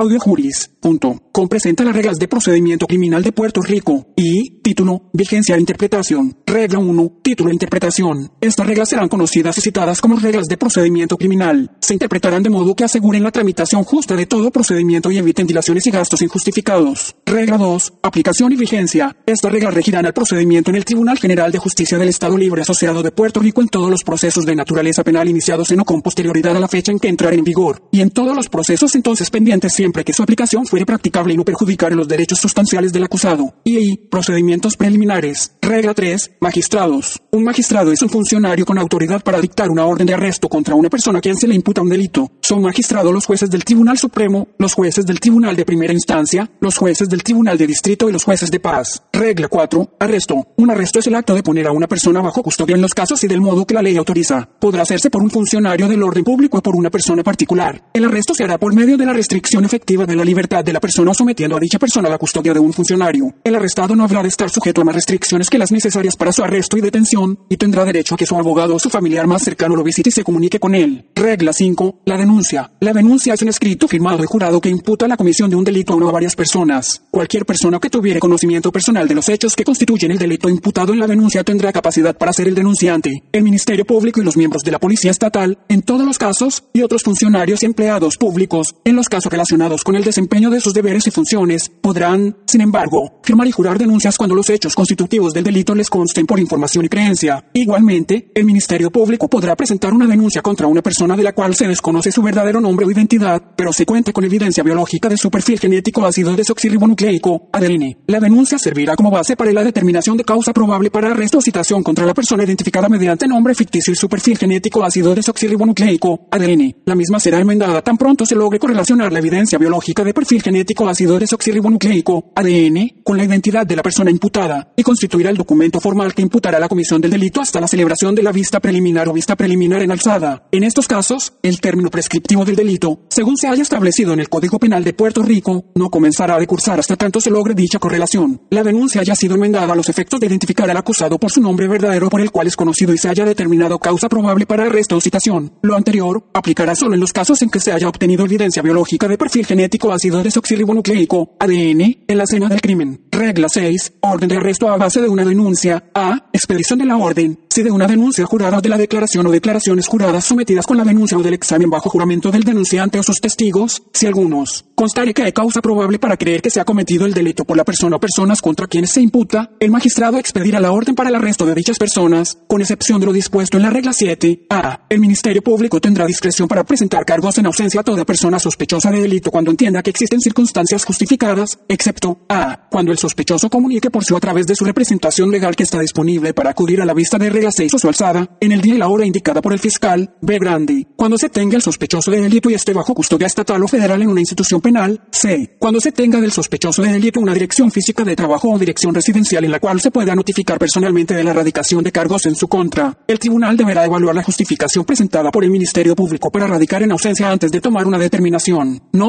Audio Juris. Punto. Com presenta las reglas de procedimiento criminal de Puerto Rico. Y, título, vigencia e interpretación. Regla 1, título e interpretación. Estas reglas serán conocidas y citadas como reglas de procedimiento criminal. Se interpretarán de modo que aseguren la tramitación justa de todo procedimiento y eviten dilaciones y gastos injustificados. Regla 2, aplicación y vigencia. Estas reglas regirán al procedimiento en el Tribunal General de Justicia del Estado Libre Asociado de Puerto Rico en todos los procesos de naturaleza penal iniciados en o con posterioridad a la fecha en que entraren en vigor. Y en todos los procesos entonces pendientes siempre que su aplicación fuere practicable y no perjudicar los derechos sustanciales del acusado. Y procedimientos preliminares. Regla 3. Magistrados. Un magistrado es un funcionario con autoridad para dictar una orden de arresto contra una persona a quien se le imputa un delito. Son magistrados los jueces del Tribunal Supremo, los jueces del Tribunal de Primera Instancia, los jueces del Tribunal de Distrito y los jueces de paz. Regla 4. Arresto. Un arresto es el acto de poner a una persona bajo custodia en los casos y del modo que la ley autoriza. Podrá hacerse por un funcionario del orden público o por una persona particular. El arresto se hará por medio de la restricción efectiva de la libertad de la persona sometiendo a dicha persona a la custodia de un funcionario. El arrestado no habrá de estar sujeto a más restricciones que las necesarias para su arresto y detención y tendrá derecho a que su abogado o su familiar más cercano lo visite y se comunique con él. Regla 5. La denuncia. La denuncia es un escrito firmado y jurado que imputa la comisión de un delito a una o varias personas. Cualquier persona que tuviere conocimiento personal de los hechos que constituyen el delito imputado en la denuncia tendrá capacidad para ser el denunciante, el Ministerio Público y los miembros de la Policía Estatal en todos los casos y otros funcionarios y empleados públicos en los casos relacionados con el desempeño de sus deberes y funciones podrán, sin embargo, firmar y jurar denuncias cuando los hechos constitutivos del delito les consten por información y creencia. Igualmente, el Ministerio Público podrá presentar una denuncia contra una persona de la cual se desconoce su verdadero nombre o identidad, pero se cuenta con evidencia biológica de su perfil genético ácido desoxirribonucleico, ADN. La denuncia servirá como base para la determinación de causa probable para arresto o citación contra la persona identificada mediante nombre ficticio y su perfil genético ácido desoxirribonucleico, ADN. La misma será enmendada tan pronto se logre correlacionar la evidencia biológica de perfil genético ácido desoxirribonucleico, ADN, con la identidad de la persona imputada y constituirá el documento formal que imputará la comisión del delito hasta la celebración de la vista preliminar o vista preliminar en alzada. En estos casos, el término prescriptivo del delito, según se haya establecido en el Código Penal de Puerto Rico, no comenzará a decursar hasta tanto se logre dicha correlación. La denuncia haya sido enmendada a los efectos de identificar al acusado por su nombre verdadero por el cual es conocido y se haya determinado causa probable para arresto o citación. Lo anterior aplicará solo en los casos en que se haya obtenido evidencia biológica de perfil genético ácido desoxirribonucleico, ADN, en la escena del crimen. Regla 6. Orden de arresto a base de una denuncia. A. Expedición de la orden. Si de una denuncia jurada de la declaración o declaraciones juradas sometidas con la denuncia o del examen bajo juramento del denunciante o sus testigos, si algunos constare que hay causa probable para creer que se ha cometido el delito por la persona o personas contra quienes se imputa, el magistrado expedirá la orden para el arresto de dichas personas, con excepción de lo dispuesto en la regla 7. A. El Ministerio Público tendrá discreción para presentar cargos en ausencia a toda persona sospechosa de delito cuando entienda que existen circunstancias justificadas, excepto A. Cuando el sospechoso comunique por sí a través de su representación legal que está disponible para acudir a la vista de regla 6 o su alzada, en el día y la hora indicada por el fiscal, B. Grande. Cuando se tenga el sospechoso de delito y esté bajo custodia estatal o federal en una institución penal, C. Cuando se tenga del sospechoso de delito una dirección física de trabajo o dirección residencial en la cual se pueda notificar personalmente de la erradicación de cargos en su contra. El tribunal deberá evaluar la justificación presentada por el Ministerio Público para radicar en ausencia antes de tomar una determinación. No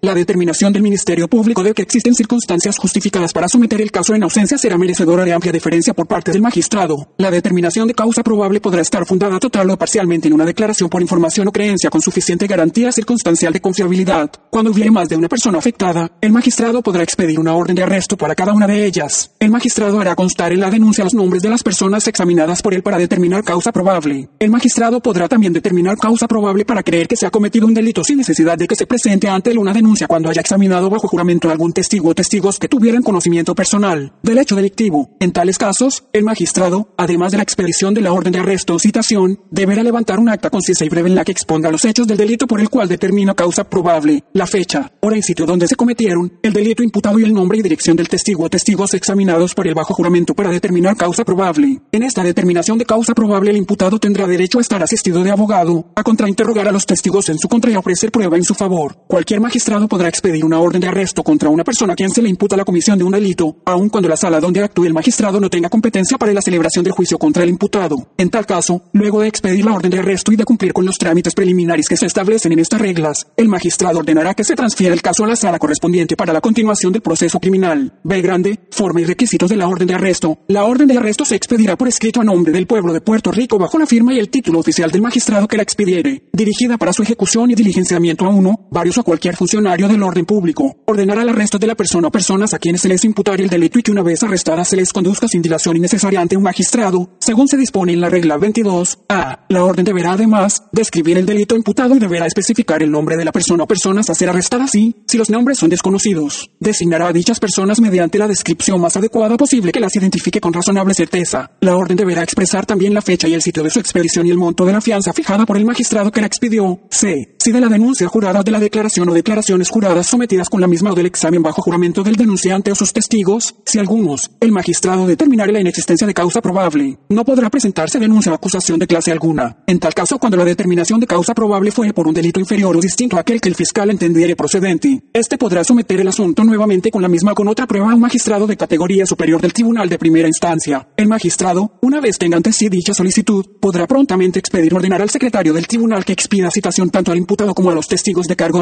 la determinación del Ministerio Público de que existen circunstancias justificadas para someter el caso en ausencia será merecedora de amplia deferencia por parte del magistrado. La determinación de causa probable podrá estar fundada total o parcialmente en una declaración por información o creencia con suficiente garantía circunstancial de confiabilidad. Cuando hubiere más de una persona afectada, el magistrado podrá expedir una orden de arresto para cada una de ellas. El magistrado hará constar en la denuncia los nombres de las personas examinadas por él para determinar causa probable. El magistrado podrá también determinar causa probable para creer que se ha cometido un delito sin necesidad de que se presente ante una denuncia cuando haya examinado bajo juramento algún testigo o testigos que tuvieran conocimiento personal del hecho delictivo. En tales casos, el magistrado, además de la expedición de la orden de arresto o citación, deberá levantar un acta concisa y breve en la que exponga los hechos del delito por el cual determina causa probable, la fecha, hora y sitio donde se cometieron, el delito imputado y el nombre y dirección del testigo o testigos examinados por el bajo juramento para determinar causa probable. En esta determinación de causa probable, el imputado tendrá derecho a estar asistido de abogado, a contrainterrogar a los testigos en su contra y a ofrecer prueba en su favor. Cualquier magistrado podrá expedir una orden de arresto contra una persona a quien se le imputa la comisión de un delito, aun cuando la sala donde actúe el magistrado no tenga competencia para la celebración del juicio contra el imputado. En tal caso, luego de expedir la orden de arresto y de cumplir con los trámites preliminares que se establecen en estas reglas, el magistrado ordenará que se transfiere el caso a la sala correspondiente para la continuación del proceso criminal. B grande, forma y requisitos de la orden de arresto. La orden de arresto se expedirá por escrito a nombre del pueblo de Puerto Rico bajo la firma y el título oficial del magistrado que la expidiere, dirigida para su ejecución y diligenciamiento a uno, varios o cualquier funcionario del orden público. Ordenará el arresto de la persona o personas a quienes se les imputará el delito y que una vez arrestada se les conduzca sin dilación innecesaria ante un magistrado, según se dispone en la regla 22. A. La orden deberá además describir el delito imputado y deberá especificar el nombre de la persona o personas a ser arrestada así, si los nombres son desconocidos. Designará a dichas personas mediante la descripción más adecuada posible que las identifique con razonable certeza. La orden deberá expresar también la fecha y el sitio de su expedición y el monto de la fianza fijada por el magistrado que la expidió. C. Si de la denuncia jurada de la declaración o declaraciones juradas sometidas con la misma o del examen bajo juramento del denunciante o sus testigos, si algunos, el magistrado determinare la inexistencia de causa probable, no podrá presentarse denuncia o acusación de clase alguna. En tal caso, cuando la determinación de causa probable fuere por un delito inferior o distinto a aquel que el fiscal entendiere procedente, este podrá someter el asunto nuevamente con la misma o con otra prueba a un magistrado de categoría superior del tribunal de primera instancia. El magistrado, una vez tenga ante sí dicha solicitud, podrá prontamente expedir ordenar al secretario del tribunal que expida citación tanto al imputado como a los testigos de cargo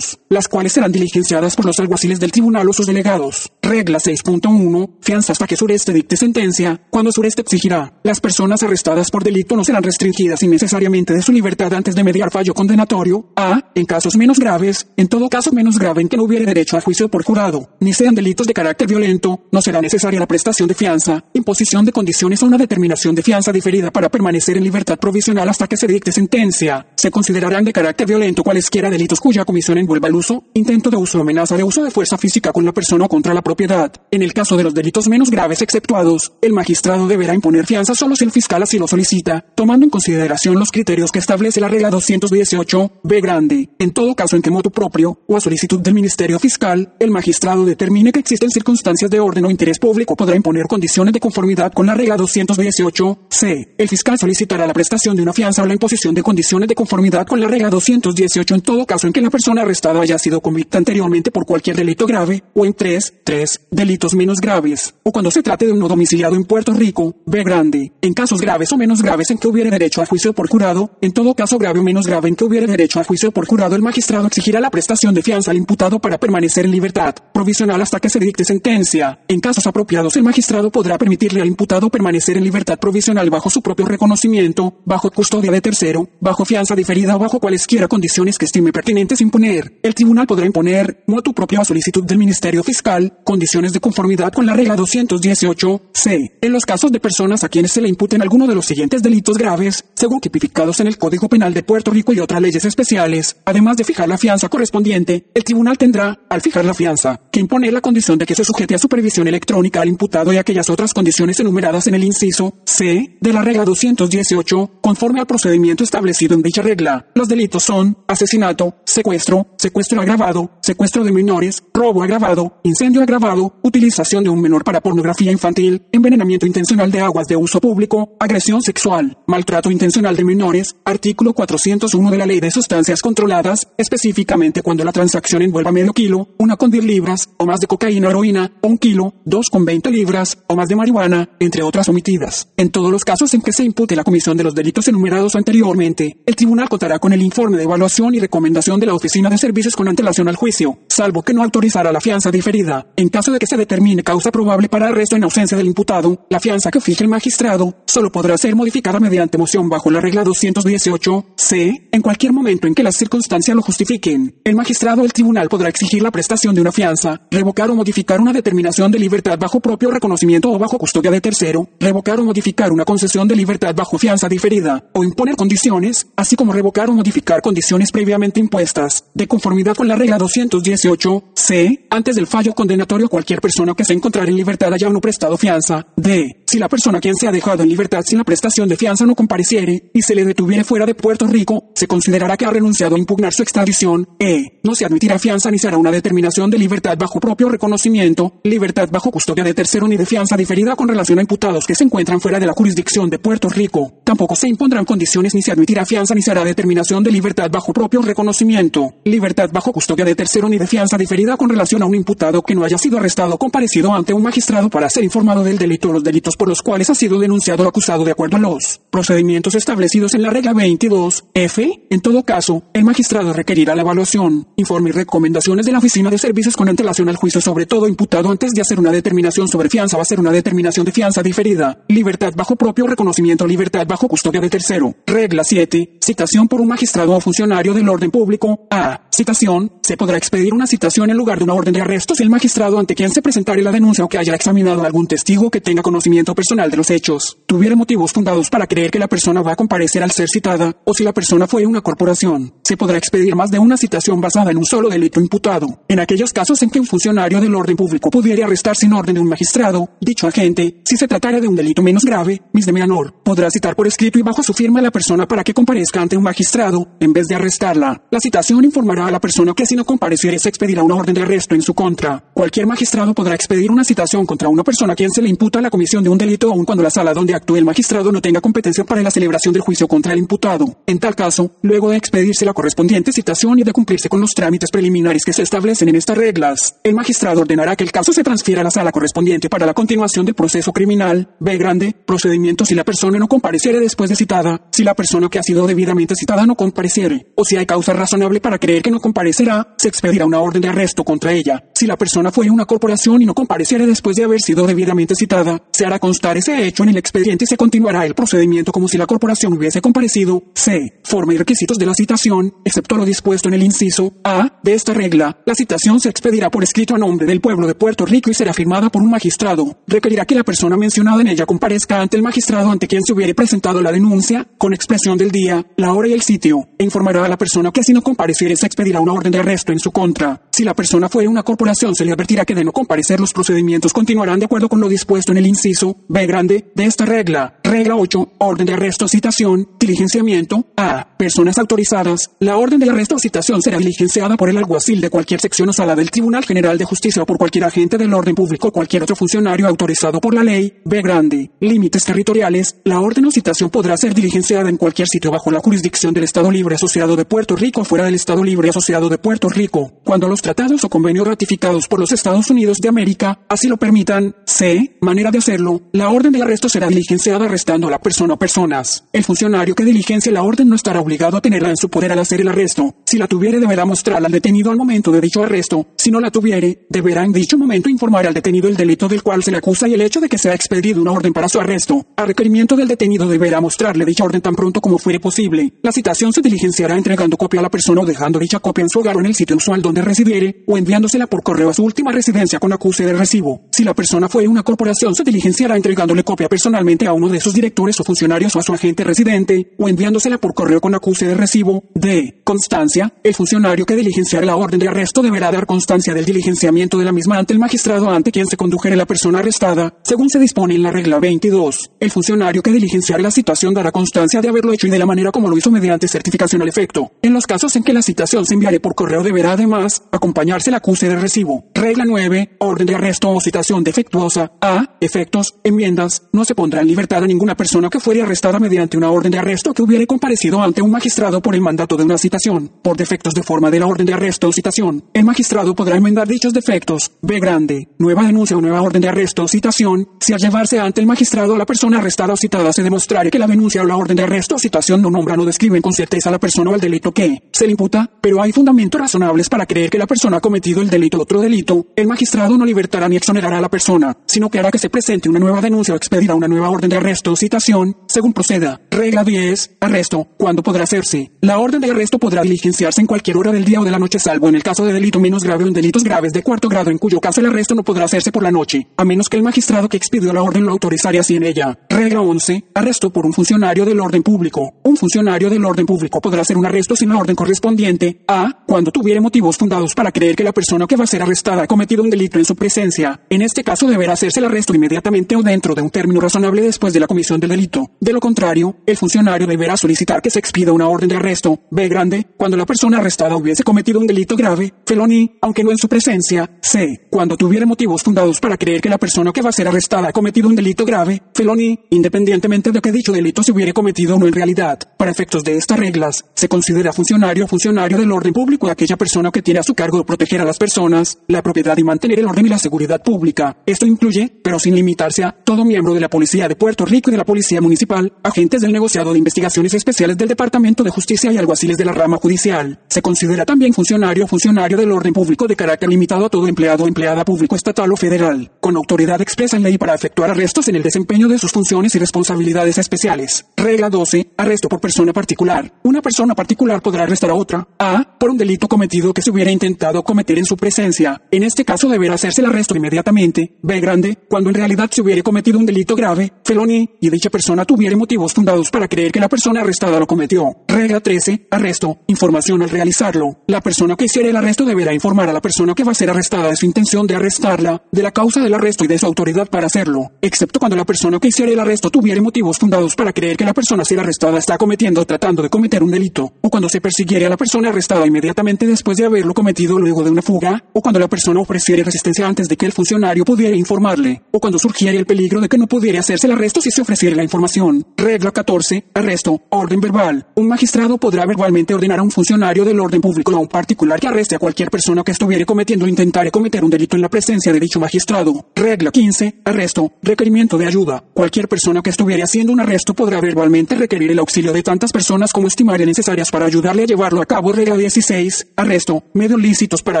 las cuales serán diligenciadas por los alguaciles del tribunal o sus delegados. Regla 6.1. Fianza hasta que Sureste dicte sentencia. Cuando Sureste exigirá, las personas arrestadas por delito no serán restringidas innecesariamente de su libertad antes de mediar fallo condenatorio. A. En casos menos graves, en todo caso menos grave en que no hubiere derecho a juicio por jurado, ni sean delitos de carácter violento, no será necesaria la prestación de fianza, imposición de condiciones o una determinación de fianza diferida para permanecer en libertad provisional hasta que se dicte sentencia. Se considerarán de carácter violento cualesquiera delitos cuya comisión envuelva el uso, intento de uso o amenaza de uso de fuerza física con la persona o contra la propiedad. En el caso de los delitos menos graves exceptuados, el magistrado deberá imponer fianza solo si el fiscal así lo solicita, tomando en consideración los criterios que establece la regla 218, B grande. En todo caso en que moto propio, o a solicitud del Ministerio Fiscal, el magistrado determine que existen circunstancias de orden o interés público podrá imponer condiciones de conformidad con la regla 218, C. El fiscal solicitará la prestación de una fianza o la imposición de condiciones de conformidad con la regla 218 en todo caso en que la persona arrestada haya sido convicta anteriormente por cualquier delito grave, o en 3, 3 delitos menos graves, o cuando se trate de uno domiciliado en Puerto Rico, B grande, en casos graves o menos graves en que hubiere derecho a juicio por jurado, en todo caso grave o menos grave en que hubiere derecho a juicio por jurado, el magistrado exigirá la prestación de fianza al imputado para permanecer en libertad, provisional hasta que se dicte sentencia. En casos apropiados, el magistrado podrá permitirle al imputado permanecer en libertad provisional bajo su propio reconocimiento, bajo custodia de tercero, bajo fianza diferida o bajo cualesquiera condiciones que estime pertinentes imponer. El tribunal podrá imponer, no a tu propia solicitud del Ministerio Fiscal, condiciones de conformidad con la regla 218c. En los casos de personas a quienes se le imputen alguno de los siguientes delitos graves, según tipificados en el Código Penal de Puerto Rico y otras leyes especiales, además de fijar la fianza correspondiente, el tribunal tendrá, al fijar la fianza, que imponer la condición de que se sujete a supervisión electrónica al imputado y aquellas otras condiciones enumeradas en el inciso C de la regla 218, conforme al procedimiento establecido en dicha regla. Los delitos son asesinato, secuestro, secuestro agravado, secuestro de menores, robo agravado, incendio agravado, utilización de un menor para pornografía infantil, envenenamiento intencional de aguas de uso público, agresión sexual, maltrato intencional de menores, artículo 401 de la Ley de Sustancias Controladas, específicamente cuando la transacción envuelva medio kilo, una con 10 libras o más de cocaína o heroína, un kilo, dos con 20 libras o más de marihuana, entre otras omitidas. En todos los casos en que se impute la comisión de los delitos enumerados anteriormente, el tribunal contará con el informe de evaluación y recomendación de la Oficina de Servicios con antelación al juicio, salvo que no autorizara la fianza diferida. Caso de que se determine causa probable para arresto en ausencia del imputado, la fianza que fije el magistrado solo podrá ser modificada mediante moción bajo la regla 218c en cualquier momento en que las circunstancias lo justifiquen. El magistrado o el tribunal podrá exigir la prestación de una fianza, revocar o modificar una determinación de libertad bajo propio reconocimiento o bajo custodia de tercero, revocar o modificar una concesión de libertad bajo fianza diferida, o imponer condiciones, así como revocar o modificar condiciones previamente impuestas, de conformidad con la regla 218c, antes del fallo condenatorio cualquier persona que se encontrara en libertad haya no prestado fianza. D. Si la persona quien se ha dejado en libertad sin la prestación de fianza no compareciere y se le detuviere fuera de Puerto Rico, se considerará que ha renunciado a impugnar su extradición. E. No se admitirá fianza ni se hará una determinación de libertad bajo propio reconocimiento, libertad bajo custodia de tercero ni de fianza diferida con relación a imputados que se encuentran fuera de la jurisdicción de Puerto Rico. Tampoco se impondrán condiciones ni se admitirá fianza ni se hará determinación de libertad bajo propio reconocimiento, libertad bajo custodia de tercero ni de fianza diferida con relación a un imputado que no haya sido arrestado o comparecido ante un magistrado para ser informado del delito o los delitos por los cuales ha sido denunciado o acusado de acuerdo a los procedimientos establecidos en la regla 22 F. En todo caso, el magistrado requerirá la evaluación, informe y recomendaciones de la Oficina de Servicios con antelación al juicio sobre todo imputado antes de hacer una determinación sobre fianza va a ser una determinación de fianza diferida, libertad bajo propio reconocimiento, libertad bajo custodia de tercero. Regla 7. Citación por un magistrado o funcionario del orden público. A. Citación. Se podrá expedir una citación en lugar de una orden de arresto si el magistrado ante quien se presentare la denuncia o que haya examinado algún testigo que tenga conocimiento personal de los hechos, tuviera motivos fundados para creer que la persona va a comparecer al ser citada, o si la persona fue una corporación. Se podrá expedir más de una citación basada en un solo delito imputado. En aquellos casos en que un funcionario del orden público pudiera arrestar sin orden de un magistrado, dicho agente, si se tratara de un delito menos grave, misdemeanor, podrá citar por escrito y bajo su firma a la persona para que comparezca ante un magistrado, en vez de arrestarla. La citación informará la persona que si no compareciere se expedirá una orden de arresto en su contra. Cualquier magistrado podrá expedir una citación contra una persona a quien se le imputa la comisión de un delito aun cuando la sala donde actúe el magistrado no tenga competencia para la celebración del juicio contra el imputado. En tal caso, luego de expedirse la correspondiente citación y de cumplirse con los trámites preliminares que se establecen en estas reglas, el magistrado ordenará que el caso se transfiera a la sala correspondiente para la continuación del proceso criminal. B grande, procedimiento si la persona no compareciere después de citada, si la persona que ha sido debidamente citada no compareciere, o si hay causa razonable para creer que no comparecerá, se expedirá una orden de arresto contra ella. Si la persona fue una corporación y no compareciere después de haber sido debidamente citada, se hará constar ese hecho en el expediente y se continuará el procedimiento como si la corporación hubiese comparecido. C. Forma y requisitos de la citación, excepto lo dispuesto en el inciso A de esta regla. La citación se expedirá por escrito a nombre del pueblo de Puerto Rico y será firmada por un magistrado. Requerirá que la persona mencionada en ella comparezca ante el magistrado ante quien se hubiere presentado la denuncia, con expresión del día, la hora y el sitio, e informará a la persona que si no compareciere se expedirá una orden de arresto en su contra. Si la persona fue una corporación, se le advertirá que de no comparecer los procedimientos continuarán de acuerdo con lo dispuesto en el inciso B grande de esta regla. Regla 8. Orden de arresto, citación, diligenciamiento. A. Personas autorizadas. La orden de arresto o citación será diligenciada por el alguacil de cualquier sección o sala del Tribunal General de Justicia o por cualquier agente del orden público o cualquier otro funcionario autorizado por la ley. B grande. Límites territoriales. La orden o citación podrá ser diligenciada en cualquier sitio bajo la jurisdicción del Estado Libre Asociado de Puerto Rico o fuera del Estado Libre Asociado de Puerto Rico, cuando los tratados o convenios ratificados por los Estados Unidos de América así lo permitan. C. Manera de hacerlo. La orden de arresto será diligenciada arrestando a la persona o personas. El funcionario que diligencia la orden no estará obligado a tenerla en su poder al hacer el arresto. Si la tuviere, deberá mostrarla al detenido al momento de dicho arresto. Si no la tuviere, deberá en dicho momento informar al detenido el delito del cual se le acusa y el hecho de que se ha expedido una orden para su arresto. A requerimiento del detenido deberá mostrarle dicha orden tan pronto como fuere posible. La citación se diligenciará entregando copia a la persona o dejando dicha copia en su hogar o en el sitio usual donde residiere o enviándosela por correo a su última residencia con acuse de recibo. Si la persona fue una corporación, se diligenciará entregándole copia personalmente a uno de sus directores o funcionarios o a su agente residente o enviándosela por correo con acuse de recibo. D. Constancia. El funcionario que diligenciare la orden de arresto deberá dar constancia del diligenciamiento de la misma ante el magistrado ante quien se condujere la persona arrestada, según se dispone en la regla 22. El funcionario que diligenciare la situación dará constancia de haberlo hecho y de la manera como lo hizo mediante certificación al efecto. En los casos en que la citación se enviare por correo deberá además acompañarse el acuse de recibo. Regla 9. Orden de arresto o citación defectuosa. A. Efectos. Enmiendas. No se pondrá en libertad a ninguna persona que fuere arrestada mediante una orden de arresto que hubiere comparecido ante un magistrado por el mandato de una citación. Por defectos de forma de la orden de arresto o citación. El magistrado podrá enmendar dichos defectos. B. Grande. Nueva denuncia o nueva orden de arresto o citación. Si al llevarse ante el magistrado a la persona arrestada o citada se demostrare que la denuncia o la orden de arresto o citación no nombran o describen con certeza a la persona o el delito que se le imputa, pero hay fundamentos razonables para creer que la persona ha cometido el delito o otro delito, el magistrado no libertará ni exonerará a la persona, sino que hará que se presente una nueva denuncia o expedirá una nueva orden de arresto citación, según proceda. Regla 10. Arresto. ¿Cuándo podrá hacerse? La orden de arresto podrá diligenciarse en cualquier hora del día o de la noche, salvo en el caso de delito menos grave o en delitos graves de cuarto grado, en cuyo caso el arresto no podrá hacerse por la noche, a menos que el magistrado que expidió la orden lo autorizare así en ella. Regla 11. Arresto por un funcionario del orden público. Un funcionario del orden público podrá hacer un arresto sin la orden correspondiente a cuando tuviere motivos fundados para creer que la persona que va a ser arrestada ha cometido un delito en su presencia. En este caso deberá hacerse el arresto inmediatamente o dentro de un término razonable después de la comisión del delito. De lo contrario, el funcionario deberá solicitar que se expida una orden de arresto, B grande, cuando la persona arrestada hubiese cometido un delito grave, felony, aunque no en su presencia, C, cuando tuviera motivos fundados para creer que la persona que va a ser arrestada ha cometido un delito grave, felony, independientemente de que dicho delito se hubiere cometido o no en realidad. Para efectos de estas reglas, se considera funcionario o funcionario del orden público de aquella persona que tiene a su cargo proteger a las personas, la propiedad y mantener el orden y la seguridad pública. Esto incluye, pero sin limitarse a, todo miembro de la Policía de Puerto Rico y de la Policía Municipal, agentes del negociado de investigaciones especiales del Departamento de Justicia y alguaciles de la rama judicial. Se considera también funcionario o funcionario del orden público de carácter limitado a todo empleado o empleada público estatal o federal, con autoridad expresa en ley para efectuar arrestos en el desempeño de sus funciones y responsabilidades especiales. Regla 12. Arresto por persona particular. Una persona particular podrá arrestar a otra. A. Por un delito cometido que se hubiera intentado cometer en su presencia. En este caso deberá hacerse el arresto inmediatamente. B. Grande. Cuando en realidad se hubiera cometido un delito grave, felony, y dicha persona tuviera motivos fundados para creer que la persona arrestada lo cometió. Regla 13. Arresto. Información al realizarlo. La persona que hiciera el arresto deberá informar a la persona que va a ser arrestada de su intención de arrestarla, de la causa del arresto y de su autoridad para hacerlo, excepto cuando la persona que hiciera el arresto tuviera motivos fundados para creer que la persona ser arrestada está cometiendo o tratando de cometer un delito, o cuando se persiguiera a la persona arrestada inmediatamente después de haberlo cometido luego de una fuga, o cuando la persona ofreciera resistencia antes de que el funcionario pudiera informarle, o cuando surgiera el peligro de que no pudiera hacerse el arresto si se ofreciera la información. Regla 14. Arresto. Orden verbal. Un magistrado podrá verbalmente ordenar a un funcionario del orden público o a un particular que arreste a cualquier persona que estuviera cometiendo o intentare cometer un delito en la presencia de dicho magistrado. Regla 15. Arresto. Requerimiento de ayuda. Cualquier persona que estuviera haciendo un arresto podrá verbalmente requerir el auxilio de tantas personas como estimare necesarias para ayudarle a llevarlo a cabo. Regla 16. Arresto. Medios lícitos para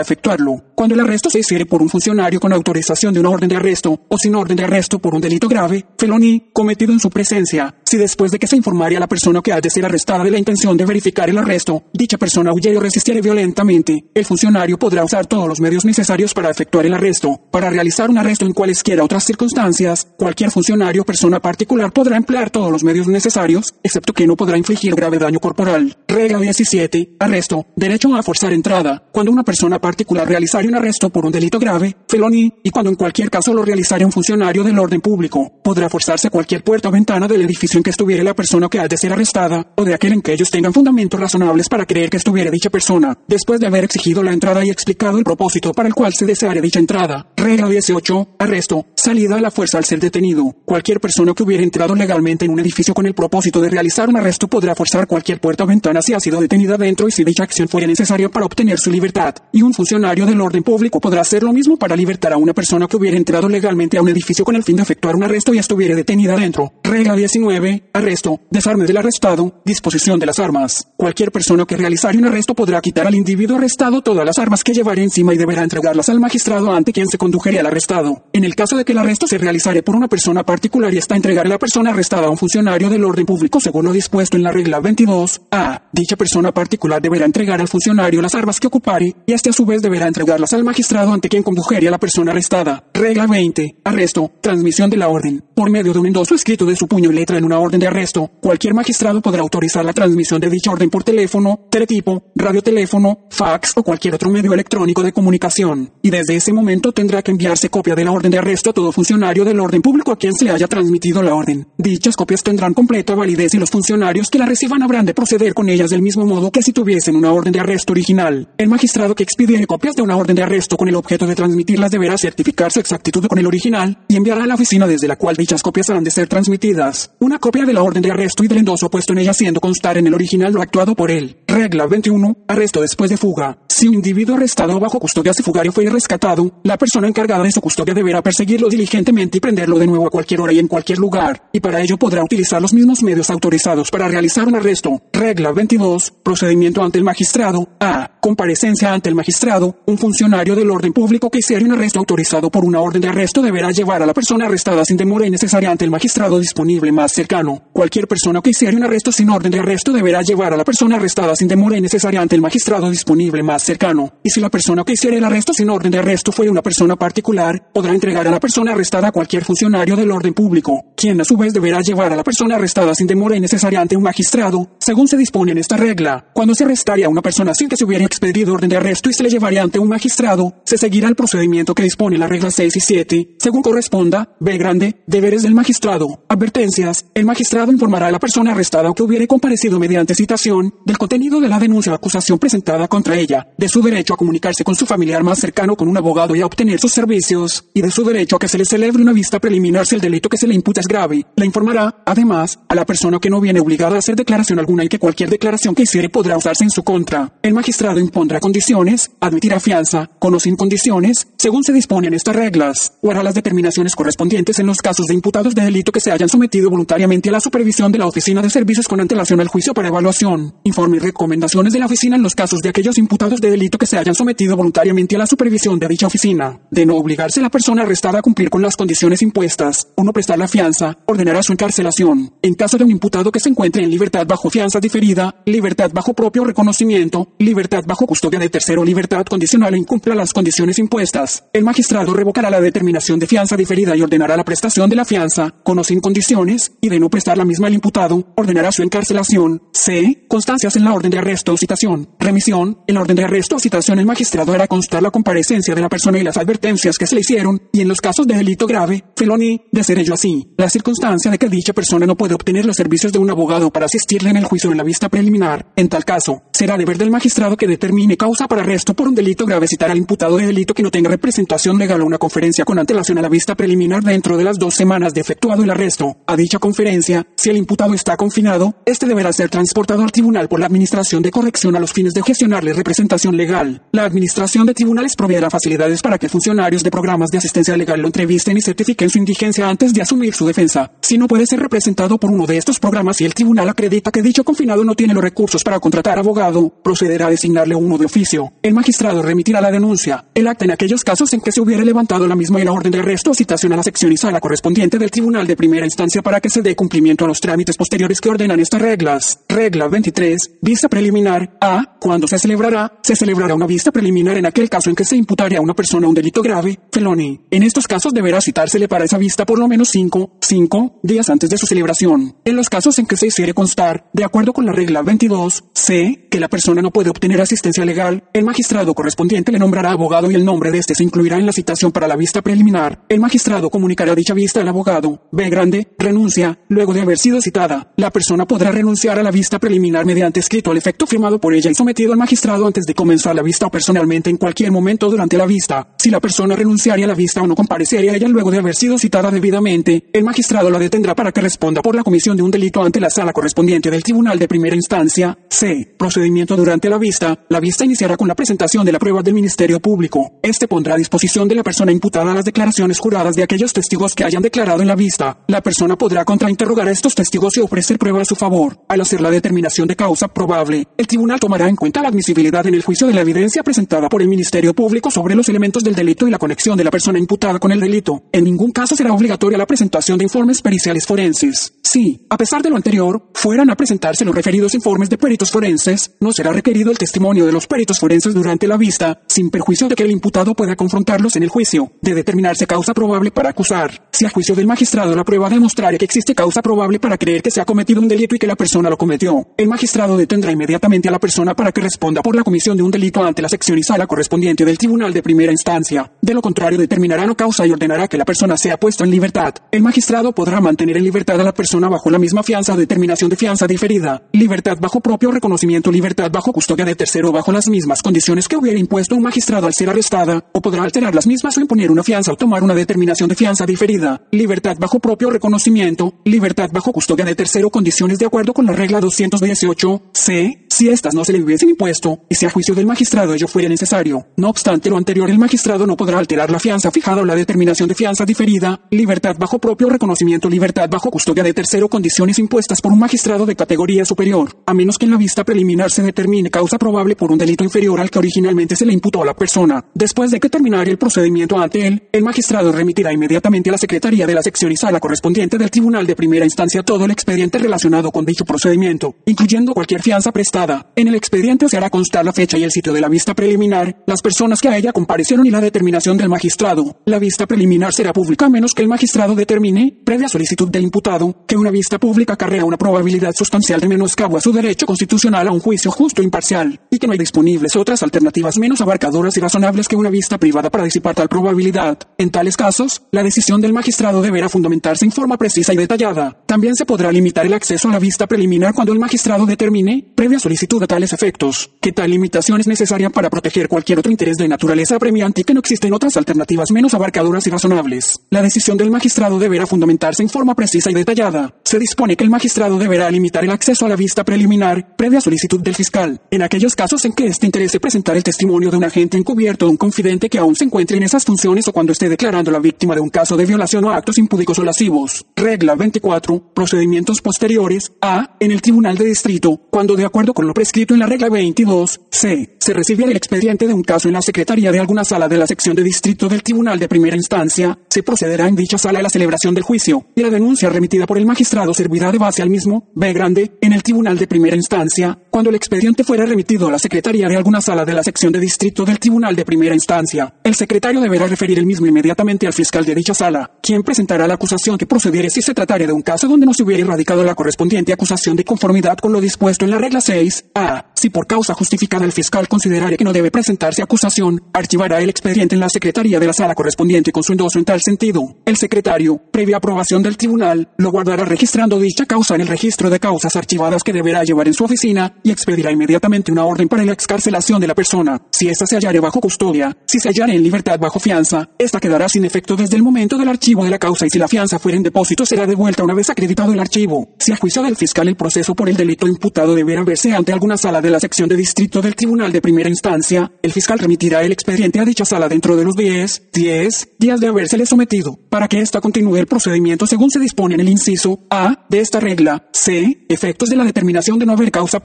efectuarlo. Cuando el arresto se hiciere por un funcionario con autorización de una orden de arresto o sin orden de arresto por un delito grave, felony, cometido en su presencia, si después de que se informare a la persona que ha de ser arrestada de la intención de verificar el arresto, dicha persona huyere o resistiere violentamente, el funcionario podrá usar todos los medios necesarios para efectuar el arresto. Para realizar un arresto en cualesquiera otras circunstancias, cualquier funcionario o persona particular podrá emplear todos los medios necesarios, excepto que no podrá infligir grave daño corporal. Regla 17. Arresto. Derecho a forzar entrada. Cuando una persona particular realizare un arresto por un delito grave, felony, y cuando en cualquier caso lo realizare un funcionario del orden público, podrá forzarse cualquier puerta o ventana del edificio que estuviera la persona que ha de ser arrestada, o de aquel en que ellos tengan fundamentos razonables para creer que estuviera dicha persona, después de haber exigido la entrada y explicado el propósito para el cual se desearía dicha entrada. Regla 18. Arresto. Salida a la fuerza al ser detenido. Cualquier persona que hubiera entrado legalmente en un edificio con el propósito de realizar un arresto podrá forzar cualquier puerta o ventana si ha sido detenida dentro y si dicha acción fuera necesaria para obtener su libertad. Y un funcionario del orden público podrá hacer lo mismo para libertar a una persona que hubiera entrado legalmente a un edificio con el fin de efectuar un arresto y estuviera detenida dentro. Regla 19. Arresto. Desarme del arrestado. Disposición de las armas. Cualquier persona que realizare un arresto podrá quitar al individuo arrestado todas las armas que llevara encima y deberá entregarlas al magistrado ante quien se condujería al arrestado. En el caso de que el arresto se realizare por una persona particular y está entregar a la persona arrestada a un funcionario del orden público según lo dispuesto en la regla 22. A. Dicha persona particular deberá entregar al funcionario las armas que ocupare y este a su vez deberá entregarlas al magistrado ante quien condujería a la persona arrestada. Regla 20. Arresto. Transmisión de la orden. Por medio de un endoso escrito de su puño y letra en una orden de arresto, cualquier magistrado podrá autorizar la transmisión de dicha orden por teléfono, teletipo, radioteléfono, fax o cualquier otro medio electrónico de comunicación. Y desde ese momento tendrá que enviarse copia de la orden de arresto a todo funcionario del orden público a quien se le haya transmitido la orden. Dichas copias tendrán completa validez y los funcionarios que la reciban habrán de proceder con ellas del mismo modo que si tuviesen una orden de arresto original. El magistrado que expidiere copias de una orden de arresto con el objeto de transmitirlas deberá certificar su exactitud con el original y enviará a la oficina desde la cual dichas copias han de ser transmitidas. Una copia de la orden de arresto y del endoso puesto en ella haciendo constar en el original lo actuado por él. Regla 21. Arresto después de fuga. Si un individuo arrestado bajo custodia si fugario fue rescatado, la persona encargada de su custodia deberá perseguirlo diligentemente y prenderlo de nuevo a cualquier hora y en cualquier lugar, y para ello podrá utilizar los mismos medios autorizados para realizar un arresto. Regla 22. Procedimiento ante el magistrado. A. Comparecencia ante el magistrado. Un funcionario del orden público que hiciera un arresto autorizado por una orden de arresto deberá llevar a la persona arrestada sin demora innecesaria ante el magistrado disponible más cercano. Cualquier persona que hiciera un arresto sin orden de arresto deberá llevar a la persona arrestada sin demora innecesaria ante el magistrado disponible más cercano. Y si la persona que hiciera el arresto sin orden de arresto fue una persona particular, podrá entregar a la persona arrestada a cualquier funcionario del orden público, quien a su vez deberá llevar a la persona arrestada sin demora innecesaria ante un magistrado, según se dispone en esta regla. Cuando se arrestaría a una persona sin que se hubiera expedido orden de arresto y se le llevaría ante un magistrado, se seguirá el procedimiento que dispone la regla 6 y 7, según corresponda, B grande, D Deberes del magistrado. Advertencias. El magistrado informará a la persona arrestada o que hubiere comparecido mediante citación del contenido de la denuncia o acusación presentada contra ella, de su derecho a comunicarse con su familiar más cercano con un abogado y a obtener sus servicios, y de su derecho a que se le celebre una vista preliminar si el delito que se le imputa es grave. Le informará, además, a la persona que no viene obligada a hacer declaración alguna y que cualquier declaración que hiciere podrá usarse en su contra. El magistrado impondrá condiciones, admitirá fianza, con o sin condiciones, según se disponen estas reglas, o hará las determinaciones correspondientes en los casos imputados de delito que se hayan sometido voluntariamente a la supervisión de la Oficina de Servicios con antelación al juicio para evaluación. Informe y recomendaciones de la oficina en los casos de aquellos imputados de delito que se hayan sometido voluntariamente a la supervisión de dicha oficina. De no obligarse la persona arrestada a cumplir con las condiciones impuestas, o no prestar la fianza, ordenará su encarcelación. En caso de un imputado que se encuentre en libertad bajo fianza diferida, libertad bajo propio reconocimiento, libertad bajo custodia de tercero, libertad condicional e incumpla las condiciones impuestas, el magistrado revocará la determinación de fianza diferida y ordenará la prestación de la fianza, con o sin condiciones, y de no prestar la misma al imputado, ordenará su encarcelación. C. Constancias en la orden de arresto o citación. Remisión. En la orden de arresto o citación el magistrado hará constar la comparecencia de la persona y las advertencias que se le hicieron, y en los casos de delito grave, felony, de ser ello así, la circunstancia de que dicha persona no puede obtener los servicios de un abogado para asistirle en el juicio en la vista preliminar. En tal caso, será deber del magistrado que determine causa para arresto por un delito grave citar al imputado de delito que no tenga representación legal o una conferencia con antelación a la vista preliminar dentro de las dos semanas de efectuado el arresto. A dicha conferencia, si el imputado está confinado, este deberá ser transportado al tribunal por la Administración de Corrección a los fines de gestionarle representación legal. La Administración de Tribunales proveerá facilidades para que funcionarios de programas de asistencia legal lo entrevisten y certifiquen su indigencia antes de asumir su defensa. Si no puede ser representado por uno de estos programas y el tribunal acredita que dicho confinado no tiene los recursos para contratar abogado, procederá a designarle uno de oficio. El magistrado remitirá la denuncia, el acta en aquellos casos en que se hubiera levantado la misma y la orden de arresto o citación a la sección y sala correspondiente del tribunal de primera instancia para que se dé cumplimiento a los trámites posteriores que ordenan estas reglas. Regla 23. Vista preliminar. A. Cuando se celebrará, se celebrará una vista preliminar en aquel caso en que se imputaría a una persona un delito grave, felony. En estos casos deberá citársele para esa vista por lo menos 5, 5 días antes de su celebración. En los casos en que se hiciere constar, de acuerdo con la regla 22, c, que la persona no puede obtener asistencia legal, el magistrado correspondiente le nombrará abogado y el nombre de este se incluirá en la citación para la vista preliminar. El magistrado comunicará dicha vista al abogado. B grande, renuncia, luego de haber sido citada. La persona podrá renunciar a la vista preliminar mediante escrito al efecto firmado por ella y sometido al magistrado antes de comenzar la vista o personalmente en cualquier momento durante la vista. Si la persona renunciaría a la vista o no comparecería a ella luego de haber sido citada debidamente, el magistrado la detendrá para que responda por la comisión de un delito ante la sala correspondiente del tribunal de primera instancia. C. Procedimiento durante la vista. La vista iniciará con la presentación de la prueba del Ministerio Público. Este pondrá a disposición de la persona imputada las declaraciones juradas de aquellos testigos que hayan declarado en la vista. La persona podrá contrainterrogar a estos testigos y ofrecer prueba a su favor. Al hacer la determinación de causa probable, el tribunal tomará en cuenta la admisibilidad en el juicio de la evidencia presentada por el Ministerio Público sobre los elementos del delito y la conexión de la persona imputada con el delito. En ningún caso será obligatoria la presentación de informes periciales forenses. Si, a pesar de lo anterior, fueran a presentarse los referidos informes de peritos forenses, no será requerido el testimonio de los peritos forenses durante la vista, sin perjuicio de que el imputado pueda confrontarlos en el juicio, de determinarse causa probable para acusar. Si a juicio del magistrado la prueba demostrare que existe causa probable para creer que se ha cometido un delito y que la persona lo cometió, el magistrado detendrá inmediatamente a la persona para que responda por la comisión de un delito ante la sección y sala correspondiente del tribunal de primera instancia. De lo contrario, determinará no causa y ordenará que la persona sea puesta en libertad. El magistrado podrá mantener en libertad a la persona bajo la misma fianza o determinación de fianza diferida. Libertad bajo propio reconocimiento, libertad bajo custodia de tercero bajo las mismas condiciones que hubiera impuesto un magistrado al ser arrestada, o podrá alterar las mismas o imponer una fianza o tomar una determinación de fianza diferida. Libertad bajo propio reconocimiento, libertad bajo custodia de tercero, condiciones de acuerdo con la regla 218 c, si estas no se le hubiesen impuesto, y si a juicio del magistrado ello fuera necesario. No obstante lo anterior, el magistrado no podrá alterar la fianza fijada o la determinación de fianza diferida, libertad bajo propio reconocimiento, libertad bajo custodia de tercero, condiciones impuestas por un magistrado de categoría superior, a menos que en la vista preliminar se determine causa probable por un delito inferior al que originalmente se le imputó a la persona. Después de que terminare el procedimiento ante él, el magistrado remitirá inmediatamente a la Secretaría de la sección y sala correspondiente del Tribunal de Primera Instancia todo el expediente relacionado con dicho procedimiento, incluyendo cualquier fianza prestada En el expediente se hará constar la fecha y el sitio de la vista preliminar, las personas que a ella comparecieron y la determinación del magistrado. La vista preliminar será pública a menos que el magistrado determine, previa solicitud del imputado, que una vista pública carrea una probabilidad sustancial de menoscabo a su derecho constitucional a un juicio justo e imparcial, y que no hay disponibles otras alternativas menos abarcadoras y razonables que una vista privada para disipar tal probabilidad. En tales casos, la decisión del magistrado deberá fundamentarse en forma precisa y detallada. También se podrá limitar el acceso a la vista preliminar cuando el magistrado determine, previa solicitud a tales efectos, que tal limitación es necesaria para proteger cualquier otro interés de naturaleza apremiante y que no existen otras alternativas menos abarcadoras y razonables. La decisión del magistrado deberá fundamentarse en forma precisa y detallada. Se dispone que el magistrado deberá limitar el acceso a la vista preliminar, previa solicitud del fiscal, en aquellos casos en que éste interese presentar el testimonio de un agente encubierto o un confidente que aún se encuentre en esas funciones o cuando esté declarando la víctima de un caso de violación o actos impúdicos o lascivos. Regla 24. Procedimientos posteriores a. En el Tribunal de Distrito, cuando de acuerdo con lo prescrito en la regla 22, c. Se recibe el expediente de un caso en la Secretaría de alguna sala de la sección de distrito del Tribunal de Primera Instancia, se procederá en dicha sala a la celebración del juicio, y la denuncia remitida por el magistrado servirá de base al mismo, B grande, en el Tribunal de Primera Instancia, cuando el expediente fuera remitido a la Secretaría de alguna sala de la sección de distrito del Tribunal de Primera Instancia. El secretario deberá referir el mismo inmediatamente al fiscal de dicha sala, quien presentará la acusación que procediere si se tratare de un caso donde no se hubiera erradicado la correspondiente acusación de conformidad con lo dispuesto en la regla 6. A. Si por causa justificada el fiscal considerare que no debe presentarse acusación, archivará el expediente en la Secretaría de la sala correspondiente con su endoso en tal sentido. El secretario, previa aprobación del tribunal, lo guardará registrando dicha causa en el registro de causas archivadas que deberá llevar en su oficina y expedirá inmediatamente una orden para la excarcelación de la persona. Si ésta se hallare bajo custodia, si se hallare en libertad bajo fianza, esta quedará sin efecto desde el momento del archivo de la causa y si la fianza fuera en depósito será devuelta una vez acreditado el archivo. Si a juicio del fiscal el proceso por el delito imputado deberá verse ante alguna sala de la sección de distrito del tribunal de primera instancia, el fiscal remitirá el expediente a dicha sala dentro de los 10, 10 días de habérsele sometido, para que ésta continúe el procedimiento según se dispone en el inciso A de esta regla. C. Efectos de la determinación de no haber causa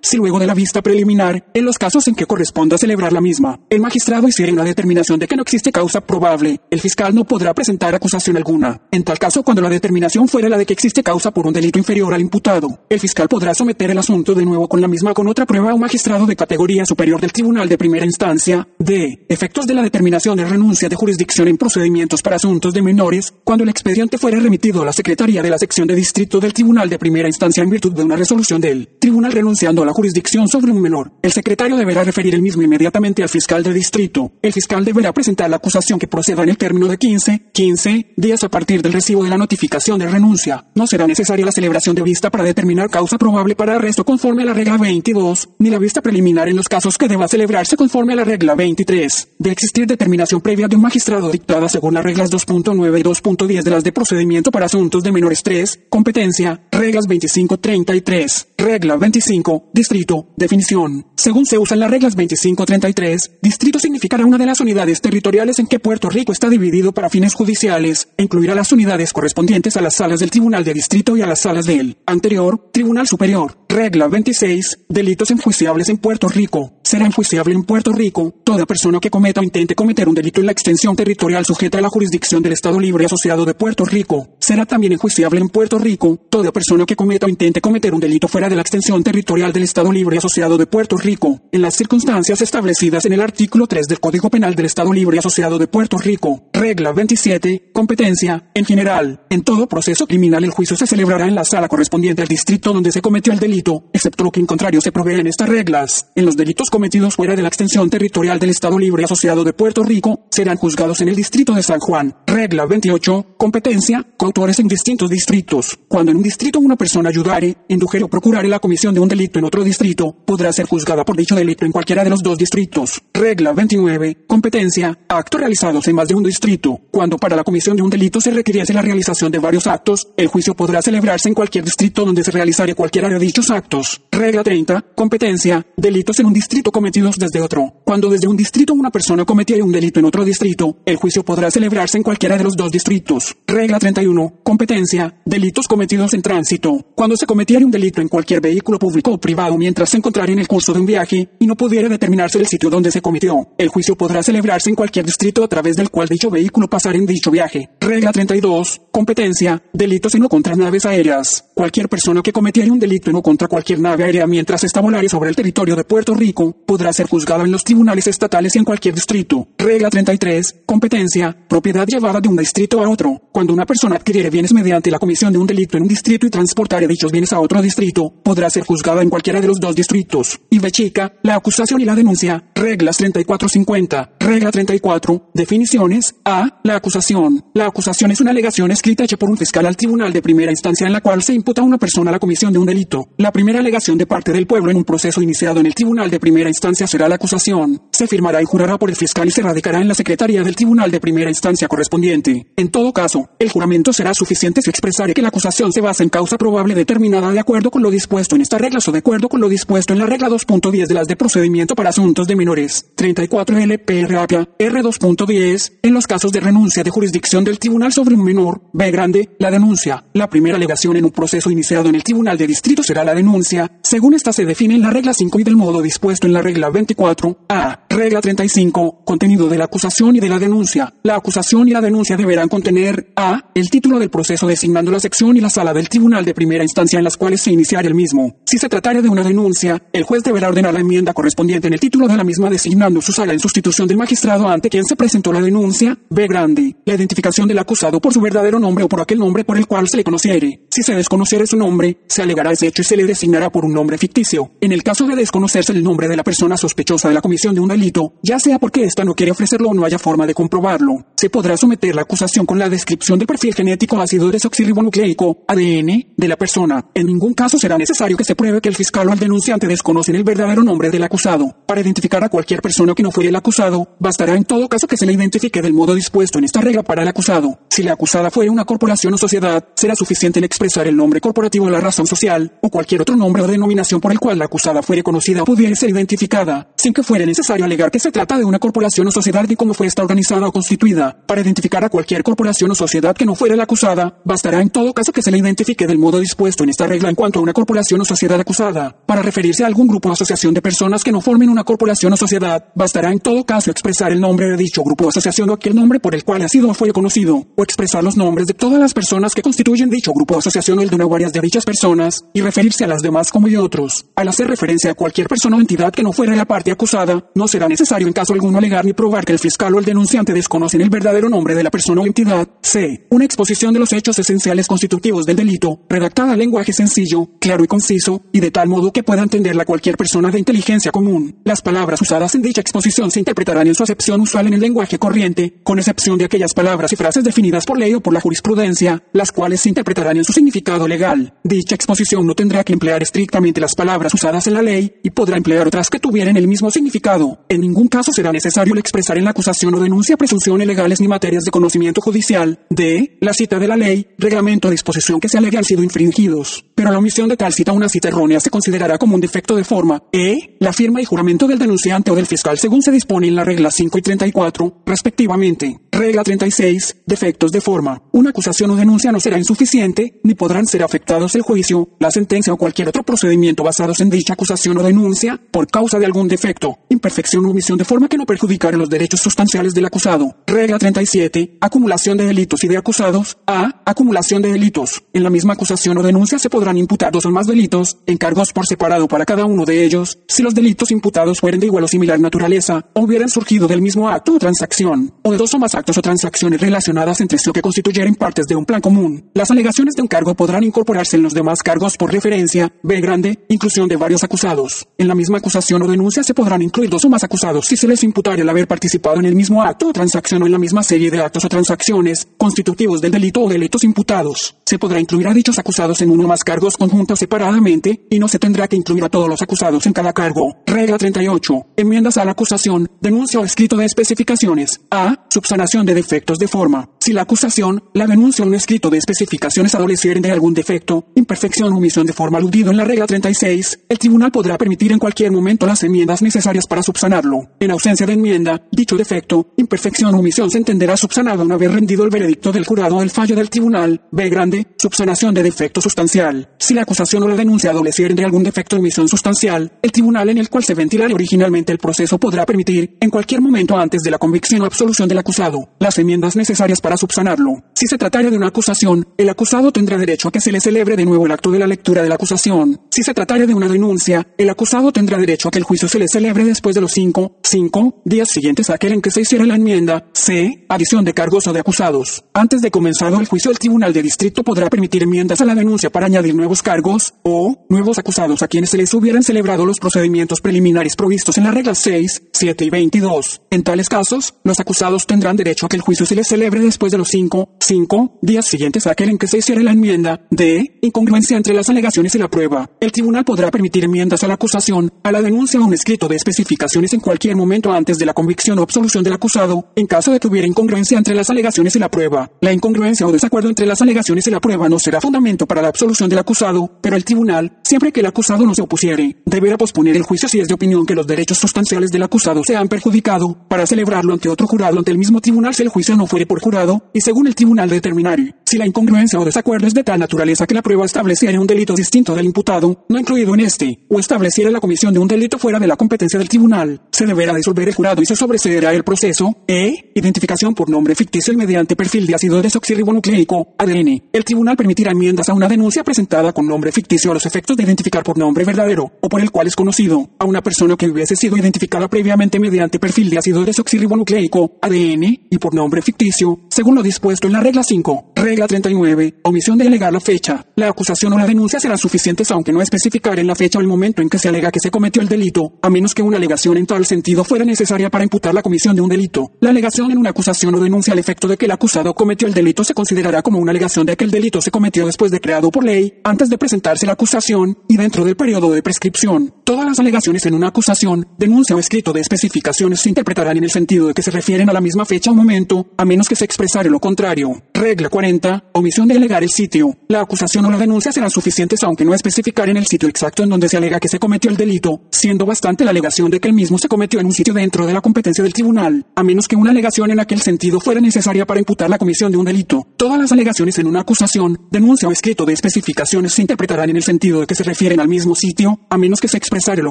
si luego de la vista preliminar, en los casos en que corresponda celebrar la misma, el magistrado hiciera una determinación de que no existe causa probable, el fiscal no podrá presentar acusación alguna. En tal caso, cuando la determinación fuera la de que existe causa por un delito inferior al imputado, el fiscal podrá someter el asunto de nuevo con la misma con otra prueba a un magistrado de categoría superior del tribunal de primera instancia. D. Efectos de la determinación de renuncia de jurisdicción en procedimientos para asuntos de menores, cuando el expediente fuera remitido a la Secretaría de la sección de distrito del tribunal de primera instancia en virtud de una resolución del tribunal renunciando la jurisdicción sobre un menor. El secretario deberá referir el mismo inmediatamente al fiscal de distrito. El fiscal deberá presentar la acusación que proceda en el término de 15, 15 días a partir del recibo de la notificación de renuncia. No será necesaria la celebración de vista para determinar causa probable para arresto conforme a la regla 22, ni la vista preliminar en los casos que deba celebrarse conforme a la regla 23. De existir determinación previa de un magistrado dictada según las reglas 2.9 y 2.10 de las de procedimiento para asuntos de menores 3, competencia, reglas 25.33. Regla 25, distrito, definición. Según se usan las reglas 25.33, distrito significará una de las unidades territoriales en que Puerto Rico está dividido para fines judiciales incluirá las unidades correspondientes a las salas del Tribunal de Distrito y a las salas del anterior Tribunal Superior. Regla 26. Delitos enjuiciables en Puerto Rico. Será enjuiciable en Puerto Rico toda persona que cometa o intente cometer un delito en la extensión territorial sujeta a la jurisdicción del Estado Libre Asociado de Puerto Rico. Será también enjuiciable en Puerto Rico toda persona que cometa o intente cometer un delito fuera de la extensión territorial del Estado Libre Asociado de Puerto Rico, en las circunstancias establecidas en el artículo 3 del Código Penal del Estado Libre Asociado de Puerto Rico. Regla 27. Competencia. En general, en todo proceso criminal el juicio se celebrará en la sala correspondiente al distrito donde se cometió el delito, excepto lo que en contrario se provee en estas reglas. En los delitos cometidos fuera de la extensión territorial del Estado Libre Asociado de Puerto Rico, serán juzgados en el distrito de San Juan. Regla 28. Competencia. Coautores en distintos distritos. Cuando en un distrito una persona ayudare, indujere o procurare la comisión de un delito en otro distrito, podrá ser juzgada por dicho delito en cualquiera de los dos distritos. Regla 29. Competencia. Actos realizados en más de un distrito. Cuando para la comisión de un delito se requiriese la realización de varios actos, el juicio podrá celebrarse en cualquier distrito donde se realizare cualquiera de dichos actos. Regla 30. Competencia. Delitos en un distrito cometidos desde otro. Cuando desde un distrito una persona cometiera un delito en otro distrito, el juicio podrá celebrarse en cualquiera de los dos distritos. Regla 31. Competencia. Delitos cometidos en tránsito. Cuando se cometiera un delito en cualquier vehículo público privado mientras se encontrara en el curso de un viaje y no pudiera determinarse el sitio donde se cometió, el juicio podrá celebrarse en cualquier distrito a través del cual dicho vehículo pasara en dicho viaje. Regla 32. Competencia. Delitos en o contra naves aéreas. Cualquier persona que cometiera un delito en o contra cualquier nave aérea mientras está volando sobre el territorio de Puerto Rico podrá ser juzgado en los tribunales estatales y en cualquier distrito. Regla 33. Competencia. Propiedad llevada de un distrito a otro. Cuando una persona adquiere bienes mediante la comisión de un delito en un distrito y transportare dichos bienes a otro distrito, podrá ser juzgada en cualquiera de los dos distritos. Y chica, la acusación y la denuncia. Reglas 3450. Regla 34. Definiciones. A. La acusación. La acusación es una alegación escrita hecha por un fiscal al tribunal de primera instancia en la cual se imputa a una persona la comisión de un delito. La primera alegación de parte del pueblo en un proceso iniciado en el tribunal de primera instancia será la acusación. Se firmará y jurará por el fiscal y se radicará en la secretaría del tribunal de primera instancia correspondiente. En todo caso, el juramento será suficiente si expresare que la acusación se basa en causa probable determinada de acuerdo con lo dispuesto en esta regla de acuerdo con lo dispuesto en la regla 2.10 de las de procedimiento para asuntos de menores. 34 LPRA R2.10 en los casos de renuncia de jurisdicción del tribunal sobre un menor. B grande, la denuncia. La primera alegación en un proceso iniciado en el tribunal de distrito será la denuncia. Según esta se define en la regla 5 y del modo dispuesto en la regla 24. A. Regla 35. Contenido de la acusación y de la denuncia. La acusación y la denuncia deberán contener A. El título del proceso designando la sección y la sala del tribunal de primera instancia en las cuales se iniciará el mismo. Si se tratara de una denuncia, el juez deberá ordenar la enmienda correspondiente en el título de la misma designando su sala en sustitución del magistrado ante quien se presentó la denuncia. B grande. La identificación del acusado por su verdadero nombre o por aquel nombre por el cual se le conociere. Si se desconociere su nombre, se alegará ese hecho y se le designará por un nombre ficticio. En el caso de desconocerse el nombre de la persona sospechosa de la comisión de un delito, ya sea porque ésta no quiere ofrecerlo o no haya forma de comprobarlo, se podrá someter la acusación con la descripción del perfil genético ácido desoxirribonucleico, ADN, de la persona. En ningún caso será necesario que se pruebe que el fiscal o el denunciante desconocen el verdadero nombre del acusado. Para identificar a cualquier persona que no fuera el acusado, bastará en todo caso que se le identifique del modo dispuesto en esta regla para el acusado. Si la acusada fuera una corporación o sociedad, será suficiente en expresar el nombre corporativo de la razón social o cualquier otro nombre o denominación por el cual la acusada fuere conocida o pudiera ser identificada, sin que fuera necesario alegar que se trata de una corporación o sociedad y cómo fue esta organizada o constituida. Para identificar a cualquier corporación o sociedad que no fuera la acusada, bastará en todo caso que se le identifique del modo dispuesto en esta regla en cuanto a una corporación o sociedad acusada. Para referirse a algún grupo o asociación de personas que no formen una corporación o sociedad, bastará en todo caso expresar el nombre de dicho grupo o asociación o aquel nombre por el cual ha sido o fue conocido, o expresar los nombres de todas las personas que constituyen dicho grupo o asociación o el de una varias de dichas personas, y referirse a las demás como y otros. Al hacer referencia a cualquier persona o entidad que no fuera la parte acusada, no será necesario en caso alguno alegar ni probar que el fiscal o el denunciante desconocen el verdadero nombre de la persona o entidad. C. Una exposición de los hechos esenciales constitutivos del delito, redactada en lenguaje sencillo, claro y conciso, y de tal modo que pueda entenderla cualquier persona de inteligencia común. Las palabras usadas en dicha exposición se interpretarán en su acepción usual en el lenguaje corriente, con excepción de aquellas palabras y frases definidas por ley o por la jurisprudencia, las cuales se interpretarán en su significado legal. Dicha exposición no tendrá que emplear estrictamente las palabras usadas en la ley y podrá emplear otras que tuvieran el mismo significado. En ningún caso será necesario expresar en la acusación o denuncia presunciones ni materias de conocimiento judicial. D. La cita de la ley, reglamento o disposición que se alegue sido infringidos. Pero la omisión de tal cita o una cita errónea se considerará como un defecto de forma. E. La firma y juramento del denunciante o del fiscal según se dispone en la regla 5 y 34, respectivamente. Regla 36. Defectos de forma. Una acusación o denuncia no será insuficiente, ni podrán ser afectados el juicio, la sentencia o cualquier otro procedimiento basados en dicha acusación o denuncia por causa de algún defecto, imperfección o omisión de forma que no perjudicare los derechos sustanciales del acusado. Regla 37. Acumulación de delitos y de acusados. A. Acumulación de delitos. En la misma acusación o denuncia se podrán imputar dos o más delitos, en cargos por separado para cada uno de ellos, si los delitos imputados fueren de igual o similar naturaleza, o hubieran surgido del mismo acto o transacción, o de dos o más actos o transacciones relacionadas entre sí o que constituyeran partes de un plan común. Las alegaciones de un cargo podrán incorporarse en los demás cargos por referencia. B grande, inclusión de varios acusados. En la misma acusación o denuncia se podrán incluir dos o más acusados si se les imputara el haber participado en el mismo acto o transacción o en la misma serie de actos o transacciones constitutivos del delito o delitos imputados. Se podrá incluir a dichos acusados en uno o más cargos conjuntos separadamente y no se tendrá que incluir a todos los acusados en cada cargo. Regla 38. Enmiendas a la acusación, denuncia o escrito de especificaciones. A. Subsanación de defectos de forma. Si la acusación, la denuncia o un escrito de especificaciones adolecieren de algún defecto, imperfección o omisión de forma aludido en la regla 36, el tribunal podrá permitir en cualquier momento las enmiendas necesarias para subsanarlo. En ausencia de enmienda, dicho defecto, imperfección o omisión se entenderá subsanado una vez rendido el veredicto del jurado o el fallo del tribunal. B grande, subsanación de defecto sustancial. Si la acusación o la denuncia adolecieren de algún defecto de omisión sustancial, el tribunal en el cual se ventilara originalmente el proceso podrá permitir, en cualquier momento antes de la convicción o absolución del acusado, las enmiendas necesarias para subsanarlo. Si se tratara de una acusación, el acusado tendrá derecho a que se le celebre de nuevo el acto de la lectura de la acusación. Si se tratara de una denuncia, el acusado tendrá derecho a que el juicio se le celebre después de los cinco, cinco días siguientes a aquel en que se hiciera la enmienda. C. Adición de cargos o de acusados. Antes de comenzado el juicio, el Tribunal de Distrito podrá permitir enmiendas a la denuncia para añadir nuevos cargos o nuevos acusados a quienes se les hubieran celebrado los procedimientos preliminares provistos en las reglas 6, 7 y 22. En tales casos, los acusados tendrán derecho a que el juicio se les celebre después de los cinco, cinco días siguientes a aquel en que se hiciera la enmienda. D. Incongruencia entre las alegaciones y la prueba. El tribunal podrá permitir enmiendas a la acusación, a la denuncia o un escrito de especificaciones en cualquier momento antes de la convicción o absolución del acusado, en caso de que hubiera incongruencia entre las alegaciones y la prueba. La incongruencia o desacuerdo entre las alegaciones y la prueba no será fundamento para la absolución del acusado, pero el tribunal, siempre que el acusado no se opusiere, deberá posponer el juicio si es de opinión que los derechos sustanciales del acusado se han perjudicado, para celebrarlo ante otro jurado ante el mismo tribunal si el juicio no fuere por jurado, y según el tribunal determinar si la incongruencia o desacuerdo es de tal naturaleza que la prueba estableciera un delito distinto del imputado, no incluido en este, o estableciera la comisión de un delito fuera de la competencia del tribunal, se deberá disolver el jurado y se sobrecederá el proceso. E. Identificación por nombre ficticio y mediante perfil de ácido desoxirribonucleico, ADN. El tribunal permitirá enmiendas a una denuncia presentada con nombre ficticio a los efectos de identificar por nombre verdadero, o por el cual es conocido, a una persona que hubiese sido identificada previamente mediante perfil de ácido desoxirribonucleico, ADN, y por nombre ficticio, según lo dispuesto en la regla 5. Regla 39. Omisión de alegar la fecha. La acusación o la denuncia serán suficientes aunque no especificar en la fecha o el momento en que se alega que se cometió el delito, a menos que una alegación en tal sentido fuera necesaria para imputar la comisión de un delito. La alegación en una acusación o denuncia al efecto de que el acusado cometió el delito se considerará como una alegación de que el delito se cometió después de creado por ley, antes de presentarse la acusación y dentro del periodo de prescripción. Todas las alegaciones en una acusación, denuncia o escrito de especificaciones se interpretarán en el sentido de que se refieren a la misma fecha o momento, a menos que se expresare lo contrario. Regla 40. Omisión de alegar el sitio. La acusación o la denuncia serán suficientes aunque no especificar en el sitio exacto en donde se alega que se cometió el delito, siendo bastante la alegación de que el mismo se cometió en un sitio dentro de la competencia del tribunal, a menos que una alegación en aquel sentido fuera necesaria para imputar la comisión de un delito. Todas las alegaciones en una acusación, denuncia o escrito de especificaciones se interpretarán en el sentido de que se refieren al mismo sitio, a menos que se expresare lo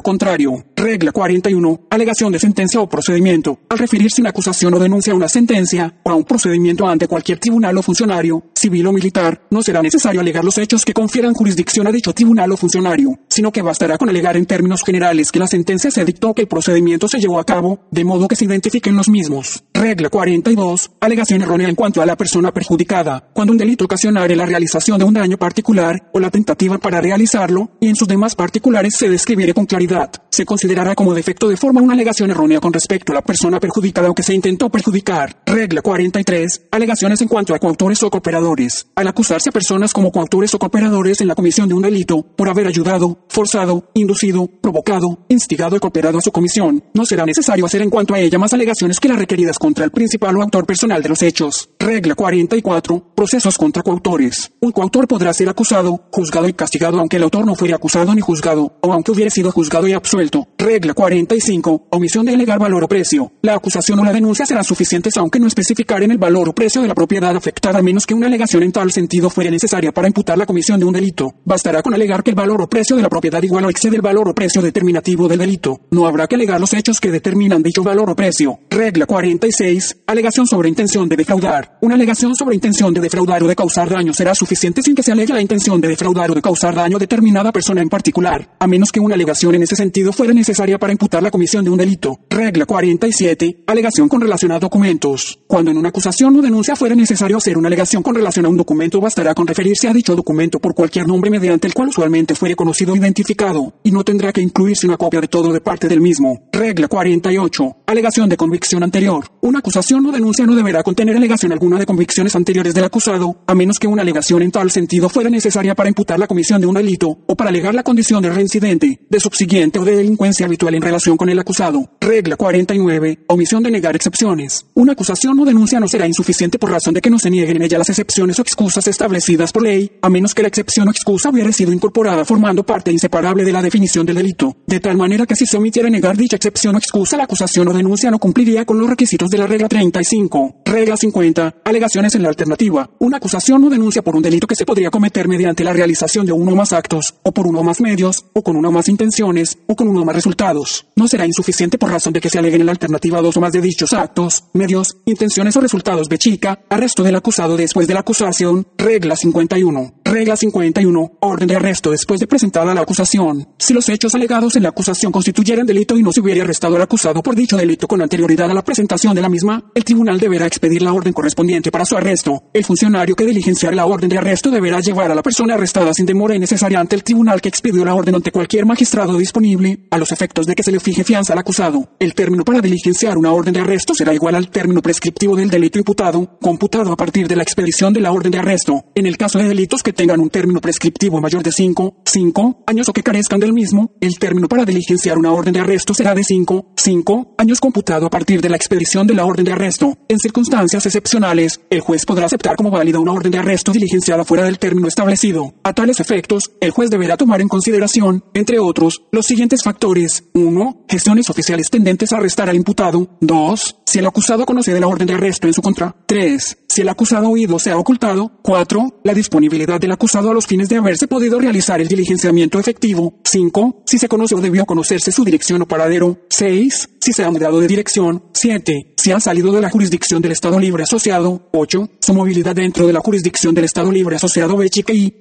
contrario. Regla 41. Alegación de sentencia o procedimiento. Al referirse una acusación o denuncia a una sentencia o a un procedimiento ante cualquier tribunal o funcionario, civil o militar, no será necesario alegar los hechos que confieran jurisdicción a dicho tribunal o funcionario, sino que bastará con alegar en términos generales que la sentencia se dictó que el procedimiento se llevó a cabo, de modo que se identifiquen los mismos. Regla 42. Alegación errónea en cuanto a la persona perjudicada. Cuando un delito ocasionare la realización de un daño particular o la tentativa para realizarlo, y en sus demás particulares se describiere con claridad, se considerará como defecto de forma una alegación errónea con respecto a la persona perjudicada o que se intentó perjudicar. Regla 43. Alegaciones en cuanto a coautores o cooperadores. Al acusarse a personas como coautores o cooperadores en la comisión de un delito por haber ayudado, forzado, inducido, provocado, instigado y cooperado a su comisión, no será necesario hacer en cuanto a ella más alegaciones que las requeridas contra el principal o autor personal de los hechos. Regla 44. Procesos contra coautores. Un coautor podrá ser acusado, juzgado y castigado aunque el autor no fuera acusado ni juzgado, o aunque hubiera sido juzgado y absuelto. Regla 45. Omisión de alegar valor o precio. La acusación o la denuncia serán suficientes aunque no especificar en el valor o precio de la propiedad afectada a menos que una alegación en tal sentido fuera necesaria para imputar la comisión de un delito. Bastará con alegar que el valor o precio de la propiedad igual o excede el valor o precio determinativo del delito. No habrá que alegar los hechos que determinan dicho valor o precio. Regla 46. Alegación sobre intención de defraudar. Una alegación sobre intención de defraudar o de causar daño será suficiente sin que se alegue la intención de defraudar o de causar daño a determinada persona en particular, a menos que una alegación en ese sentido fuera necesaria para imputar la comisión de un delito. Regla 47. Alegación con relación a documentos. Cuando en una acusación o denuncia fuera necesario hacer una alegación con relación a un documento, bastará con referirse a dicho documento por cualquier nombre mediante el cual usualmente fuere conocido o identificado, y no tendrá que incluirse una copia de todo de parte del mismo. Regla 48. Alegación de convicción anterior. Una acusación o denuncia no deberá contener alegación alguna de convicciones anteriores del acusado, a menos que una alegación en tal sentido fuera necesaria para imputar la comisión de un delito o para alegar la condición de reincidente, de subsiguiente o de delincuencia habitual en relación con el acusado. Regla 49. Omisión de negar excepciones. Una acusación o denuncia no será insuficiente por razón de que no se nieguen en ella las excepciones o excusas establecidas por ley, a menos que la excepción o excusa hubiera sido incorporada formando parte inseparable de la definición del delito, de tal manera que si se omitiera negar dicha excepción o excusa, la acusación o denuncia no cumpliría con los requisitos de la regla 35. Regla 50. Alegaciones en la alternativa. Una acusación o denuncia por un delito que se podría cometer mediante la realización de uno o más actos, o por uno o más medios, o con uno o más intenciones, o con uno o más resultados. No será insuficiente por razón de que se aleguen en la alternativa dos o más de dichos actos, medios, intenciones o resultados de chica, arresto del acusado después de la acusación, regla 51. Regla 51. Orden de arresto después de presentada la acusación. Si los hechos alegados en la acusación constituyeran delito y no se hubiera arrestado al acusado por dicho delito con anterioridad a la presentación de la misma, el tribunal deberá expedir la orden correspondiente para su arresto. El funcionario que diligenciare la orden de arresto deberá llevar a la persona arrestada sin demora innecesaria ante el tribunal que expidió la orden ante cualquier magistrado disponible, a los efectos de que se le fije fianza al acusado. El término para diligenciar una orden de arresto será igual al término prescriptivo del delito imputado, computado a partir de la expedición de la orden de arresto. En el caso de delitos que tengan un término prescriptivo mayor de 5, 5 años o que carezcan del mismo, el término para diligenciar una orden de arresto será de 5, 5 años computado a partir de la expedición de la orden de arresto. En circunstancias excepcionales, el juez podrá aceptar como válida una orden de arresto diligenciada fuera del término establecido. A tales efectos, el juez deberá tomar en consideración, entre otros, los siguientes factores. 1. Gestiones oficiales tendentes a arrestar al imputado. 2. Si el acusado conoce de la orden de arresto en su contra. 3. Si el acusado huido se ha ocultado. 4. La disponibilidad del acusado a los fines de haberse podido realizar el diligenciamiento efectivo. 5. Si se conoce o debió conocerse su dirección o paradero. 6. Si se ha mudado de dirección. 7. Si ha salido de la jurisdicción del Estado Libre Asociado. 8. Su movilidad dentro de la jurisdicción del Estado Libre Asociado B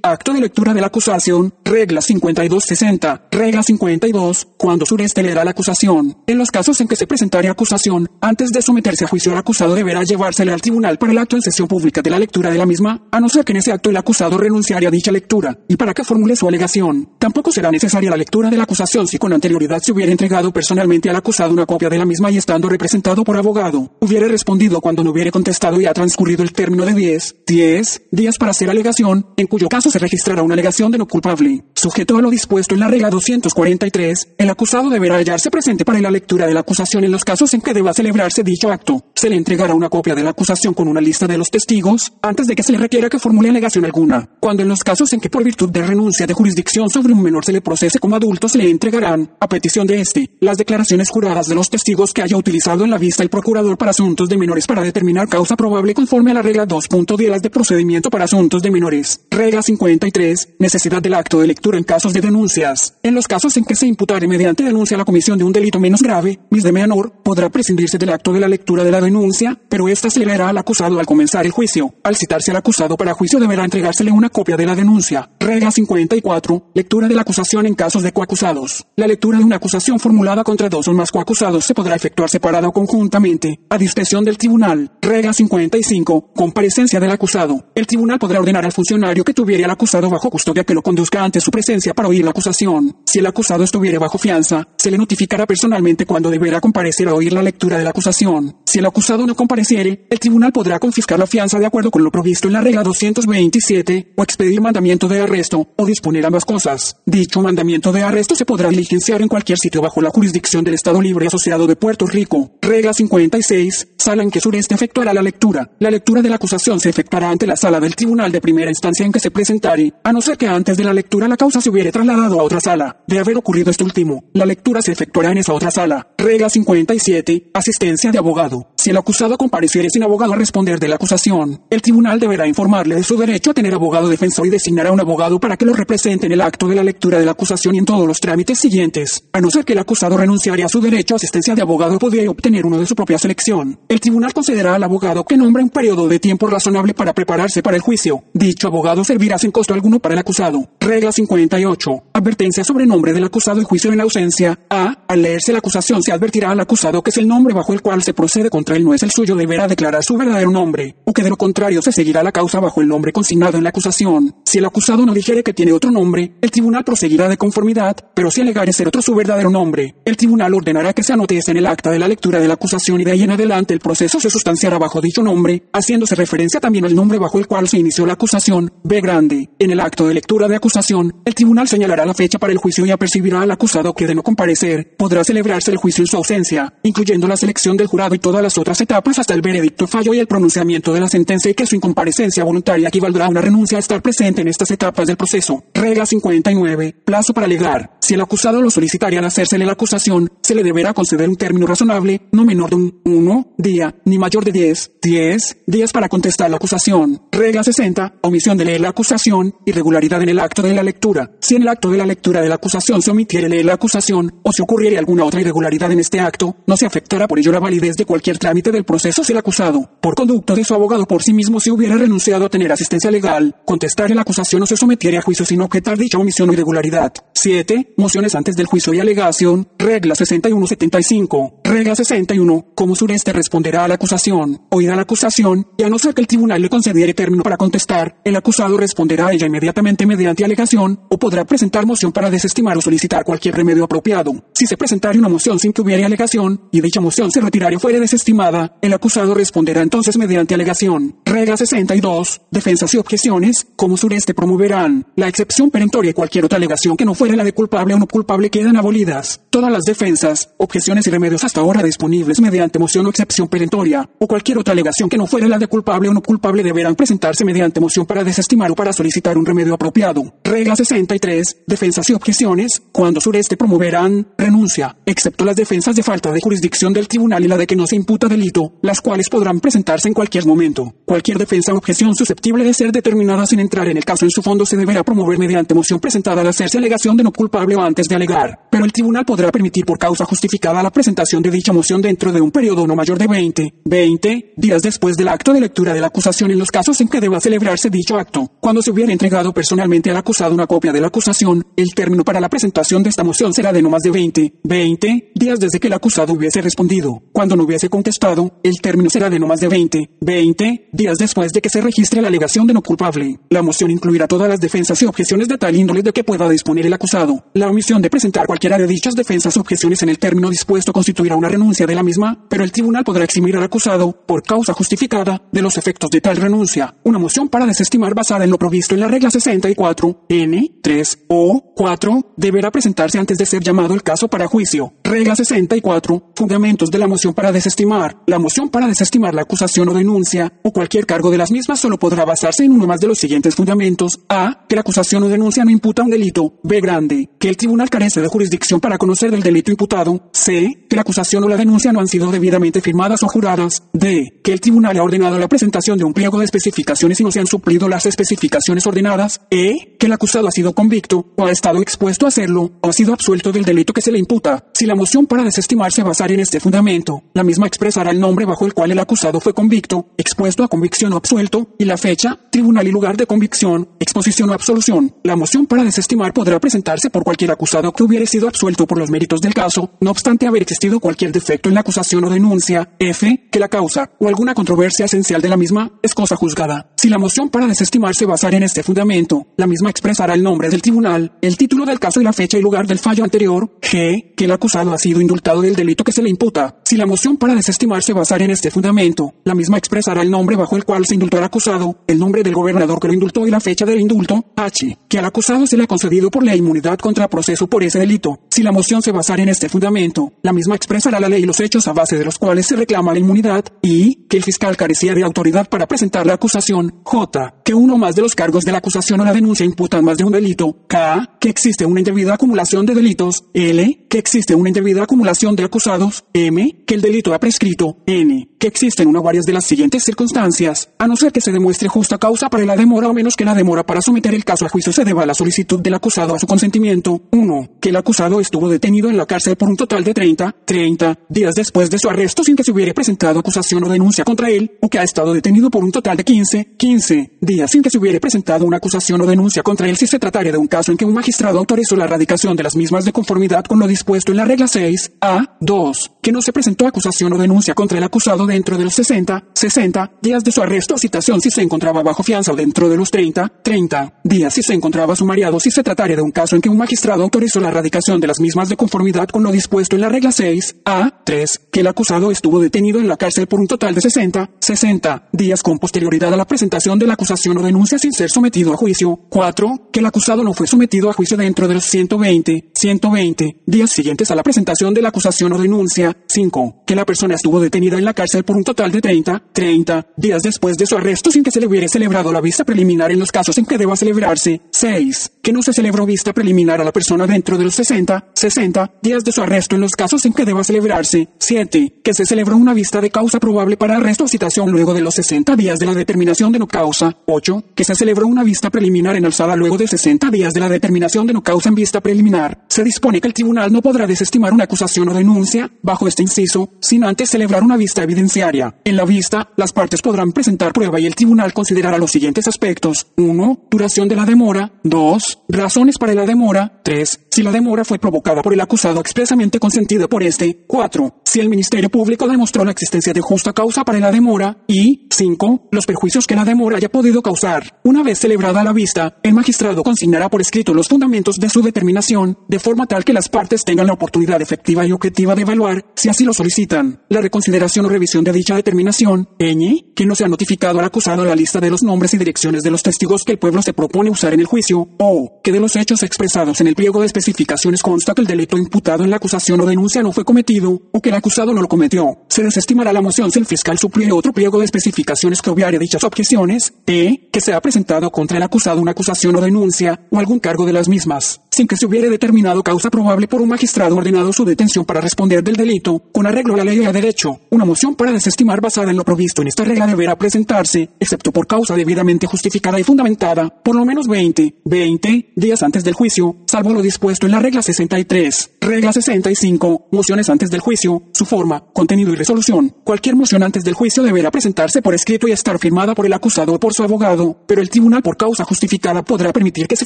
Acto de lectura de la acusación. Regla 5260. Regla 52. Cuando sureste leerá la acusación. En los casos en que se presentare acusación, antes de someterse a juicio el acusado deberá llevársele al tribunal para el acto en sesión pública de la lectura de la misma, a no ser que en ese acto el acusado renunciaría a dicha lectura, y para que formule su alegación. Tampoco será necesaria la lectura de la acusación si con anterioridad se hubiera entregado personalmente al acusado una copia de la misma y estando representado por abogado, hubiere respondido cuando no hubiere contestado y ha transcurrido el término de 10, 10 días para hacer alegación, en cuyo caso se registrará una alegación de no culpable. Sujeto a lo dispuesto en la regla 243, el acusado deberá hallarse presente para la lectura de la acusación en los casos en que deba celebrarse dicho acto. Se le entregará una copia de la acusación con una lista de los testigos antes de que se le requiera que formule alegación alguna. Cuando en los casos en que por virtud de renuncia de jurisdicción sobre un menor se le procese como adulto se le entregarán, a petición de este, las declaraciones juradas de los testigos que haya utilizado en la vista el procurador para asuntos de menores para determinar causa probable conforme a la regla 2.10 de procedimiento para asuntos de menores. Regla 53. Necesidad del acto de lectura en casos de denuncias. En los casos en que se imputare mediante denuncia la comisión de un delito menos grave, mis de menor, podrá prescindirse del acto de la lectura de la denuncia, pero esta se leerá al acusado al comenzar el juicio. Al citarse al acusado para juicio deberá entregársele una copia de la denuncia. Regla 54. Lectura de la acusación en casos de coacusados. La lectura de una acusación formulada contra dos o más coacusados se podrá efectuar separada o conjuntamente, a discreción del tribunal. Regla 55. Comparecencia del acusado. El tribunal podrá ordenar al funcionario que tuviera al acusado bajo custodia que lo conduzca ante su presencia para oír la acusación. Si el acusado estuviera bajo fianza, se le notificará personalmente cuando deberá comparecer a oír la lectura de la acusación. Si el acusado no compareciere, el tribunal podrá confiscar la fianza de acuerdo con lo provisto en la regla 227 o expedir mandamiento de arresto o disponer ambas cosas. Dicho mandamiento de arresto se podrá diligenciar en cualquier sitio bajo la jurisdicción del Estado Libre Asociado de Puerto Rico. Regla 56. Sala en que sureste efectuará la lectura. La lectura de la acusación se efectuará ante la sala del tribunal de primera instancia en que se presentare, a no ser que antes de la lectura la causa se hubiere trasladado a otra sala. De haber ocurrido este último, la lectura se efectuará en esa otra sala. Regla 57. Asistencia de abogado. Si el acusado compareciere sin abogado a responder de la acusación, el tribunal deberá informarle de su derecho a tener abogado defensor y designará un abogado para que lo represente en el acto de la lectura de la acusación y en todos los trámites siguientes. A no ser que el acusado renunciare a su derecho a asistencia de abogado, podría obtener uno de su propia selección. El tribunal considerará al abogado que nombre un periodo de tiempo razonable para prepararse para el juicio. Dicho abogado servirá sin costo alguno para el acusado. Regla 58. Advertencia sobre nombre del acusado y juicio en ausencia. A. Al leerse la acusación se advertirá al acusado que es el nombre bajo el cual se procede contra él no es el suyo deberá declarar su verdadero nombre, o que de lo contrario se seguirá la causa bajo el nombre consignado en la acusación. Si el acusado no dijere que tiene otro nombre, el tribunal proseguirá de conformidad, pero si alegare ser otro su verdadero nombre, el tribunal ordenará que se anote en el acta de la lectura de la acusación y de ahí en adelante el proceso se sustanciará bajo dicho nombre, haciéndose referencia también al nombre bajo el cual se inició la acusación, B grande. En el acto de lectura de acusación, el tribunal señalará la fecha para el juicio y apercibirá al acusado que de no comparecer, podrá celebrarse el juicio en su ausencia, incluyendo la selección del jurado y todas las otras etapas hasta el veredicto, fallo y el pronunciamiento de la sentencia y que su incomparecencia voluntaria equivaldrá a una renuncia a estar presente en estas etapas del proceso. Regla 59. Plazo para alegar. Si el acusado lo solicitaría al hacérsele la acusación, se le deberá conceder un término razonable, no menor de un 1 día, ni mayor de 10, 10 días para contestar la acusación. Regla 60. Omisión de leer la acusación, irregularidad en el acto de la lectura. Si en el acto de la lectura de la acusación se omitiere leer la acusación o si ocurriere alguna otra irregularidad en este acto, no se afectará por ello la validez de cualquier trámite del proceso si el acusado, por conducto de su abogado por sí mismo, se hubiera renunciado a tener asistencia legal, contestar la acusación o se sometiere a juicio sin objetar dicha omisión o irregularidad. 7. Mociones antes del juicio y alegación. Regla 6175. Regla 61. Como sureste responderá a la acusación, oída la acusación, y a no ser que el tribunal le concediere término para contestar, el acusado responderá a ella inmediatamente mediante alegación, o podrá presentar moción para desestimar o solicitar cualquier remedio apropiado. Si se presentare una moción sin que hubiere alegación, y dicha moción se retirare o fuere desestimada, el acusado responderá entonces mediante alegación. Regla 62. Defensas y objeciones, como sureste promoverán. La excepción perentoria y cualquier otra alegación que no fuere la de culpable o no culpable quedan abolidas. Todas las defensas, objeciones y remedios hasta ahora disponibles mediante moción o excepción perentoria, o cualquier otra alegación que no fuera la de culpable o no culpable deberán presentarse mediante moción para desestimar o para solicitar un remedio apropiado. Regla 63. Defensas y objeciones, cuando sureste promoverán renuncia, excepto las defensas de falta de jurisdicción del tribunal y la de que no se imputa delito, las cuales podrán presentarse en cualquier momento. Cualquier defensa o objeción susceptible de ser determinada sin entrar en el caso en su fondo se deberá promover mediante moción presentada al hacerse alegación de no culpable o antes de alegar, pero el tribunal podrá permitir por causa justificada la presentación de dicha moción dentro de un periodo no mayor de 20, 20 días después del acto de lectura de la acusación en los casos en que deba celebrarse dicho acto. Cuando se hubiera entregado personalmente al acusado una copia de la acusación, el término para la presentación de esta moción será de no más de 20, 20 días desde que el acusado hubiese respondido. Cuando no hubiese contestado, el término será de no más de 20, 20 días después de que se registre la alegación de no culpable. La moción incluirá todas las defensas y objeciones de tal índole de que pueda disponer el acusado. La omisión de presentar cualquiera de dichas defensas o objeciones en el término dispuesto constituirá una renuncia de la misma, pero el tribunal podrá eximir al acusado, por causa justificada, de los efectos de tal renuncia. Una moción para desestimar basada en lo provisto en la regla 64, N, 3 o 4, deberá presentarse antes de ser llamado el caso para juicio. Regla 64, fundamentos de la moción para desestimar. La moción para desestimar la acusación o denuncia, o cualquier cargo de las mismas solo podrá basarse en uno más de los siguientes fundamentos. A, que la acusación o denuncia no imputa un delito. B grande, que el tribunal carece de jurisdicción para conocer del delito imputado. C, que la acusación o la denuncia no han sido debidamente firmadas o juradas. D, que el tribunal ha ordenado la presentación de un pliego de especificaciones y no se han suplido las especificaciones ordenadas. E, que el acusado ha sido convicto o ha estado expuesto a hacerlo o ha sido absuelto del delito que se le imputa. Si la moción para desestimar se basara en este fundamento, la misma expresará el nombre bajo el cual el acusado fue convicto, expuesto a convicción o absuelto, y la fecha, tribunal y lugar de convicción, exposición o absolución. La moción para desestimar podrá presentarse por cualquier acusado que hubiere sido absuelto por los méritos del caso, no obstante haber existido cualquier defecto en la acusación o denuncia. F. Que la causa o alguna controversia esencial de la misma es cosa juzgada. Si la moción para desestimar se basara en este fundamento, la misma expresará el nombre del tribunal, el título del caso y la fecha y lugar del fallo anterior. G. Que el acusado ha sido indultado del delito que se le imputa. Si la moción para desestimar se basara en este fundamento, la misma expresará el nombre bajo el cual se indultó al acusado, el nombre del gobernador que lo indultó y la fecha del indulto. H. Que al acusado se le ha concedido por la inmunidad contra proceso por ese delito. Si la moción se basara en este fundamento, la misma expresará la ley y los hechos a base de los cuales se reclama la inmunidad y que el fiscal carecía de autoridad para presentar la acusación. J. Que uno más de los cargos de la acusación o la denuncia imputan más de un delito. K. Que existe una indebida acumulación de delitos. L. Que existe una indebida acumulación de acusados. M. Que el delito ha prescrito. N. Que existen una varias de las siguientes circunstancias, a no ser que se demuestre justa causa para la demora o menos que la demora para someter el caso a juicio se deba a la solicitud del acusado a su consentimiento. 1. Que el acusado estuvo detenido en la cárcel por un total de 30, 30 días después de su arresto sin que se hubiera presentado acusación o denuncia contra él, o que ha estado detenido por un total de 15, 15 días sin que se hubiera presentado una acusación o denuncia contra él si se tratara de un caso en que un magistrado autorizó la erradicación de las mismas de conformidad con lo dispuesto en la regla 6. A. 2. Que no se presentó acusación o denuncia contra el acusado dentro de los 60, 60 días de su arresto o citación si se encontraba bajo fianza o dentro de los 30, 30 días si se encontraba sumariado si se tratara de un caso en que un magistrado autorizó la erradicación de las mismas de conformidad con lo dispuesto en la regla 6, a 3, que el acusado estuvo detenido en la cárcel por un total de 60, 60 días con posterioridad a la presentación de la acusación o denuncia sin ser sometido a juicio, 4, que el acusado no fue sometido a juicio dentro de los 120, 120 días siguientes a la presentación de la acusación o denuncia, 5, que la persona estuvo detenida en la cárcel por un total de 30, 30 días después de su arresto sin que se le hubiera celebrado la vista preliminar en los casos en que deba celebrarse. 6. Que no se celebró vista preliminar a la persona dentro de los 60, 60 días de su arresto en los casos en que deba celebrarse. 7. Que se celebró una vista de causa probable para arresto o citación luego de los 60 días de la determinación de no causa. 8. Que se celebró una vista preliminar en alzada luego de 60 días de la determinación de no causa en vista preliminar. Se dispone que el tribunal no podrá desestimar una acusación o denuncia, bajo este inciso, sin antes celebrar una vista evidenciaria. En la vista, las partes podrán presentar prueba y el tribunal considerará los siguientes aspectos. 1. Duración de la demora. 2. Razones para la demora. 3. Si la demora fue provocada por el acusado expresamente consentida por este. 4. Si el Ministerio Público demostró la existencia de justa causa para la demora. Y 5. Los perjuicios que la demora haya podido causar. Una vez celebrada la vista, el magistrado consignará por escrito los fundamentos de su determinación, de forma tal que las partes tengan la oportunidad efectiva y objetiva de evaluar, si así lo solicitan, la reconsideración o revisión de dicha determinación, ñ, que no se ha notificado al acusado la lista de los nombres y direcciones de los testigos que el pueblo se propone usar en el juicio, o que de los hechos expresados en el pliego de especificaciones consta que el delito imputado en la acusación o denuncia no fue cometido, o que el acusado no lo cometió. Se desestimará la moción si el fiscal supliere otro pliego de especificaciones que obviare dichas objeciones, e, que se ha presentado contra el acusado una acusación o denuncia, o algún cargo de las mismas, sin que se hubiere determinado causa probable por un magistrado ordenado su detención para responder del delito, con arreglo a la ley y a derecho. Una moción para desestimar basada en lo provisto en esta regla deberá presentarse, excepto por causa debidamente justificada y fundamentada, por lo menos 20, 20 días antes del juicio, salvo lo dispuesto en la regla 63. Regla 65. Mociones antes del juicio. Su forma, contenido y resolución. Cualquier moción antes del juicio deberá presentarse por escrito y estar firmada por el acusado o por su abogado, pero el tribunal por causa justificada podrá permitir que se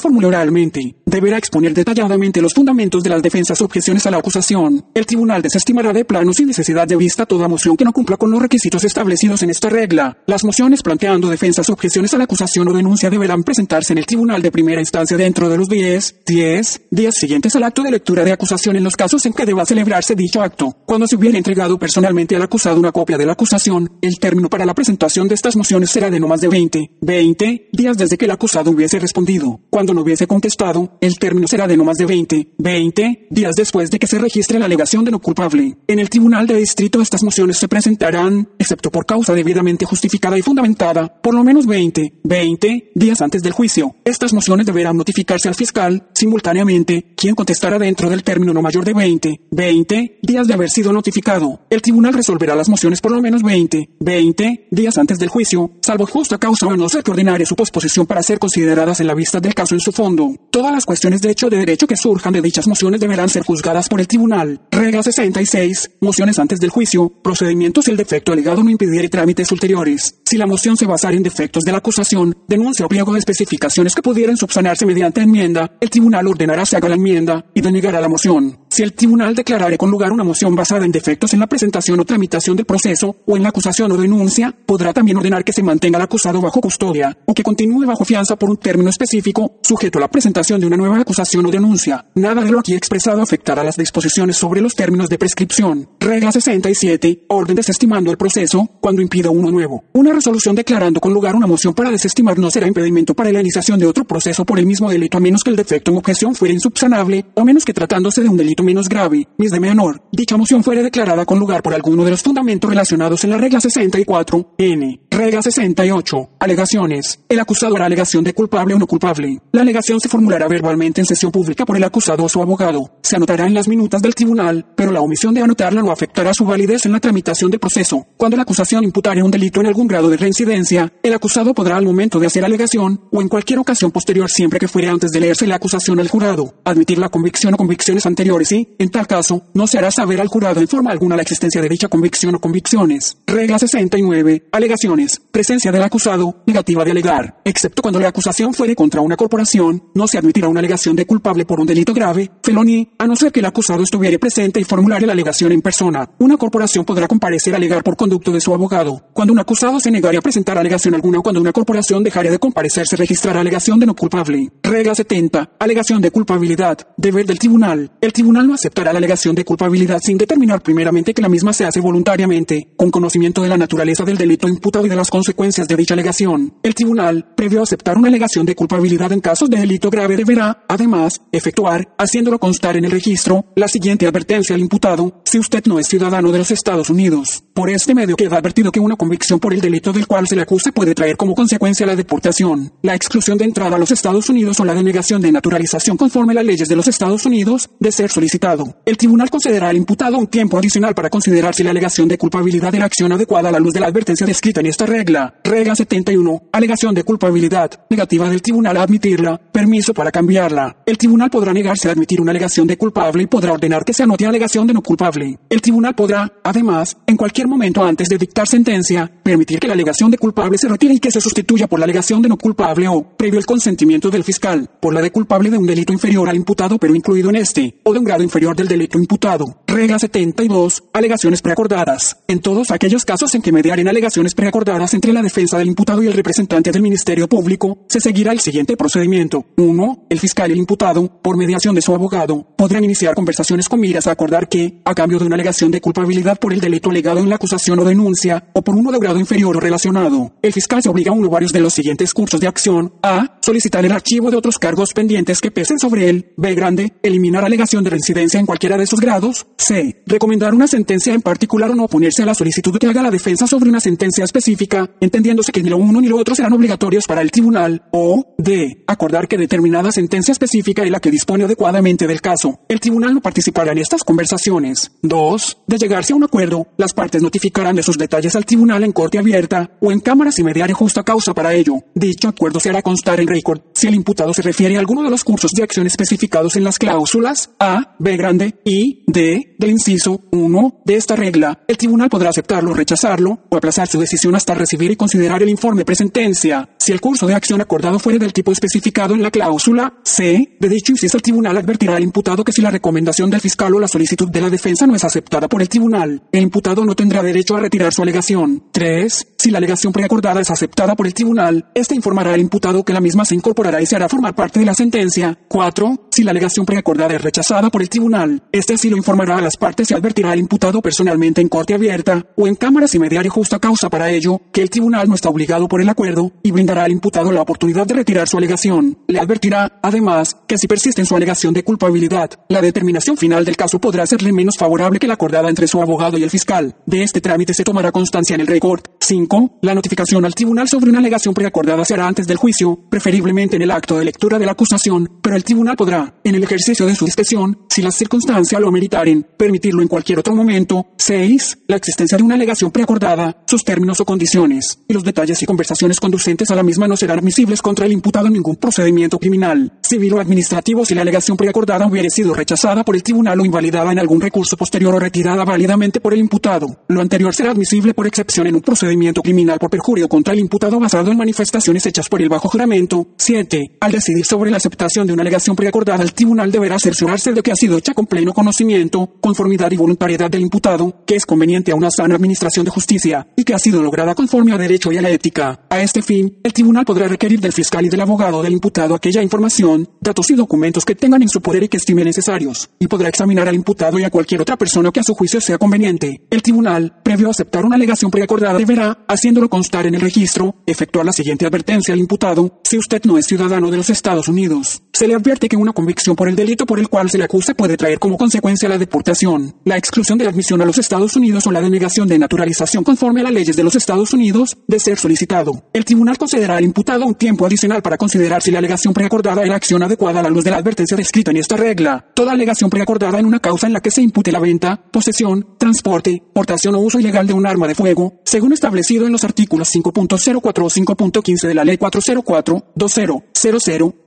formule oralmente. Deberá exponer detalladamente los fundamentos de las defensas objeciones a la acusación. El tribunal desestimará de plano sin necesidad de vista toda moción que no cumpla con los requisitos establecidos en esta regla. Las mociones planteando defensas objeciones a la acusación o denuncia deberán presentarse en el tribunal de primera instancia dentro de los 10, 10 días siguientes al acto de lectura de acusación en los casos en que deba celebrarse dicho acto. Cuando se hubiera entregado personalmente al acusado una copia de la acusación, el término para la presentación de estas mociones será de no más de 20, 20 días desde que el acusado hubiese respondido. Cuando no hubiese contestado, el término será de no más de 20, 20 días después de que se registre la alegación de no culpable. En el tribunal de distrito estas mociones se presentarán, excepto por causa debidamente justificada y fundamentada, por lo menos 20, 20 días antes del juicio. Estas mociones deberán notificarse al fiscal simultáneamente, quien contestará dentro del término no mayor de 20, 20 días de haber sido notificado. El tribunal resolverá las mociones por lo menos 20, 20 días antes del juicio, salvo justa causa o no ser que ordinaria su posposición para ser consideradas en la vista del caso en su fondo. Todas las cuestiones de de derecho que surjan de dichas mociones deberán ser juzgadas por el tribunal. Regla 66. Mociones antes del juicio. Procedimientos si el defecto alegado no impidiera trámites ulteriores. Si la moción se basara en defectos de la acusación, denuncia o pliego de especificaciones que pudieran subsanarse mediante enmienda, el tribunal ordenará se haga la enmienda y denegará la moción. Si el tribunal declarare con lugar una moción basada en defectos en la presentación o tramitación del proceso o en la acusación o denuncia, podrá también ordenar que se mantenga el acusado bajo custodia o que continúe bajo fianza por un término específico sujeto a la presentación de una nueva acusación o denuncia. Nada de lo aquí expresado afectará las disposiciones sobre los términos de prescripción. Regla 67. Orden desestimando el proceso cuando impida uno nuevo. Una resolución declarando con lugar una moción para desestimar no será impedimento para la iniciación de otro proceso por el mismo delito a menos que el defecto en objeción fuera insubsanable o menos que tratándose de un delito menos grave, mis de menor, dicha moción fuere declarada con lugar por alguno de los fundamentos relacionados en la regla 64, N. Regla 68. Alegaciones. El acusado hará alegación de culpable o no culpable. La alegación se formulará verbalmente en sesión pública por el acusado o su abogado. Se anotará en las minutas del tribunal, pero la omisión de anotarla no afectará su validez en la tramitación del proceso. Cuando la acusación imputare un delito en algún grado de reincidencia, el acusado podrá al momento de hacer alegación o en cualquier ocasión posterior siempre que fuere antes de leerse la acusación al jurado, admitir la convicción o convicciones anteriores y, en tal caso, no se hará saber al jurado en forma alguna la existencia de dicha convicción o convicciones. Regla 69. Alegaciones. Presencia del acusado, negativa de alegar. Excepto cuando la acusación fuere contra una corporación, no se admitirá una alegación de culpable por un delito grave, felony, a no ser que el acusado estuviera presente y formular la alegación en persona. Una corporación podrá comparecer a alegar por conducto de su abogado. Cuando un acusado se negare a presentar alegación alguna o cuando una corporación dejaría de comparecer, se registrará alegación de no culpable. Regla 70. Alegación de culpabilidad. Deber del tribunal. El tribunal no aceptará la alegación de culpabilidad sin determinar primeramente que la misma se hace voluntariamente, con conocimiento de la naturaleza del delito imputado y de las consecuencias de dicha alegación. El tribunal, previo a aceptar una alegación de culpabilidad en casos de delito grave, deberá, además, efectuar, haciéndolo constar en el registro, la siguiente advertencia al imputado, si usted no es ciudadano de los Estados Unidos. Por este medio queda advertido que una convicción por el delito del cual se le acusa puede traer como consecuencia la deportación, la exclusión de entrada a los Estados Unidos o la denegación de naturalización conforme las leyes de los Estados Unidos de ser solicitado. El tribunal concederá al imputado un tiempo adicional para considerar si la alegación de culpabilidad de la acción adecuada a la luz de la advertencia descrita en esta regla. Regla 71. Alegación de culpabilidad. Negativa del tribunal a admitirla. Permiso para cambiarla. El tribunal podrá negarse a admitir una alegación de culpable y podrá ordenar que se anote alegación de no culpable. El tribunal podrá, además, en cualquier momento antes de dictar sentencia, permitir que la alegación de culpable se retire y que se sustituya por la alegación de no culpable o, previo el consentimiento del fiscal, por la de culpable de un delito inferior al imputado pero incluido en este, o de un grado inferior del delito imputado. Regla 72. Alegaciones preacordadas. En todos aquellos casos en que mediaren alegaciones preacordadas entre la defensa del imputado y el representante del Ministerio Público, se seguirá el siguiente procedimiento. 1. El fiscal y el imputado, por mediación de su abogado, podrán iniciar conversaciones con miras a acordar que, a cambio de una alegación de culpabilidad por el delito alegado en la acusación o denuncia, o por uno de grado inferior o relacionado, el fiscal se obliga a uno o varios de los siguientes cursos de acción. A. Solicitar el archivo de otros cargos pendientes que pesen sobre él. B. Grande. Eliminar alegación de reincidencia en cualquiera de esos grados. C. Recomendar una sentencia en particular o no oponerse a la solicitud que haga la defensa sobre una sentencia específica, entendiéndose que ni lo uno ni lo otro serán obligatorios para el tribunal. O D. Acordar que determinada sentencia específica es la que dispone adecuadamente del caso. El tribunal no participará en estas conversaciones. 2. De llegarse a un acuerdo, las partes notificarán de sus detalles al tribunal en corte abierta o en cámaras y mediar justa causa para ello. Dicho acuerdo se hará constar en récord si el imputado se refiere a alguno de los cursos de acción especificados en las cláusulas A, B grande y D del inciso 1 de esta regla. El tribunal podrá aceptarlo rechazarlo o aplazar su decisión hasta recibir y considerar el informe presentencia. Si el curso de acción acordado fuere del tipo especificado en la cláusula C de dicho inciso, el tribunal advertirá al imputado que si la recomendación del fiscal o la solicitud de la defensa no es aceptada por el tribunal, el imputado no tendrá derecho a retirar su alegación. 3. Si la alegación preacordada es aceptada por el tribunal, este informará al imputado que la misma se incorporará y se hará formar parte de la sentencia. 4. Si la alegación preacordada es rechazada por el tribunal, este así lo informará a las partes y advertirá al imputado personalmente en corte abierta o en cámaras y mediario justa causa para ello que el tribunal no está obligado por el acuerdo y brindará al imputado la oportunidad de retirar su alegación. Le advertirá, además, que si persiste en su alegación de culpabilidad, la determinación final del caso podrá serle menos favorable que la acordada entre su abogado y el fiscal. De este trámite se tomará constancia en el récord. 5. La notificación al tribunal sobre una alegación preacordada se hará antes del juicio, preferiblemente en el acto de lectura de la acusación, pero el tribunal podrá, en el ejercicio de su discreción, si las circunstancias lo meritaren, permitirlo en cualquier otro momento. 6. La existencia de una alegación preacordada, sus términos o condiciones, y los detalles y conversaciones conducentes a la misma no serán admisibles contra el imputado en ningún procedimiento criminal, civil o administrativo si la alegación preacordada hubiera sido rechazada por el tribunal o invalidada en algún recurso posterior o retirada válidamente por el imputado. Lo anterior será admisible por excepción en un procedimiento criminal por perjurio contra el imputado basado en manifestaciones hechas por el bajo juramento. 7. Al decidir sobre la aceptación de una alegación preacordada, el tribunal deberá cerciorarse de que ha sido hecha con pleno conocimiento, conformidad y voluntariedad del imputado, que es conveniente a una sana administración de justicia y que ha sido lograda conforme a derecho y a la ética. A este fin, el tribunal podrá requerir del fiscal y del abogado del imputado aquella información, datos y documentos que tengan en su poder y que estime necesarios, y podrá examinar al imputado y a cualquier otra persona que a su juicio sea conveniente. El tribunal, previo a aceptar una alegación preacordada, deberá, haciéndolo constar en el registro, efectuar la siguiente advertencia al imputado si usted no es ciudadano de los Estados Unidos. Se le advierte que una convicción por el delito por el cual se le acusa puede traer como consecuencia la deportación, la exclusión de la admisión a los Estados Unidos o la denegación de naturalización conforme a las leyes de los Estados Unidos de ser solicitado. El tribunal concederá al imputado un tiempo adicional para considerar si la alegación preacordada es la acción adecuada a la luz de la advertencia descrita en esta regla. Toda alegación preacordada en una causa en la que se impute la venta, posesión, transporte, portación o uso ilegal de un arma de fuego, según establecido en los artículos 5.04 o 5.15 de la Ley 404, 2000,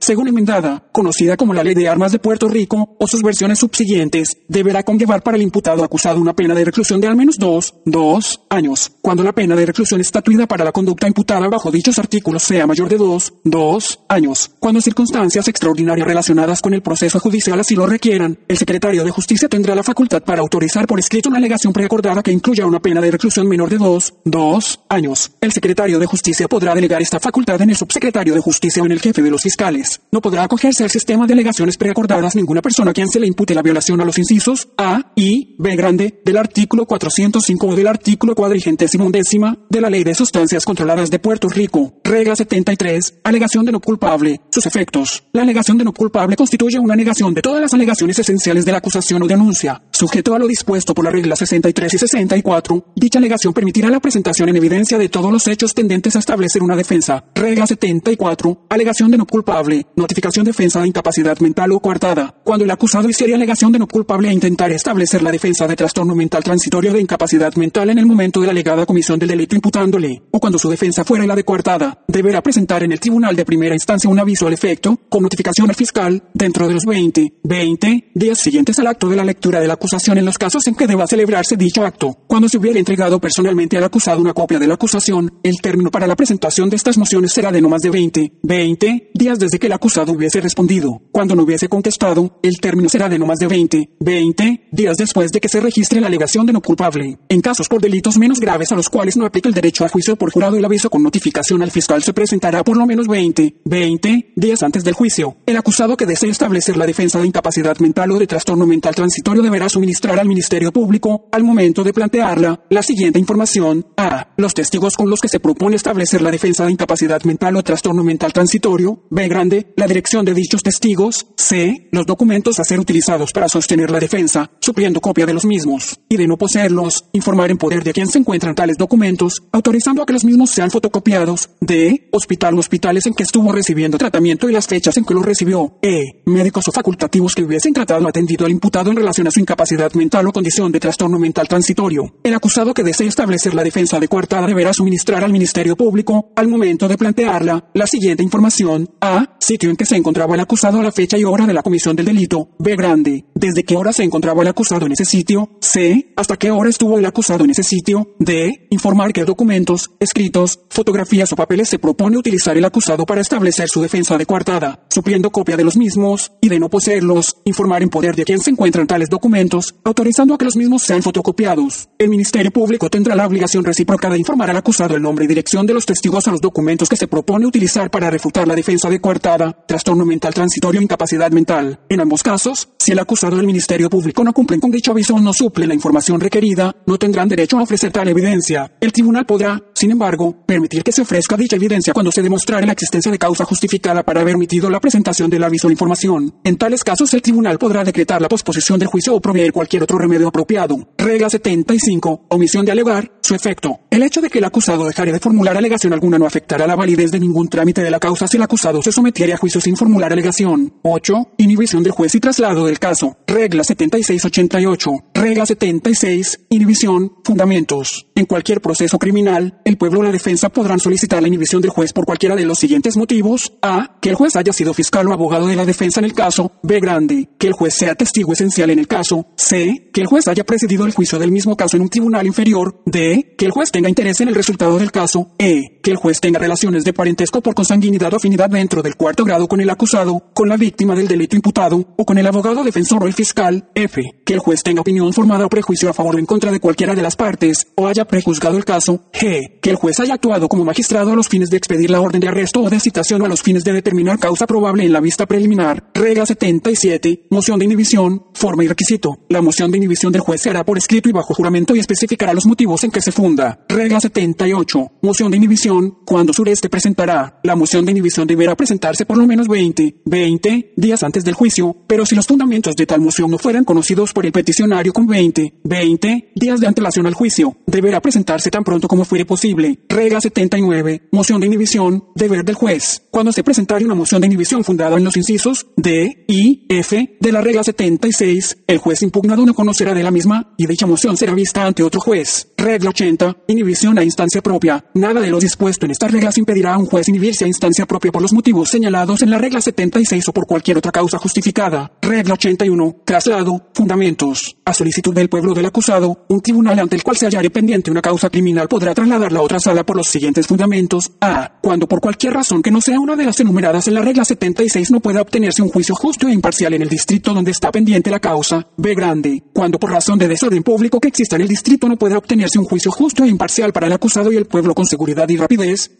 según enmendada, conocida como la Ley de Armas de Puerto Rico o sus versiones subsiguientes, deberá conllevar para el imputado acusado una pena de reclusión de al menos dos, dos años, cuando la pena de reclusión estatuida para la conducta imputada bajo dichos artículos sea mayor de dos, dos años, cuando circunstancias extraordinarias relacionadas con el proceso judicial así lo requieran, el secretario de Justicia tendrá la facultad para autorizar por escrito una alegación preacordada que incluya una pena de reclusión menor de dos, dos años. El secretario de Justicia podrá delegar esta facultad en el subsecretario de Justicia o en el jefe de los fiscales. No podrá acogerse al sistema de alegaciones preacordadas ninguna persona a quien se le impute la violación a los incisos A y B grande del artículo 405 o del artículo cuadrigentésimo undécima de la Ley de Sustancias Controladas de Puerto Rico. Regla 73. Alegación de no culpable. Sus efectos. La alegación de no culpable constituye una negación de todas las alegaciones esenciales de la acusación o denuncia. Sujeto a lo dispuesto por la regla 63 y 64, dicha alegación permitirá la presentación en evidencia de todos los hechos tendentes a establecer una defensa. Regla 74. Alegación de no culpable. Notificación defensa de incapacidad mental o coartada. Cuando el acusado hiciera alegación de no culpable e intentar establecer la defensa de trastorno mental transitorio de incapacidad mental en el momento de la alegada comisión del delito imputándole, o cuando su defensa fuera la de coartada, deberá presentar en el tribunal de primera instancia un aviso al efecto, con notificación al fiscal, dentro de los 20, 20 días siguientes al acto de la lectura de la acusación en los casos en que deba celebrarse dicho acto. Cuando se hubiera entregado personalmente al acusado una copia de la acusación, el término para la presentación de estas mociones será de no más de 20, 20 días desde que el acusado hubiese respondido. Cuando no hubiese contestado, el término será de no más de 20, 20 días después de que se registre la alegación de no culpable. En casos por delitos menos graves a los cuales no aplica el derecho a juicio por jurado, el aviso con notificación al fiscal se presentará por lo menos 20, 20 días antes del juicio. El acusado que desee establecer la defensa de incapacidad mental o de trastorno mental transitorio deberá suministrar al Ministerio Público, al momento de plantearla, la siguiente información. A. Los testigos con los que se propone establecer la defensa de incapacidad mental o trastorno mental transitorio. B. Grande. La dirección de dichos testigos. C. Los documentos a ser utilizados para sostener la defensa, supliendo copia de los mismos. Y de no poseerlos, informar en poder de quien se encuentran tales documentos, autorizando a que los mismos sean fotocopiados. D. Hospital o hospitales en que estuvo recibiendo tratamiento y las fechas en que lo recibió. E. Médicos o facultativos que hubiesen tratado o atendido al imputado en relación a su incapacidad mental o condición de trastorno mental transitorio. El acusado que desee establecer la defensa de coartada deberá suministrar al Ministerio Público, al momento de plantearla, la siguiente información. A. Sitio en que se encontraba el acusado a la fecha y hora de la comisión del delito. B. Grande. Desde qué hora se encontraba el acusado en ese sitio. C. Hasta qué hora estuvo el acusado en ese sitio. D. Informar qué documentos, escritos, fotografías o papeles se propone utilizar el acusado para establecer su defensa de coartada, supliendo copia de los mismos y de no poseerlos, informar en poder de quien se encuentran tales documentos, autorizando a que los mismos sean fotocopiados. El Ministerio Público tendrá la obligación recíproca de informar al acusado el nombre y dirección de los testigos a los documentos que se propone utilizar para refutar la defensa de coartada, trastorno mental transitorio o incapacidad mental. En ambos casos, si el acusado y el Ministerio Público no cumplen con dicho aviso o no suplen la información requerida, no tendrán derecho a ofrecer tal evidencia. El tribunal podrá, sin embargo, permitir que se ofrezca dicha evidencia cuando se demostrare la existencia de causa justificada para haber omitido la presentación del aviso o información. En tales casos, el tribunal podrá decretar la posposición del juicio o proveer cualquier otro remedio apropiado. Regla 75. Omisión de alegar. Su efecto. El hecho de que el acusado dejara de formular alegación alguna no afectará la validez de ningún trámite de la causa si el acusado se sometiera a juicio sin formular alegación. 8. Inhibición del juez y traslado del caso. Regla 7688. Regla 76. Inhibición. Fundamentos. En cualquier proceso criminal, el pueblo o la defensa podrán solicitar la inhibición del juez por cualquiera de los siguientes motivos. A. Que el juez haya sido fiscal o abogado de la defensa en el caso. B. Grande. Que el juez sea testigo esencial en el caso. C. Que el juez haya presidido el juicio del mismo caso en un tribunal inferior. D. Que el juez tenga interés en el resultado del caso. E. Que el juez tenga relaciones de parentesco por consanguinidad o afinidad dentro del cuarto grado con el acusado, con la víctima del delito imputado o con el abogado defensor o el fiscal. F. Que el juez tenga opinión formada o prejuicio a favor o en contra de cualquiera de las partes o haya prejuzgado el caso. G. Que el juez haya actuado como magistrado a los fines de expedir la orden de arresto o de citación o a los fines de determinar causa probable en la vista preliminar. Regla 77. Moción de inhibición. Forma y requisito. La moción de inhibición del juez se hará por escrito y bajo juramento y especificará los motivos en que se funda. Regla 78. Moción de inhibición. Cuando sureste presentará. La moción de inhibición deberá presentarse por lo menos 20, 20 días antes del juicio, pero si los fundamentos de tal moción no fueran conocidos por el peticionario con 20, 20 días de antelación al juicio, deberá presentarse tan pronto como fuere posible. Regla 79. Moción de inhibición. Deber del juez. Cuando se presentare una moción de inhibición fundada en los incisos D, I, F de la regla 76, el juez impugnado no conocerá de la misma y dicha moción será vista ante otro juez. Regla 80. Inhibición a instancia propia. Nada de lo dispuesto en estas reglas impedirá a un juez inhibirse a instancia propia por los motivos señalados en la regla 76 o por cualquier otra causa justificada. Regla 81. Traslado. Fundamentos. A solicitud del pueblo del acusado, un tribunal ante el cual se hallare pendiente una causa criminal podrá trasladar la otra sala por los siguientes fundamentos. A. Cuando por cualquier razón que no sea una de las enumeradas en la regla 76 no pueda obtenerse un juicio justo e imparcial en el distrito donde está pendiente la causa. B. Grande. Cuando por razón de desorden público que exista en el distrito no pueda obtenerse un juicio justo e imparcial para el acusado y el pueblo con seguridad y rapidez.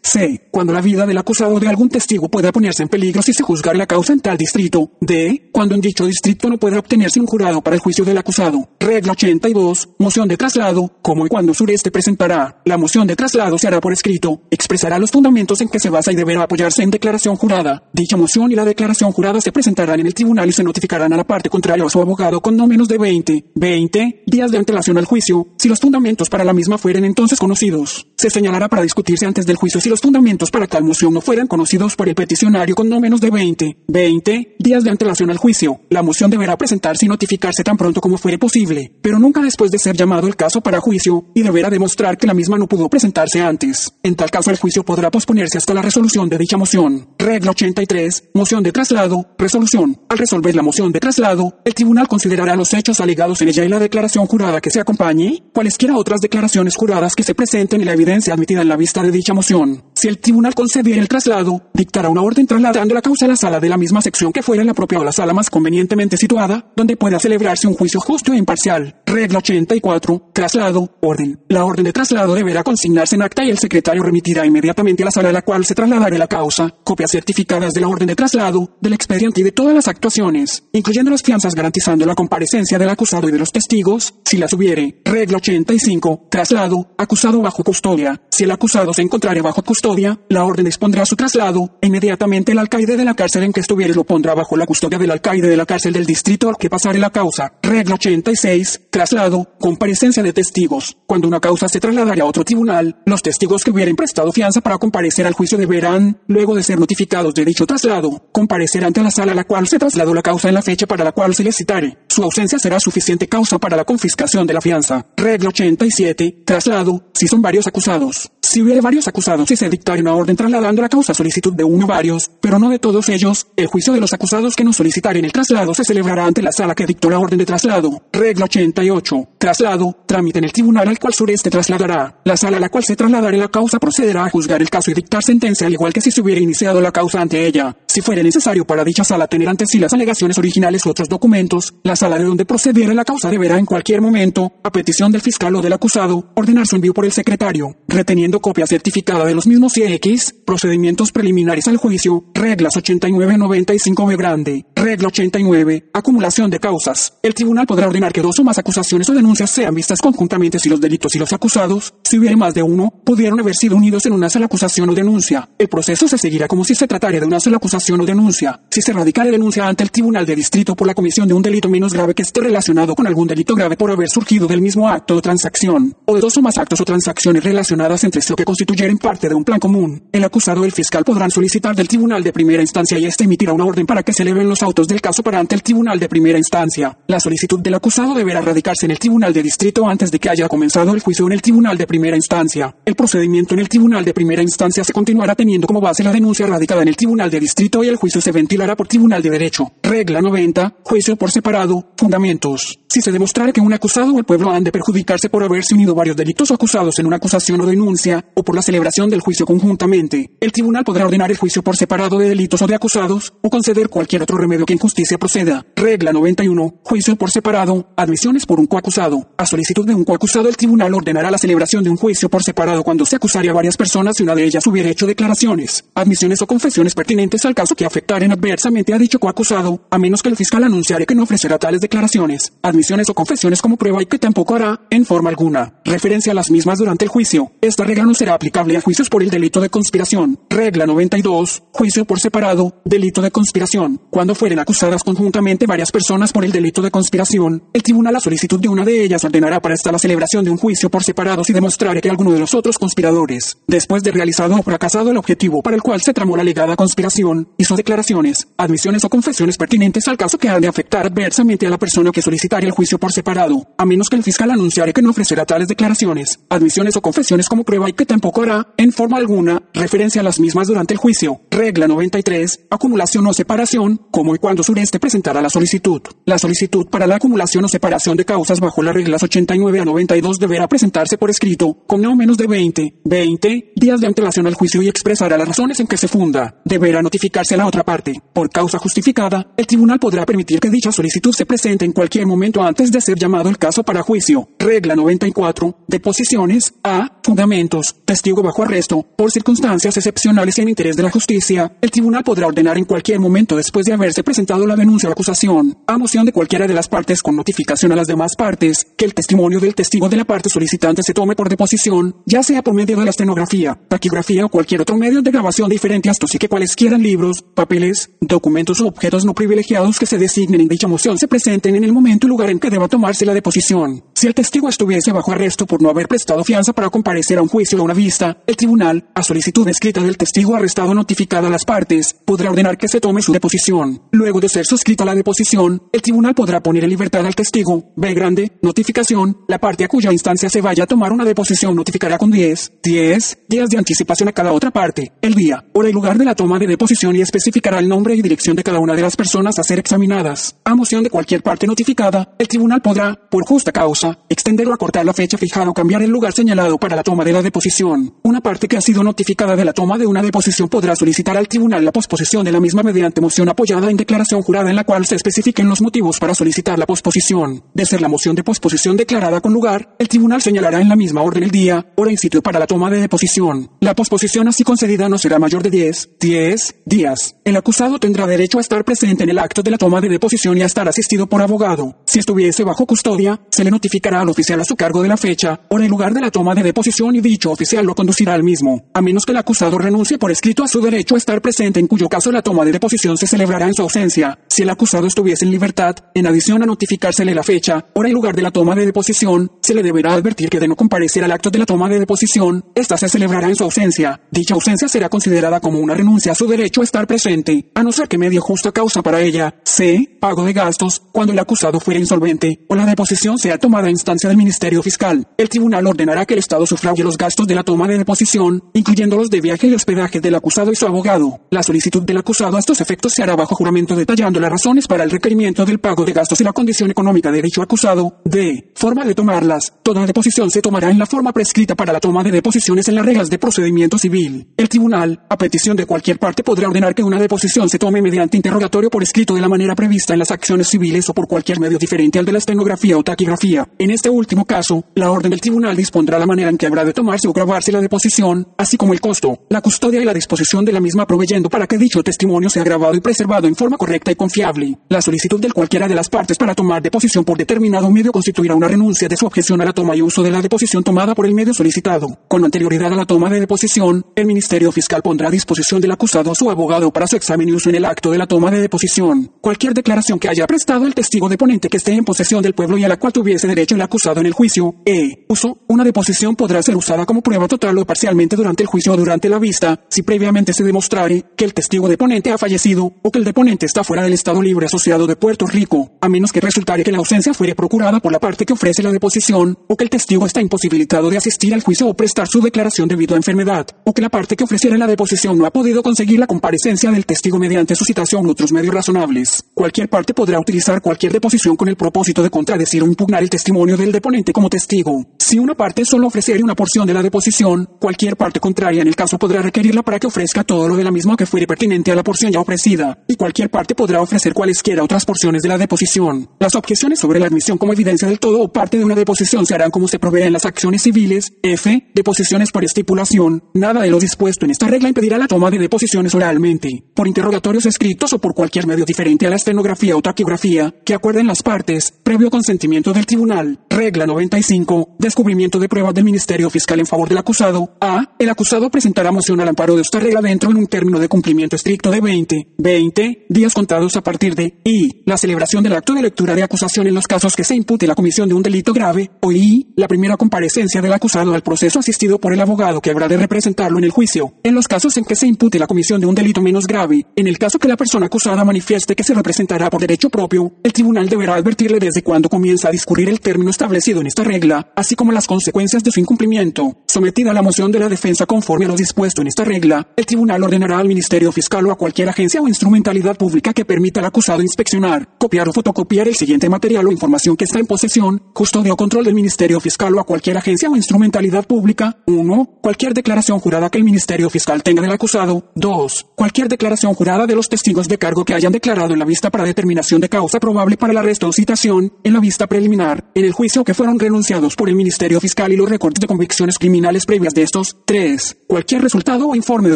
C. Cuando la vida del acusado de algún testigo pueda ponerse en peligro si se juzgara la causa en tal distrito. D. Cuando en dicho distrito no pueda obtenerse un jurado para el juicio del acusado. Regla 82. Moción de traslado. Como y cuando sureste presentará. La moción de traslado se hará por escrito. Expresará los fundamentos en que se basa y deberá apoyarse en declaración jurada. Dicha moción y la declaración jurada se presentarán en el tribunal y se notificarán a la parte contraria o a su abogado con no menos de 20, 20 días de antelación al juicio, si los fundamentos para la misma fueren entonces conocidos. Se señalará para discutirse del juicio si los fundamentos para tal moción no fueran conocidos por el peticionario con no menos de 20, 20 días de antelación al juicio. La moción deberá presentarse y notificarse tan pronto como fuere posible, pero nunca después de ser llamado el caso para juicio y deberá demostrar que la misma no pudo presentarse antes. En tal caso el juicio podrá posponerse hasta la resolución de dicha moción. Regla 83. Moción de traslado. Resolución. Al resolver la moción de traslado, el tribunal considerará los hechos alegados en ella y la declaración jurada que se acompañe, cualesquiera otras declaraciones juradas que se presenten y la evidencia admitida en la vista de dicha moción. Si el tribunal concediera el traslado, dictará una orden trasladando la causa a la sala de la misma sección que fuera la propia o la sala más convenientemente situada, donde pueda celebrarse un juicio justo e imparcial. Regla 84. Traslado. Orden. La orden de traslado deberá consignarse en acta y el secretario remitirá inmediatamente a la sala a la cual se trasladará la causa, copias certificadas de la orden de traslado, del expediente y de todas las actuaciones, incluyendo las fianzas garantizando la comparecencia del acusado y de los testigos, si las hubiere. Regla 85. Traslado. Acusado bajo custodia. Si el acusado se encontrare bajo custodia, la orden dispondrá su traslado. e Inmediatamente el alcaide de la cárcel en que estuviere lo pondrá bajo la custodia del alcaide de la cárcel del distrito al que pasare la causa. Regla 86. Traslado. Comparecencia de testigos. Cuando una causa se trasladare a otro tribunal, los testigos que hubieran prestado fianza para comparecer al juicio deberán, luego de ser notificados de dicho traslado, comparecer ante la sala a la cual se trasladó la causa en la fecha para la cual se les citare. Su ausencia será suficiente causa para la confiscación de la fianza. Regla 87. Traslado. Si son varios acusados. Si hubiere varios acusados y se dictare una orden trasladando la causa a solicitud de uno o varios, pero no de todos ellos, el juicio de los acusados que no solicitaren el traslado se celebrará ante la sala que dictó la orden de traslado. Regla 88. Traslado. Trámite en el tribunal al cual sureste trasladará. La sala a la cual se trasladare la causa procederá a juzgar el caso y dictar sentencia al igual que si se hubiera iniciado la causa ante ella. Si fuera necesario para dicha sala tener ante sí las alegaciones originales u otros documentos, la sala de donde procediera la causa deberá en cualquier momento, a petición del fiscal o del acusado, ordenar su envío por el secretario, reteniendo copia certificada de los mismos CX, procedimientos preliminares al juicio, reglas 89-95 B grande, regla 89, acumulación de causas. El tribunal podrá ordenar que dos o más acusaciones o denuncias sean vistas conjuntamente si los delitos y los acusados, si hubiere más de uno, pudieron haber sido unidos en una sola acusación o denuncia. El proceso se seguirá como si se tratara de una sola acusación o denuncia. Si se radicara denuncia ante el tribunal de distrito por la comisión de un delito menos grave que esté relacionado con algún delito grave por haber surgido del mismo acto o transacción, o de dos o más actos o transacciones relacionadas entre sí o que constituyeran parte de un plan común, el acusado y el fiscal podrán solicitar del tribunal de primera instancia y este emitirá una orden para que se eleven los autos del caso para ante el tribunal de primera instancia. La solicitud del acusado deberá radicarse en el tribunal de distrito antes de que haya comenzado el juicio en el tribunal de primera instancia. El procedimiento en el tribunal de primera instancia se continuará teniendo como base la denuncia radicada en el tribunal de distrito y el juicio se ventilará por tribunal de derecho. Regla 90. Juicio por separado. Fundamentos. Si se demostrara que un acusado o el pueblo han de perjudicarse por haberse unido varios delitos o acusados en una acusación o denuncia, o por la celebración del juicio conjuntamente, el tribunal podrá ordenar el juicio por separado de delitos o de acusados, o conceder cualquier otro remedio que en justicia proceda. Regla 91. Juicio por separado. Admisiones por un coacusado. A solicitud de un coacusado, el tribunal ordenará la celebración de un juicio por separado cuando se acusare a varias personas y una de ellas hubiera hecho declaraciones, admisiones o confesiones pertinentes al caso que afectaren adversamente a dicho coacusado, a menos que el fiscal anunciare que no ofrecerá tales declaraciones, admisiones o confesiones como prueba y que tampoco hará, en forma alguna, referencia a las mismas durante el juicio. Esta regla no será aplicable a juicios por el delito de conspiración. Regla 92. Juicio por separado. Delito de conspiración. Cuando fueren acusadas conjuntamente varias personas por el delito de conspiración, el tribunal a solicitud de una de ellas ordenará para esta la celebración de un juicio por separado si demostrare que alguno de los otros conspiradores, después de realizado o fracasado el objetivo para el cual se tramó la legada conspiración, hizo declaraciones, admisiones o confesiones pertinentes al caso que ha de afectar adversamente a la persona que solicitare el juicio por separado, a menos que el fiscal anunciare que no ofrecerá tales declaraciones, admisiones o confesiones como prueba y que tampoco hará, en forma alguna referencia a las mismas durante el juicio. Regla 93. Acumulación o separación, como y cuando sureste presentará la solicitud. La solicitud para la acumulación o separación de causas bajo las reglas 89 a 92 deberá presentarse por escrito con no menos de 20, 20 días de antelación al juicio y expresará las razones en que se funda. Deberá notificarse a la otra parte. Por causa justificada, el tribunal podrá permitir que dicha solicitud se presente en cualquier momento antes de ser llamado el caso para juicio. Regla 94. Deposiciones a fundamentos. Testigo bajo arresto. Por circunstancias excepcionales y en interés de la justicia, el tribunal podrá ordenar en cualquier momento después de haberse presentado la denuncia o acusación, a moción de cualquiera de las partes con notificación a las demás partes, que el testimonio del testigo de la parte solicitante se tome por deposición, ya sea por medio de la estenografía, taquigrafía o cualquier otro medio de grabación diferente a estos y que cualesquiera libros, papeles, documentos o objetos no privilegiados que se designen en dicha moción se presenten en el momento y lugar en que deba tomarse la deposición. Si el testigo estuviese bajo arresto por no haber prestado fianza para comparecer a un juicio o una vista, el tribunal, a solicitud escrita del testigo arrestado notificada a las partes, podrá ordenar que se tome su deposición. Luego de ser suscrita la deposición, el tribunal podrá poner en libertad al testigo. B grande, notificación, la parte a cuya instancia se vaya a tomar una deposición notificará con 10, 10 días de anticipación a cada otra parte, el día, hora y lugar de la toma de deposición y especificará el nombre y dirección de cada una de las personas a ser examinadas. A moción de cualquier parte notificada, el tribunal podrá, por justa causa, extender o acortar la fecha fijada o cambiar el lugar señalado para la toma de la deposición. Una parte que ha sido notificada de la toma de una deposición podrá solicitar al tribunal la posposición de la misma mediante moción apoyada en declaración jurada en la cual se especifiquen los motivos para solicitar la posposición. De ser la moción de posposición declarada con lugar, el tribunal señalará en la misma orden el día, hora y sitio para la toma de deposición. La posposición así concedida no será mayor de 10, 10 días. El acusado tendrá derecho a estar presente en el acto de la toma de deposición y a estar asistido por abogado. Si estuviese bajo custodia, se le notificará al oficial a su cargo de la fecha, hora y lugar de la toma de deposición y dicho oficial lo conducirá al mismo, a menos que el acusado renuncie por escrito a su derecho estar presente, en cuyo caso la toma de deposición se celebrará en su ausencia. Si el acusado estuviese en libertad, en adición a notificársele la fecha, hora y lugar de la toma de deposición, se le deberá advertir que de no comparecer al acto de la toma de deposición, esta se celebrará en su ausencia. Dicha ausencia será considerada como una renuncia a su derecho a estar presente, a no ser que medio justa causa para ella. C. Pago de gastos, cuando el acusado fuera insolvente, o la deposición sea tomada a instancia del Ministerio Fiscal. El tribunal ordenará que el Estado sufrague los gastos de la toma de deposición, incluyendo los de viaje y hospedaje del acusado y su abogado. La solicitud del acusado a estos efectos se hará bajo juramento detallando las razones para el requerimiento del pago de gastos y la condición económica de dicho acusado. D. Forma de tomarlas. Toda deposición se tomará en la forma prescrita para la toma de deposiciones en las reglas de procedimiento civil. El tribunal, a petición de cualquier parte, podrá ordenar que una deposición se tome mediante interrogatorio por escrito de la manera prevista en las acciones civiles o por cualquier medio diferente al de la estenografía o taquigrafía. En este último caso, la orden del tribunal dispondrá la manera en que habrá de tomarse o grabarse la deposición, así como el costo, la custodia y la disposición de la misma proveyendo para que dicho testimonio sea grabado y preservado en forma correcta y confiable. La solicitud de cualquiera de las partes para tomar deposición por determinado medio constituirá una renuncia de su objeción a la toma y uso de la deposición tomada por el medio solicitado. Con anterioridad a la toma de deposición, el Ministerio Fiscal pondrá a disposición del acusado a su abogado para su examen y uso en el acto de la toma de deposición. Cualquier declaración que haya prestado el testigo deponente que esté en posesión del pueblo y a la cual tuviese derecho el acusado en el juicio. E. Uso. Una deposición podrá ser usada como prueba total o parcialmente durante el juicio o durante la vista, si previamente se demostrare que el testigo deponente ha fallecido o que el deponente está fuera del Estado Libre Asociado de Puerto Rico, a menos que resultare que la ausencia fuere procurada por la parte que ofrece la deposición o que el testigo está imposibilitado de asistir al juicio o prestar su declaración debido a enfermedad, o que la parte que ofreciera la deposición no ha podido conseguir la comparecencia del testigo mediante su citación u otros medios razonables. Cualquier parte podrá utilizar cualquier deposición con el propósito de contradecir o impugnar el testimonio del deponente como testigo. Si una parte solo ofreciere una porción de la deposición, cualquier parte contraria en el caso podrá requerirla para que ofrezca todo de la misma que fuere pertinente a la porción ya ofrecida, y cualquier parte podrá ofrecer cualesquiera otras porciones de la deposición. Las objeciones sobre la admisión como evidencia del todo o parte de una deposición se harán como se provee en las acciones civiles. F. Deposiciones por estipulación. Nada de lo dispuesto en esta regla impedirá la toma de deposiciones oralmente, por interrogatorios escritos o por cualquier medio diferente a la estenografía o taquigrafía que acuerden las partes, previo consentimiento del tribunal. Regla 95. Descubrimiento de pruebas del Ministerio Fiscal en favor del acusado. A. El acusado presentará moción al amparo de esta regla dentro en un término de cumplimiento estricto de 20, 20 días contados a partir de I. La celebración del acto de lectura de acusación en los casos que se impute la comisión de un delito grave o I. La primera comparecencia del acusado al proceso asistido por el abogado que habrá de representarlo en el juicio. En los casos en que se impute la comisión de un delito menos grave, en el caso que la persona acusada manifieste que se representará por derecho propio, el tribunal deberá advertirle desde cuándo comienza a discurrir el término establecido en esta regla, así como las consecuencias de su incumplimiento cumplimiento. Sometida la moción de la defensa conforme a lo dispuesto en esta regla, el tribunal ordenará al Ministerio Fiscal o a cualquier agencia o instrumentalidad pública que permita al acusado inspeccionar, copiar o fotocopiar el siguiente material o información que está en posesión, custodia o control del Ministerio Fiscal o a cualquier agencia o instrumentalidad pública. 1. Cualquier declaración jurada que el Ministerio Fiscal tenga del acusado. 2. Cualquier declaración jurada de los testigos de cargo que hayan declarado en la vista para determinación de causa probable para el arresto o citación, en la vista preliminar, en el juicio que fueron renunciados por el Ministerio Fiscal y los recortes de convicciones criminales previas de estos. 3. Cualquier resultado o informe de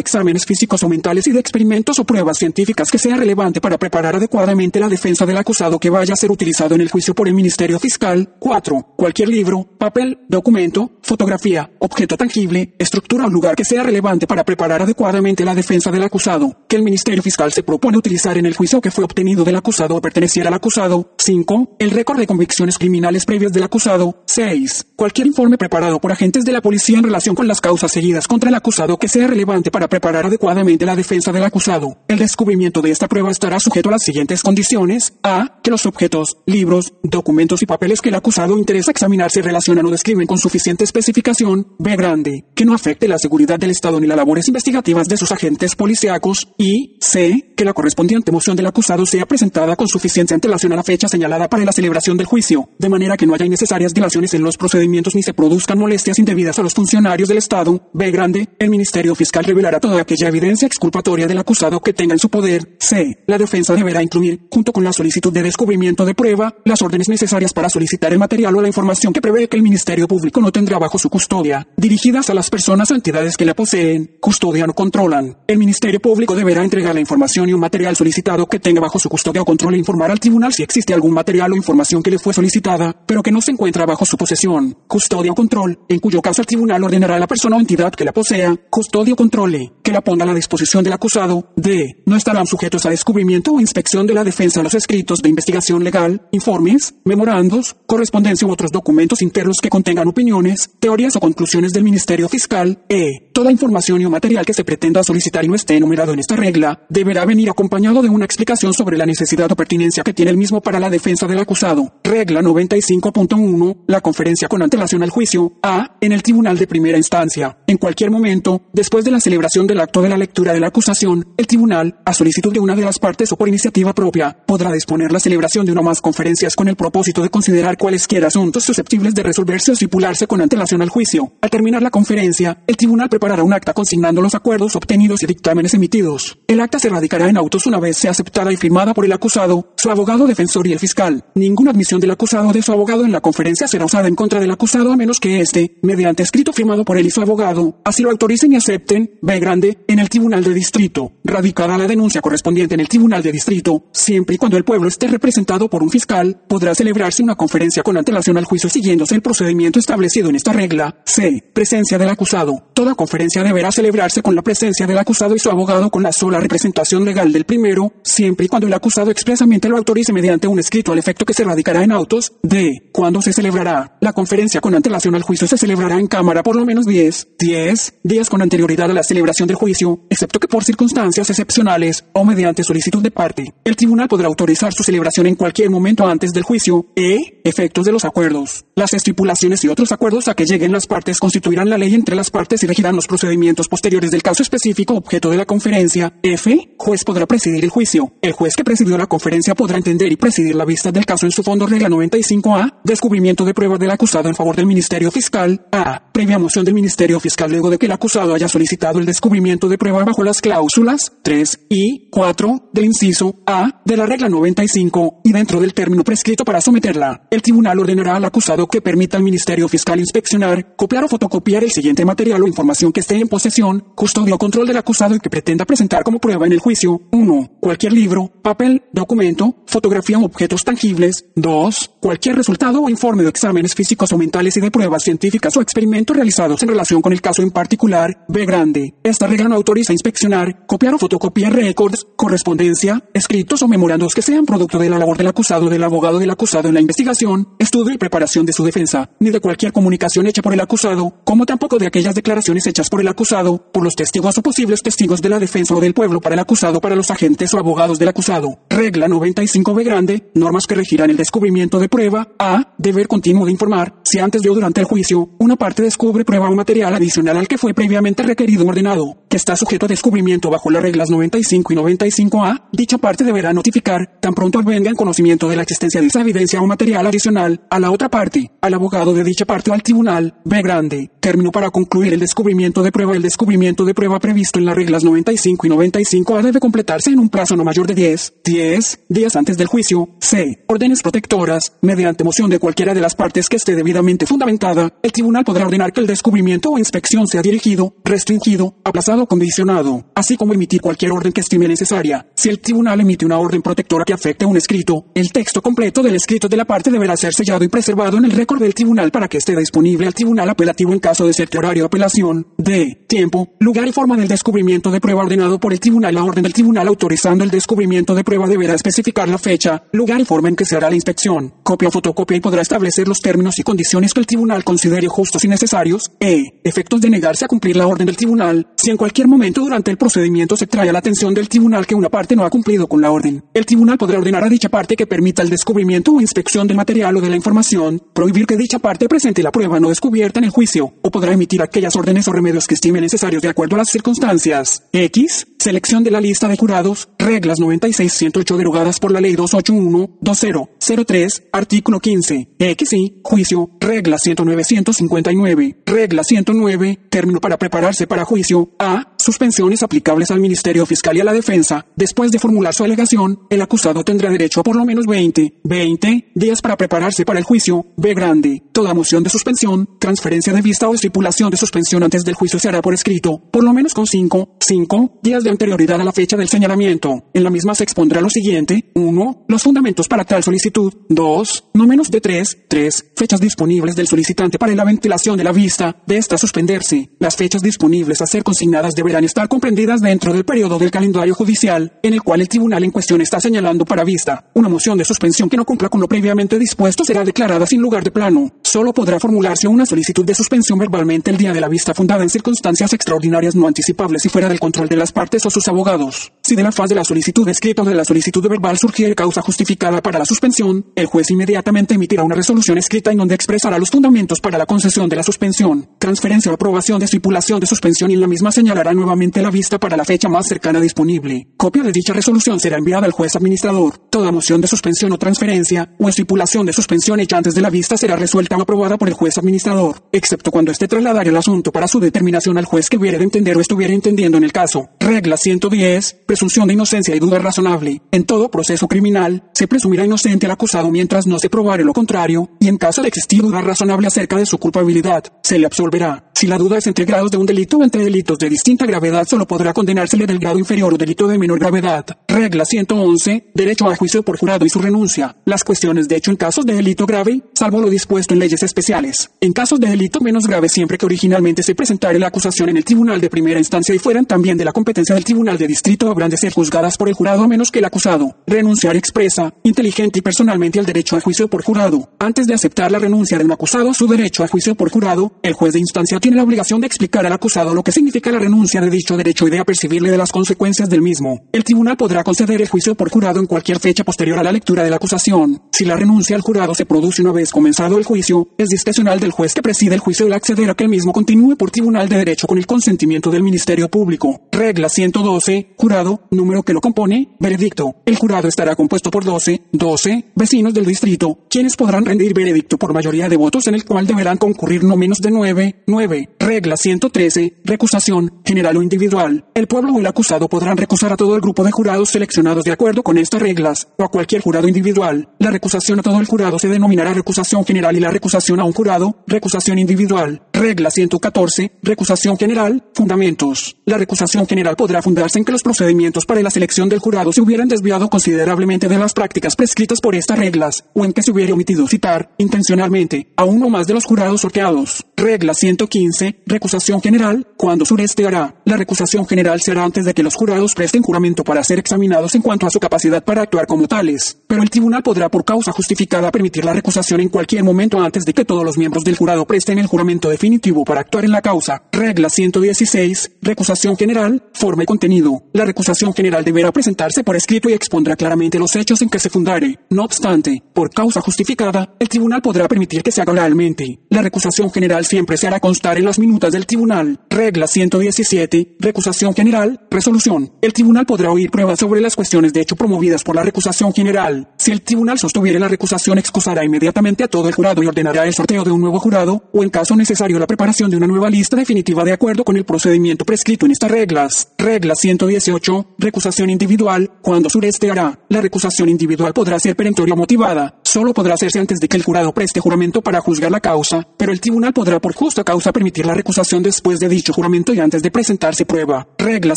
exámenes físicos o mentales y de experimentos o pruebas científicas que sea relevante para preparar adecuadamente la defensa del acusado que vaya a ser utilizado en el juicio por el Ministerio Fiscal. 4. Cualquier libro, papel, documento, fotografía, objeto tangible, estructura o lugar que sea relevante para preparar adecuadamente la defensa del acusado, que el Ministerio Fiscal se propone utilizar en el juicio que fue obtenido del acusado o perteneciera al acusado. 5. El récord de convicciones criminales previas del acusado. 6. Cualquier informe preparado por agentes de la policía en relación con las causas seguidas contra el acusado que sea relevante para preparar adecuadamente la defensa del acusado. El descubrimiento de esta prueba estará sujeto a las siguientes condiciones. A. Que los objetos, libros, documentos y papeles que el acusado interesa examinar se relacionan o describen con suficiente especificación. B. Grande. Que no afecte la seguridad del Estado ni las labores investigativas de sus agentes policíacos. Y C. Que la correspondiente moción del acusado sea presentada con suficiente antelación a la fecha señalada para la celebración del juicio, de manera que no haya innecesarias dilaciones en los procedimientos ni se produzcan molestias indebidas a los funcionarios del Estado. B. Grande. El Ministerio Fiscal revelará toda aquella evidencia exculpatoria del acusado que tenga en su poder. C. La defensa deberá incluir, junto con la solicitud de descubrimiento de prueba, las órdenes necesarias para solicitar el material o la información que prevé que el Ministerio Público no tendrá bajo su custodia, dirigidas a las personas o entidades que la poseen, custodian o controlan. El Ministerio Público deberá entregar la información y un material solicitado que tenga bajo su custodia o control e informar al tribunal si existe algún material o información que le fue solicitada, pero que no se encuentra bajo su posesión, custodia o control, en cuyo caso el tribunal ordenará a la persona o entidad que la posea, custodia o controle, que la ponga la disposición del acusado. D. No estarán sujetos a descubrimiento o inspección de la defensa los escritos de investigación legal, informes, memorandos, correspondencia u otros documentos internos que contengan opiniones, teorías o conclusiones del Ministerio Fiscal. E. Toda información o material que se pretenda solicitar y no esté enumerado en esta regla, deberá venir acompañado de una explicación sobre la necesidad o pertinencia que tiene el mismo para la defensa del acusado. Regla 95.1. La conferencia con antelación al juicio. A. En el Tribunal de Primera Instancia. En cualquier momento, después de la celebración del acto de la lectura de la acusación, el tribunal, a solicitud de una de las partes o por iniciativa propia, podrá disponer la celebración de una o más conferencias con el propósito de considerar cualesquiera asuntos susceptibles de resolverse o estipularse con antelación al juicio. Al terminar la conferencia, el tribunal preparará un acta consignando los acuerdos obtenidos y dictámenes emitidos. El acta se radicará en autos una vez sea aceptada y firmada por el acusado, su abogado defensor y el fiscal. Ninguna admisión del acusado o de su abogado en la conferencia será usada en contra del acusado a menos que éste, mediante escrito firmado por él y su abogado, así lo autoricen y acepten, B grande, en el Tribunal de Distrito, radicada la denuncia correspondiente en el Tribunal de Distrito, siempre y cuando el pueblo esté representado por un fiscal, podrá celebrarse una conferencia con antelación al juicio siguiéndose el procedimiento establecido en esta regla. C. Presencia del acusado. Toda conferencia deberá celebrarse con la presencia del acusado y su abogado con la sola representación legal del primero, siempre y cuando el acusado expresamente lo autorice mediante un escrito al efecto que se radicará en autos. D. ¿Cuándo se celebrará? La conferencia con antelación al juicio se celebrará en cámara por lo menos 10, 10 días con anterioridad a la celebración del juicio, excepto que por circunstancias excepcionales o mediante solicitud de parte, el tribunal podrá autorizar su celebración en cualquier momento antes del juicio e efectos de los acuerdos. Las estipulaciones y otros acuerdos a que lleguen las partes constituirán la ley entre las partes y regirán los procedimientos posteriores del caso específico objeto de la conferencia. F. Juez podrá presidir el juicio. El juez que presidió la conferencia podrá entender y presidir la vista del caso en su fondo regla 95A. Descubrimiento de pruebas del acusado en favor del Ministerio Fiscal. A. Previa moción del Ministerio Fiscal luego de que el acusado haya solicitado el descubrimiento de prueba bajo las cláusulas 3 y 4 del inciso A de la regla 95 y dentro del término prescrito para someterla. El tribunal ordenará al acusado que permita al Ministerio Fiscal inspeccionar, copiar o fotocopiar el siguiente material o información que esté en posesión, custodia o control del acusado y que pretenda presentar como prueba en el juicio. 1. Cualquier libro, papel, documento, fotografía o objetos tangibles. 2. Cualquier resultado o informe de exámenes físicos o mentales y de pruebas científicas o experimentos realizados en relación con el caso en particular. B. Grande. Esta regla no autoriza inspeccionar, copiar o fotocopiar récords, correspondencia, escritos o memorandos que sean producto de la labor del acusado, del abogado del acusado en la investigación, estudio y preparación de su defensa, ni de cualquier comunicación hecha por el acusado, como tampoco de aquellas declaraciones hechas por el acusado, por los testigos o posibles testigos de la defensa o del pueblo para el acusado, para los agentes o abogados del acusado. Regla 95b grande, normas que regirán el descubrimiento de prueba. A. Deber continuo de informar, si antes de o durante el juicio, una parte descubre prueba o material adicional al que fue previamente requerido o ordenado, que está sujeto a descubrimiento bajo las reglas 95 y 95A, dicha parte deberá notificar, tan pronto venga en conocimiento de la existencia de esa evidencia o material adicional, a la otra parte, al abogado de dicha parte o al tribunal, B grande. Término para concluir el descubrimiento de prueba. El descubrimiento de prueba previsto en las reglas 95 y 95A debe completarse en un plazo no mayor de 10, 10 días antes del juicio. C. Órdenes protectoras. Mediante moción de cualquiera de las partes que esté debidamente fundamentada, el tribunal podrá ordenar que el descubrimiento o inspección sea dirigido, restringido, aplazado o condicionado, así como emitir cualquier orden que estime necesaria. Si el tribunal emite una orden protectora que afecte a un escrito, el texto completo del escrito de la parte deberá ser sellado y preservado en el récord del tribunal para que esté disponible al tribunal apelativo en caso de ser horario de apelación. D. Tiempo, lugar y forma del descubrimiento de prueba ordenado por el tribunal. La orden del tribunal autorizando el descubrimiento de prueba deberá especificar la fecha, lugar y forma en que se hará la inspección. Copia o fotocopia y podrá establecer los términos y condiciones que el tribunal considere justos y necesarios. E. Efectos de negarse a cumplir la orden del tribunal. Si en cualquier momento durante el procedimiento se trae a la atención del tribunal que una parte no ha cumplido con la orden, el tribunal podrá ordenar a dicha parte que permita el descubrimiento o inspección del material o de la información, prohibir que dicha parte presente la prueba no descubierta en el juicio, o podrá emitir aquellas órdenes o remedios que estime necesarios de acuerdo a las circunstancias. X. Selección de la lista de jurados. Reglas 96-108 derogadas por la Ley 281-2003, artículo 15. XY. Juicio. Regla 109-159. Regla 109. Término para prepararse para juicio. A. Suspensiones aplicables al Ministerio Fiscal y a la Defensa. Después de formular su alegación, el acusado tendrá derecho a por lo menos 20, 20 días para prepararse para el juicio. B grande. Toda moción de suspensión, transferencia de vista o estipulación de suspensión antes del juicio se hará por escrito, por lo menos con 5, 5 días de anterioridad a la fecha del señalamiento. En la misma se expondrá lo siguiente. 1. Los fundamentos para tal solicitud. 2. No menos de 3, 3 fechas disponibles del solicitante para la ventilación de la vista de esta suspenderse. Las fechas disponibles a ser consignadas deberán estar comprendidas dentro del periodo del calendario judicial en el cual el tribunal en cuestión está señalando para vista. Una moción de suspensión que no cumpla con lo previamente dispuesto será declarada sin lugar de plano. Solo podrá formularse una solicitud de suspensión verbalmente el día de la vista fundada en circunstancias extraordinarias no anticipables y fuera del control de las partes o sus abogados. Si de la faz de la solicitud escrita o de la solicitud verbal surgiere causa justificada para la suspensión, el juez inmediatamente emitirá una resolución escrita en donde expresará los fundamentos para la concesión de la suspensión, transferencia o aprobación de estipulación de suspensión y la misma señalará nuevamente la vista para la fecha más cercana disponible. Copia de dicha resolución será enviada al juez administrador. Toda moción de suspensión o transferencia o estipulación de suspensión hecha antes de la vista será resuelta o aprobada por el juez administrador, excepto cuando esté trasladar el asunto para su determinación al juez que hubiera de entender o estuviera entendiendo en el caso. Regla 110. Presunción de inocencia y duda razonable. En todo proceso criminal, se presumirá inocente al acusado mientras no se probare lo contrario, y en caso de existir duda razonable acerca de su culpabilidad, se le absolverá. Si la duda es entre grados de un delito o entre delitos de distinta gravedad, solo podrá condenársele del grado inferior o delito de menor gravedad. Regla 111. Derecho a juicio por jurado y su renuncia. Las cuestiones de hecho en casos de delito grave, salvo lo dispuesto en leyes especiales. En casos de delito menos grave siempre que originalmente se presentara la acusación en el tribunal de primera instancia y fueran también de la competencia del tribunal de distrito habrán de ser juzgadas por el jurado a menos que el acusado renunciar expresa, inteligente y personalmente al derecho a juicio por jurado. Antes de aceptar la renuncia de un acusado su derecho a juicio por jurado, el juez de instancia tiene la obligación de explicar al acusado lo que significa la renuncia de dicho derecho y de apercibirle de las consecuencias del mismo. El tribunal podrá conceder el juicio por jurado en cualquier fecha posterior a la lectura de la acusación. Si la renuncia al jurado se produce una vez comenzado el juicio, es discrecional del juez que preside el juicio el acceder a que el mismo continúe por tribunal de derecho con el consentimiento del Ministerio Público. Regla 112. Jurado, número que lo compone, veredicto. El jurado estará compuesto por 12, 12 vecinos del distrito, quienes podrán rendir veredicto por mayoría de votos en el cual deberán concurrir no menos de 9, 9. Regla 113. Recusación, general o individual. El pueblo o el acusado podrán recusar a todo el grupo de jurados seleccionados de acuerdo con estas reglas, o a cualquier jurado individual. La recusación a todo el jurado se denominará recusación general y la recusación a un jurado, recusación individual. Regla 114. Recusación general. Fundamentos. La recusación general podrá fundarse en que los procedimientos para la selección del jurado se hubieran desviado considerablemente de las prácticas prescritas por estas reglas, o en que se hubiera omitido citar, intencionalmente, a uno más de los jurados sorteados. Regla 115. Recusación general. Cuando sureste hará. La recusación general se hará antes de que los jurados presten juramento para ser examinados en cuanto a su capacidad para actuar como tales. Pero el tribunal podrá por causa justificada permitir la recusación en cualquier momento antes de que todos los miembros del jurado presten el juramento definitivo para actuar en la causa. Regla 116. Recusación general. Forma y contenido. La recusación general deberá presentarse por escrito y expondrá claramente los hechos en que se fundare. No obstante, por causa justificada, el tribunal podrá permitir que se haga oralmente. La recusación general siempre se hará constar en las minutas del tribunal. Regla 117. Recusación general. Resolución. El tribunal podrá oír pruebas sobre las cuestiones de hecho promovidas por la recusación general. Si el tribunal sostuviere la recusación, excusará inmediatamente a todo el jurado y ordenará el sorteo de un nuevo jurado, o en caso necesario la preparación de una nueva lista definitiva de acuerdo con el procedimiento prescrito en estas reglas. Regla 118. Recusación individual. Cuando sureste hará. La recusación individual podrá ser perentoria o motivada. Solo podrá hacerse antes de que el jurado preste juramento para juzgar la causa, pero el tribunal podrá por justa causa permitir la recusación después de dicho juramento y antes de presentarse prueba. Regla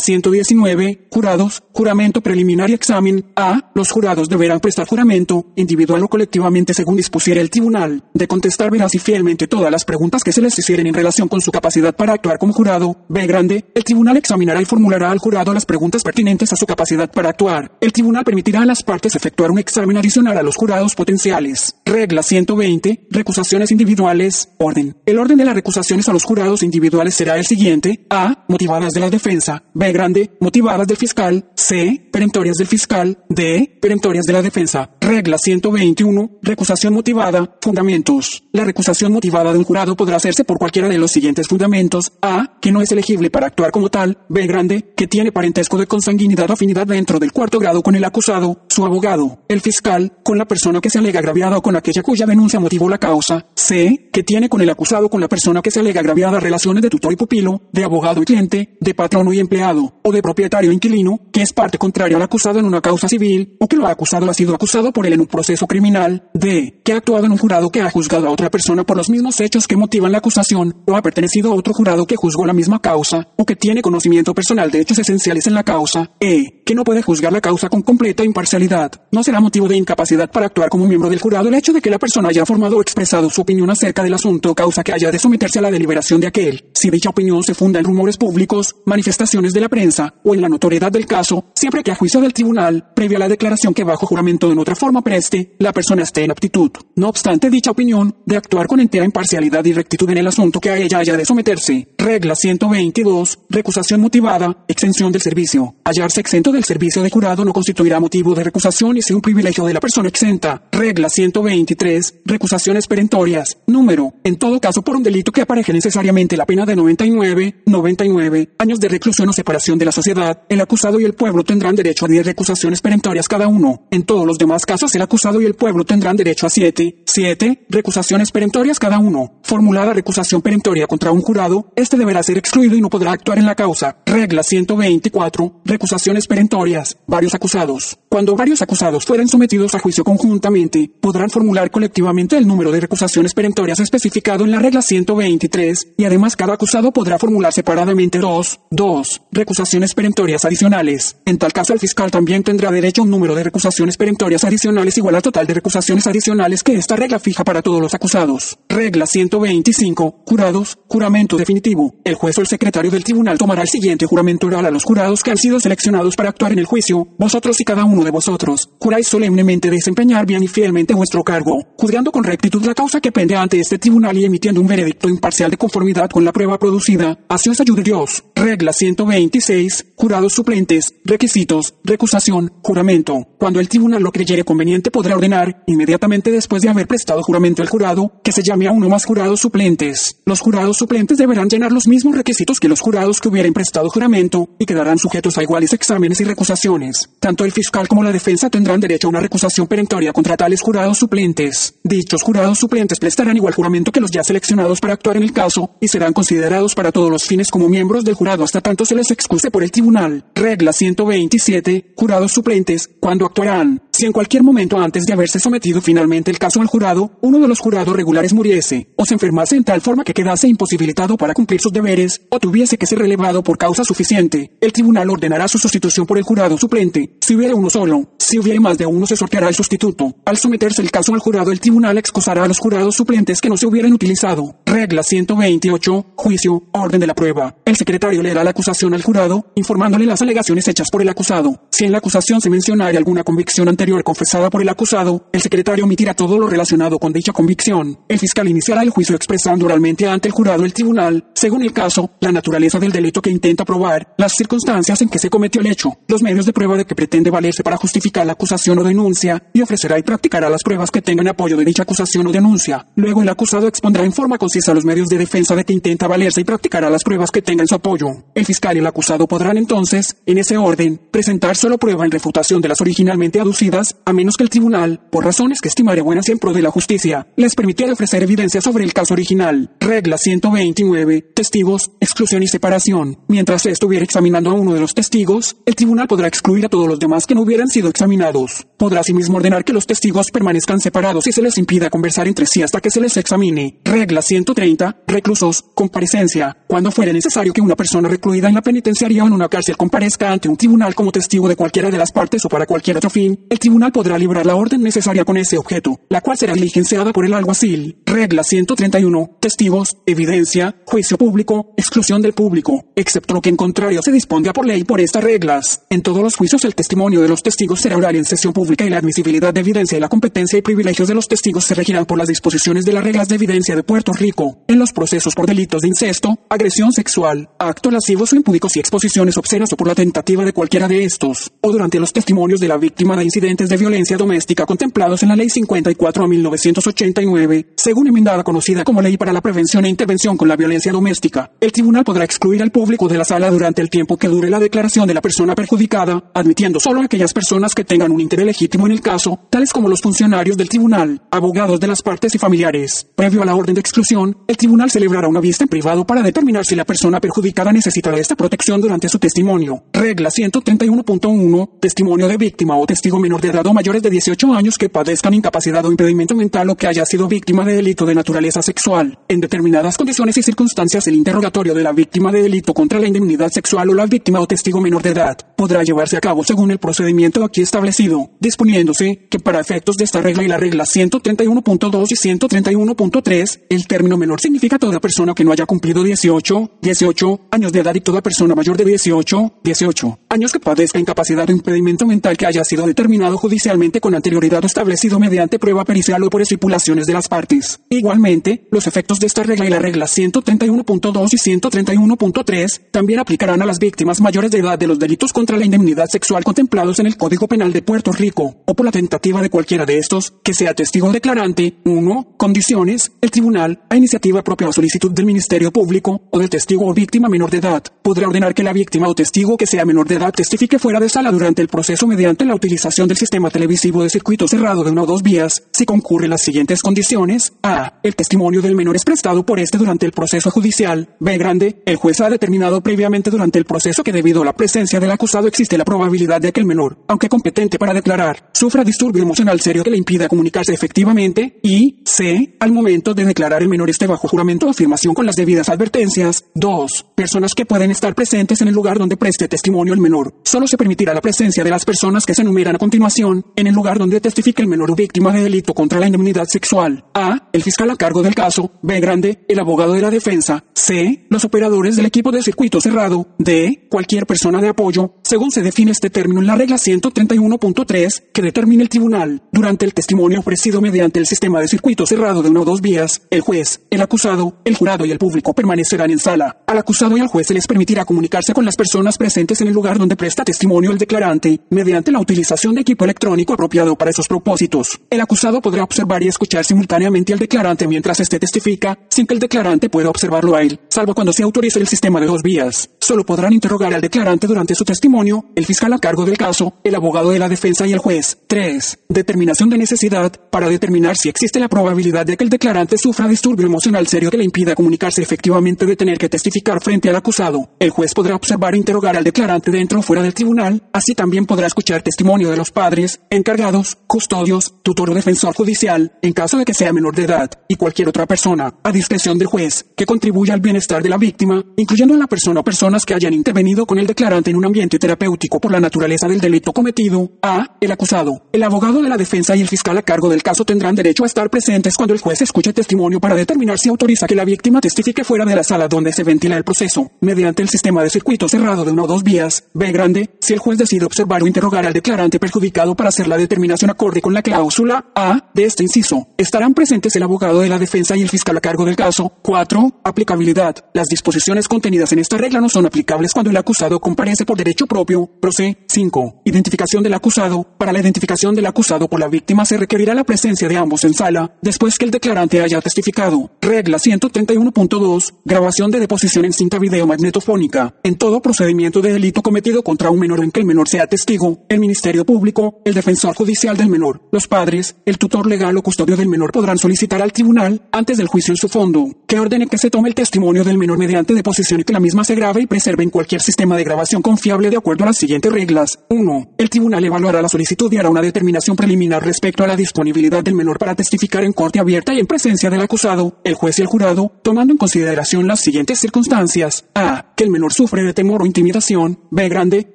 119. Jurados. Juramento preliminar y examen. A. Los jurados deberán prestar juramento, individual o colectivamente según dispusiera el tribunal, de contestar veraz y fielmente todas las preguntas que se les en relación con su capacidad para actuar como jurado. B grande, el tribunal examinará y formulará al jurado las preguntas pertinentes a su capacidad para actuar. El tribunal permitirá a las partes efectuar un examen adicional a los jurados potenciales. Regla 120. Recusaciones individuales. Orden. El orden de las recusaciones a los jurados individuales será el siguiente. A. Motivadas de la defensa. B grande. Motivadas del fiscal. C. Perentorias del fiscal. D. Perentorias de la defensa. Regla 121. Recusación motivada. Fundamentos. La recusación motivada de un jurado podrá hacerse por cualquiera de los siguientes fundamentos. A. Que no es elegible para actuar como tal. B. Grande. Que tiene parentesco de consanguinidad o afinidad dentro del cuarto grado con el acusado, su abogado, el fiscal, con la persona que se alega agraviada o con aquella cuya denuncia motivó la causa. C. Que tiene con el acusado con la persona que se alega agraviada relaciones de tutor y pupilo, de abogado y cliente, de patrono y empleado, o de propietario inquilino, que es parte contraria al acusado en una causa civil, o que lo ha acusado ha sido acusado por él en un proceso criminal. D. Que ha actuado en un jurado que ha juzgado a otra persona por los mismos hechos que motivan la acusación o ha pertenecido a otro jurado que juzgó la misma causa o que tiene conocimiento personal de hechos esenciales en la causa. E. Que no puede juzgar la causa con completa imparcialidad. No será motivo de incapacidad para actuar como miembro del jurado el hecho de que la persona haya formado o expresado su opinión acerca del asunto causa que haya de someterse a la deliberación de aquel. Si dicha opinión se funda en rumores públicos, manifestaciones de la prensa o en la notoriedad del caso, siempre que a juicio del tribunal, previo a la declaración que bajo juramento en otra forma preste, la persona esté en aptitud. No obstante dicha opinión, de actuar con entera imparcialidad y rectitud en el asunto que a ella haya de someterse. Regla 122. Recusación motivada. Exención del servicio. Hallarse exento del servicio de jurado no constituirá motivo de recusación y sea un privilegio de la persona exenta. Regla 123. Recusaciones perentorias. Número. En todo caso por un delito que apareje necesariamente la pena de 99, 99 años de reclusión o separación de la sociedad, el acusado y el pueblo tendrán derecho a 10 recusaciones perentorias cada uno. En todos los demás casos el acusado y el pueblo tendrán derecho a 7, 7 recusaciones perentorias cada uno. Formulada recusación perentoria contra un jurado, este deberá ser excluido y no podrá actuar en la causa. Regla 124. Recusaciones perentorias. Varios acusados. Cuando varios acusados fueren sometidos a juicio conjuntamente, podrán formular colectivamente el número de recusaciones perentorias especificado en la regla 123, y además cada acusado podrá formular separadamente dos, dos recusaciones perentorias adicionales. En tal caso, el fiscal también tendrá derecho a un número de recusaciones perentorias adicionales igual al total de recusaciones adicionales que esta regla fija para todos los acusados. Regla 125. Jurados, juramento definitivo. El juez o el secretario del tribunal tomará el siguiente juramento oral a los jurados que han sido seleccionados para actuar en el juicio. Vosotros y cada uno de vosotros juráis solemnemente desempeñar bien y fielmente vuestro cargo, juzgando con rectitud la causa que pende ante este tribunal y emitiendo un veredicto imparcial de conformidad con la prueba producida. Así os ayude Dios. Regla 126. Jurados suplentes. Requisitos. Recusación. Juramento. Cuando el tribunal lo creyere conveniente podrá ordenar, inmediatamente después de haber prestado juramento al jurado, que se llame a uno más jurados suplentes. Los jurados suplentes deberán llenar los mismos requisitos que los jurados que hubieran prestado juramento y quedarán sujetos a iguales exámenes y recusaciones. Tanto el fiscal como la defensa tendrán derecho a una recusación perentoria contra tales jurados suplentes. Dichos jurados suplentes prestarán igual juramento que los ya seleccionados para actuar en el caso y serán considerados para todos los fines como miembros del hasta tanto se les excuse por el tribunal. Regla 127. Jurados suplentes, cuando actuarán Si en cualquier momento antes de haberse sometido finalmente el caso al jurado, uno de los jurados regulares muriese, o se enfermase en tal forma que quedase imposibilitado para cumplir sus deberes, o tuviese que ser relevado por causa suficiente, el tribunal ordenará su sustitución por el jurado suplente, si hubiera uno solo. Si hubiere más de uno, se sorteará el sustituto. Al someterse el caso al jurado, el tribunal excusará a los jurados suplentes que no se hubieran utilizado. Regla 128. Juicio. Orden de la prueba. El secretario leerá la acusación al jurado, informándole las alegaciones hechas por el acusado. Si en la acusación se mencionara alguna convicción anterior confesada por el acusado, el secretario omitirá todo lo relacionado con dicha convicción. El fiscal iniciará el juicio expresando oralmente ante el jurado el tribunal, según el caso, la naturaleza del delito que intenta probar, las circunstancias en que se cometió el hecho, los medios de prueba de que pretende valerse para justificar la acusación o denuncia, y ofrecerá y practicará las pruebas que tengan apoyo de dicha acusación o denuncia. Luego el acusado expondrá en forma concisa los medios de defensa de que intenta valerse y practicará las pruebas que tengan su apoyo. El fiscal y el acusado podrán entonces, en ese orden, presentar solo prueba en refutación de las originalmente aducidas, a menos que el tribunal, por razones que estimaré buenas en pro de la justicia, les permitiera ofrecer evidencia sobre el caso original. Regla 129. Testigos, exclusión y separación. Mientras se estuviera examinando a uno de los testigos, el tribunal podrá excluir a todos los demás que no hubieran sido examinados. Podrá asimismo ordenar que los testigos permanezcan separados y se les impida conversar entre sí hasta que se les examine. Regla 130. Reclusos, comparecencia. Cuando fuera necesario que una persona recluida en la penitenciaría o en una cárcel comparezca ante un tribunal como testigo de cualquiera de las partes o para cualquier otro fin, el tribunal podrá librar la orden necesaria con ese objeto, la cual será diligenciada por el alguacil. Regla 131. Testigos, evidencia, juicio público, exclusión del público, excepto lo que en contrario se disponga por ley por estas reglas. En todos los juicios el testimonio de los testigos será oral en sesión pública y la admisibilidad de evidencia y la competencia y privilegios de los testigos se regirán por las disposiciones de las reglas de evidencia de Puerto Rico. En los procesos por delitos de incesto, agresión sexual, actos lascivos o impúdicos y exposiciones obscenas o por la tentativa de cualquiera de estos, o durante los testimonios de la víctima de incidentes de violencia doméstica contemplados en la Ley 54 a 1989, según enmendada conocida como Ley para la Prevención e Intervención con la Violencia Doméstica. El tribunal podrá excluir al público de la sala durante el tiempo que dure la declaración de la persona perjudicada, admitiendo solo a aquellas personas que tengan un interés legítimo en el caso, tales como los funcionarios del tribunal, abogados de las partes y familiares. Previo a la orden de exclusión, el tribunal celebrará una vista en privado para determinar si la persona perjudicada necesitará esta protección durante su testimonio. Regla 131.1. Testimonio de víctima o testigo menor de edad o mayores de 18 años que padezcan incapacidad o impedimento mental o que haya sido víctima de delito de naturaleza sexual. En determinadas condiciones y circunstancias, el interrogatorio de la víctima de delito contra la indemnidad sexual o la víctima o testigo menor de edad podrá llevarse a cabo según el procedimiento aquí establecido, disponiéndose que para efectos de esta regla y la regla 131.2 y 131.3, el término menor significa toda persona que no haya cumplido 18, 18 años de edad y toda persona mayor de 18, 18 años que padezca incapacidad o impedimento mental que haya sido determinado judicialmente con anterioridad establecido mediante prueba pericial o por estipulaciones de las partes. Igualmente, los efectos de esta regla y la regla 131.2 y 131.3 también aplicarán a las víctimas mayores de edad de los delitos contra la indemnidad sexual contemplados en el Código Penal de Puerto Rico o por la tentativa de cualquiera de estos que sea testigo declarante. 1. Condiciones. El tribunal, a iniciativa propia o solicitud del Ministerio Público o del testigo o víctima menor de edad, podrá ordenar que la víctima o testigo que sea menor de edad testifique fuera de sala durante el proceso mediante la utilización del sistema televisivo de circuito cerrado de una o dos vías si concurren las siguientes condiciones. A. El testimonio del menor es prestado por este durante el proceso judicial. B. Grande. El juez ha determinado previamente durante el proceso que debido a la presencia del acusado existe la probabilidad de que el menor, aunque competente para declarar, sufra disturbio emocional serio que le impida comunicarse efectivamente. Y C. Al momento de declarar el menor esté bajo juramento o afirmación con las debidas advertencias. 2. Personas que pueden estar presentes en el lugar donde preste testimonio el menor. Solo se permitirá la presencia de las personas que se enumeran a continuación en el lugar donde testifique el menor víctima de delito contra la indemnidad sexual. A. El fiscal a cargo del caso. B. Grande. El abogado de la defensa. C. Los operadores del equipo de circuito cerrado. D. Cualquier persona de apoyo, según se define este término en la regla 131.3 que determine el tribunal. Durante el testimonio ofrecido mediante el sistema de circuito cerrado de una o dos vías, el juez, el acusado, el jurado y el público permanecerán en sala. Al acusado y al juez se les permitirá comunicarse con las personas presentes en el lugar donde presta testimonio el declarante, mediante la utilización de equipo electrónico apropiado para esos propósitos. El acusado podrá observar y escuchar simultáneamente al declarante mientras éste testifica, sin que el declarante pueda observarlo a él, salvo cuando se autorice el sistema de dos vías. Solo podrán interrogar al declarante durante su testimonio el fiscal a cargo del caso, el abogado de la defensa y el juez. 3. Determinación de necesidad para determinar si existe la probabilidad de que el declarante sufra disturbio emocional serio que le impida comunicarse efectivamente de tener que testificar frente al acusado. El juez podrá observar e interrogar al declarante dentro o fuera del tribunal, así también podrá escuchar testimonio de los padres, encargados, custodios, tutor o defensor judicial, en caso de que sea menor de edad, y cualquier otra persona, a discreción del juez, que contribuya al bienestar de la víctima, incluyendo a la persona o personas que hayan intervenido con el declarante en un ambiente terapéutico por la naturaleza del delito cometido. A. El acusado. El abogado de la defensa y el fiscal a cargo del caso tendrán derecho a estar presentes cuando el juez escuche testimonio para determinar si autoriza que la víctima testifique fuera de la sala donde se ventila el proceso, mediante el sistema de circuito cerrado de una o dos vías. B. Grande. Si el juez decide observar o interrogar al declarante perjudicado para hacer la determinación acorde con la cláusula A de este inciso, estarán presentes el abogado de la defensa y el fiscal a cargo del caso. 4. Aplicabilidad. Las disposiciones contenidas en esta regla no son aplicables cuando el acusado comparece por derecho propio. Proce. 5. Identificación del acusado. Para la identificación del acusado por la víctima se requerirá la presencia de ambos en sala, después que el declarante haya testificado. Regla 131.2. Grabación de deposición en cinta video magnetofónica. En todo procedimiento de delito cometido contra un menor en que el menor sea testigo, el Ministerio Público, el defensor judicial del menor, los padres, el tutor legal o custodio del menor podrán solicitar al tribunal, antes del juicio en su fondo, que ordene que se tome el testimonio del menor mediante deposición y que la misma se grabe y preserve en cualquier sistema de grabación confiable de acuerdo a las siguientes reglas. 1. El tribunal evaluará la solicitud y hará una determinación preliminar respecto a la disponibilidad del menor para testificar en corte abierta y en presencia del acusado, el juez y el jurado, tomando en consideración las siguientes circunstancias. A. Que el menor sufre de temor o intimidación. B. Grande.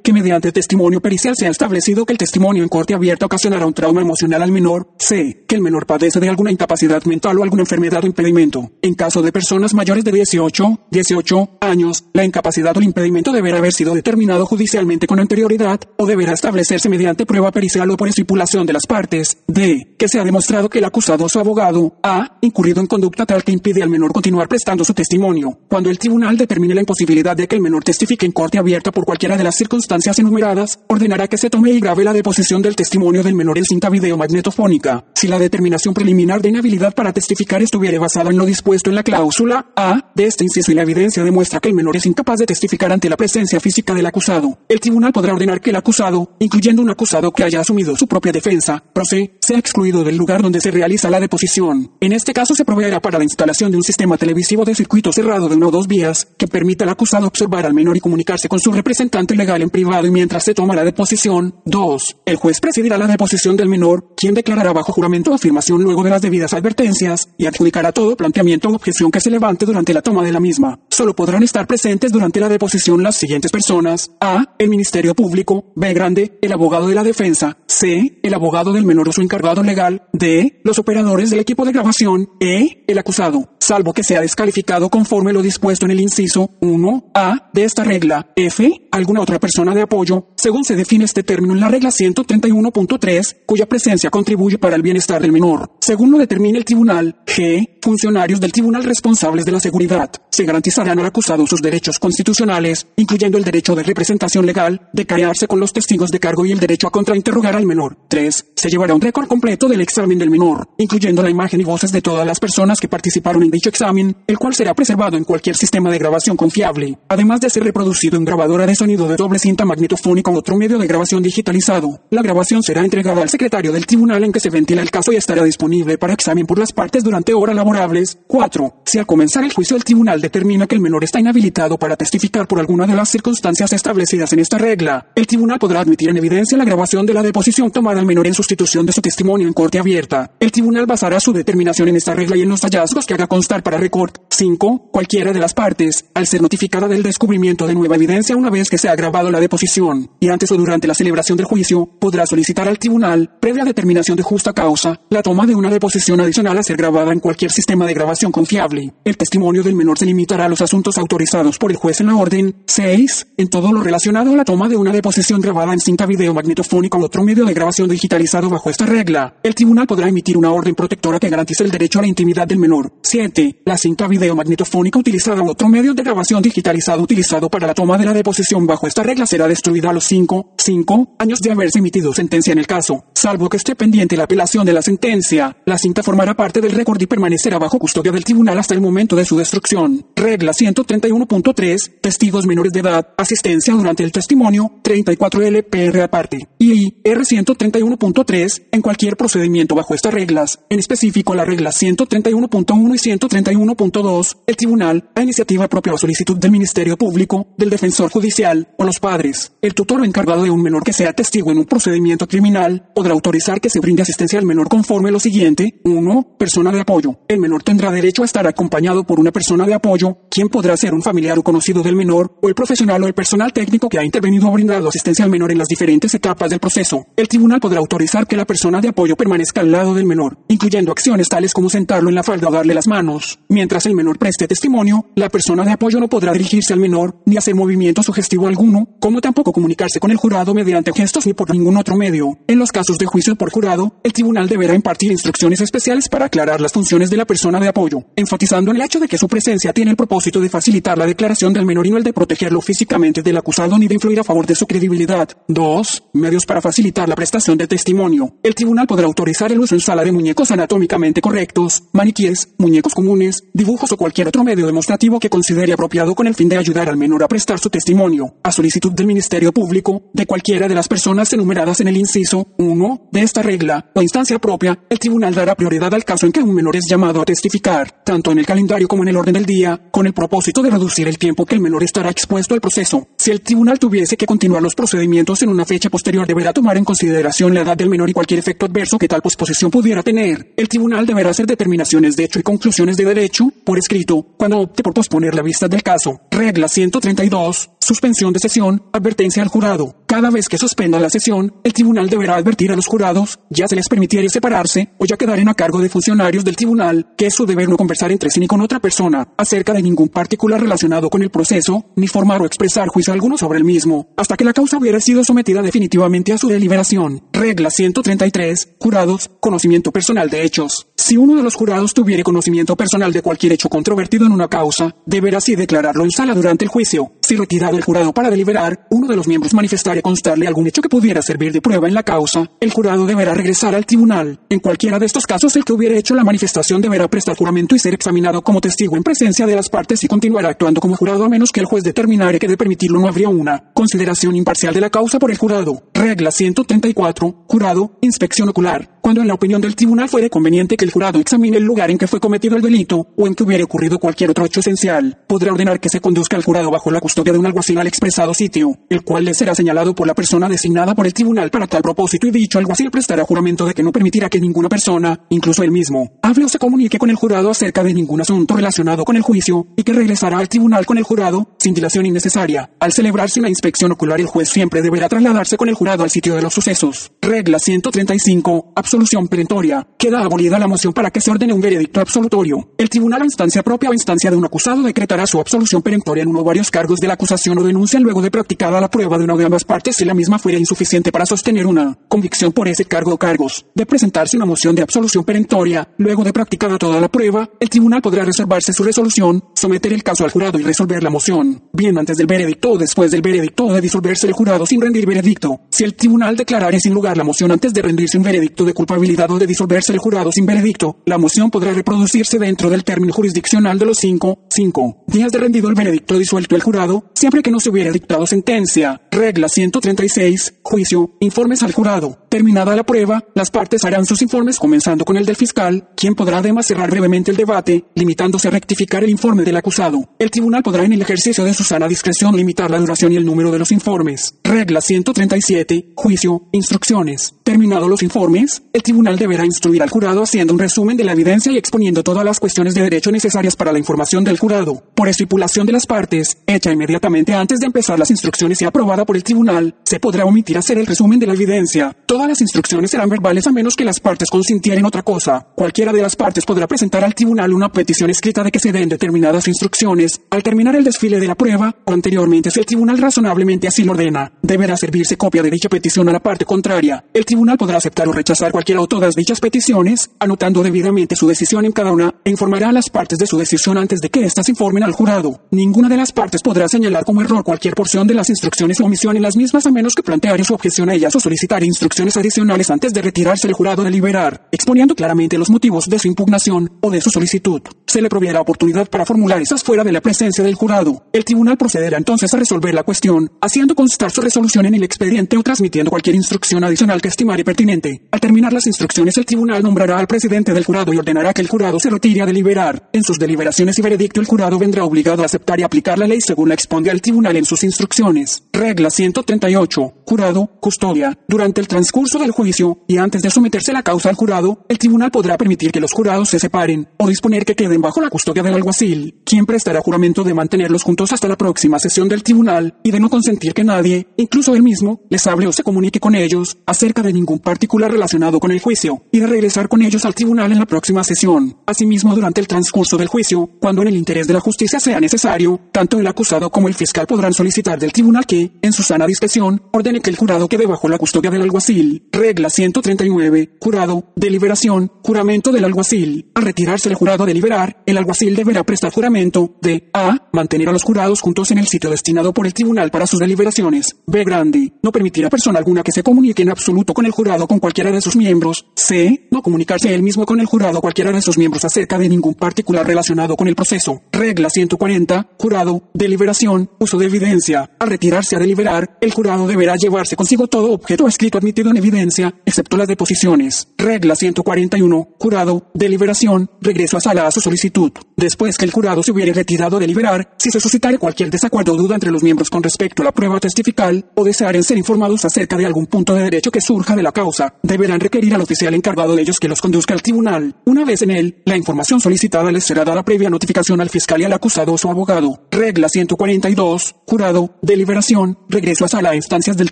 Que mediante testimonio pericial se ha establecido que el testimonio en corte abierta ocasionará un trauma emocional al menor. C. Que el menor padece de alguna incapacidad mental o alguna enfermedad o impedimento. En caso de personas mayores de 18, 18 años, la incapacidad o el impedimento deberá haber sido determinado judicialmente con anterioridad o deberá establecerse mediante prueba pericial o por estipulación de las partes. D. Que se ha demostrado que el acusado o su abogado ha incurrido en conducta tal que impide al menor continuar prestando su testimonio. Cuando el tribunal determine la imposibilidad de que el menor testifique en corte abierta por cualquiera de las circunstancias enumeradas, ordenará que se tome y grabe la deposición del testimonio del menor en cinta video magnetofónica. Si la determinación preliminar de inhabilidad para testificar estuviera basada en lo dispuesto en la cláusula A de este inciso y la evidencia demuestra que el menor es incapaz de testificar ante la presencia física del acusado, el tribunal podrá ordenar que el acusado, incluyendo un acusado que haya asumido su propia defensa, proce, sea excluido del lugar donde se realiza la deposición. En este caso se proveerá para la instalación de un sistema televisivo de circuito cerrado de una o dos vías que permita al acusado observar al menor y comunicarse con su representante legal en privado y mientras se toma la deposición. 2. El juez presidirá la deposición del menor, quien declarará bajo juramento o afirmación luego de las debidas advertencias y adjudicará todo planteamiento o objeción que se levante durante la toma de la misma. Solo podrán estar presentes durante la deposición las siguientes personas. A. El Ministerio Público. B. Grande. El abogado de la defensa. C. El abogado del menor o su encargado legal. D. Los operadores del equipo de grabación. E. El acusado. Salvo que sea descalificado conforme lo dispuesto en el inciso 1. A. De esta regla. F. Alguna otra persona de apoyo. Según se define este término en la regla 131.3, cuya presencia contribuye para el bienestar del menor. Según lo determine el tribunal. G. Funcionarios del tribunal responsables de la seguridad. Se garantizarán al acusado sus derechos constitucionales, incluyendo el derecho de representación legal, de callarse con los testigos de cargo y el derecho a contrainterrogar al menor. 3. Se llevará un récord completo del examen del menor, incluyendo la imagen y voces de todas las personas que participaron en dicho examen, el cual será preservado en cualquier sistema de grabación confiable, además de ser reproducido en grabadora de sonido de doble cinta magnetofónica o otro medio de grabación digitalizado. La grabación será entregada al secretario del tribunal en que se ventila el caso y estará disponible para examen por las partes durante horas laborables. 4. Si al comenzar el juicio el tribunal determina que el menor está inhabilitado para testificar por alguna de las circunstancias establecidas en esta regla, el tribunal podrá admitir en evidencia la grabación de la deposición tomada al menor en sustitución de su testimonio en corte abierta. El tribunal basará su determinación en esta regla y en los hallazgos que haga constar para record. 5. Cualquiera de las partes, al ser notificada del descubrimiento de nueva evidencia una vez que se ha grabado la deposición, y antes o durante la celebración del juicio, podrá solicitar al tribunal, previa determinación de justa causa, la toma de una deposición adicional a ser grabada en cualquier sistema de grabación confiable. El testimonio del menor se limitará a los asuntos autorizados por el juez en la orden. 6. En todo lo relacionado a la toma de una deposición grabada en cinta video magnetofónica o otro medio de grabación digitalizado bajo esta regla, el tribunal podrá emitir una orden protectora que garantice el derecho a la intimidad del menor. 7. La cinta video magnetofónica utilizada o otro medio de grabación digitalizado utilizado para la toma de la deposición bajo esta regla será destruida a los 5, 5 años de haberse emitido sentencia en el caso, salvo que esté pendiente la apelación de la sentencia. La cinta formará parte del récord y permanecerá bajo custodia del tribunal hasta el momento de su destrucción. Regla 131.3. Testigos menores de edad. Asistencia durante el testimonio. 34 LPR aparte. Y R 131.3 3. En cualquier procedimiento bajo estas reglas, en específico la regla 131.1 y 131.2, el tribunal, a iniciativa propia o solicitud del Ministerio Público, del defensor judicial o los padres, el tutor o encargado de un menor que sea testigo en un procedimiento criminal, podrá autorizar que se brinde asistencia al menor conforme lo siguiente. 1. Persona de apoyo. Menor tendrá derecho a estar acompañado por una persona de apoyo, quien podrá ser un familiar o conocido del menor, o el profesional o el personal técnico que ha intervenido o brindado asistencia al menor en las diferentes etapas del proceso. El tribunal podrá autorizar que la persona de apoyo permanezca al lado del menor, incluyendo acciones tales como sentarlo en la falda o darle las manos. Mientras el menor preste testimonio, la persona de apoyo no podrá dirigirse al menor ni hacer movimiento sugestivo alguno, como tampoco comunicarse con el jurado mediante gestos ni por ningún otro medio. En los casos de juicio por jurado, el tribunal deberá impartir instrucciones especiales para aclarar las funciones de la persona de apoyo, enfatizando el hecho de que su presencia tiene el propósito de facilitar la declaración del menor y no el de protegerlo físicamente del acusado ni de influir a favor de su credibilidad. 2. Medios para facilitar la prestación de testimonio. El tribunal podrá autorizar el uso en sala de muñecos anatómicamente correctos, maniquíes, muñecos comunes, dibujos o cualquier otro medio demostrativo que considere apropiado con el fin de ayudar al menor a prestar su testimonio, a solicitud del Ministerio Público, de cualquiera de las personas enumeradas en el inciso 1 de esta regla o instancia propia, el tribunal dará prioridad al caso en que un menor es llamado a testificar, tanto en el calendario como en el orden del día, con el propósito de reducir el tiempo que el menor estará expuesto al proceso. Si el tribunal tuviese que continuar los procedimientos en una fecha posterior, deberá tomar en consideración la edad del menor y cualquier efecto adverso que tal posposición pudiera tener. El tribunal deberá hacer determinaciones de hecho y conclusiones de derecho por escrito cuando opte por posponer la vista del caso. Regla 132. Suspensión de sesión. Advertencia al jurado. Cada vez que suspenda la sesión, el tribunal deberá advertir a los jurados, ya se les permitiera separarse o ya quedaren a cargo de funcionarios del tribunal, que es su deber no conversar entre sí ni con otra persona acerca de ningún particular relacionado con el proceso, ni formar o expresar juicio alguno sobre el mismo, hasta que la causa hubiera sido sometida definitivamente a su deliberación. Regla 133. Jurados. Conocimiento personal de hechos. Si uno de los jurados tuviere conocimiento personal de cualquier hecho controvertido en una causa, deberá así declararlo en sala durante el juicio. Si retirado el jurado para deliberar, uno de los miembros manifestare constarle algún hecho que pudiera servir de prueba en la causa, el jurado deberá regresar al tribunal. En cualquiera de estos casos, el que hubiera hecho la manifestación deberá prestar juramento y ser examinado como testigo en presencia de las partes y continuará actuando como jurado a menos que el juez determinare que de permitirlo no habría una consideración imparcial de la causa por el jurado. Regla 134. Jurado. Inspección ocular. Cuando en la opinión del tribunal fuere conveniente que el jurado examine el lugar en que fue cometido el delito o en que hubiera ocurrido cualquier otro hecho esencial, podrá ordenar que se conduzca al jurado bajo la custodia de un alguacil al expresado sitio, el cual le será señalado por la persona designada por el tribunal para tal propósito y dicho alguacil prestará juramento de que no permitirá que ninguna persona, incluso él mismo, hable o se comunique con el jurado acerca de ningún asunto relacionado con el juicio y que regresará al tribunal con el jurado sin dilación innecesaria. Al celebrarse la inspección ocular, el juez siempre deberá trasladarse con el jurado al sitio de los sucesos. Regla 135. Absolución perentoria. Queda abolida la moción para que se ordene un veredicto absolutorio. El tribunal a instancia propia o instancia de un acusado decretará su absolución perentoria en uno o varios cargos de la acusación o denuncia luego de practicada la prueba de una de ambas partes si la misma fuera insuficiente para sostener una convicción por ese cargo o cargos. De presentarse una moción de absolución perentoria, luego de practicada toda la prueba, el tribunal podrá reservarse su resolución, someter el caso al jurado y resolver la moción, bien antes del veredicto o después del veredicto o de disolverse el jurado sin rendir veredicto. Si el tribunal declarare sin lugar la moción antes de rendirse un veredicto de culpabilidad o de disolverse el jurado sin veredicto, la moción podrá reproducirse dentro del término jurisdiccional de los 5, 5 días de rendido el veredicto disuelto el jurado, siempre que no se hubiera dictado sentencia. Regla 136. Juicio. Informes al jurado. Terminada la prueba, las partes harán sus informes comenzando con el del fiscal, quien podrá además cerrar brevemente el debate, limitándose a rectificar el informe del acusado. El tribunal podrá en el ejercicio de su sana discreción limitar la duración y el número de los informes. Regla 137. Juicio. Instrucciones. Terminados los informes, el tribunal deberá instruir al jurado haciendo un resumen de la evidencia y exponiendo todas las cuestiones de derecho necesarias para la información del jurado. Por estipulación de las partes, hecha inmediatamente antes de empezar las instrucciones y aprobada por el tribunal, se podrá omitir hacer el resumen de la evidencia. Todas las instrucciones serán verbales a menos que las partes consintieran otra cosa. Cualquiera de las partes podrá presentar al tribunal una petición escrita de que se den determinadas instrucciones. Al terminar el desfile de la prueba, o anteriormente si el tribunal razonablemente así lo ordena, deberá servirse copia de dicha petición a la parte contraria. El tribunal podrá aceptar o rechazar cualquiera o todas dichas peticiones, anotando debidamente su decisión en cada una, e informará a las partes de su decisión antes de que éstas informen al jurado. Ninguna de las partes podrá señalar como error cualquier porción de las instrucciones o omisión en las mismas a menos que plantear su objeción a ellas o solicitar instrucciones adicionales antes de retirarse el jurado de liberar, exponiendo claramente los motivos de su impugnación o de su solicitud. se le proviera oportunidad para formular esas fuera de la presencia del jurado. El tribunal procederá entonces a resolver la cuestión, haciendo constar su resolución en el expediente o transmitiendo cualquier instrucción adicional que estimare pertinente. Al terminar las instrucciones, el tribunal nombrará al presidente del jurado y ordenará que el jurado se retire a deliberar. En sus deliberaciones y veredicto, el jurado vendrá obligado a aceptar y aplicar la ley según la exponga al tribunal en sus instrucciones. Regla 138. Jurado, custodia. Durante el transcurso del juicio y antes de someterse la causa al jurado, el tribunal podrá permitir que los jurados se separen o disponer que queden bajo la custodia del alguacil, quien prestará juramento de mantenerlos juntos hasta la próxima sesión del tribunal y de no consentir que nadie, incluso él mismo, les o se comunique con ellos acerca de ningún particular relacionado con el juicio y de regresar con ellos al tribunal en la próxima sesión. Asimismo, durante el transcurso del juicio, cuando en el interés de la justicia sea necesario, tanto el acusado como el fiscal podrán solicitar del tribunal que, en su sana discreción, ordene que el jurado quede bajo la custodia del alguacil. Regla 139. Jurado, deliberación, juramento del alguacil. Al retirarse el jurado a deliberar, el alguacil deberá prestar juramento de A. Mantener a los jurados juntos en el sitio destinado por el tribunal para sus deliberaciones. B. Grande. No permitir a persona alguna que se comunique en absoluto con el jurado con cualquiera de sus miembros. C. No comunicarse él mismo con el jurado cualquiera de sus miembros acerca de ningún particular relacionado con el proceso. Regla 140. Jurado, deliberación, uso de evidencia. Al retirarse a deliberar, el jurado deberá llevarse consigo todo objeto escrito admitido en evidencia, excepto las deposiciones. Regla 141. Jurado, deliberación, regreso a sala a su solicitud. Después que el jurado se hubiere retirado a deliberar, si se suscitare cualquier desacuerdo o duda entre los miembros con respecto a la prueba testifical o desearen ser informados acerca de algún punto de derecho que surja de la causa, deberán requerir al oficial encargado de ellos que los conduzca al tribunal. Una vez en él, la información solicitada les será dada previa notificación al fiscal y al acusado o su abogado. Regla 142. Jurado, deliberación, regreso a sala a instancias del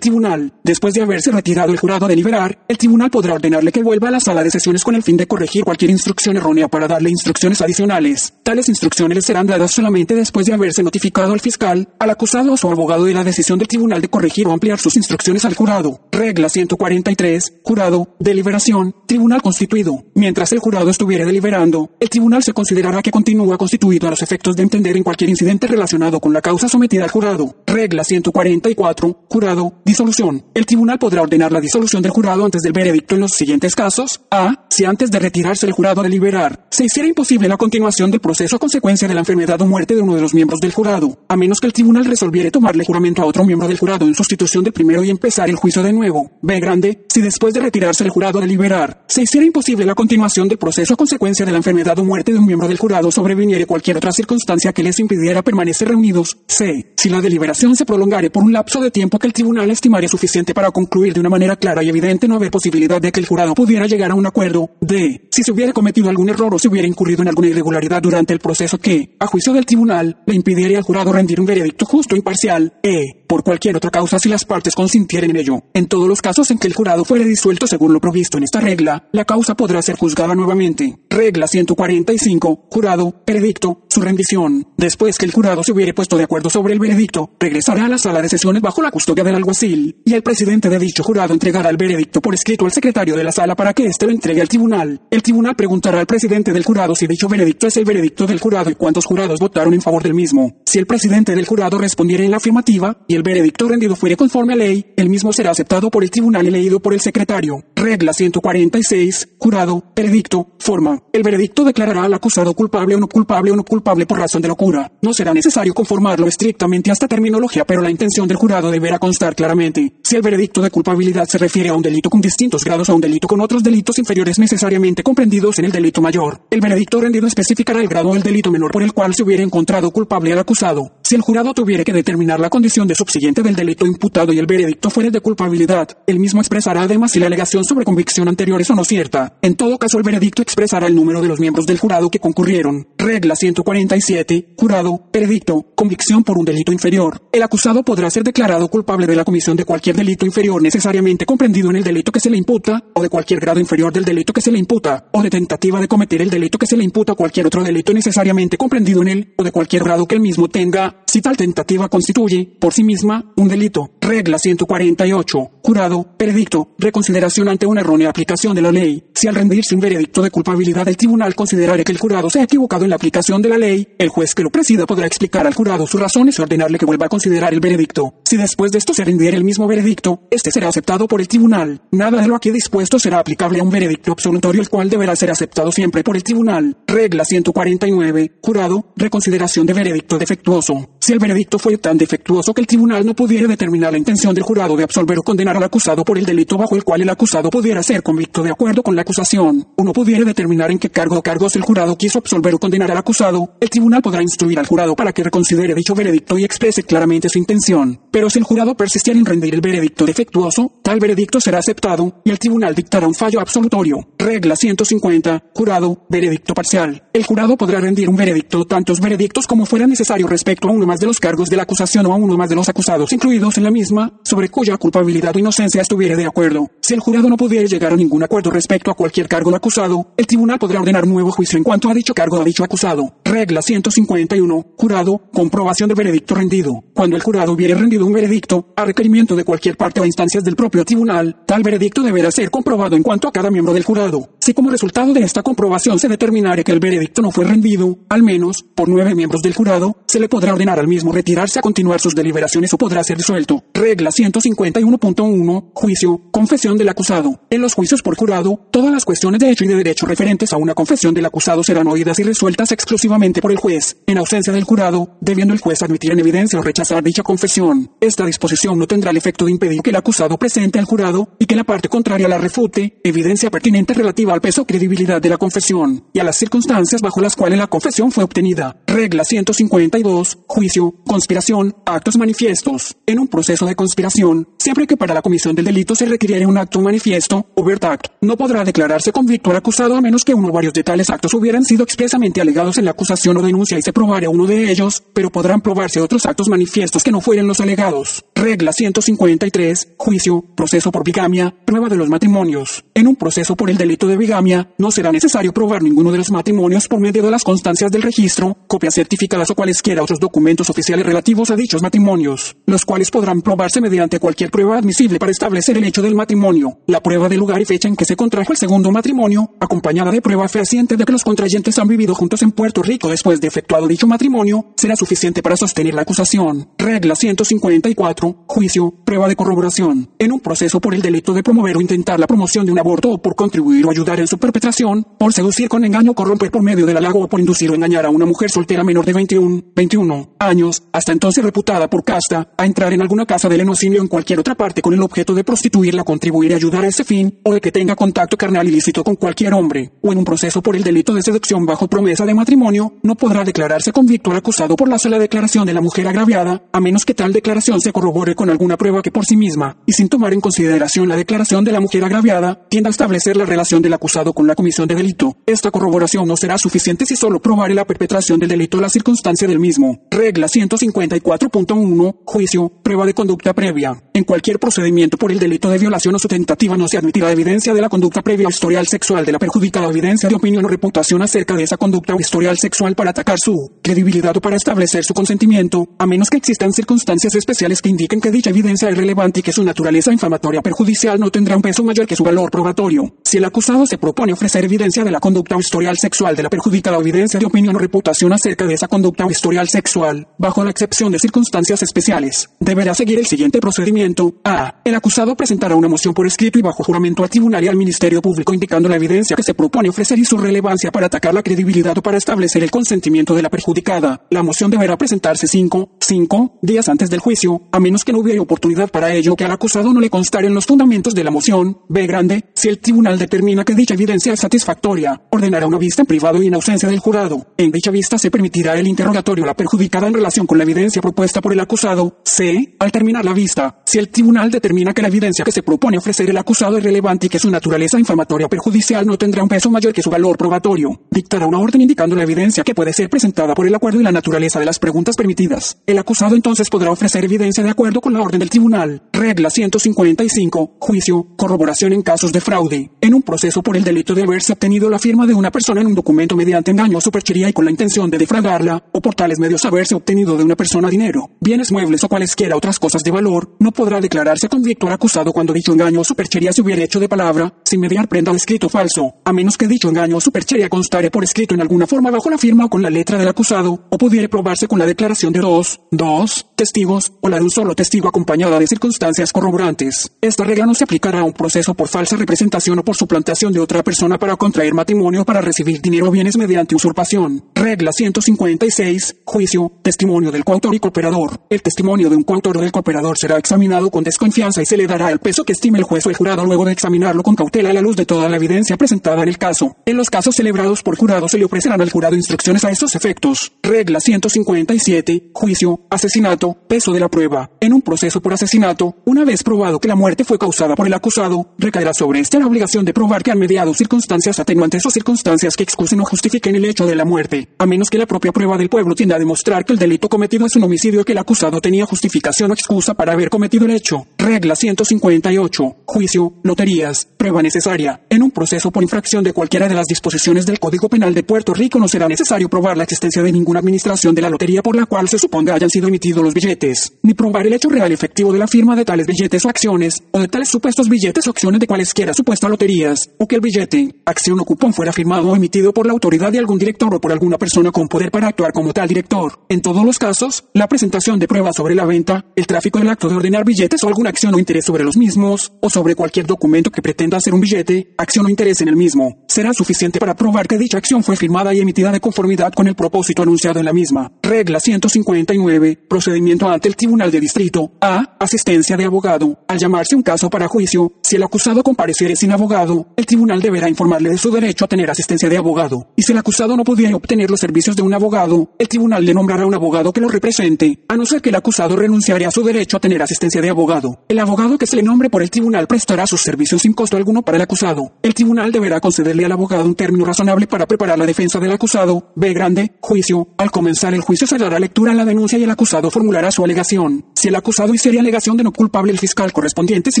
tribunal. Después de haberse retirado el jurado a deliberar, el tribunal podrá ordenarle que vuelva a la sala de sesiones con el fin de corregir cualquier instrucción errónea para darle instrucciones adicionales. Tales instrucciones les serán dadas solamente después de haberse notificado al fiscal, al acusado o su abogado de la decisión del tribunal de corregir o ampliar sus instrucciones al jurado. Regla 143. Jurado, deliberación, tribunal constituido. Mientras el jurado estuviere deliberando, el tribunal se considerará que continúa constituido a los efectos de entender en cualquier incidente relacionado con la causa sometida al jurado. Regla 144. Jurado, disolución. El tribunal podrá ordenar la disolución del jurado antes del veredicto en los siguientes casos. A. Si antes de retirarse el jurado a deliberar, se hiciera imposible la continuación del proceso a consecuencia de la enfermedad o muerte de uno de los miembros del jurado, a menos que el tribunal resolviere tomarle juramento a otro miembro del jurado en sustitución del primero y empezar el juicio de nuevo. B. Grande. Si después de retirarse el jurado a deliberar, se hiciera imposible la continuación del proceso a consecuencia de la enfermedad o muerte de un miembro del jurado sobreviniere cualquier otra circunstancia que les impidiera permanecer reunidos. C. Si la deliberación se prolongare por un lapso de tiempo que el tribunal estimare suficiente para concluir de una manera clara y evidente no haber posibilidad de que el jurado pudiera llegar a un acuerdo. D. Si se hubiera cometido algún error o se hubiera incurrido en alguna irregularidad durante el proceso que, a juicio del tribunal, le impidiera al jurado rendir un veredicto justo e imparcial. E. Por cualquier otra causa si las partes consintieren en ello. En todos los casos en que el jurado fuere disuelto según lo provisto en esta regla, la causa podrá ser juzgada nuevamente. Regla 145. Jurado, veredicto, su rendición. Después que el jurado se hubiere puesto de acuerdo sobre el veredicto, regresará a la sala de sesiones bajo la custodia del alguacil, y el presidente de dicho jurado entregará el veredicto por escrito al secretario de la sala para que éste lo entregue al tribunal. El tribunal preguntará al presidente del jurado si dicho veredicto es el veredicto del jurado y cuántos jurados votaron en favor del mismo. Si el presidente del jurado respondiera en la afirmativa el veredicto rendido fuere conforme a ley, el mismo será aceptado por el tribunal y leído por el secretario. Regla 146. Jurado, veredicto, forma. El veredicto declarará al acusado culpable o no culpable o no culpable por razón de locura. No será necesario conformarlo estrictamente hasta terminología, pero la intención del jurado deberá constar claramente. Si el veredicto de culpabilidad se refiere a un delito con distintos grados a un delito con otros delitos inferiores necesariamente comprendidos en el delito mayor, el veredicto rendido especificará el grado del delito menor por el cual se hubiera encontrado culpable al acusado. Si el jurado tuviera que determinar la condición de subsiguiente del delito imputado y el veredicto fuera de culpabilidad, el mismo expresará además si la alegación sobre convicción anterior es o no cierta. En todo caso, el veredicto expresará el número de los miembros del jurado que concurrieron. Regla 147. Jurado, veredicto, convicción por un delito inferior. El acusado podrá ser declarado culpable de la comisión de cualquier delito inferior necesariamente comprendido en el delito que se le imputa, o de cualquier grado inferior del delito que se le imputa, o de tentativa de cometer el delito que se le imputa a cualquier otro delito necesariamente comprendido en él, o de cualquier grado que el mismo tenga, si tal tentativa constituye, por sí misma, un delito. Regla 148. Jurado, veredicto, reconsideración ante una errónea aplicación de la ley. Si al rendirse un veredicto de culpabilidad el tribunal considerare que el jurado se ha equivocado en la aplicación de la ley, el juez que lo presida podrá explicar al jurado sus razones y ordenarle que vuelva a considerar el veredicto. Si después de esto se rindiera el mismo veredicto, este será aceptado por el tribunal. Nada de lo aquí dispuesto será aplicable a un veredicto absolutorio el cual deberá ser aceptado siempre por el tribunal. Regla 149. Jurado, reconsideración de veredicto defectuoso. Si el veredicto fue tan defectuoso que el tribunal no pudiera determinar la intención del jurado de absolver o condenar al acusado por el delito bajo el cual el acusado pudiera ser convicto de acuerdo con la acusación, o no pudiera determinar en qué cargo o cargos el jurado quiso absolver o condenar al acusado, el tribunal podrá instruir al jurado para que reconsidere dicho veredicto y exprese claramente su intención. Pero si el jurado persistiera en rendir el veredicto defectuoso, tal veredicto será aceptado y el tribunal dictará un fallo absolutorio. Regla 150. Jurado, veredicto parcial. El jurado podrá rendir un veredicto, tantos veredictos como fuera necesario respecto a uno más de los cargos de la acusación o a uno más de los acusados incluidos en la misma, sobre cuya culpabilidad o inocencia estuviera de acuerdo. Si el jurado no pudiera llegar a ningún acuerdo respecto a cualquier cargo del acusado, el tribunal podrá ordenar nuevo juicio en cuanto a dicho cargo a dicho acusado. Regla 151. Jurado, comprobación del veredicto rendido. Cuando el jurado hubiere rendido un veredicto, a requerimiento de cualquier parte o instancias del propio tribunal, tal veredicto deberá ser comprobado en cuanto a cada miembro del jurado. Si como resultado de esta comprobación se determinare que el veredicto no fue rendido, al menos por nueve miembros del jurado, se le podrá ordenar al mismo retirarse a continuar sus deliberaciones o podrá ser disuelto. Regla 151.1. Juicio. Confesión del acusado. En los juicios por jurado, todas las cuestiones de hecho y de derecho referentes a una confesión del acusado serán oídas y resueltas exclusivamente por el juez, en ausencia del jurado, debiendo el juez admitir en evidencia o rechazar dicha confesión. Esta disposición no tendrá el efecto de impedir que el acusado presente al jurado y que la parte contraria la refute, evidencia pertinente relativa al peso credibilidad de la confesión y a las circunstancias bajo las cuales la confesión fue obtenida. Regla 152. Juicio, conspiración, actos manifiestos. En un proceso de conspiración, siempre que para la comisión del delito se requiriere un acto manifiesto, overt act, no podrá declararse convicto al acusado a menos que uno o varios de tales actos hubieran sido expresamente alegados en la acusación o denuncia y se probare uno de ellos, pero podrán probarse otros actos manifiestos que no fueren los alegados. Regla 153. Juicio, proceso por bigamia, prueba de los matrimonios. En un proceso por el delito de bigamia, no será necesario probar ninguno de los matrimonios por medio de las constancias del registro, certificadas o cualesquiera otros documentos oficiales relativos a dichos matrimonios, los cuales podrán probarse mediante cualquier prueba admisible para establecer el hecho del matrimonio, la prueba del lugar y fecha en que se contrajo el segundo matrimonio, acompañada de prueba fehaciente de que los contrayentes han vivido juntos en Puerto Rico después de efectuado dicho matrimonio, será suficiente para sostener la acusación. Regla 154. Juicio. Prueba de corroboración. En un proceso por el delito de promover o intentar la promoción de un aborto o por contribuir o ayudar en su perpetración, por seducir con engaño, corromper por medio del halago o por inducir o engañar a una mujer soltera menor de 21, 21 años, hasta entonces reputada por casta, a entrar en alguna casa de lenocinio en cualquier otra parte con el objeto de prostituirla, contribuir y ayudar a ese fin, o de que tenga contacto carnal ilícito con cualquier hombre, o en un proceso por el delito de seducción bajo promesa de matrimonio, no podrá declararse convicto al acusado por la sola declaración de la mujer agraviada, a menos que tal declaración se corrobore con alguna prueba que por sí misma, y sin tomar en consideración la declaración de la mujer agraviada, tienda a establecer la relación del acusado con la comisión de delito. Esta corroboración no será suficiente si solo probare la perpetración del delito la circunstancia del mismo. Regla 154.1. Juicio. Prueba de conducta previa. En cualquier procedimiento por el delito de violación o su tentativa no se admitirá evidencia de la conducta previa o historial sexual de la perjudicada, evidencia de opinión o reputación acerca de esa conducta o historial sexual para atacar su credibilidad o para establecer su consentimiento, a menos que existan circunstancias especiales que indiquen que dicha evidencia es relevante y que su naturaleza inflamatoria perjudicial no tendrá un peso mayor que su valor probatorio. Si el acusado se propone ofrecer evidencia de la conducta o historial sexual de la perjudicada, evidencia de opinión o reputación acerca de esa conducta o historial sexual, bajo la excepción de circunstancias especiales, deberá seguir el siguiente procedimiento. A. El acusado presentará una moción por escrito y bajo juramento al tribunal y al Ministerio Público indicando la evidencia que se propone ofrecer y su relevancia para atacar la credibilidad o para establecer el consentimiento de la perjudicada. La moción deberá presentarse 5, 5 días antes del juicio, a menos que no hubiera oportunidad para ello que al acusado no le constaren los fundamentos de la moción. B. Grande. Si el tribunal determina que dicha evidencia es satisfactoria, ordenará una vista en privado y en ausencia del jurado. En dicha vista se permitirá el interrogatorio a la perjudicada en relación con la evidencia propuesta por el acusado. C. Al terminar la vista, si el tribunal determina que la evidencia que se propone ofrecer el acusado es relevante y que su naturaleza infamatoria o perjudicial no tendrá un peso mayor que su valor probatorio, dictará una orden indicando la evidencia que puede ser presentada por el acuerdo y la naturaleza de las preguntas permitidas. El acusado entonces podrá ofrecer evidencia de acuerdo con la orden del tribunal. Regla 155. Juicio. Corroboración en casos de fraude. En un proceso por el delito de haberse obtenido la firma de una persona en un documento mediante engaño o superchería y con la intención de defraudarla, o por tales medios haberse obtenido de una persona dinero, bienes muebles o cualesquiera otras cosas de valor, no podrá declararse convicto al acusado cuando dicho engaño o superchería se hubiera hecho de palabra, sin mediar prenda de escrito falso, a menos que dicho engaño o superchería constare por escrito en alguna forma bajo la firma o con la letra del acusado, o pudiera probarse con la declaración de dos, dos testigos o la de un solo testigo acompañada de circunstancias corroborantes. Esta regla no se aplicará a un proceso por falsa representación o por suplantación de otra persona para contraer matrimonio para recibir dinero o bienes mediante usurpación. Regla 156. Juicio. Testimonio del coautor y cooperador. El testimonio de un coautor o del cooperador será examinado con desconfianza y se le dará el peso que estime el juez o el jurado luego de examinarlo con cautela a la luz de toda la evidencia presentada en el caso. En los casos celebrados por jurado se le ofrecerán al jurado instrucciones a estos efectos. Regla 157. Juicio. Asesinato. Peso de la prueba. En un proceso por asesinato, una vez probado que la muerte fue causada por el acusado, recaerá sobre este la obligación de probar que han mediado circunstancias atenuantes o circunstancias que excusen o justifiquen el hecho de la muerte, a menos que la propia prueba del pueblo tienda a demostrar que el delito cometido es un homicidio y que el acusado tenía justificación o excusa para haber cometido el hecho. Regla 158. Juicio. Loterías. Prueba necesaria. En un proceso por infracción de cualquiera de las disposiciones del Código Penal de Puerto Rico no será necesario probar la existencia de ninguna administración de la lotería por la cual se suponga hayan sido emitidos los billetes, ni probar el hecho real efectivo de la firma de tales billetes o acciones, o de tales supuestos billetes o acciones de cualesquiera supuestas loterías, o que el billete, acción o cupón fuera firmado o emitido por la autoridad de algún director o por alguna persona con poder para actuar como tal director. En todos los casos, la presentación de pruebas sobre la venta, el tráfico del acto de ordenar billetes o alguna acción o interés sobre los mismos, o sobre cualquier documento que pretenda hacer un billete, acción o interés en el mismo, será suficiente para probar que dicha acción fue firmada y emitida de conformidad con el propósito anunciado en la misma. Regla 159. Procedimiento ante el Tribunal de Distrito. A. Asistencia de abogado. Al llamarse un caso para juicio, si el acusado compareciere sin abogado, el tribunal deberá informarle de su derecho a tener asistencia de abogado. Y si el acusado no pudiera obtener los servicios de un abogado, el tribunal le nombrará un abogado que lo represente, a no ser que el acusado renunciare a su derecho a tener asistencia de abogado. El abogado que se le nombre por el tribunal prestará sus servicios sin costo alguno para el acusado. El tribunal deberá concederle al abogado un término razonable para preparar la defensa del acusado. B grande, juicio. Al comenzar el juicio se dará lectura a la denuncia y el acusado formulará su alegación. Si el acusado hiciera alegación de no culpable el fiscal correspondiente, si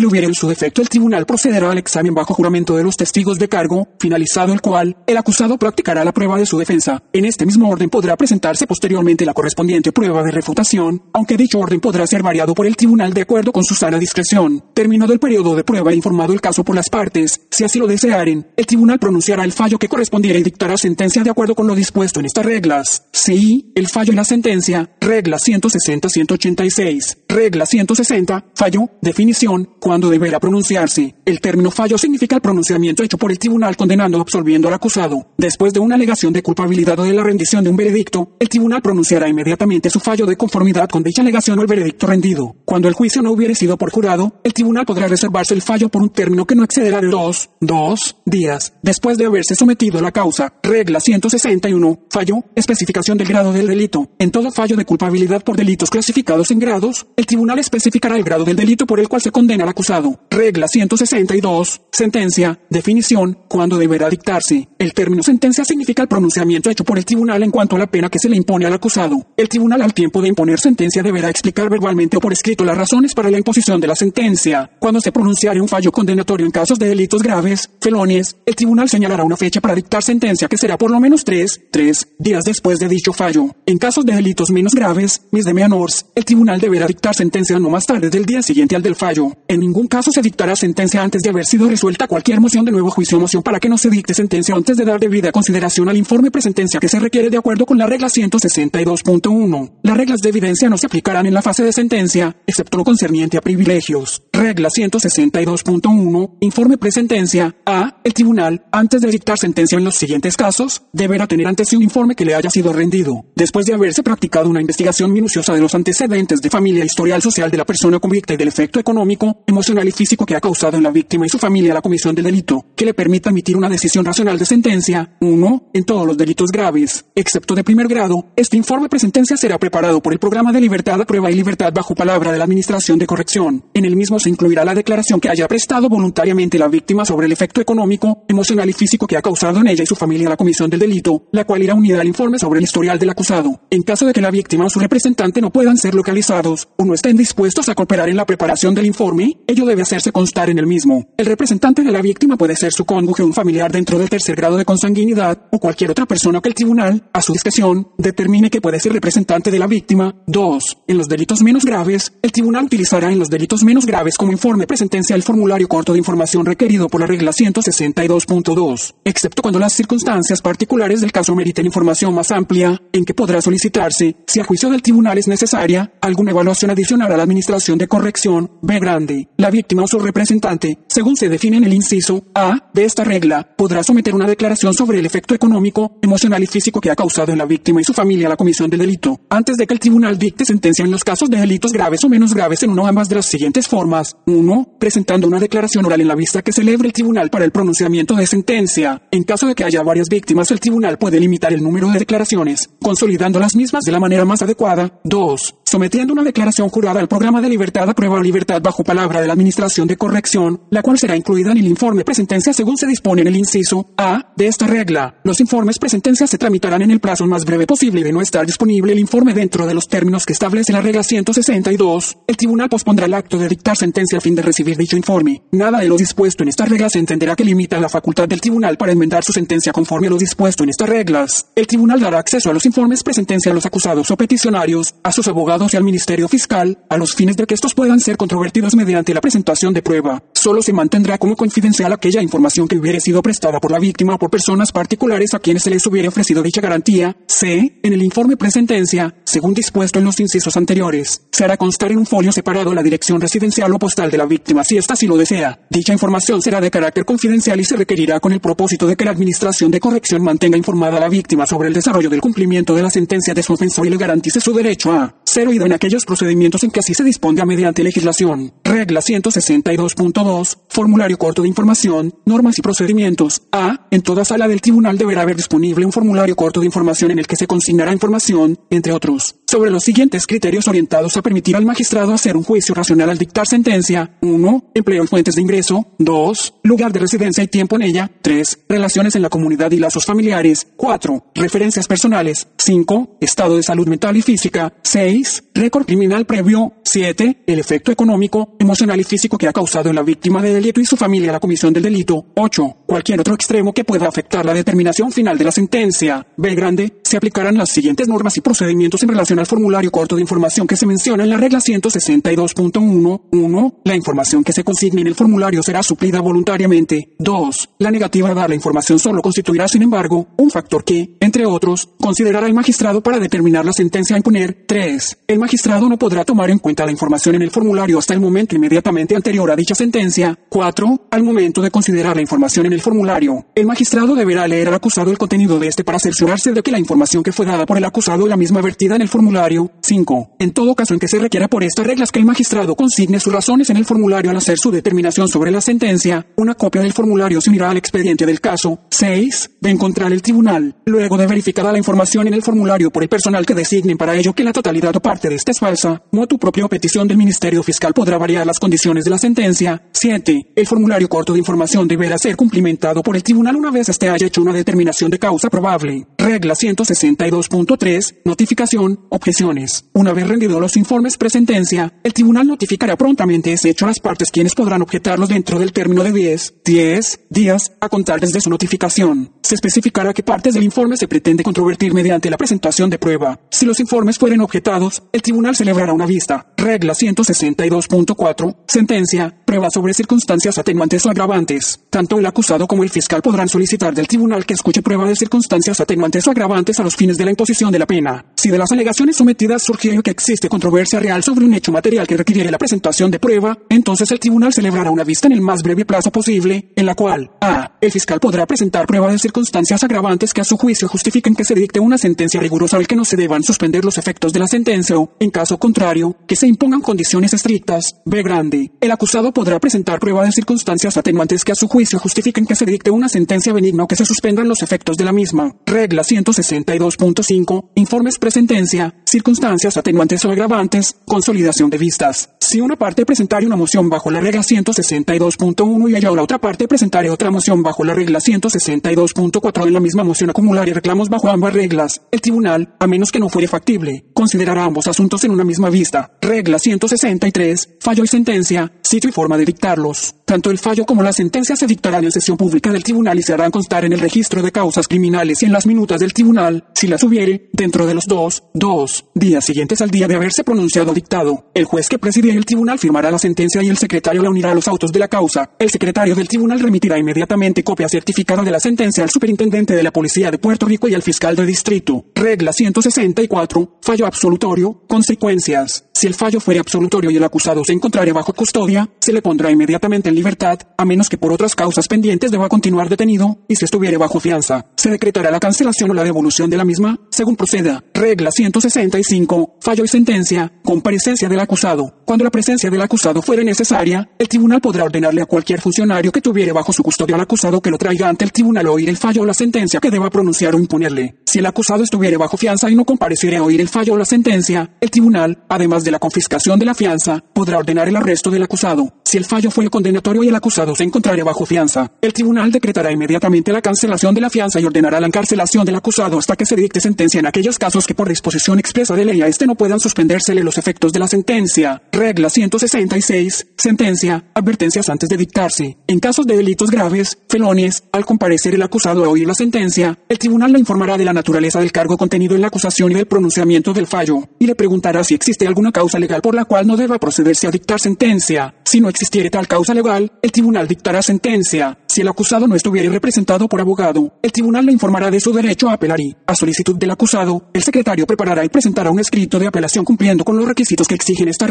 le hubiera en su defecto, el tribunal procederá al examen bajo juramento de los testigos de cargo, finalizado el cual, el acusado practicará la prueba de su defensa. En este mismo orden podrá presentarse posteriormente la correspondiente prueba de refutación, aunque dicho orden podrá ser variado por el tribunal de acuerdo con su sana discreción. Terminado el periodo de prueba e informado el caso por las partes, si así lo desearen, el tribunal pronunciará el fallo que correspondiera y dictará sentencia de acuerdo con lo dispuesto en estas reglas. Si, el fallo y la sentencia, regla 160-186, regla 160, fallo, definición, cuando deberá pronunciarse. El término fallo significa el pronunciamiento hecho por el tribunal condenando o absolviendo al acusado. Después de una alegación de culpabilidad o de la rendición de un veredicto, el tribunal pronunciará inmediatamente su fallo de conformidad con dicha alegación o el veredicto rendido. Cuando el juicio no hubiere sido por jurado, el tribunal podrá reservarse el fallo por un término que no excederá de dos, dos días, después de haberse sometido a la causa. Regla 161. Fallo. Especificación del grado del delito. En todo fallo de culpabilidad por delitos clasificados en grados, el tribunal especificará el grado del delito por el cual se condena al acusado. Regla 162. Sentencia. Definición. Cuando deberá dictarse. El término sentencia significa el pronunciamiento hecho por el tribunal en cuanto a la pena que se le impone al acusado. El tribunal al tiempo de imponer sentencia deberá explicar verbalmente o por escrito las razones para la imposición de la sentencia. Cuando se pronunciare un fallo condenatorio en casos de delitos graves, felonies, el tribunal señalará una fecha para dictar sentencia que será por lo menos tres, tres días después de dicho fallo. En casos de delitos menos graves, misdemeanors, el tribunal deberá dictar sentencia no más tarde del día siguiente al del fallo. En ningún caso se dictará sentencia antes de haber sido resuelta cualquier moción de nuevo juicio o moción para que no se dicte sentencia antes de dar debida consideración al informe presentencia que se requiere de acuerdo con la regla 162.1. Las reglas de evidencia no se aplicarán en la fase de sentencia, excepto lo concerniente a privilegios. Regla 162.1. Informe presentencia. A. El tribunal, antes de dictar sentencia en los siguientes casos, deberá tener ante sí un informe que le haya sido rendido. Después de haberse practicado una investigación minuciosa de los antecedentes de familia historial social de la persona convicta y del efecto económico, emocional y físico que ha causado en la víctima y su familia la comisión del delito, que le permita emitir una decisión racional de sentencia. 1. En todos los delitos graves, excepto de primer grado, este informe presentencia será preparado por el programa de libertad a prueba y libertad bajo palabra de la Administración Administración de Corrección. En el mismo se incluirá la declaración que haya prestado voluntariamente la víctima sobre el efecto económico, emocional y físico que ha causado en ella y su familia la comisión del delito, la cual irá unida al informe sobre el historial del acusado. En caso de que la víctima o su representante no puedan ser localizados o no estén dispuestos a cooperar en la preparación del informe, ello debe hacerse constar en el mismo. El representante de la víctima puede ser su cónyuge o un familiar dentro del tercer grado de consanguinidad o cualquier otra persona que el tribunal, a su discreción, determine que puede ser representante de la víctima. 2. En los delitos menos graves, el tribunal utilizará en los delitos menos graves como informe presentencia el formulario corto de información requerido por la regla 162.2, excepto cuando las circunstancias particulares del caso meriten información más amplia, en que podrá solicitarse, si a juicio del tribunal es necesaria, alguna evaluación adicional a la administración de corrección B grande. La víctima o su representante, según se define en el inciso A de esta regla, podrá someter una declaración sobre el efecto económico, emocional y físico que ha causado en la víctima y su familia la comisión del delito, antes de que el tribunal dicte sentencia en los casos de delitos graves o menos graves en una ambas de las siguientes formas. 1. Presentando una declaración oral en la vista que celebre el tribunal para el pronunciamiento de sentencia. En caso de que haya varias víctimas, el tribunal puede limitar el número de declaraciones, consolidando las mismas de la manera más adecuada. 2. Sometiendo una declaración jurada al programa de libertad a prueba de libertad bajo palabra de la Administración de Corrección, la cual será incluida en el informe presentencia según se dispone en el inciso A de esta regla. Los informes presentencia se tramitarán en el plazo más breve posible de no estar disponible el informe dentro de los términos que establece la regla 162. El tribunal pospondrá el acto de dictar sentencia a fin de recibir dicho informe. Nada de lo dispuesto en esta regla se entenderá que limita la facultad del tribunal para enmendar su sentencia conforme a lo dispuesto en estas reglas. El tribunal dará acceso a los informes presentencia a los acusados o peticionarios, a sus abogados al Ministerio Fiscal, a los fines de que estos puedan ser controvertidos mediante la presentación de prueba. Solo se mantendrá como confidencial aquella información que hubiere sido prestada por la víctima o por personas particulares a quienes se les hubiera ofrecido dicha garantía. C. En el informe presentencia, según dispuesto en los incisos anteriores, se hará constar en un folio separado la dirección residencial o postal de la víctima si ésta así lo desea. Dicha información será de carácter confidencial y se requerirá con el propósito de que la Administración de Corrección mantenga informada a la víctima sobre el desarrollo del cumplimiento de la sentencia de su ofensor y le garantice su derecho a ser oído en aquellos procedimientos en que así se disponga mediante legislación. Regla 162.2. Formulario corto de información, normas y procedimientos. A. En toda sala del tribunal deberá haber disponible un formulario corto de información en el que se consignará información, entre otros, sobre los siguientes criterios orientados a permitir al magistrado hacer un juicio racional al dictar sentencia. 1. Empleo y fuentes de ingreso. 2. Lugar de residencia y tiempo en ella. 3. Relaciones en la comunidad y lazos familiares. 4. Referencias personales. 5. Estado de salud mental y física. 6. Récord criminal previo. 7. El efecto económico, emocional y físico que ha causado en la víctima del delito y su familia la comisión del delito. 8. Cualquier otro extremo que pueda afectar la determinación final de la sentencia. B grande. Aplicarán las siguientes normas y procedimientos en relación al formulario corto de información que se menciona en la regla 162.1. 1. La información que se consigne en el formulario será suplida voluntariamente. 2. La negativa a dar la información solo constituirá, sin embargo, un factor que, entre otros, considerará el magistrado para determinar la sentencia a imponer. 3. El magistrado no podrá tomar en cuenta la información en el formulario hasta el momento inmediatamente anterior a dicha sentencia. 4. Al momento de considerar la información en el formulario, el magistrado deberá leer al acusado el contenido de este para cerciorarse de que la información que fue dada por el acusado la misma vertida en el formulario. 5. En todo caso en que se requiera por estas reglas que el magistrado consigne sus razones en el formulario al hacer su determinación sobre la sentencia, una copia del formulario se unirá al expediente del caso. 6. De encontrar el tribunal, luego de verificada la información en el formulario por el personal que designen para ello que la totalidad o parte de esta es falsa, motu propio petición del Ministerio Fiscal podrá variar las condiciones de la sentencia. 7. El formulario corto de información deberá ser cumplimentado por el tribunal una vez este haya hecho una determinación de causa probable. Regla 162.3. Notificación. Objeciones. Una vez rendido los informes presentencia, el tribunal notificará prontamente ese hecho a las partes quienes podrán objetarlos dentro del término de 10, 10 días a contar desde su notificación. Se especificará qué partes del informe se pretende controvertir mediante la presentación de prueba. Si los informes fueren objetados, el tribunal celebrará una vista. Regla 162.4. Sentencia. Prueba sobre circunstancias atenuantes o agravantes. Tanto el acusado como el fiscal podrán solicitar del tribunal que escuche prueba de circunstancias atenuantes o agravantes a los fines de la imposición de la pena. Si de las alegaciones sometidas surgiera que existe controversia real sobre un hecho material que requiere la presentación de prueba, entonces el tribunal celebrará una vista en el más breve plazo posible, en la cual a. El fiscal podrá presentar prueba de circunstancias agravantes que a su juicio justifiquen que se dicte una sentencia rigurosa al que no se deban suspender los efectos de la sentencia o, en caso contrario, que se impongan condiciones estrictas. B grande. El acusado podrá presentar prueba de circunstancias atenuantes que a su juicio justifiquen que se dicte una sentencia benigna o que se suspendan los efectos de la misma. Regla 162.5. Informes sentencia, circunstancias atenuantes o agravantes, consolidación de vistas. Si una parte presentara una moción bajo la regla 162.1 y la otra parte presentara otra moción bajo la regla 162.4 en la misma moción acumular y reclamos bajo ambas reglas, el tribunal, a menos que no fuere factible, considerará ambos asuntos en una misma vista. Regla 163, fallo y sentencia, sitio y forma de dictarlos. Tanto el fallo como la sentencia se dictarán en sesión pública del tribunal y se harán constar en el registro de causas criminales y en las minutas del tribunal, si las hubiere, dentro de los dos, dos días siguientes al día de haberse pronunciado dictado. El juez que preside el tribunal firmará la sentencia y el secretario la unirá a los autos de la causa. El secretario del tribunal remitirá inmediatamente copia certificada de la sentencia al superintendente de la Policía de Puerto Rico y al fiscal de distrito. Regla 164. Fallo absolutorio. Consecuencias. Si el fallo fuere absolutorio y el acusado se encontrare bajo custodia, se le pondrá inmediatamente libertad, a menos que por otras causas pendientes deba continuar detenido, y si estuviere bajo fianza, se decretará la cancelación o la devolución de la misma, según proceda. Regla 165. Fallo y sentencia. Comparecencia del acusado. Cuando la presencia del acusado fuere necesaria, el tribunal podrá ordenarle a cualquier funcionario que tuviere bajo su custodia al acusado que lo traiga ante el tribunal a oír el fallo o la sentencia que deba pronunciar o imponerle. Si el acusado estuviere bajo fianza y no compareciere a oír el fallo o la sentencia, el tribunal, además de la confiscación de la fianza, podrá ordenar el arresto del acusado. Si el fallo fue condenatorio y el acusado se encontrare bajo fianza, el tribunal decretará inmediatamente la cancelación de la fianza y ordenará la encarcelación del acusado hasta que se dicte sentencia en aquellos casos que por disposición expresa de ley a este no puedan suspendérsele los efectos de la sentencia. Regla 166. Sentencia. Advertencias antes de dictarse. En casos de delitos graves, felones, al comparecer el acusado a oír la sentencia, el tribunal le informará de la naturaleza del cargo contenido en la acusación y del pronunciamiento del fallo, y le preguntará si existe alguna causa legal por la cual no deba procederse a dictar sentencia. Si no existiere tal causa legal, el tribunal dictará sentencia. Si el acusado no estuviera representado por abogado, el tribunal le informará de su derecho a apelar y, a solicitud del acusado, el secretario preparará y presentará un escrito de apelación cumpliendo con los requisitos que exigen estas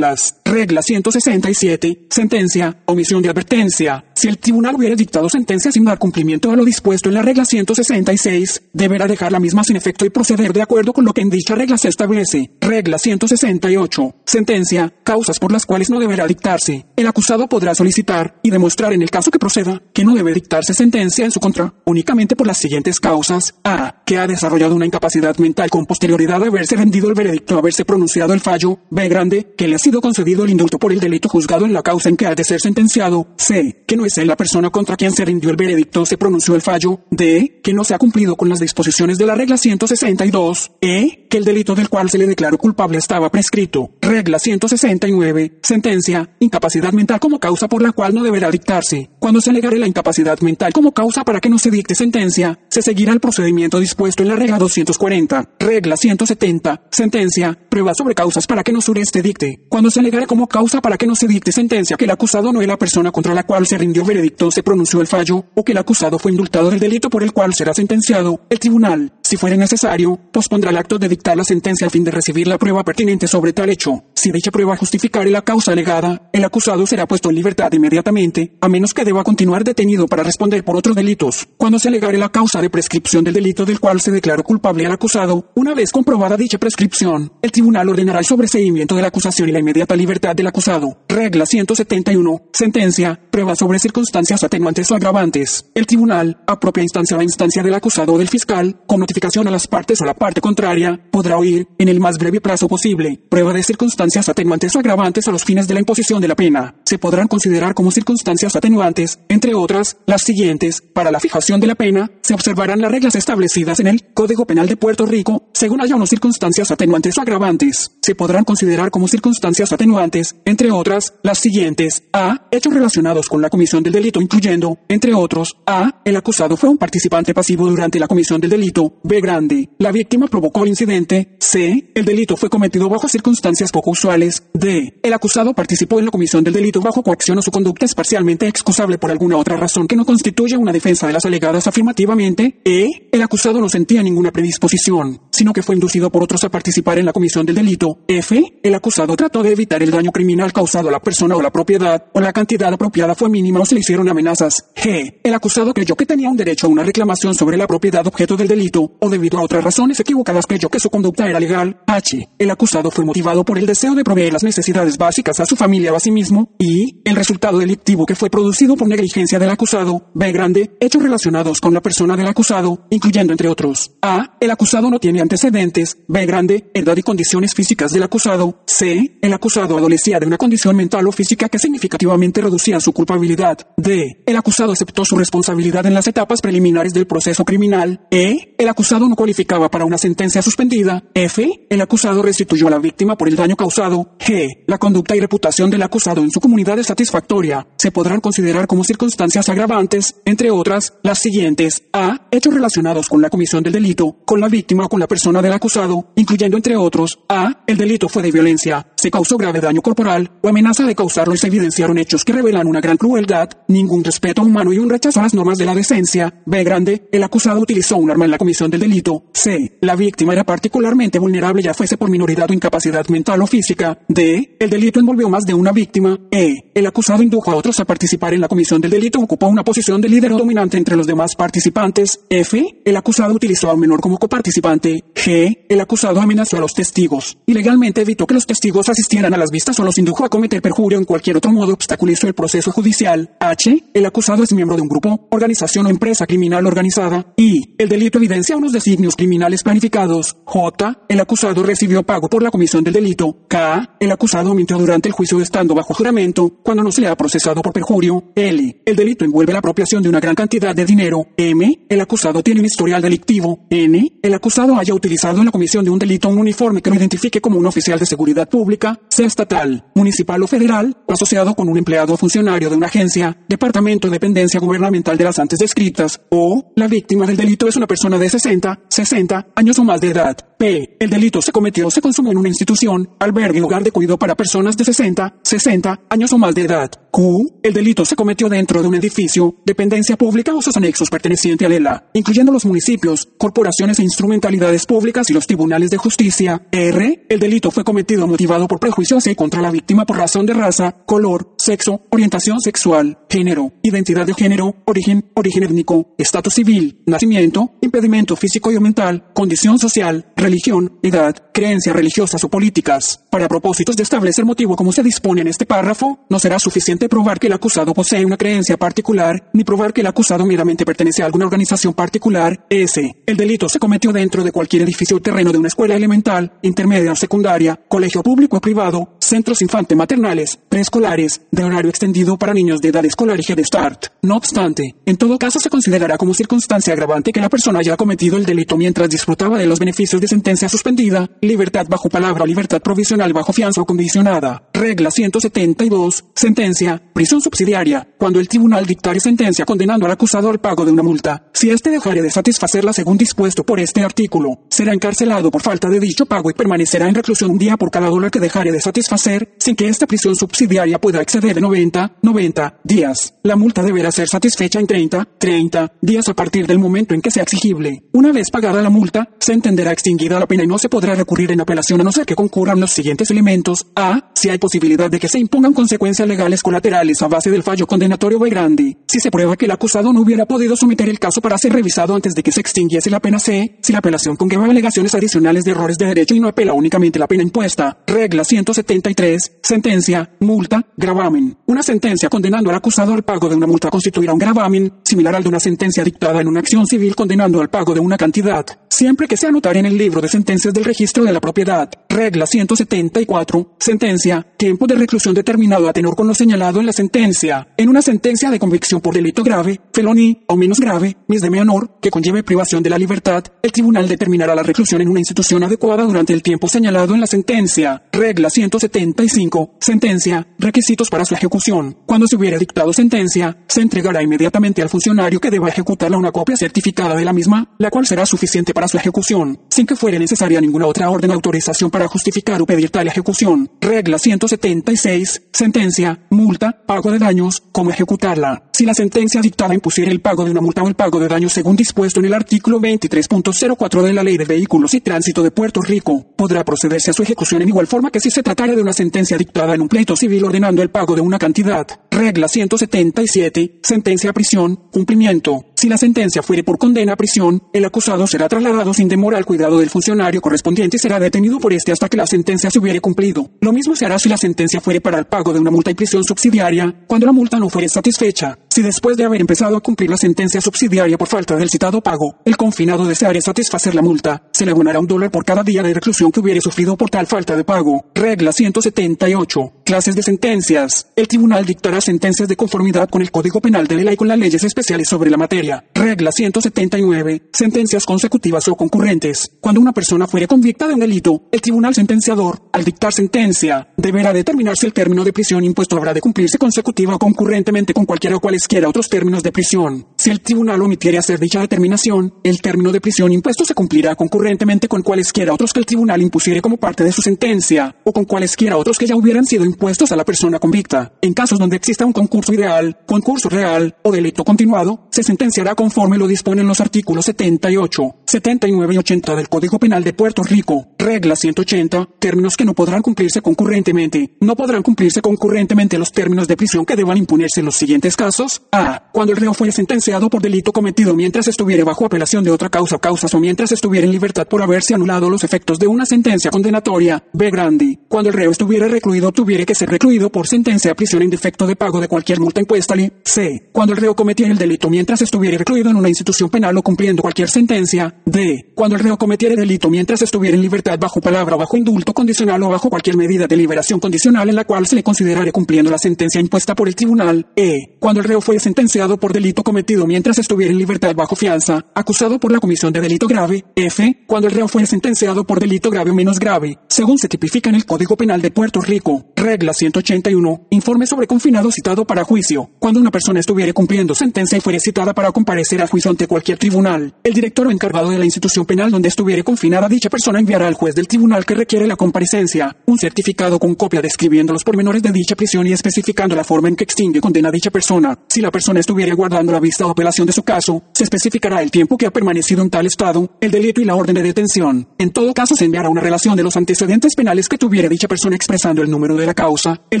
Regla 167. Sentencia. Omisión de advertencia. Si el tribunal hubiera dictado sentencia sin dar cumplimiento a lo dispuesto en la regla 166, deberá dejar la misma sin efecto y proceder de acuerdo con lo que en dicha regla se establece. Regla 168. Sentencia. Causas por las cuales no deberá dictarse. El acusado podrá solicitar y demostrar en el caso que proceda que no debe dictarse sentencia en su contra únicamente por las siguientes causas. A. Que ha desarrollado una incapacidad mental con posterioridad a haberse rendido el veredicto, haberse pronunciado el fallo. B. Grande. Que le ha sido concedido el indulto por el delito juzgado en la causa en que ha de ser sentenciado. C. Que no es él la persona contra quien se rindió el veredicto, se pronunció el fallo. D. Que no se ha cumplido con las disposiciones de la regla 162. E. Que el delito del cual se le declaró culpable estaba prescrito. Regla 169. Sentencia. Incapacidad mental como causa por la cual no deberá dictarse. Cuando se negare la incapacidad mental como causa para que no se dicte sentencia, se seguirá el procedimiento dispuesto en la regla 240. Regla 170. Sentencia. Prueba sobre causas para que no sureste dicte. Cuando se negare como causa para que no se dicte sentencia que el acusado no es la persona contra la cual se rindió veredicto, se pronunció el fallo, o que el acusado fue indultado del delito por el cual será sentenciado, el tribunal, si fuera necesario, pospondrá el acto de dictar la sentencia al fin de recibir la prueba pertinente sobre tal hecho. Si dicha prueba justificare la causa alegada, el acusado será puesto en libertad inmediatamente, a menos que deba continuar detenido para responder por otros delitos. Cuando se alegare la causa de prescripción del delito del cual se declaró culpable al acusado, una vez comprobada dicha prescripción, el tribunal ordenará el sobreseimiento de la acusación y la inmediata libertad del acusado. Regla 171. Sentencia. Prueba sobre circunstancias atenuantes o agravantes. El tribunal, a propia instancia o a instancia del acusado o del fiscal, con notificación a las partes o la parte contraria, podrá oír, en el más breve plazo posible, prueba de circunstancias atenuantes o agravantes a los fines de la imposición de la pena. Se podrán considerar como circunstancias atenuantes, entre otras, las siguientes. Para la fijación de la pena, se observarán las reglas establecidas en el Código Penal de Puerto Rico, según haya unas circunstancias atenuantes o agravantes. Se podrán considerar como circunstancias atenuantes, entre otras, las siguientes. A. Hechos relacionados con la comisión del delito, incluyendo, entre otros, A. El acusado fue un participante pasivo durante la comisión del delito. B grande. La víctima provocó el incidente. C. El delito fue cometido bajo circunstancias poco usuales. D. El acusado participó en la comisión del delito bajo coacción o su conducta es parcialmente excusable por alguna otra razón que no constituya una defensa de las alegadas afirmativamente. E. El acusado no sentía ninguna predisposición, sino que fue inducido por otros a participar en la comisión del delito. F. El acusado trató de evitar el daño criminal causado a la persona o la propiedad, o la cantidad apropiada fue mínima o se le hicieron amenazas. G. El acusado creyó que tenía un derecho a una reclamación sobre la propiedad objeto del delito, o debido a otras razones equivocadas creyó que su conducta era legal. H. El acusado fue motivado por el deseo de proveer las necesidades básicas a su familia o a sí mismo. Y. El resultado delictivo que fue producido por negligencia del acusado. B. Grande. Hechos relacionados con la persona del acusado, incluyendo entre otros. A. El acusado no tiene antecedentes. B grande, edad y condiciones físicas del acusado. C. El acusado adolecía de una condición mental o física que significativamente reducía su culpabilidad. D. El acusado aceptó su responsabilidad en las etapas preliminares del proceso criminal. E. El acusado no cualificaba para una sentencia suspendida. F. El acusado restituyó a la víctima por el daño causado. G. La conducta y reputación del acusado en su comunidad es satisfactoria. Se podrán considerar como circunstancias agravantes, entre otras, las siguientes. A. Hechos relacionados con la comisión del delito, con la víctima o con la persona del acusado, incluyendo entre otros. A. El delito fue de violencia. Se causó grave daño corporal o amenaza de causarlo y se evidenciaron hechos que revelan una gran crueldad, ningún respeto humano y un rechazo a las normas de la decencia. B. Grande. El acusado utilizó un arma en la comisión del delito. C. La víctima era particularmente vulnerable ya fuese por minoridad o incapacidad mental o física. D. El delito envolvió más de una víctima. E. El acusado indujo a otros a participar en la comisión del delito o ocupó una posición de líder o dominante entre los demás participantes. F. El acusado utilizó a un menor como coparticipante. G. El acusado amenazó a los testigos. Ilegalmente evitó que los testigos asistieran a las vistas o los indujo a cometer perjurio en cualquier otro modo obstaculizó el proceso judicial. H. El acusado es miembro de un grupo, organización o empresa criminal organizada. I. El delito evidencia unos designios criminales planificados. J. El acusado recibió pago por la comisión del delito. K. El acusado mintió durante el juicio estando bajo juramento cuando no se le ha procesado por perjurio. L. El delito envuelve la apropiación de una gran cantidad de dinero. M. El acusado tiene un historial delictivo. N. El acusado haya utilizado en la comisión de un delito un uniforme que lo identifique como un oficial de seguridad pública, sea estatal, municipal o federal, asociado con un empleado o funcionario de una agencia, departamento o dependencia gubernamental de las antes descritas, o la víctima del delito es una persona de 60, 60 años o más de edad. P. El delito se cometió o se consumió en una institución, albergue o hogar de cuidado para personas de 60, 60 años o más de edad. Q. El delito se cometió dentro de un edificio, dependencia pública o sus anexos perteneciente a ELA, incluyendo los municipios, corporaciones e instrumentalidades públicas y los tribunales de justicia. R. El delito fue cometido motivado por prejuicio hacia y contra la víctima por razón de raza, color, sexo, orientación sexual, género, identidad de género, origen, origen étnico, estatus civil, nacimiento, impedimento físico y mental, condición social, religión, edad, creencias religiosas o políticas. Para propósitos de establecer motivo como se dispone en este párrafo, no será suficiente probar que el acusado posee una creencia particular, ni probar que el acusado meramente pertenece a alguna organización particular. S. El delito se cometió dentro de cualquier edificio o terreno de una escuela elemental, intermedia secundaria, colegio público o privado, centros infante maternales, preescolares, de horario extendido para niños de edad escolar y Head Start. No obstante, en todo caso se considerará como circunstancia agravante que la persona haya cometido el delito mientras disfrutaba de los beneficios de sentencia suspendida, libertad bajo palabra libertad provisional bajo fianza o condicionada. Regla 172. Sentencia. Prisión subsidiaria. Cuando el tribunal dictare sentencia condenando al acusado al pago de una multa, si éste dejare de satisfacerla según dispuesto por este artículo, será encarcelado por falta de dicho pago y permanecerá en reclusión un día por cada dólar que dejare de satisfacer, sin que esta prisión subsidiaria pueda exceder de 90, 90 días. La multa deberá ser satisfecha en 30, 30 días a partir del momento en que sea exigible. Una vez pagada la multa, se entenderá extinguida la pena y no se podrá recurrir en apelación a no ser que concurran los siguientes elementos. A. Si hay posibilidad de que se impongan consecuencias legales colaterales a base del fallo condenatorio B grande. Si se prueba que el acusado no hubiera podido someter el caso para ser revisado antes de que se extinguiese la pena C. Si la apelación conlleva alegaciones adicionales de errores de derecho y no apela únicamente la pena impuesta. Regla 173. Sentencia. Multa. Gravamen. Una sentencia condenando al acusado al pago de una multa constituirá un gravamen similar al de una sentencia dictada en una acción civil condenando al pago de una cantidad, siempre que se anotara en el libro de sentencias del registro de la propiedad. Regla 174. Sentencia. Tiempo de reclusión determinado a tenor con lo señalado en la sentencia. En una sentencia de convicción por delito grave, felonía o menos grave, menor, que conlleve privación de la libertad, el tribunal determinará la reclusión en una institución adecuada durante el tiempo señalado en la sentencia. Regla 175. Sentencia. Requisitos para su ejecución. Cuando se hubiera dictado sentencia, se entregará inmediatamente al funcionario que deba ejecutarla una copia certificada de la misma, la cual será suficiente para su ejecución, sin que fuera necesaria ninguna otra orden o autorización para justificar o pedir tal ejecución. Regla 176. Sentencia. Multa. Pago de daños. Cómo ejecutarla. Si la sentencia dictada impusiera el pago de una multa o el pago de daños según dispuesto en el artículo 23.04 de la Ley de Vehículos y Tránsito de Puerto Rico, podrá procederse a su ejecución en igual forma que si se tratara de una sentencia dictada en un pleito civil ordenando el pago de una cantidad. Regla 177. Sentencia a prisión. Cumplimiento. Si la sentencia fuere por condena a prisión, el acusado será trasladado sin demora al cuidado del funcionario correspondiente y será detenido por este hasta que la sentencia se hubiere cumplido. Lo mismo se hará si la sentencia fuere para el pago de una multa y prisión subsidiaria, cuando la multa no fuere satisfecha. Si después de haber empezado a cumplir la sentencia subsidiaria por falta del citado pago, el confinado deseare satisfacer la multa, se le abonará un dólar por cada día de reclusión que hubiere sufrido por tal falta de pago. Regla 178. Clases de sentencias. El tribunal dictará sentencias de conformidad con el Código Penal de la y con las leyes especiales sobre la materia. Regla 179. Sentencias consecutivas o concurrentes. Cuando una persona fuere convicta de un delito, el tribunal sentenciador, al dictar sentencia, deberá determinar si el término de prisión impuesto habrá de cumplirse consecutiva o concurrentemente con cualquiera o cualesquiera otros términos de prisión. Si el tribunal omitiere hacer dicha determinación, el término de prisión impuesto se cumplirá concurrentemente con cualesquiera otros que el tribunal impusiere como parte de su sentencia, o con cualesquiera otros que ya hubieran sido impuestos a la persona convicta. En casos donde exista un concurso ideal, concurso real o delito continuado, se sentenciará conforme lo disponen los artículos 78, 79 y 80 del Código Penal de Puerto Rico. Regla 180. Términos que no podrán cumplirse concurrentemente. No podrán cumplirse concurrentemente los términos de prisión que deban imponerse en los siguientes casos. A. Cuando el reo fue sentenciado por delito cometido mientras estuviere bajo apelación de otra causa o causas o mientras estuviera en libertad por haberse anulado los efectos de una sentencia condenatoria. B. Grandi. Cuando el reo estuviera recluido tuviera que ser recluido por sentencia a prisión en defecto de pago de cualquier multa impuestale. C. Cuando el reo cometiera el delito mientras estuviera recluido en una institución penal o cumpliendo cualquier sentencia. D. Cuando el reo cometiera el delito mientras estuviera en libertad bajo palabra o bajo indulto condicional o bajo cualquier medida de liberación condicional en la cual se le considerare cumpliendo la sentencia impuesta por el tribunal. E. Cuando el reo fue sentenciado por delito cometido mientras estuviera en libertad bajo fianza, acusado por la comisión de delito grave. F. Cuando el reo fue sentenciado por delito grave o menos grave, según se tipifica en el Código Penal de Puerto Rico. Regla 181. Informe sobre confinado citado para juicio. Cuando una persona estuviere cumpliendo sentencia y fuere citada para comparecer a juicio ante cualquier tribunal, el director o encargado de la institución penal donde estuviere confinada dicha persona enviará al juez del tribunal que requiere la comparecencia un certificado con copia describiendo los pormenores de dicha prisión y especificando la forma en que extingue condena a dicha persona. Si la persona estuviera guardando la vista o apelación de su caso, se especificará el tiempo que ha permanecido en tal estado, el delito y la orden de detención. En todo caso, se enviará una relación de los antecedentes penales que tuviera dicha persona expresando el número de la causa, el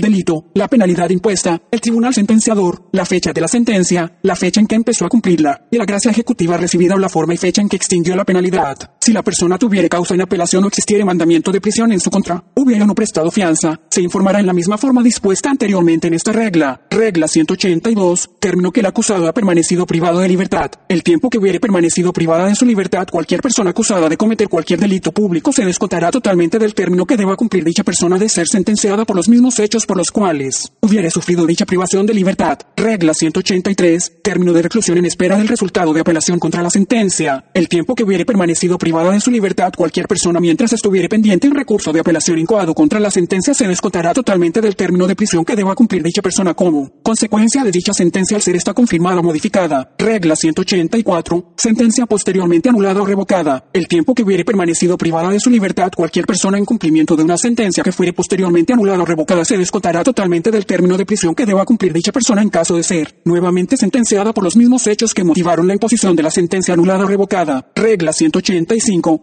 delito, la penalidad impuesta, el tribunal sentenciador, la fecha de la sentencia, la fecha en que empezó a cumplirla y la gracia ejecutiva recibida o la forma y fecha en que extinguió la penalidad. Si la persona tuviera causa en apelación o existiera mandamiento de prisión en su contra, hubiera no prestado fianza, se informará en la misma forma dispuesta anteriormente en esta regla. Regla 182, término que el acusado ha permanecido privado de libertad. El tiempo que hubiere permanecido privada de su libertad cualquier persona acusada de cometer cualquier delito público se descontará totalmente del término que deba cumplir dicha persona de ser sentenciada por los mismos hechos por los cuales hubiere sufrido dicha privación de libertad. Regla 183, término de reclusión en espera del resultado de apelación contra la sentencia. El tiempo que hubiere permanecido privada de su libertad cualquier persona mientras estuviere pendiente un recurso de apelación incoado contra la sentencia se descontará totalmente del término de prisión que deba cumplir dicha persona como consecuencia de dicha sentencia al ser esta confirmada o modificada. Regla 184, sentencia posteriormente anulada o revocada. El tiempo que hubiere permanecido privada de su libertad cualquier persona en cumplimiento de una sentencia que fuere posteriormente anulada o revocada se descontará totalmente del término de prisión que deba cumplir dicha persona en caso de ser nuevamente sentenciada por los mismos hechos que motivaron la imposición de la sentencia anulada o revocada. Regla 185,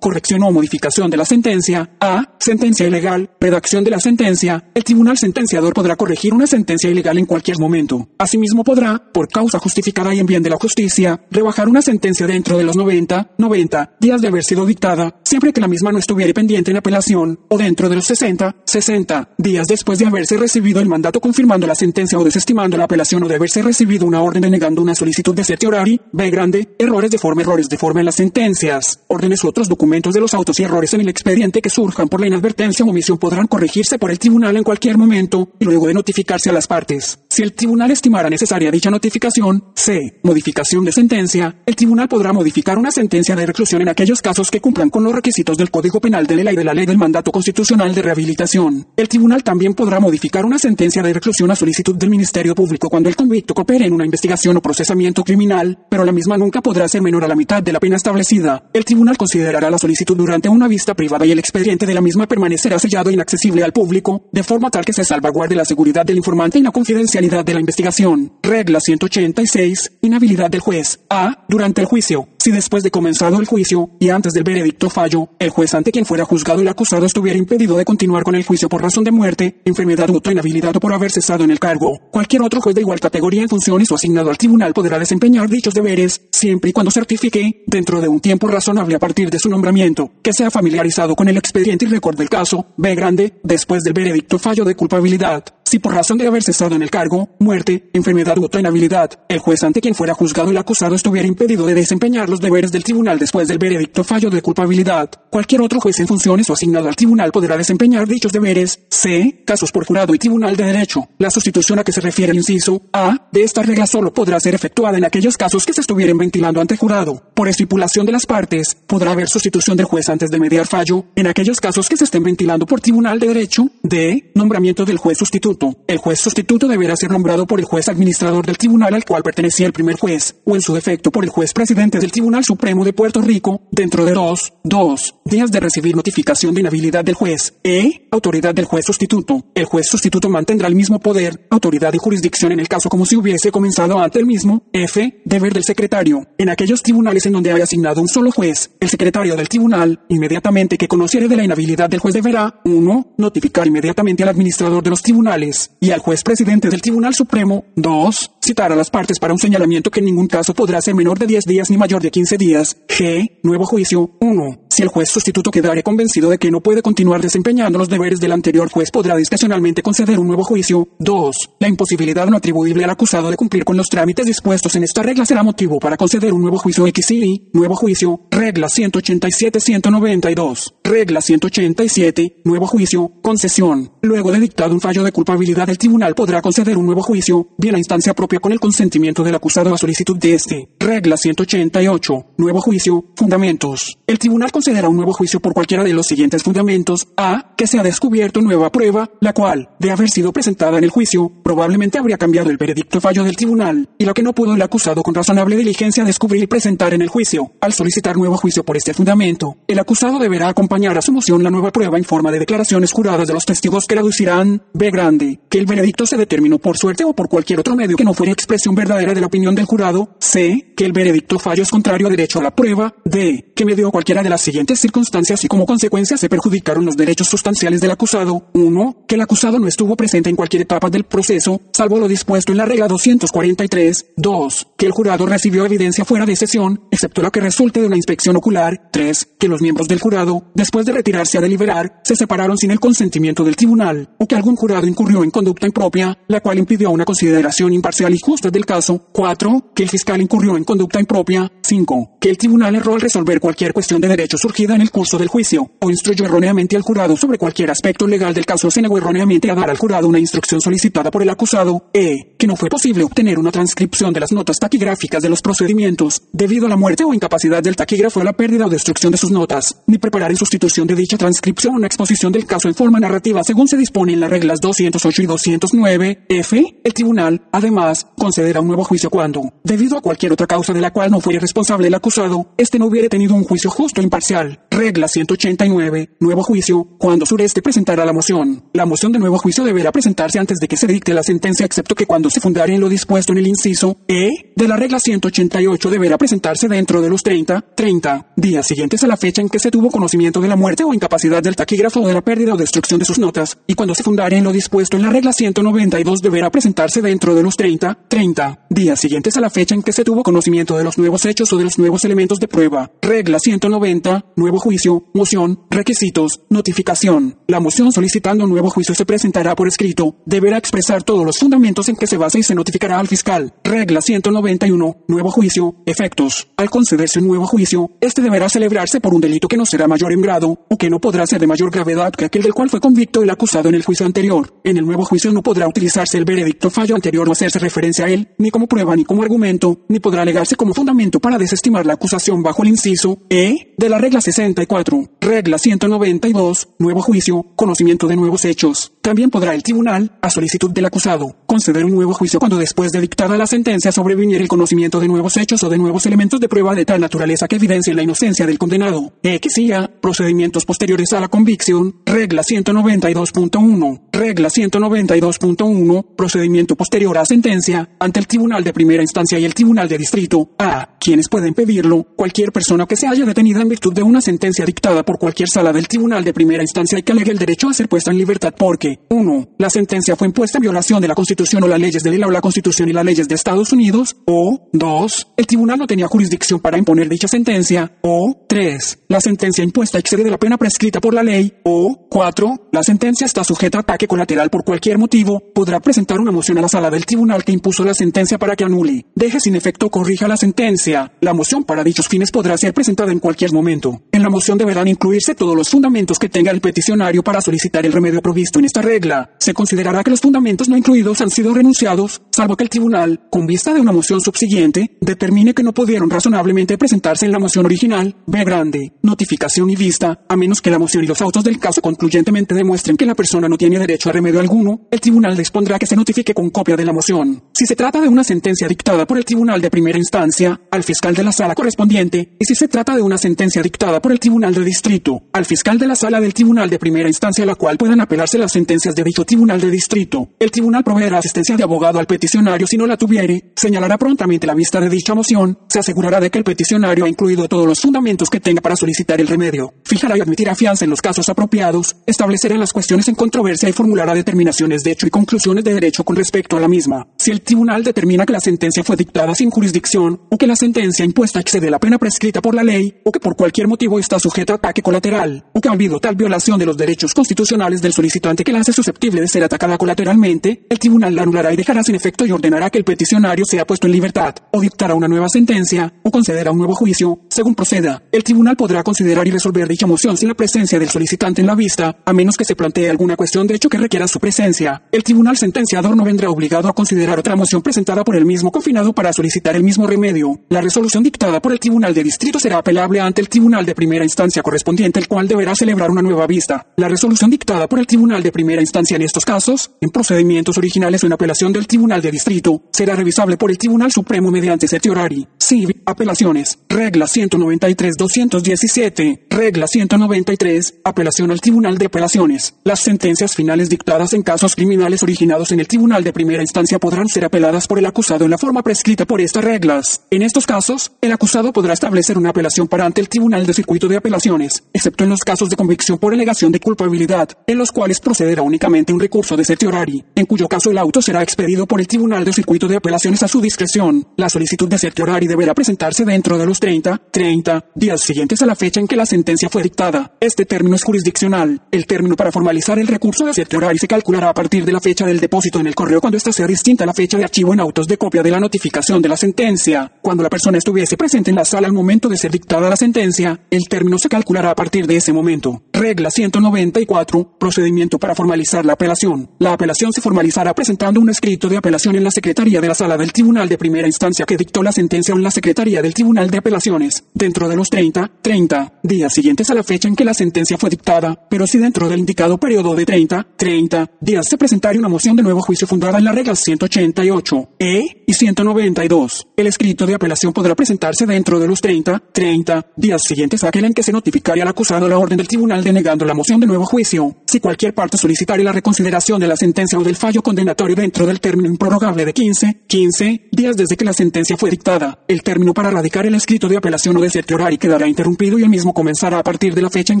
corrección o modificación de la sentencia. A. Sentencia ilegal, redacción de la sentencia. El tribunal sentenciador podrá corregir una sentencia ilegal en cualquier momento. Asimismo podrá, por causa justificada y en bien de la justicia, rebajar una sentencia dentro de los 90, 90 días de haber sido dictada, siempre que la misma no estuviera pendiente en apelación, o dentro de los 60, 60 días después de haberse recibido el mandato confirmando la sentencia o desestimando la apelación o de haberse recibido una orden denegando una solicitud de certiorari, B grande, errores de forma, errores de forma en las sentencias, órdenes u otros documentos de los autos y errores en el expediente que surjan por la inadvertencia o omisión podrán corregirse por el tribunal en cualquier momento y luego de notificarse a las partes. Si el tribunal estimara necesaria dicha notificación, C. Modificación de sentencia, el tribunal podrá modificar una sentencia de reclusión en aquellos casos que cumplan con los requisitos del Código Penal de la y de la Ley del Mandato Constitucional de Rehabilitación. El tribunal también podrá modificar una sentencia de reclusión a solicitud del Ministerio Público cuando el convicto coopere en una investigación o procesamiento criminal, pero la misma nunca podrá ser menor a la mitad de la pena establecida. El tribunal considerará la solicitud durante una vista privada y el expediente de la misma permanecerá sellado e inaccesible al público, de forma tal que se salvaguarde la seguridad del informante y la confidencialidad de la investigación. Regla 186. Inhabilidad del juez. A. Durante el juicio. Si después de comenzado el juicio y antes del veredicto fallo, el juez ante quien fuera juzgado el acusado estuviera impedido de continuar con el juicio por razón de muerte, enfermedad o inhabilidad o por haber cesado en el cargo, cualquier otro juez de igual categoría en funciones o asignado al tribunal podrá desempeñar dichos deberes siempre y cuando certifique, dentro de un tiempo razonable a partir de su nombramiento, que sea familiarizado con el expediente y recuerde el caso, B grande, después del veredicto fallo de culpabilidad. Si por razón de haber cesado en el cargo, muerte, enfermedad u otra inhabilidad, el juez ante quien fuera juzgado el acusado estuviera impedido de desempeñar los deberes del tribunal después del veredicto fallo de culpabilidad, cualquier otro juez en funciones o asignado al tribunal podrá desempeñar dichos deberes. C. Casos por jurado y tribunal de derecho. La sustitución a que se refiere el inciso A de esta regla solo podrá ser efectuada en aquellos casos que se estuvieran ventilando ante jurado. Por estipulación de las partes, podrá haber sustitución del juez antes de mediar fallo en aquellos casos que se estén ventilando por tribunal de derecho. D. Nombramiento del juez sustituto. El juez sustituto deberá ser nombrado por el juez administrador del tribunal al cual pertenecía el primer juez, o en su defecto por el juez presidente del Tribunal Supremo de Puerto Rico, dentro de dos, dos días de recibir notificación de inhabilidad del juez. E. Autoridad del juez sustituto. El juez sustituto mantendrá el mismo poder, autoridad y jurisdicción en el caso como si hubiese comenzado ante el mismo. F. Deber del secretario. En aquellos tribunales en donde haya asignado un solo juez, el secretario del tribunal, inmediatamente que conociere de la inhabilidad del juez deberá 1. Notificar inmediatamente al administrador de los tribunales y al juez presidente del Tribunal Supremo. 2. Citar a las partes para un señalamiento que en ningún caso podrá ser menor de 10 días ni mayor de 15 días. G. Nuevo juicio. 1. Si el juez sustituto quedare convencido de que no puede continuar desempeñando los deberes del anterior juez, podrá discrecionalmente conceder un nuevo juicio. 2. La imposibilidad no atribuible al acusado de cumplir con los trámites dispuestos en esta regla será motivo para conceder un nuevo juicio XI. Nuevo juicio. Regla 187-192. Regla 187. Nuevo juicio. Concesión. Luego de dictado un fallo de culpabilidad, el tribunal podrá conceder un nuevo juicio, bien la instancia propia con el consentimiento del acusado a solicitud de este. Regla 188. Nuevo juicio. Fundamentos. El tribunal concederá un nuevo juicio por cualquiera de los siguientes fundamentos. A. Que se ha descubierto nueva prueba, la cual, de haber sido presentada en el juicio, probablemente habría cambiado el veredicto fallo del tribunal, y lo que no pudo el acusado con razonable diligencia descubrir y presentar en el juicio. Al solicitar nuevo juicio por este fundamento, el acusado deberá acompañar a su moción la nueva prueba en forma de declaraciones juradas de los testigos que traducirán B grande, que el veredicto se determinó por suerte o por cualquier otro medio que no fuera expresión verdadera de la opinión del jurado. C. Que el veredicto fallo es contrario a derecho a la prueba. D. Que medido cualquiera de las siguientes circunstancias y como consecuencia se perjudicaron los derechos sustanciales del acusado. 1. Que el acusado no estuvo presente en cualquier etapa del proceso, salvo lo dispuesto en la regla 243. 2. Que el jurado recibió evidencia fuera de sesión, excepto la que resulte de una inspección ocular. 3. Que los miembros del jurado, después de retirarse a deliberar, se separaron sin el consentimiento del tribunal, o que algún jurado incurrió en conducta impropia, la cual impidió una consideración imparcial y justa del caso. 4. Que el fiscal incurrió en conducta impropia. 5. Que el tribunal erró al resolver cualquier cuestión de derecho surgida en el curso del juicio, o instruyó erróneamente al jurado sobre cualquier aspecto legal del caso, se negó erróneamente a dar al jurado una instrucción solicitada por el acusado. E. Que no fue posible obtener una transcripción de las notas taquigráficas de los procedimientos, debido a la muerte o incapacidad del taquígrafo a la pérdida o destrucción de sus notas, ni preparar en sustitución de dicha transcripción una exposición del caso en forma narrativa según se dispone en las reglas 208 y 209. F. El tribunal, además, concederá un nuevo juicio cuando, debido a cualquier otra causa de la cual no fuera responsable el acusado, este no hubiera tenido un juicio justo e imparcial. Regla 189. Nuevo juicio, cuando sureste presentará la moción. La moción de nuevo juicio deberá presentarse antes de que se dicte la sentencia, excepto que cuando se fundare en lo dispuesto en el inciso E de la regla 188 deberá presentarse dentro de los 30, 30 días siguientes a la fecha en que se tuvo conocimiento de la muerte o incapacidad del taquígrafo o de la pérdida o destrucción de sus notas, y cuando se fundare en lo dispuesto en la regla 192 deberá presentarse dentro de los 30, 30 días siguientes a la fecha en que se tuvo conocimiento de los nuevos hechos o de los nuevos elementos de prueba. Regla 190, nuevo juicio, moción, requisitos, notificación. La moción solicitando un nuevo juicio se presentará por escrito, deberá expresar todos los fundamentos en que se basa y se notificará al fiscal. Regla 191, nuevo juicio, efectos. Al concederse un nuevo juicio, este deberá celebrarse por un delito que no será mayor en grado o que no podrá ser de mayor gravedad que aquel del cual fue convicto el acusado en el juicio anterior. En el nuevo juicio no podrá utilizarse el veredicto fallo anterior o hacerse referencia a él, ni como prueba ni como argumento, ni podrá alegarse como fundamento para desestimar la acusación bajo el inciso E de la regla 64. Regla 192, nuevo juicio, conocimiento de nuevos hechos. También podrá el tribunal, a solicitud del acusado, conceder un nuevo juicio cuando después de dictada la sentencia sobreviniera el conocimiento de nuevos hechos o de nuevos elementos de prueba de tal naturaleza que evidencien la inocencia del condenado. X y A, procedimientos posteriores a la convicción. Regla 192.1. Regla 192.1. Procedimiento posterior a sentencia ante el tribunal de primera instancia y el tribunal de distrito. A. Quienes pueden pedirlo. Cualquier persona que se haya detenida en virtud de una sentencia sentencia dictada por cualquier sala del tribunal de primera instancia y que alegue el derecho a ser puesta en libertad porque 1. La sentencia fue impuesta en violación de la Constitución o las leyes de la o la Constitución y las leyes de Estados Unidos o 2. El tribunal no tenía jurisdicción para imponer dicha sentencia o 3. La sentencia impuesta excede de la pena prescrita por la ley o 4. La sentencia está sujeta a ataque colateral por cualquier motivo. Podrá presentar una moción a la sala del tribunal que impuso la sentencia para que anule, deje sin efecto o corrija la sentencia. La moción para dichos fines podrá ser presentada en cualquier momento. En la moción deberán incluirse todos los fundamentos que tenga el peticionario para solicitar el remedio provisto en esta regla. Se considerará que los fundamentos no incluidos han sido renunciados, salvo que el tribunal, con vista de una moción subsiguiente, determine que no pudieron razonablemente presentarse en la moción original, B grande, notificación y vista, a menos que la moción y los autos del caso concluyentemente demuestren que la persona no tiene derecho a remedio alguno, el tribunal dispondrá que se notifique con copia de la moción. Si se trata de una sentencia dictada por el tribunal de primera instancia, al fiscal de la sala correspondiente, y si se trata de una sentencia dictada por el tribunal de distrito, al fiscal de la sala del tribunal de primera instancia a la cual puedan apelarse las sentencias de dicho tribunal de distrito, el tribunal proveerá asistencia de abogado al peticionario si no la tuviere, señalará prontamente la vista de dicha moción, se asegurará de que el peticionario ha incluido todos los fundamentos que tenga para solicitar el remedio, fijará y admitirá fianza en los casos apropiados, establecerá las cuestiones en controversia y formulará determinaciones de hecho y conclusiones de derecho con respecto a la misma. Si el tribunal determina que la sentencia fue dictada sin jurisdicción o que la sentencia impuesta excede la pena prescrita por la ley o que por cualquier motivo está sujeta a ataque colateral o que ha habido tal violación de los derechos constitucionales del solicitante que la hace susceptible de ser atacada colateralmente, el tribunal la anulará y dejará sin efecto y ordenará que el peticionario sea puesto en libertad o dictará una nueva sentencia o concederá un nuevo juicio, según proceda. El tribunal podrá considerar y resolver dicha moción sin la presencia del solicitante en la vista, a menos que se plantee alguna cuestión de hecho que requiera su presencia. El tribunal sentenciador no vendrá obligado a considerar otra moción presentada por el mismo confinado para solicitar el mismo remedio. La resolución dictada por el tribunal de distrito será apelable ante el tribunal de primera instancia correspondiente, el cual deberá celebrar una nueva vista. La resolución dictada por el tribunal de primera instancia en estos casos, en procedimientos originales o en apelación del tribunal de distrito, será revisable por el Tribunal Supremo mediante certiorari. CIV, apelaciones. Regla 193-217. Regla 193. Apelación al Tribunal de Apelaciones. Las sentencias finales dictadas en casos criminales originados en el Tribunal de Primera Instancia podrán ser apeladas por el acusado en la forma prescrita por estas reglas. En estos casos, el acusado podrá establecer una apelación para ante el Tribunal de Circuito de Apelaciones, excepto en los casos de convicción por alegación de culpabilidad, en los cuales procederá únicamente un recurso de certiorari, en cuyo caso el auto será expedido por el Tribunal de Circuito de Apelaciones a su discreción. La solicitud de certiorari deberá presentarse dentro de los 30, 30 días siguientes a la fecha en que la sentencia fue dictada. Este término es jurisdiccional. El término para formalizar el recurso de certiorari se calculará a partir de la fecha del depósito en el correo cuando ésta sea distinta a la fecha de archivo en autos de copia de la notificación de la sentencia. Cuando la persona estuviese presente en la sala al momento de ser dictada la sentencia, el término se calculará a partir de ese momento. Regla 194. Procedimiento para formalizar la apelación. La apelación se formalizará presentando un escrito de apelación en la Secretaría de la Sala del Tribunal de Primera Instancia que dictó la sentencia o en la Secretaría del Tribunal de Apelaciones, dentro de los 30, 30 días siguientes a la fecha en que la sentencia fue dictada, pero si dentro del indicado periodo de 30, 30 días se presentara una moción de nuevo juicio fundada en las reglas 188 e y 192. El escrito de apelación podrá presentarse dentro de los 30, 30 días siguientes a aquel en que se notificaría al acusado la orden del tribunal denegando la moción de nuevo juicio. Si cualquier parte solicitare la reconsideración de la sentencia o del fallo condenatorio dentro del término improrrogable de 15, 15 días desde que la sentencia fue dictada, el término para radicar el escrito de apelación o de certiorari quedará interrumpido y el mismo comenzará a partir de la fecha en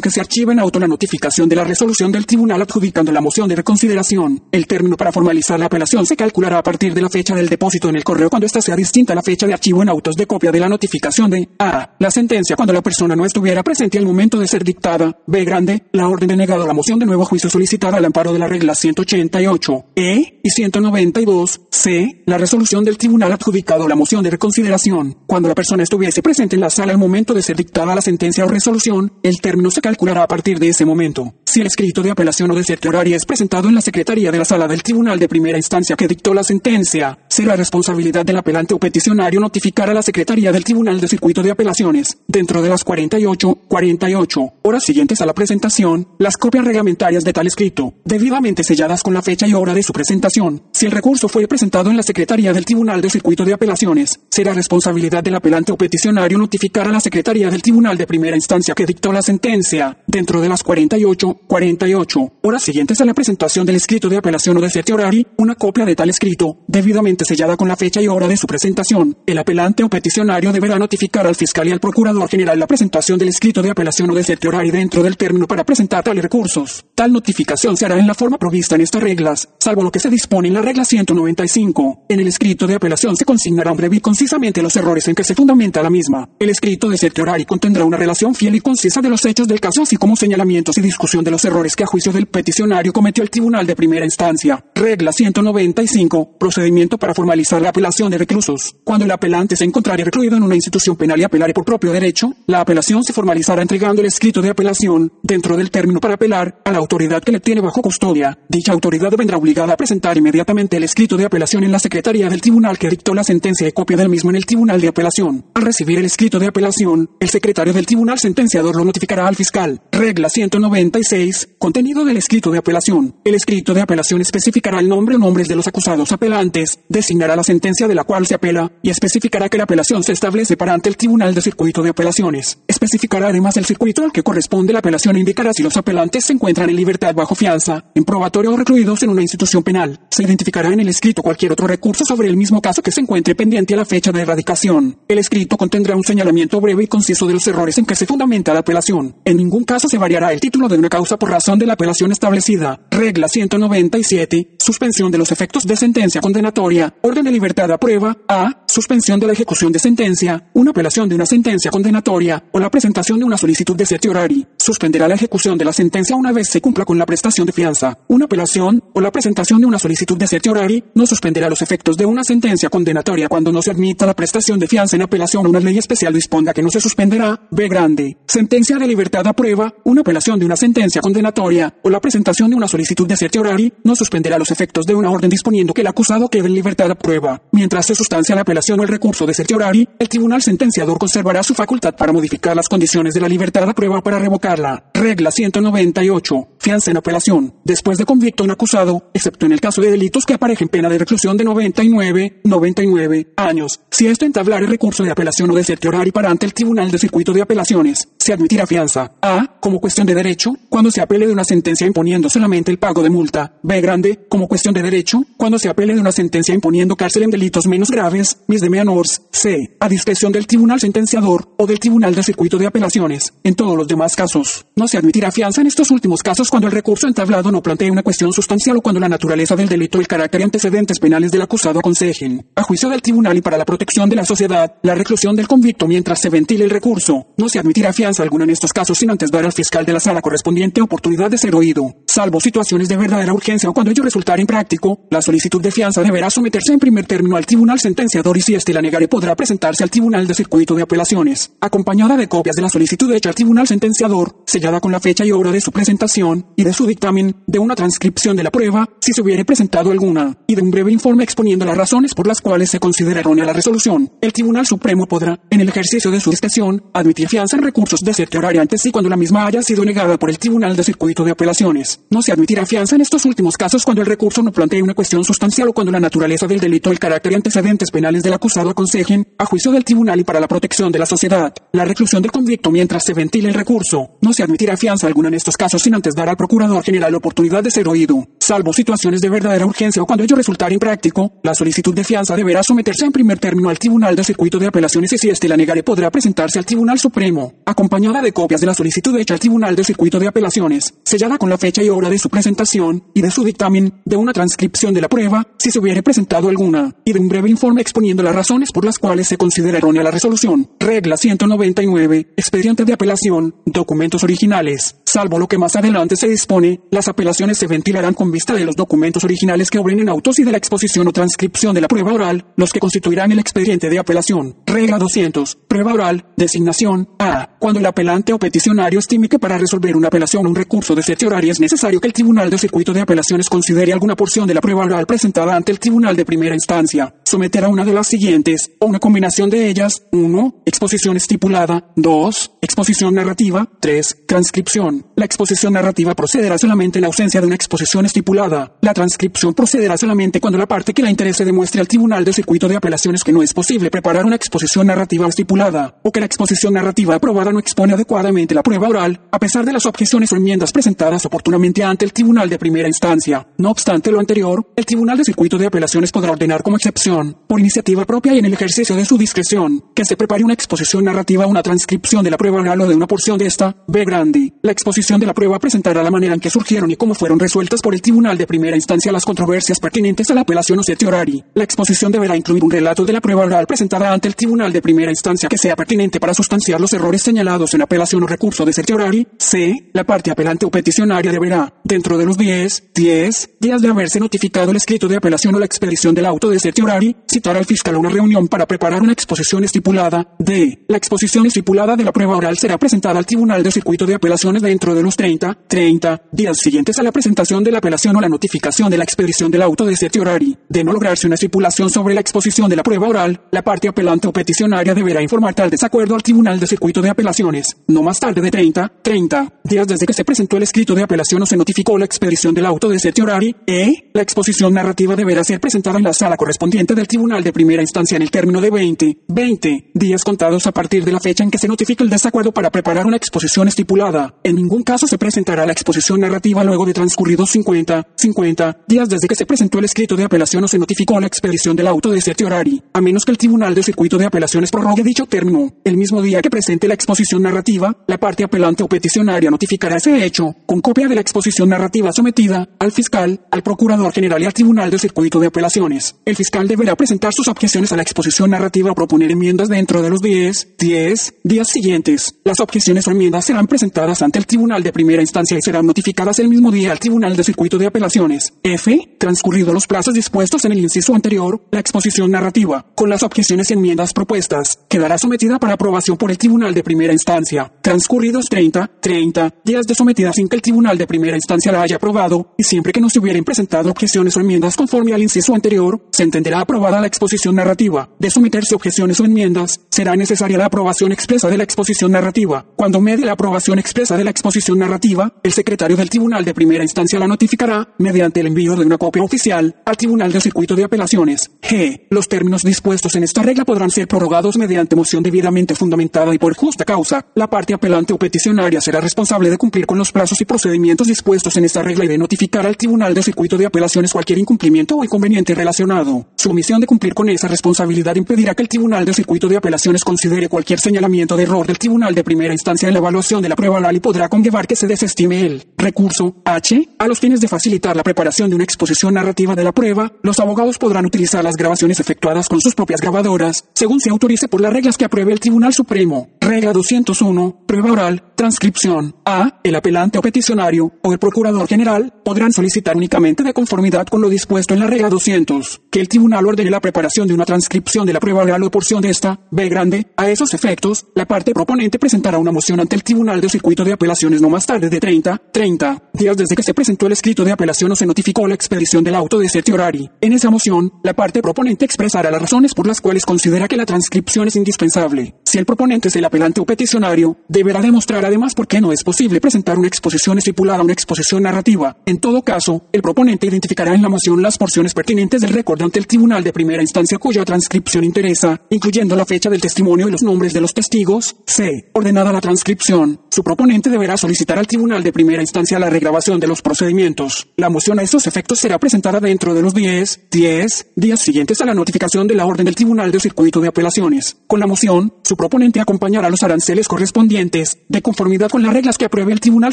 que se archiva en auto la notificación de la resolución del tribunal adjudicando la moción de reconsideración. El término para formalizar la apelación se calculará a partir de la fecha del depósito en el correo cuando ésta sea distinta a la fecha de archivo en autos de copia de la notificación de A. La sentencia cuando la persona no estuviera presente al momento de ser dictada. B. Grande. La orden de negado la moción de nuevo juicio solicitada al amparo de la regla 188. E. Y 192. C. La resolución del tribunal adjudicado la moción de reconsideración. Cuando la persona estuviese presente en la sala al momento de ser dictada la sentencia o resolución, el término se calculará a partir de ese momento. Si el escrito de apelación o de certiorari es presentado en la Secretaría de la Sala del Tribunal de Primera Instancia que dictó la sentencia, será responsabilidad del apelante o peticionario notificar a la Secretaría del Tribunal de Circuito de Apelaciones, dentro de las 48, 48 horas siguientes a la presentación, las copias reglamentarias de tal escrito, debidamente selladas con la fecha y hora de su presentación. Si el recurso fue presentado en la Secretaría del Tribunal de Circuito de Apelaciones, será responsabilidad del apelante o peticionario notificar a la Secretaría del Tribunal de Primera Instancia que dictó la sentencia, dentro de las 48, 48. Horas siguientes a la presentación del escrito de apelación o de certiorari, una copia de tal escrito, debidamente sellada con la fecha y hora de su presentación. El apelante o peticionario deberá notificar al fiscal y al procurador general la presentación del escrito de apelación o de certiorari dentro del término para presentar tales recursos. Tal notificación se hará en la forma provista en estas reglas, salvo lo que se dispone en la regla 195. En el escrito de apelación se consignarán breve y concisamente los errores en que se fundamenta la misma. El escrito de certiorari contendrá una relación fiel y concisa de los hechos del caso, así como señalamientos y discusión de los errores que a juicio del peticionario cometió el tribunal de primera instancia. Regla 195. Procedimiento para formalizar la apelación de reclusos. Cuando el apelante se encontrare recluido en una institución penal y apelare por propio derecho, la apelación se formalizará entregando el escrito de apelación dentro del término para apelar a la autoridad que le tiene bajo custodia. Dicha autoridad vendrá obligada a presentar inmediatamente el escrito de apelación en la Secretaría del Tribunal que dictó la sentencia y copia del mismo en el Tribunal de Apelación. Al recibir el escrito de apelación, el secretario del Tribunal sentenciador lo notificará al fiscal. Regla 196. Contenido del escrito de apelación. El escrito de apelación especificará el nombre o nombres de los acusados apelantes, designará la sentencia de la cual se apela y especificará que la apelación se establece para ante el Tribunal de Circuito de Apelaciones. Especificará además el circuito al que corresponde la apelación e indicará si los apelantes se encuentran en libertad bajo fianza, en probatorio o recluidos en una institución penal. Se identificará en el escrito cualquier otro recurso sobre el mismo caso que se encuentre pendiente a la fecha de erradicación. El escrito contendrá un señalamiento breve y conciso de los errores en que se fundamenta la apelación. En ningún caso se variará el título de una causa por razón de la apelación establecida. Regla 197. Suspensión de los efectos de sentencia condenatoria. Orden de libertad a prueba. A. Suspensión de la ejecución de sentencia. Una apelación de una sentencia condenatoria o la presentación de una solicitud de certiorari. Suspenderá la ejecución de la sentencia una vez se cumpla con la prestación de fianza. Una apelación o la presentación de una solicitud de certiorari no suspenderá los efectos de una sentencia condenatoria cuando no se admita la prestación de fianza en apelación una ley especial disponga que no se suspenderá. B grande. Sentencia de libertad a prueba. Una apelación de una sentencia condenatoria o la presentación de una solicitud de certiorari no suspenderá los efectos de una orden disponiendo que el acusado quede en libertad a prueba. Mientras se sustancia la apelación o el recurso de certiorari, el tribunal sentenciador conservará su facultad para modificar las condiciones de la libertad a prueba para revocarla. Regla 198. Fianza en apelación. Después de convicto un acusado, excepto en el caso de delitos que aparejen pena de reclusión de 99, 99 años. Si esto entablar el recurso de apelación o de certiorari para ante el Tribunal de Circuito de Apelaciones, se admitirá fianza. A. Como cuestión de derecho, cuando se apele de una sentencia imponiendo solamente el pago de multa. B. Grande. Como cuestión de derecho, cuando se apele de una sentencia imponiendo cárcel en delitos menos graves, mis de menores. C. A discreción del Tribunal Sentenciador o del Tribunal de Circuito de Apelaciones. En todos los demás casos, no se admitirá fianza en estos últimos casos cuando el recurso entablado no plantee una cuestión sustancial o cuando la naturaleza del delito, el carácter y antecedentes penales del acusado aconsejen, a juicio del tribunal y para la protección de la sociedad, la reclusión del convicto mientras se ventile el recurso. No se admitirá fianza alguna en estos casos sin antes dar al fiscal de la sala correspondiente oportunidad de ser oído, salvo situaciones de verdadera urgencia o cuando ello resultare impráctico. La solicitud de fianza deberá someterse en primer término al tribunal sentenciador y si éste la negare podrá presentarse al tribunal de circuito de apelaciones, acompañada de copias de la solicitud hecha al tribunal sentenciador, sellada con la fecha y hora de su presentación y de su dictamen, de una transcripción de la prueba, si se hubiere presentado alguna, y de un breve informe exponiendo las razones por las cuales se considera errónea la resolución. El Tribunal Supremo podrá, en el ejercicio de su discreción, admitir fianza en recursos de certiorari antes y cuando la misma haya sido negada por el Tribunal de Circuito de Apelaciones. No se admitirá fianza en estos últimos casos cuando el recurso no plantee una cuestión sustancial o cuando la naturaleza del delito, el carácter y antecedentes penales del acusado aconsejen, a juicio del tribunal y para la protección de la sociedad, la reclusión del convicto mientras se ventile el recurso. No se admitirá fianza alguna en estos casos sin antes dar al Procurador General la oportunidad de ser oído, salvo situaciones de verdadera urgencia o cuando ello resultare impráctico, la solicitud de fianza deberá someterse en primer término al Tribunal de Circuito de Apelaciones y si éste la negare podrá presentarse al Tribunal Supremo, acompañada de copias de la solicitud hecha al Tribunal de Circuito de Apelaciones, sellada con la fecha y hora de su presentación y de su dictamen, de una transcripción de la prueba, si se hubiere presentado alguna, y de un breve informe exponiendo las razones por las cuales se considera errónea la resolución. Regla 199. Expediente de apelación. Documentos originales. Salvo lo que más adelante se dispone, las apelaciones se ventilarán con vista de los documentos originales que obren en autos y de la exposición o transcripción de la prueba oral, los que constituirán el expediente de apelación. Regla 200. Prueba oral. Designación. A. Cuando el apelante o peticionario estime que para resolver una apelación un recurso de certiorari es necesario que el Tribunal de Circuito de Apelaciones considere alguna porción de la prueba oral presentada ante el Tribunal de Primera Instancia. Someterá una de las siguientes, o una combinación de ellas. 1. Exposición estipulada. 2. Exposición narrativa. 3. Transcripción. La exposición narrativa procederá solamente en ausencia de una exposición estipulada. La transcripción procederá solamente cuando la parte que la interese demuestre al Tribunal de Circuito de Apelaciones que no es posible preparar una exposición narrativa estipulada, o que la exposición narrativa aprobada no expone adecuadamente la prueba oral, a pesar de las objeciones o enmiendas presentadas oportunamente ante el Tribunal de Primera Instancia. No obstante lo anterior, el Tribunal de Circuito de Apelaciones podrá ordenar como excepción, por iniciativa propia y en el ejercicio de su discreción, que se prepare una exposición narrativa o una transcripción de la prueba oral o de una porción de esta, B grande. La exposición de la prueba presentará la manera en que surgieron y cómo fueron resueltas por el Tribunal de Primera Instancia las controversias pertinentes a la apelación o certiorari. La exposición deberá incluir un relato de la prueba oral presentada ante el Tribunal de Primera Instancia que sea pertinente para sustanciar los errores señalados en apelación o recurso de certiorari. C. La parte apelante o peticionaria deberá, dentro de los 10, 10 días de haberse notificado el escrito de apelación o la expedición del auto de certiorari, citar al fiscal a una reunión para preparar una exposición estipulada. D. La exposición estipulada de la prueba oral será presentada al Tribunal de Circuito de Apelaciones dentro de los 30, 30 días siguientes a la presentación de la apelación o la notificación de la expedición del auto de certiorari. De no lograrse una estipulación sobre la exposición de la prueba oral, la parte apelante o peticionaria deberá informar tal desacuerdo al Tribunal de Circuito de Apelaciones, no más tarde de 30, 30 días desde que se presentó el escrito de apelación o se notificó la expedición del auto de certiorari. E. La exposición narrativa deberá ser presentada en la sala correspondiente del Tribunal de Primera Instancia en el término de 20, 20 días contados a partir de la fecha en que se notifica el desacuerdo para preparar una exposición estipulada. En ningún caso se presentará la exposición narrativa luego de transcurridos 50, 50 días desde que se presentó el escrito de apelación o se notificó la expedición del auto de certiorari, a menos que el Tribunal de Circuito de Apelaciones prorrogue dicho término. El mismo día que presente la exposición narrativa, la parte apelante o peticionaria notificará ese hecho, con copia de la exposición narrativa sometida al fiscal, al procurador general y al Tribunal de Circuito de Apelaciones. El fiscal deberá presentar sus objeciones a la exposición narrativa o proponer enmiendas dentro de los 10, 10 días siguientes. Las objeciones o enmiendas serán presentadas ante el Tribunal de Primera Instancia y serán notificadas el mismo día al Tribunal de Circuito de Apelaciones. F. Transcurridos los plazos dispuestos en el inciso anterior, la exposición narrativa, con las objeciones y enmiendas propuestas, quedará sometida para aprobación por el Tribunal de Primera Instancia. Transcurridos 30, 30 días de sometida sin que el Tribunal de Primera Instancia la haya aprobado, y siempre que no se hubieran presentado objeciones o enmiendas conforme al inciso anterior, se entenderá aprobada la exposición narrativa. De someterse objeciones o enmiendas, será necesaria la aprobación expresa de la exposición narrativa. Cuando medie la aprobación expresa de la exposición narrativa, el secretario del Tribunal de Primera Instancia la notificará, mediante el envío de una copia oficial, al Tribunal del Circuito de Apelaciones. G. Los términos dispuestos en esta regla podrán ser prorrogados mediante moción debidamente fundamentada y por justa causa. La parte apelante o peticionaria será responsable de cumplir con los plazos y procedimientos dispuestos en esta regla y de notificar al Tribunal del Circuito de Apelaciones cualquier incumplimiento o inconveniente relacionado. Su omisión de cumplir con esa responsabilidad impedirá que el Tribunal del Circuito de Apelaciones considere cualquier señalamiento de error del Tribunal de Primera Instancia en la evaluación de la prueba oral y podrá que se desestime el recurso H. A los fines de facilitar la preparación de una exposición narrativa de la prueba, los abogados podrán utilizar las grabaciones efectuadas con sus propias grabadoras, según se autorice por las reglas que apruebe el Tribunal Supremo. Regla 201. Prueba oral. Transcripción. A. El apelante o peticionario o el procurador general podrán solicitar únicamente de conformidad con lo dispuesto en la regla 200 que el tribunal ordene la preparación de una transcripción de la prueba oral o porción de esta, B grande. A esos efectos, la parte proponente presentará una moción ante el Tribunal de Circuito de Apelaciones no más tarde de 30, 30 días desde que se presentó el escrito de apelación o se notificó la expedición del auto de certiorari. En esa moción, la parte proponente expresará las razones por las cuales considera que la transcripción es indispensable. Si el proponente es el apelante o peticionario, deberá demostrar además por qué no es posible presentar una exposición estipulada una exposición narrativa. En todo caso, el proponente identificará en la moción las porciones pertinentes del récord ante el tribunal de primera instancia cuya transcripción interesa, incluyendo la fecha del testimonio y los nombres de los testigos. C. Ordenada la transcripción. Su proponente deberá solicitar al tribunal de primera instancia la regrabación de los procedimientos. La moción a estos efectos será presentada dentro de los 10, 10 días siguientes a la notificación de la orden del tribunal de circuito de apelaciones. Con la moción, su proponente acompañará los aranceles correspondientes, de conformidad con las reglas que apruebe el Tribunal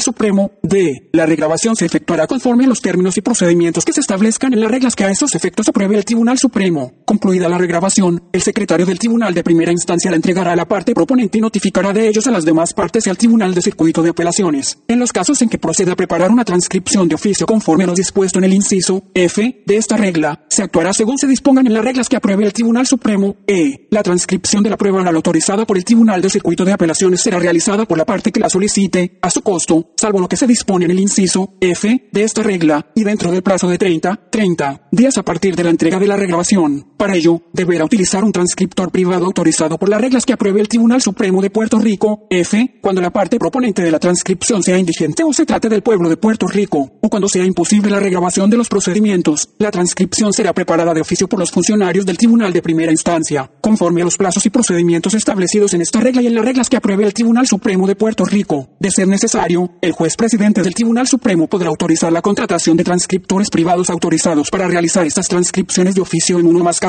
Supremo. D. La regrabación se efectuará conforme a los términos y procedimientos que se establezcan en las reglas que a estos efectos apruebe el Tribunal Supremo. Concluida la regrabación, el secretario del Tribunal de Primera Instancia la entregará a la parte proponente y notificará de ellos a las demás partes y al Tribunal de Circuito de Apelaciones. En los casos en que proceda a preparar una transcripción de oficio conforme a lo dispuesto en el inciso F de esta regla, se actuará según se dispongan en las reglas que apruebe el Tribunal Supremo. E. La transcripción de la prueba oral autorizada por el Tribunal de Circuito de Apelaciones será realizada por la parte que la solicite a su costo, salvo lo que se dispone en el inciso F de esta regla y dentro del plazo de 30, 30 días a partir de la entrega de la regrabación. Para ello, deberá utilizar un transcriptor privado autorizado por las reglas que apruebe el Tribunal Supremo de Puerto Rico, F, cuando la parte proponente de la transcripción sea indigente o se trate del pueblo de Puerto Rico, o cuando sea imposible la regrabación de los procedimientos. La transcripción será preparada de oficio por los funcionarios del Tribunal de Primera Instancia, conforme a los plazos y procedimientos establecidos en esta regla y en las reglas que apruebe el Tribunal Supremo de Puerto Rico. De ser necesario, el juez presidente del Tribunal Supremo podrá autorizar la contratación de transcriptores privados autorizados para realizar estas transcripciones de oficio en uno más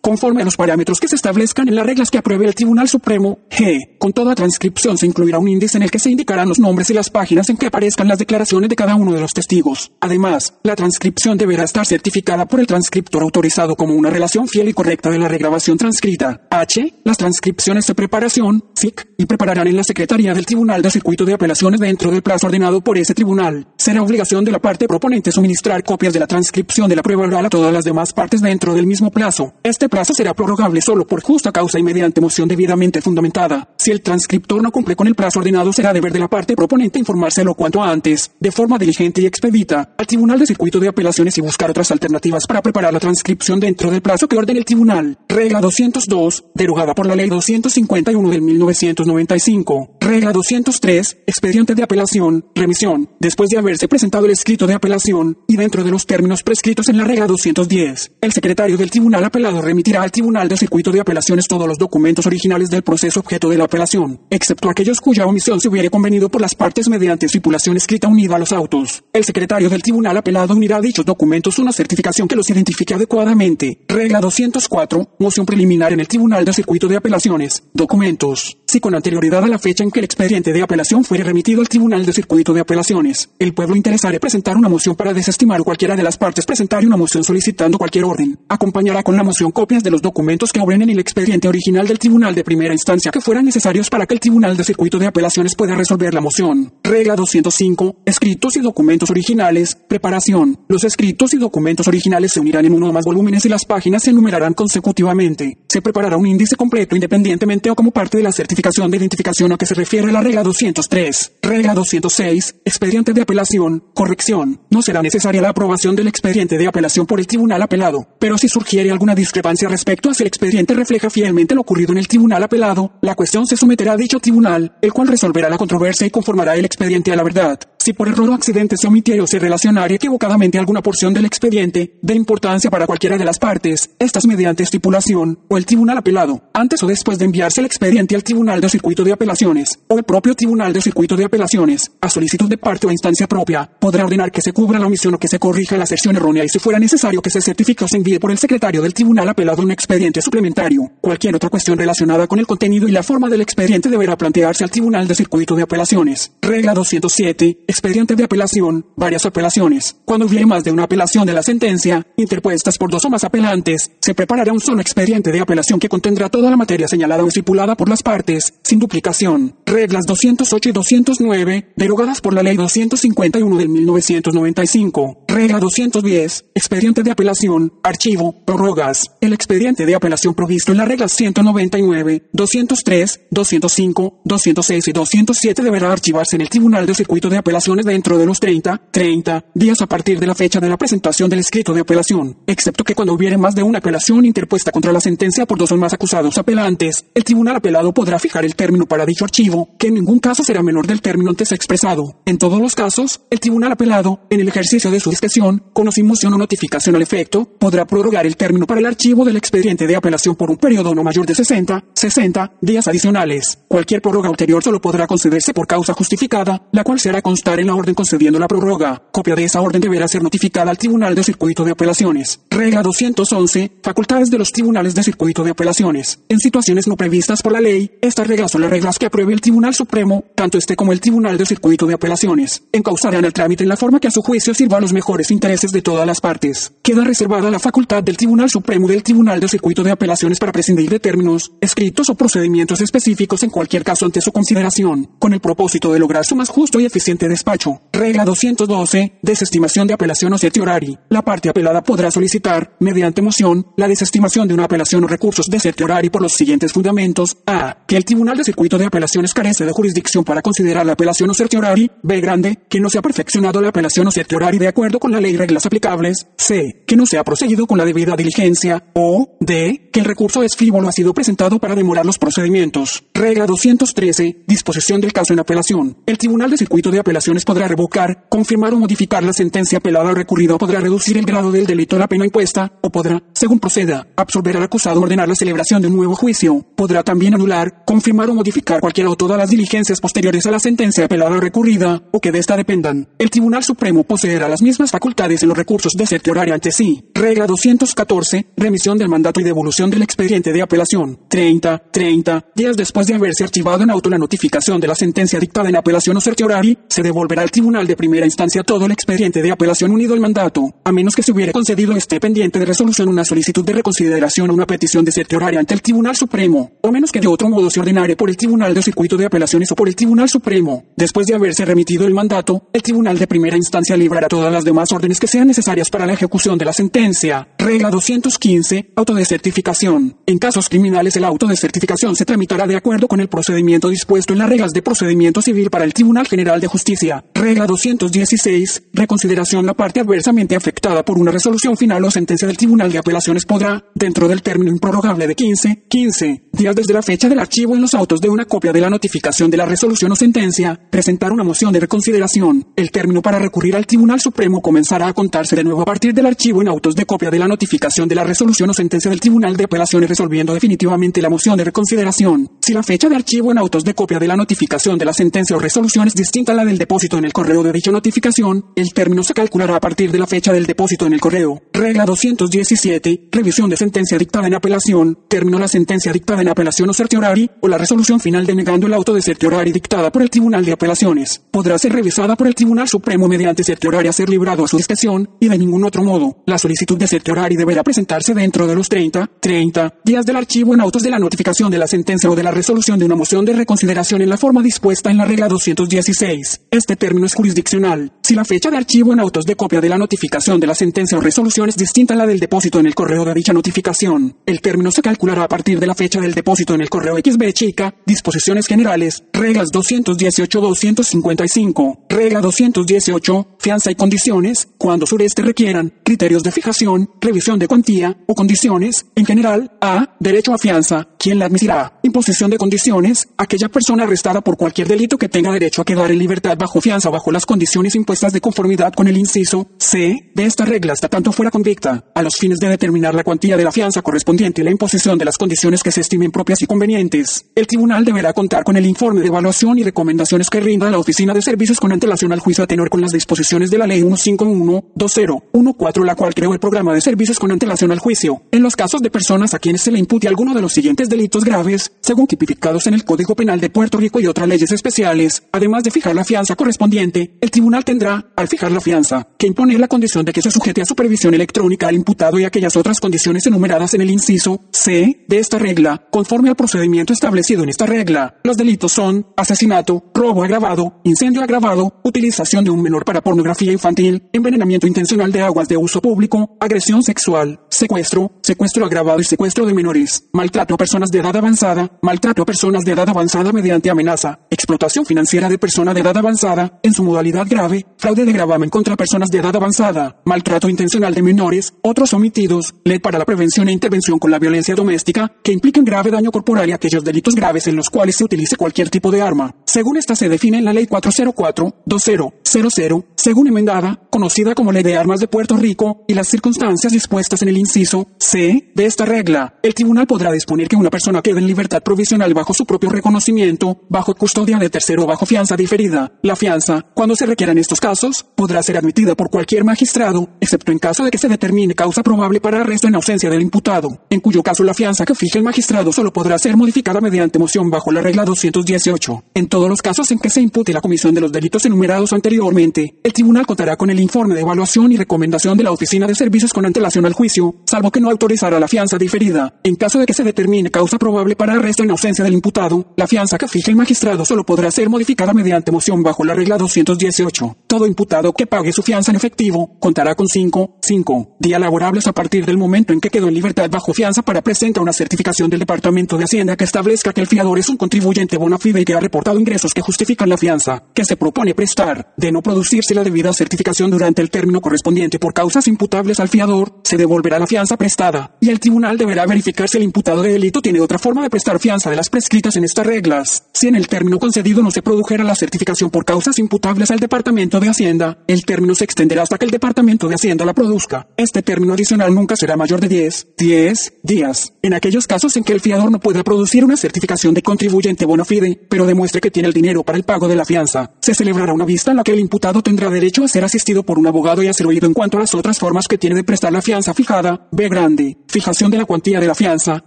conforme a los parámetros que se establezcan en las reglas que apruebe el Tribunal Supremo. G. Con toda transcripción se incluirá un índice en el que se indicarán los nombres y las páginas en que aparezcan las declaraciones de cada uno de los testigos. Además, la transcripción deberá estar certificada por el transcriptor autorizado como una relación fiel y correcta de la regrabación transcrita. H. Las transcripciones de preparación, SIC, y prepararán en la Secretaría del Tribunal de Circuito de Apelaciones dentro del plazo ordenado por ese tribunal. Será obligación de la parte proponente suministrar copias de la transcripción de la prueba oral a todas las demás partes dentro del mismo plazo. Este plazo será prorrogable solo por justa causa y mediante moción debidamente fundamentada. Si el transcriptor no cumple con el plazo ordenado, será deber de la parte proponente informárselo cuanto antes, de forma diligente y expedita, al Tribunal de Circuito de Apelaciones y buscar otras alternativas para preparar la transcripción dentro del plazo que ordene el tribunal. Regla 202, derogada por la Ley 251 del 1995. Regla 203, expediente de apelación, remisión, después de haberse presentado el escrito de apelación y dentro de los términos prescritos en la regla 210. El secretario del tribunal apelado remitirá al Tribunal de Circuito de Apelaciones todos los documentos originales del proceso objeto de la apelación, excepto aquellos cuya omisión se hubiere convenido por las partes mediante estipulación escrita unida a los autos. El secretario del tribunal apelado unirá a dichos documentos una certificación que los identifique adecuadamente. Regla 204. Moción preliminar en el Tribunal de Circuito de Apelaciones. Documentos. Si con anterioridad a la fecha en que el expediente de apelación fuere remitido al Tribunal de Circuito de Apelaciones, el pueblo interesare presentar una moción para desestimar cualquiera de las partes presentar una moción solicitando cualquier orden. Acompañará con la moción copias de los documentos que obren en el expediente original del Tribunal de Primera Instancia que fueran necesarios para que el Tribunal de Circuito de Apelaciones pueda resolver la moción. Regla 205. Escritos y documentos originales. Preparación. Los escritos y documentos originales se unirán en uno o más volúmenes y las páginas se enumerarán consecutivamente. Se preparará un índice completo independientemente o como parte de la certificación de identificación a que se refiere la regla 203. Regla 206. Expediente de apelación. Corrección. No será necesaria la aprobación del expediente de apelación por el tribunal apelado, pero si surgiere alguna discrepancia respecto a si el expediente refleja fielmente lo ocurrido en el tribunal apelado, la cuestión se someterá a dicho tribunal, el cual resolverá la controversia y conformará el expediente a la verdad. Si por error o accidente se omitiera o se relacionara equivocadamente alguna porción del expediente, de importancia para cualquiera de las partes, estas mediante estipulación, o el tribunal apelado, antes o después de enviarse el expediente al Tribunal de Circuito de Apelaciones, o el propio Tribunal de Circuito de Apelaciones, a solicitud de parte o instancia propia, podrá ordenar que se cubra la omisión o que se corrija la aserción errónea y si fuera necesario que se certifique o se envíe por el secretario del Tribunal apelado un expediente suplementario. Cualquier otra cuestión relacionada con el contenido y la forma del expediente deberá plantearse al Tribunal de Circuito de Apelaciones. Regla 207 expediente de apelación, varias apelaciones. Cuando hubiere más de una apelación de la sentencia, interpuestas por dos o más apelantes, se preparará un solo expediente de apelación que contendrá toda la materia señalada o estipulada por las partes, sin duplicación. Reglas 208 y 209, derogadas por la Ley 251 del 1995. Regla 210, expediente de apelación, archivo, prórrogas. El expediente de apelación provisto en la regla 199, 203, 205, 206 y 207 deberá archivarse en el Tribunal de Circuito de Apelación dentro de los 30, 30 días a partir de la fecha de la presentación del escrito de apelación, excepto que cuando hubiere más de una apelación interpuesta contra la sentencia por dos o más acusados apelantes, el tribunal apelado podrá fijar el término para dicho archivo, que en ningún caso será menor del término antes expresado. En todos los casos, el tribunal apelado, en el ejercicio de su discreción, con o sin moción o notificación al efecto, podrá prorrogar el término para el archivo del expediente de apelación por un periodo no mayor de 60, 60 días adicionales. Cualquier prórroga ulterior solo podrá concederse por causa justificada, la cual será constante en la orden concediendo la prórroga. Copia de esa orden deberá ser notificada al Tribunal de Circuito de Apelaciones. Regla 211. Facultades de los Tribunales de Circuito de Apelaciones. En situaciones no previstas por la ley, reglas son las reglas que apruebe el Tribunal Supremo, tanto este como el Tribunal de Circuito de Apelaciones. Encauzarán el trámite en la forma que a su juicio sirva a los mejores intereses de todas las partes. Queda reservada la facultad del Tribunal Supremo del Tribunal de Circuito de Apelaciones para prescindir de términos, escritos o procedimientos específicos en cualquier caso ante su consideración, con el propósito de lograr su más justo y eficiente despacho. Regla 212. Desestimación de apelación o certiorari. La parte apelada podrá solicitar, mediante moción, la desestimación de una apelación o recursos de certiorari por los siguientes fundamentos. A. Que el Tribunal de Circuito de Apelaciones carece de jurisdicción para considerar la apelación o certiorari. B. Grande. Que no se ha perfeccionado la apelación o certiorari de acuerdo con la ley y reglas aplicables, c. que no se ha proseguido con la debida diligencia, o d. que el recurso es frívolo ha sido presentado para demorar los procedimientos. Regla 213. Disposición del caso en apelación. El Tribunal de Circuito de Apelaciones podrá revocar, confirmar o modificar la sentencia apelada o recurrida o podrá reducir el grado del delito de la pena impuesta o podrá, según proceda, absolver al acusado ordenar la celebración de un nuevo juicio. Podrá también anular, confirmar o modificar cualquiera o todas las diligencias posteriores a la sentencia apelada o recurrida o que de esta dependan. El Tribunal Supremo poseerá las mismas facultades en los recursos de certioraria ante sí. Regla 214. Remisión del mandato y devolución del expediente de apelación. 30, 30 días después de haberse archivado en auto la notificación de la sentencia dictada en apelación o certiorari, se devolverá al tribunal de primera instancia todo el expediente de apelación unido al mandato, a menos que se hubiera concedido este pendiente de resolución una solicitud de reconsideración o una petición de certiorari ante el Tribunal Supremo, o menos que de otro modo se ordenare por el Tribunal de Circuito de Apelaciones o por el Tribunal Supremo. Después de haberse remitido el mandato, el tribunal de primera instancia librará todas las demás órdenes que sean necesarias para la ejecución de la sentencia. Regla 215. Auto de certificación. En casos criminales el auto de certificación se tramitará de acuerdo con el procedimiento dispuesto en las reglas de procedimiento civil para el Tribunal General de Justicia. Regla 216. Reconsideración. La parte adversamente afectada por una resolución final o sentencia del Tribunal de Apelaciones podrá, dentro del término improrrogable de 15, 15 días desde la fecha del archivo en los autos de una copia de la notificación de la resolución o sentencia, presentar una moción de reconsideración. El término para recurrir al Tribunal Supremo comenzará a contarse de nuevo a partir del archivo en autos de copia de la notificación de la resolución o sentencia del Tribunal de Apelaciones resolviendo definitivamente la moción de reconsideración. Si la fecha de archivo en autos de copia de la notificación de la sentencia o resolución es distinta a la del depósito en el correo de dicha notificación, el término se calculará a partir de la fecha del depósito en el correo. Regla 217. Revisión de sentencia dictada en apelación. Término la sentencia dictada en apelación o certiorari o la resolución final denegando el auto de certiorari dictada por el Tribunal de Apelaciones. Podrá ser revisada por el Tribunal Supremo mediante certiorari a ser librado a su discreción y de ningún otro modo. La solicitud de certiorari deberá presentarse dentro de los 30, 30 días del archivo en autos de la notificación de la sentencia o de la resolución de una moción de reconsideración en la forma dispuesta en la regla 216. Este término es jurisdiccional. Si la fecha de archivo en autos de copia de la notificación de la sentencia o resolución es distinta a la del depósito en el correo de dicha notificación, el término se calculará a partir de la fecha del depósito en el correo XB chica, disposiciones generales, reglas 218-255, regla 218, fianza y condiciones, cuando sureste requieran, criterios de fijación, revisión de cuantía o condiciones, en general, a, derecho a fianza, quien la admitirá, imposición de condiciones, aquella persona arrestada por cualquier delito que tenga derecho a quedar en libertad bajo fianza bajo las condiciones impuestas de conformidad con el inciso C de esta regla hasta tanto fuera convicta, a los fines de determinar la cuantía de la fianza correspondiente y la imposición de las condiciones que se estimen propias y convenientes. El tribunal deberá contar con el informe de evaluación y recomendaciones que rinda la Oficina de Servicios con antelación al juicio a tenor con las disposiciones de la Ley 151-2014, la cual creó el programa de servicios con antelación al juicio. En los casos de personas a quienes se le impute alguno de los siguientes delitos graves, según tipificados en el Código Penal de Puerto Rico y otras leyes especiales, además de fijar la fianza correspondiente, el tribunal tendrá, al fijar la fianza, que imponer la condición de que se sujete a supervisión electrónica al imputado y aquellas otras condiciones enumeradas en el inciso C de esta regla, conforme al procedimiento establecido en esta regla. Los delitos son asesinato, robo agravado, incendio agravado, utilización de un menor para pornografía infantil, envenenamiento intencional de aguas de uso público, agresión sexual, secuestro, secuestro agravado y secuestro de menores, maltrato a personas de edad avanzada, maltrato a personas de edad avanzada mediante amenaza, explotación financiera de persona de edad avanzada en su modalidad grave, fraude de gravamen contra personas de edad avanzada, maltrato intencional de menores, otros omitidos, ley para la prevención e intervención con la violencia doméstica que impliquen grave daño corporal y aquellos delitos graves en los cuales se utilice cualquier tipo de arma. Según esta se define en la ley 404-2000, según enmendada, conocida como Ley de Armas de Puerto Rico y las circunstancias dispuestas en el inciso C de esta regla, el tribunal podrá disponer que una persona quede en libertad provisional bajo su propio reconocimiento, bajo custodia de tercero o bajo fianza diferida. La fianza, cuando se requiera en estos casos, podrá ser admitida por cualquier magistrado, excepto en caso de que se determine causa probable para arresto en ausencia del imputado, en cuyo caso la fianza que fije el magistrado solo podrá ser modificada mediante moción bajo la regla 218. En todos los casos en que se impute la comisión de los delitos enumerados anteriormente, el tribunal contará con el informe de evaluación y recomendación de la Oficina de Servicios con antelación al juicio, salvo que no autorizara la fianza diferida. En caso de que se determine causa probable para arresto en ausencia del imputado, la fianza que fije el magistrado solo podrá ser modificada mediante moción bajo la regla 218. Todo imputado que pague su fianza en efectivo contará con 5, 5 días laborables a partir del momento en que quedó en libertad bajo fianza para presentar una certificación del Departamento de Hacienda que establezca que el fiador es un contribuyente bona fide y que ha reportado ingresos que justifican la fianza que se propone prestar. De no producirse la debida certificación durante el término correspondiente por causas imputables al fiador, se devolverá la fianza prestada, y el tribunal deberá verificar si el imputado de delito tiene otra forma de prestar fianza de las prescritas en estas reglas. Si en el término concedido no se produjera la certificación por causas imputables al Departamento de Hacienda, el término se extenderá hasta que el Departamento de Hacienda la produzca. Este término adicional nunca será mayor de 10, 10 días. En aquellos casos en que el fiador no pueda producir una certificación de contribuyente bona fide, pero demuestre que tiene el dinero para el pago de la fianza, se celebrará una vista en la que el imputado tendrá derecho a ser asistido por un abogado y a ser oído en cuanto a las otras formas que tiene de prestar la fianza fijada. B grande. Fijación de la cuantía de la fianza.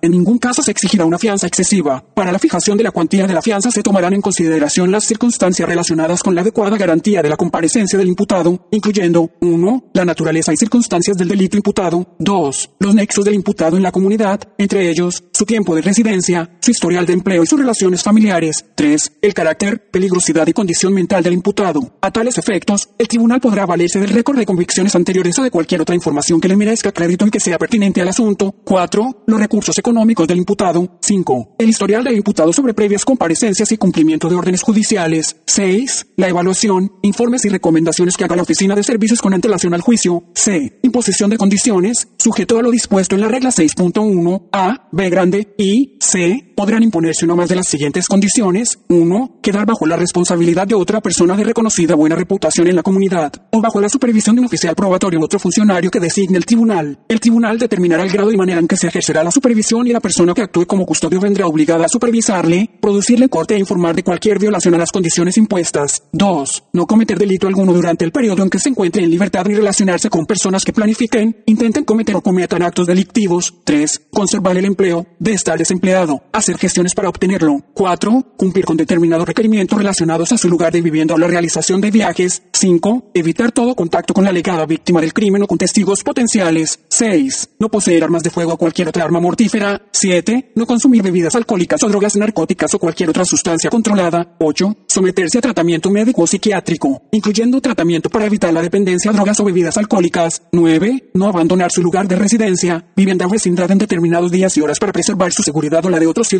En ningún caso se exigirá una fianza excesiva. Para la fijación de la cuantía de la fianza se tomarán en consideración las circunstancias relacionadas con la adecuada garantía de la comparecencia del imputado, incluyendo 1. La naturaleza y circunstancias del delito imputado. 2. Los nexos del imputado en la comunidad, entre ellos su tiempo de residencia, su historial de empleo y sus relaciones familiares. 3. El carácter, peligrosidad y condición mental del imputado. A tales efectos, el tribunal podrá valerse del récord de convicciones anteriores o de cualquier otra información que le merezca crédito y que sea pertinente al asunto. 4. Los recursos económicos del imputado. 5. El historial del imputado sobre previas comparecencias y cumplimiento de órdenes judiciales. 6. La evaluación, informes y recomendaciones que haga la Oficina de Servicios con antelación al juicio. C. Imposición de condiciones, sujeto a lo dispuesto en la regla 6.1 A, B grande y C. Podrán imponerse una más de las siguientes condiciones. 1. Quedar bajo la responsabilidad de otra persona de reconocida buena reputación en la comunidad o bajo la supervisión de un oficial probatorio u otro funcionario que designe el tribunal. El tribunal determinará el grado y manera en que se ejercerá la supervisión y la persona que actúe como custodio vendrá obligada a supervisarle, producirle corte e informar de cualquier violación a las condiciones impuestas. 2. No cometer delito alguno durante el periodo en que se encuentre en libertad ni relacionarse con personas que planifiquen, intenten cometer o cometan actos delictivos. 3. Conservar el empleo de estar desempleado. Gestiones para obtenerlo. 4. Cumplir con determinados requerimientos relacionados a su lugar de vivienda o la realización de viajes. 5. Evitar todo contacto con la alegada víctima del crimen o con testigos potenciales. 6. No poseer armas de fuego o cualquier otra arma mortífera. 7. No consumir bebidas alcohólicas o drogas narcóticas o cualquier otra sustancia controlada. 8. Someterse a tratamiento médico o psiquiátrico, incluyendo tratamiento para evitar la dependencia a drogas o bebidas alcohólicas. 9. No abandonar su lugar de residencia, vivienda o vecindad en determinados días y horas para preservar su seguridad o la de otros ciudadanos.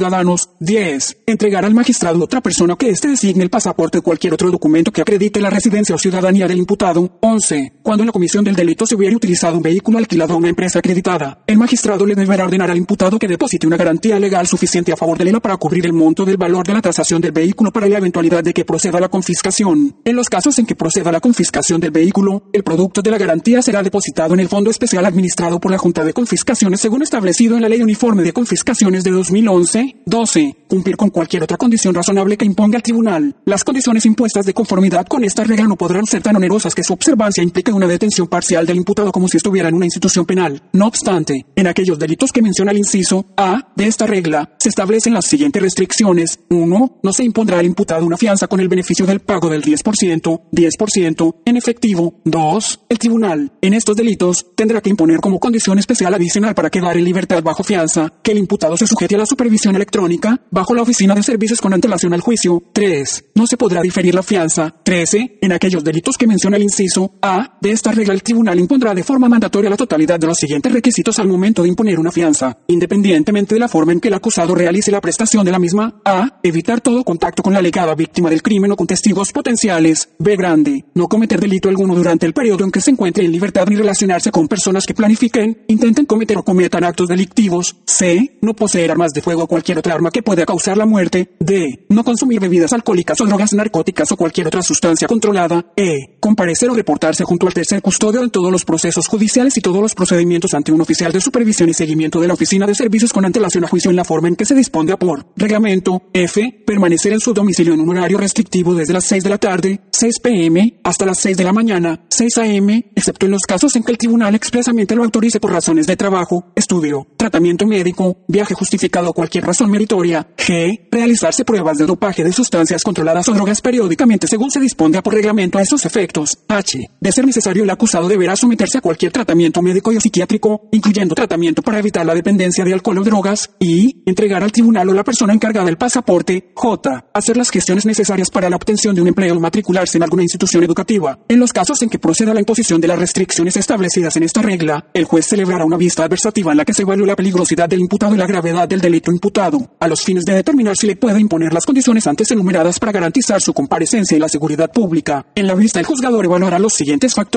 10. Entregar al magistrado otra persona que éste designe el pasaporte o cualquier otro documento que acredite la residencia o ciudadanía del imputado. 11. Cuando en la comisión del delito se hubiera utilizado un vehículo alquilado a una empresa acreditada, el magistrado le deberá ordenar al imputado que deposite una garantía legal suficiente a favor de él para cubrir el monto del valor de la tasación del vehículo para la eventualidad de que proceda la confiscación. En los casos en que proceda la confiscación del vehículo, el producto de la garantía será depositado en el fondo especial administrado por la Junta de Confiscaciones según establecido en la Ley Uniforme de Confiscaciones de 2011. 12. Cumplir con cualquier otra condición razonable que imponga el tribunal. Las condiciones impuestas de conformidad con esta regla no podrán ser tan onerosas que su observancia implique una detención parcial del imputado como si estuviera en una institución penal. No obstante, en aquellos delitos que menciona el inciso A de esta regla, se establecen las siguientes restricciones. 1. No se impondrá al imputado una fianza con el beneficio del pago del 10%, 10% en efectivo. 2. El tribunal, en estos delitos, tendrá que imponer como condición especial adicional para quedar en libertad bajo fianza que el imputado se sujete a la supervisión electrónica bajo la Oficina de Servicios con antelación al juicio. 3. No se podrá diferir la fianza. 13. En aquellos delitos que menciona el inciso A de esta regla, el tribunal impondrá de forma mandatoria la totalidad de los siguientes requisitos al momento de imponer una fianza, independientemente de la forma en que el acusado realice la prestación de la misma. A. Evitar todo contacto con la alegada víctima del crimen o con testigos potenciales. B. Grande. No cometer delito alguno durante el periodo en que se encuentre en libertad ni relacionarse con personas que planifiquen, intenten cometer o cometan actos delictivos. C. No poseer armas de fuego o cualquier otra arma que pueda causar la muerte. D. No consumir bebidas alcohólicas o drogas narcóticas o cualquier otra sustancia controlada. E. Comparecer o reportarse junto al tercer custodio en todos los procesos judiciales y todos los procedimientos ante un oficial de supervisión y seguimiento de la Oficina de Servicios con antelación a juicio en la forma en que se dispone por reglamento. F. Permanecer en su domicilio en un horario restrictivo desde las 6 de la tarde, 6 pm, hasta las 6 de la mañana, 6 am, excepto en los casos en que el tribunal expresamente lo autorice por razones de trabajo, estudio, tratamiento médico, viaje justificado o cualquier razón meritoria. G. Realizarse pruebas de dopaje de sustancias controladas o drogas periódicamente según se disponga por reglamento a esos efectos. H. De ser necesario el acusado deberá someterse a cualquier tratamiento médico y psiquiátrico, incluyendo tratamiento para evitar la dependencia de alcohol o drogas, y entregar al tribunal o la persona encargada el pasaporte, J. Hacer las gestiones necesarias para la obtención de un empleo o matricularse en alguna institución educativa. En los casos en que proceda la imposición de las restricciones establecidas en esta regla, el juez celebrará una vista adversativa en la que se evalúe la peligrosidad del imputado y la gravedad del delito imputado, a los fines de determinar si le puede imponer las condiciones antes enumeradas para garantizar su comparecencia y la seguridad pública. En la vista, el juzgador evaluará los siguientes factores.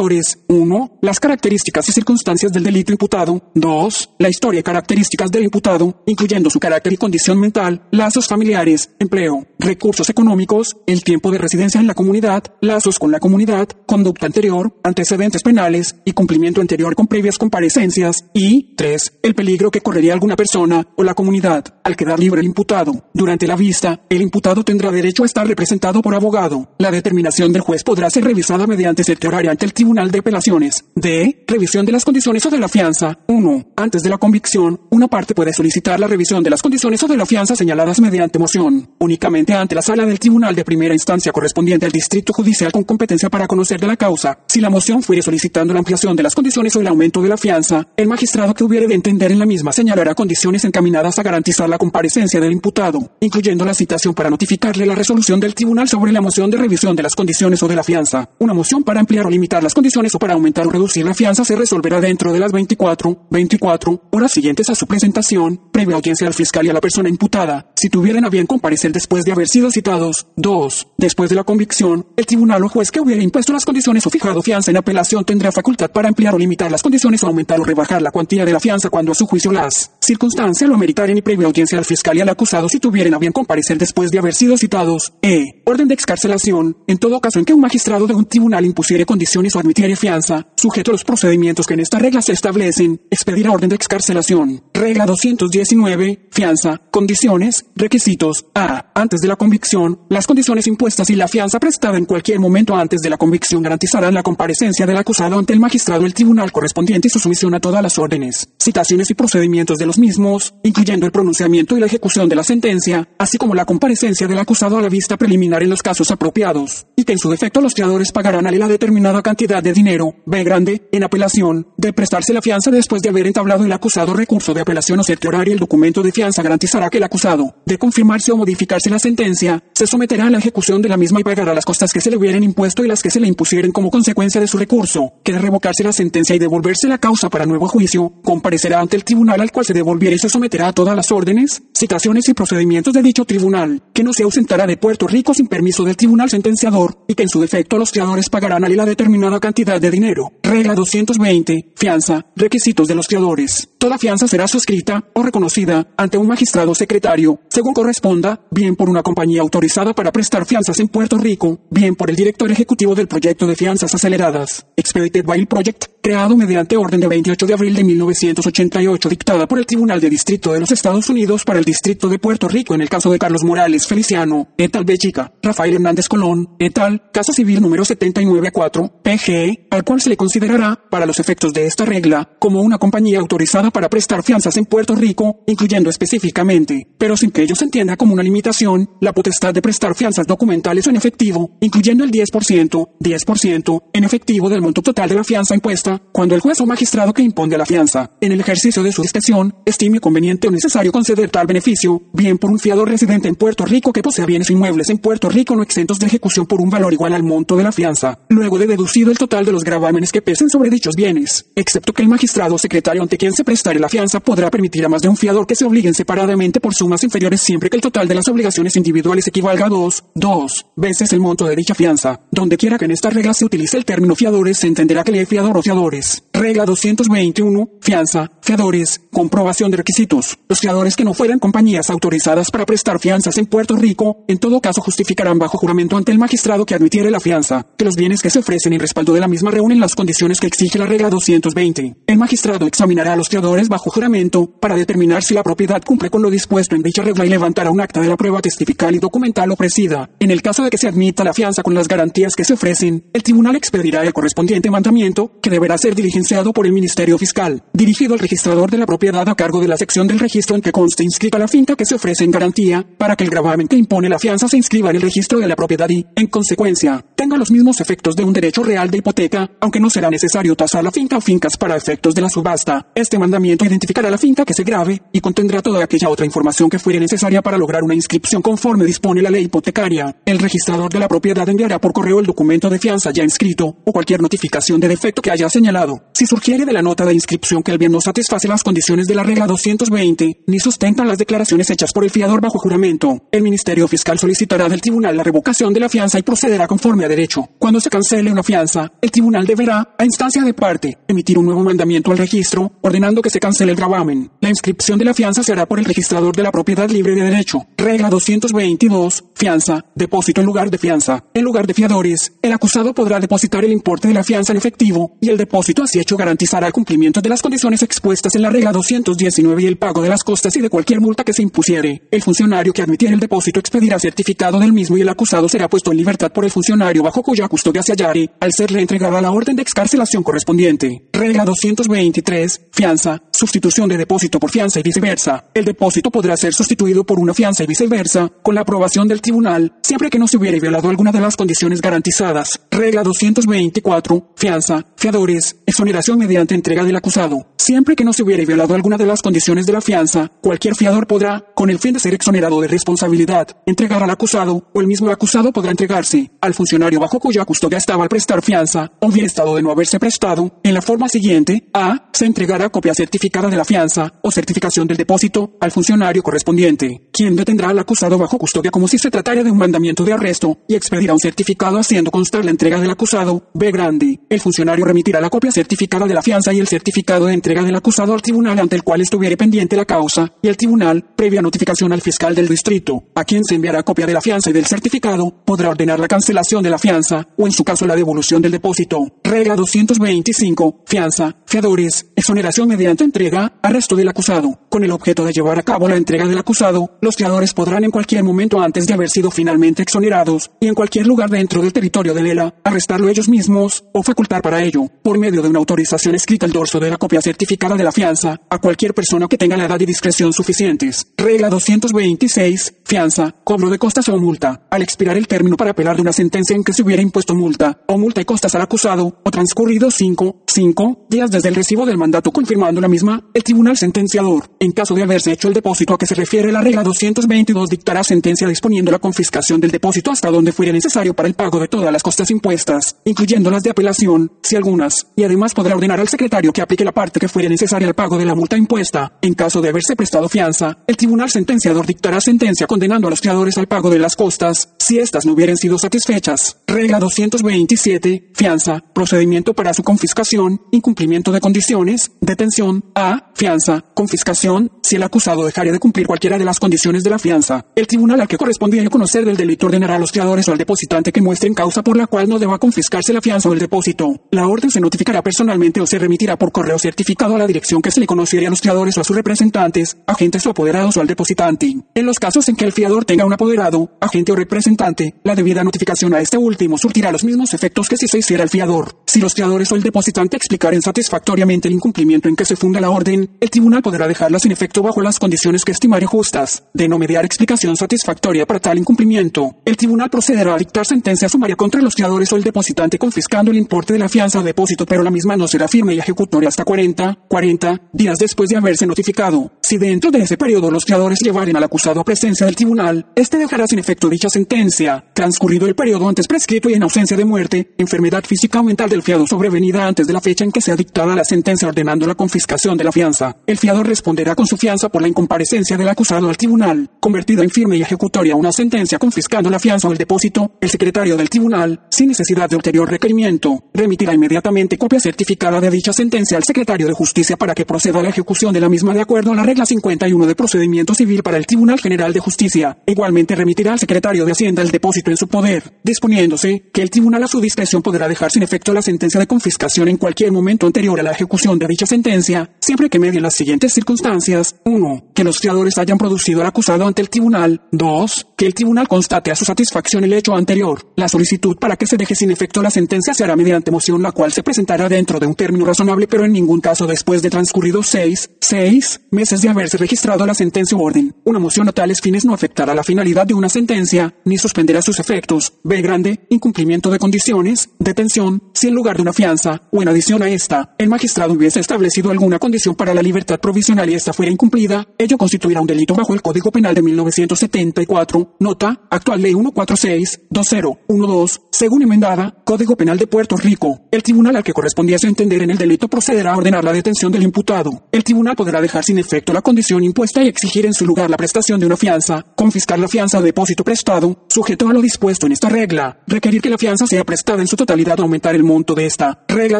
1. Las características y circunstancias del delito imputado. 2. La historia y características del imputado, incluyendo su carácter y condición mental, lazos familiares, empleo, recursos económicos, el tiempo de residencia en la comunidad, lazos con la comunidad, conducta anterior, antecedentes penales y cumplimiento anterior con previas comparecencias. Y 3. El peligro que correría alguna persona o la comunidad al quedar libre el imputado. Durante la vista, el imputado tendrá derecho a estar representado por abogado. La determinación del juez podrá ser revisada mediante certioraria ante el Tribunal de Apelaciones. D. Revisión de las condiciones o de la fianza. 1. Antes de la convicción, una parte puede solicitar la revisión de las condiciones o de la fianza señaladas mediante moción. Únicamente ante la sala del Tribunal de Primera Instancia correspondiente al Distrito Judicial con competencia para conocer de la causa. Si la moción fuere solicitando la ampliación de las condiciones o el aumento de la fianza, el magistrado que hubiere de entender en la misma señalará condiciones encaminadas a garantizar la comparecencia del imputado, incluyendo la citación para notificarle la resolución del tribunal sobre la moción de revisión de las condiciones o de la fianza. Una moción para ampliar o limitar las condiciones o para aumentar o reducir la fianza se resolverá dentro de las 24, 24 horas siguientes a su presentación, previa audiencia al fiscal y a la persona imputada, si tuvieran a bien comparecer después de haber sido citados. 2. Después de la convicción, el tribunal o juez que hubiera impuesto las condiciones o fijado fianza en apelación tendrá facultad para ampliar o limitar las condiciones o aumentar o rebajar la cuantía de la fianza cuando a su juicio las circunstancias lo meritaren y previa audiencia al fiscal y al acusado si tuvieran a bien comparecer después de haber sido citados. E. Orden de excarcelación. En todo caso en que un magistrado de un tribunal impusiere condiciones o admitiere fianza, sujeto a los procedimientos que en esta regla se establecen, expedirá orden de excarcelación. Regla 219. Fianza. Condiciones. Requisitos. A. Antes de la convicción, las condiciones impuestas y la fianza prestada en cualquier momento antes de la convicción garantizarán la comparecencia del acusado ante el magistrado del tribunal correspondiente y su sumisión a todas las órdenes, citaciones y procedimientos de los mismos, incluyendo el pronunciamiento y la ejecución de la sentencia, así como la comparecencia del acusado a la vista preliminar en los casos apropiados, y que en su defecto los fiadores pagarán a la determinada cantidad de dinero, B grande, en apelación, de prestarse la fianza después de haber entablado el acusado recurso de apelación o certioraria el documento de fianza garantizará que el acusado, de confirmarse o modificarse la sentencia, se someterá a la ejecución de la misma y pagará las costas que se le hubieran impuesto y las que se le impusieren como consecuencia de su recurso, que de revocarse la sentencia y devolverse la causa para nuevo juicio, comparecerá ante el tribunal al cual se devolviera y se someterá a todas las órdenes, citaciones y procedimientos de dicho tribunal, que no se ausentará de Puerto Rico sin permiso del tribunal sentenciador y que en su defecto los fiadores pagarán a la determinada cantidad de dinero. Regla 220. Fianza. Requisitos de los fiadores. Toda fianza será suscrita o reconocida ante un magistrado secretario, según corresponda, bien por una compañía autorizada para prestar fianzas en Puerto Rico, bien por el director ejecutivo del proyecto de fianzas aceleradas, Expedited Bail Project, creado mediante orden de 28 de abril de 1988, dictada por el Tribunal de Distrito de los Estados Unidos para el Distrito de Puerto Rico en el caso de Carlos Morales Feliciano, et al. Chica, Rafael Hernández Colón, et al. Caso Civil número 794, PG, al cual se le considerará, para los efectos de esta regla, como una compañía autorizada para prestar fianzas en Puerto Rico, incluyendo específicamente, pero sin que ello se entienda como una limitación, la potestad de prestar fianzas documentales o en efectivo, incluyendo el 10%, 10% en efectivo del monto total de la fianza impuesta, cuando el juez o magistrado que impone la fianza, en el ejercicio de su discreción, estime conveniente o necesario conceder tal beneficio, bien por un fiador residente en Puerto Rico que posea bienes inmuebles en Puerto Rico no exentos de ejecución por un valor igual al monto de la fianza, luego de deducido el total de los gravámenes que pesen sobre dichos bienes, excepto que el magistrado o secretario ante quien se prestare la fianza podrá permitir a más de un fiador que se obliguen separadamente por sumas inferiores siempre que el total de las obligaciones individuales equivalga a dos, dos veces el monto de dicha fianza. Donde quiera que en esta regla se utilice el término fiadores, se entenderá que lee fiador o fiadores. Regla 221. Fianza. Fiadores. Comprobación de requisitos. Los fiadores que no fueran compañías autorizadas para prestar fianzas en Puerto Rico, en todo caso justificarán bajo juramento ante el magistrado que admitiere la fianza, que los bienes que se ofrecen en respaldo de la misma reúnen las condiciones que exige la regla 220. El magistrado examinará a los fiadores bajo juramento para determinar si la propiedad cumple con lo dispuesto en dicha regla y levantará un acta de la prueba testifical y documental ofrecida. En el caso de que se admita la fianza con las garantías que se ofrecen, el tribunal expedirá el correspondiente mandamiento, que deberá ser diligenciado por el Ministerio Fiscal, dirigido al registrador de la propiedad a cargo de la sección del registro en que conste inscrita la finca que se ofrece en garantía, para que el gravamen que impone la fianza se inscriba en el registro de la propiedad y, en consecuencia, tenga los mismos efectos de un derecho real de hipoteca, aunque no será necesario tasar la finca o fincas para efectos de la subasta. Este mandamiento identificará la finca que se grave y contendrá toda aquella otra información que fuere necesaria para lograr una inscripción conforme dispone la ley hipotecaria. El registrador de la propiedad enviará por correo el documento de fianza ya inscrito o cualquier notificación de defecto que haya señalado. Si surgiere de la nota de inscripción que el bien no satisface las condiciones de la regla 220, ni sustentan las declaraciones hechas por el fiador bajo juramento, el Ministerio Fiscal solicitará del tribunal la revocación de la fianza y procederá conforme a derecho. Cuando se cancele una fianza, el tribunal deberá, a instancia de parte, emitir un nuevo mandamiento al registro, ordenando que se cancele el gravamen. La inscripción de la fianza se hará por el registrador de la propiedad libre de derecho. Regla 222. Fianza. Depósito en lugar de fianza. En lugar de fiadores, el acusado podrá depositar el importe de la fianza en efectivo y el depósito así hecho garantizará el cumplimiento de las condiciones expuestas en la regla 219 y el pago de las costas y de cualquier multa que se impusiere. El funcionario que admitiera el depósito expedirá certificado del mismo y el acusado será puesto en libertad por el funcionario bajo cuya custodia se hallare al serle entregada la orden de excarcelación correspondiente. Regla 223. Fianza. Sustitución de depósito por fianza y viceversa. El depósito podrá ser sustituido por una fianza y viceversa con la aprobación del tribunal siempre que no se hubiere violado alguna de las condiciones garantizadas. Regla 224. Fianza. Fiadores. Exoneración mediante entrega del acusado. Siempre que no se hubiere violado alguna de las condiciones de la fianza, cualquier fiador podrá, con el fin de ser exonerado de responsabilidad, entregar al acusado o el mismo acusado podrá entregarse al funcionario bajo cuya custodia estaba al prestar fianza o bien estado de no haberse prestado en la forma siguiente. A. Se entregará copia certificada de la fianza o certificación del depósito al funcionario correspondiente, quien detendrá al acusado bajo custodia como si se tratara de un mandamiento de arresto y expedirá un certificado haciendo constar la entrega del acusado. B. Grande. El funcionario remitirá la copia certificada de la fianza y el certificado de entrega del acusado al tribunal ante el cual estuviere pendiente la causa y el tribunal, previa notificación al fiscal del distrito, a quien se enviará copia de la fianza y del certificado, podrá ordenar la cancelación de la fianza o en su caso la devolución del depósito. Regla 225. Fianza, fiadores, exoneración mediante entrega, arresto del acusado. Con el objeto de llevar a cabo la entrega del acusado, los fiadores podrán en cualquier momento antes de haber sido finalmente exonerados y en cualquier lugar dentro del territorio de Lela, arrestarlo ellos mismos o facultar para ello, por medio de una autorización escrita al dorso de la copia certificada de la fianza, a cualquier persona que tenga la edad y discreción suficientes. Regla 226. Fianza, cobro de costas o multa. Al expirar el término para apelar de una sentencia en que se hubiera impuesto multa o multa y costas al acusado, o transcurrido 5, 5 días desde el recibo del mandato confirmando la misma, el tribunal sentenciador, en caso de haberse hecho el depósito a que se refiere la regla 222, dictará sentencia disponiendo la confiscación del depósito hasta donde fuera necesario para el pago de todas las costas impuestas, incluyendo las de apelación, si algunas, y además podrá ordenar al secretario que aplique la parte que fuera necesaria al pago de la multa impuesta. En caso de haberse prestado fianza, el tribunal sentenciador dictará sentencia condenando a los creadores al pago de las costas, si éstas no hubieran sido satisfechas. Regla 227. Fianza. Procedimiento para su confiscación. Incumplimiento de condiciones. Detención. A. Fianza. Confiscación. Si el acusado dejaría de cumplir cualquiera de las condiciones de la fianza. El tribunal al que correspondía conocer del delito ordenará a los creadores o al depositante que muestren causa por la cual no deba confiscarse la fianza o el depósito. La orden se notificará personalmente o se remitirá por correo certificado a la dirección que se le conociera a los creadores o a sus representantes, agentes o apoderados o al depositante. En los casos en que el fiador tenga un apoderado, agente o representante, la debida notificación a este último surtirá los mismos efectos que si se hiciera el fiador. Si los creadores o el depositante explicaren satisfactoriamente el incumplimiento en que se funda la orden, el tribunal podrá dejarla sin efecto bajo las condiciones que estimare justas. De no mediar explicación satisfactoria para tal incumplimiento, el tribunal procederá a dictar sentencia sumaria contra los creadores o el depositante confiscando el importe de la fianza o depósito, pero la misma no será firme y ejecutoria hasta 40, 40 días después de haberse notificado. Si dentro de ese periodo los creadores llevaren al acusado a presencia del tribunal, este dejará sin efecto dicha sentencia. Transcurrido el periodo antes prescrito y en ausencia de muerte, enfermedad física o mental del fiado sobrevenida antes de la fecha en que sea dictada la sentencia ordenando la confiscación de la fianza, el fiador responderá con su fianza por la incomparecencia del acusado al tribunal. Convertida en firme y ejecutoria una sentencia confiscando la fianza o el depósito, el secretario del tribunal, sin necesidad de ulterior requerimiento, remitirá inmediatamente copia certificada de dicha sentencia al secretario de justicia para que proceda a la ejecución de la misma de acuerdo a la regla 51 de procedimiento civil para el Tribunal General de Justicia. Igualmente remitirá al secretario de Hacienda el depósito en su poder, disponiéndose que el tribunal a su discreción podrá dejar sin efecto la sentencia de confiscación en cualquier momento anterior a la ejecución de dicha sentencia, siempre que medien las siguientes circunstancias. 1. Que los fiadores hayan producido al acusado ante el tribunal. 2. Que el tribunal constate a su satisfacción el hecho anterior. La solicitud para que se deje sin efecto la sentencia se hará mediante moción la cual se presentará dentro de un término razonable pero en ningún caso después de transcurridos 6, 6 meses de haberse registrado la sentencia u orden. Una moción a tales fines no afectará la finalidad de una sentencia ni suspenderá sus efectos. B grande, incumplimiento de condiciones, detención, si en lugar de una fianza, o en adición a esta, el magistrado hubiese establecido alguna condición para la libertad provisional y esta fuera incumplida, ello constituirá un delito bajo el Código Penal de 1974, nota, actual ley 146-2012, según enmendada, Código Penal de Puerto Rico. El tribunal al que correspondiese entender en el delito procederá a ordenar la detención del imputado. El tribunal podrá dejar sin efecto la condición impuesta y exigir en su lugar la prestación de una fianza, confiscar la fianza o depósito prestado, sujeto a lo dispuesto en esta regla, requerir que la fianza sea prestada en su totalidad o aumentar el monto de esta. Regla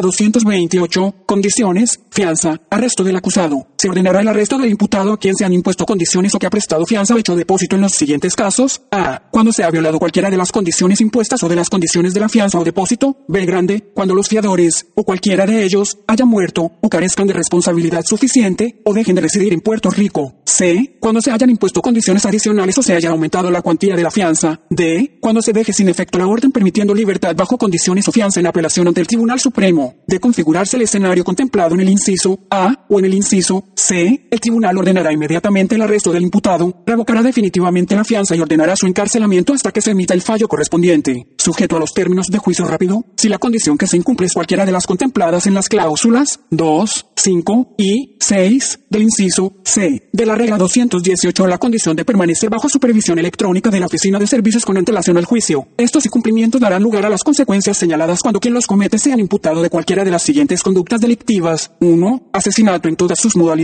228. Condiciones. Fianza. Arresto del acusado. Se ordenará el arresto del imputado a quien se han impuesto condiciones o que ha prestado fianza o hecho depósito en los siguientes casos. A. Cuando se ha violado cualquiera de las condiciones impuestas o de las condiciones de la fianza o depósito. B. Grande. Cuando los fiadores o cualquiera de ellos hayan muerto o carezcan de responsabilidad suficiente o dejen de residir en Puerto Rico. C. Cuando se hayan impuesto condiciones adicionales o se haya aumentado la cuantía de la fianza. D. Cuando se deje sin efecto la orden permitiendo libertad bajo condiciones o fianza en apelación ante el Tribunal Supremo. De configurarse el escenario contemplado en el inciso A o en el inciso C, el tribunal ordenará inmediatamente el arresto del imputado, revocará definitivamente la fianza y ordenará su encarcelamiento hasta que se emita el fallo correspondiente, sujeto a los términos de juicio rápido, si la condición que se incumple es cualquiera de las contempladas en las cláusulas 2, 5 y 6 del inciso C de la regla 218 la condición de permanecer bajo supervisión electrónica de la Oficina de Servicios con antelación al juicio. Estos incumplimientos darán lugar a las consecuencias señaladas cuando quien los comete sean imputado de cualquiera de las siguientes conductas delictivas. 1. Asesinato en todas sus modalidades.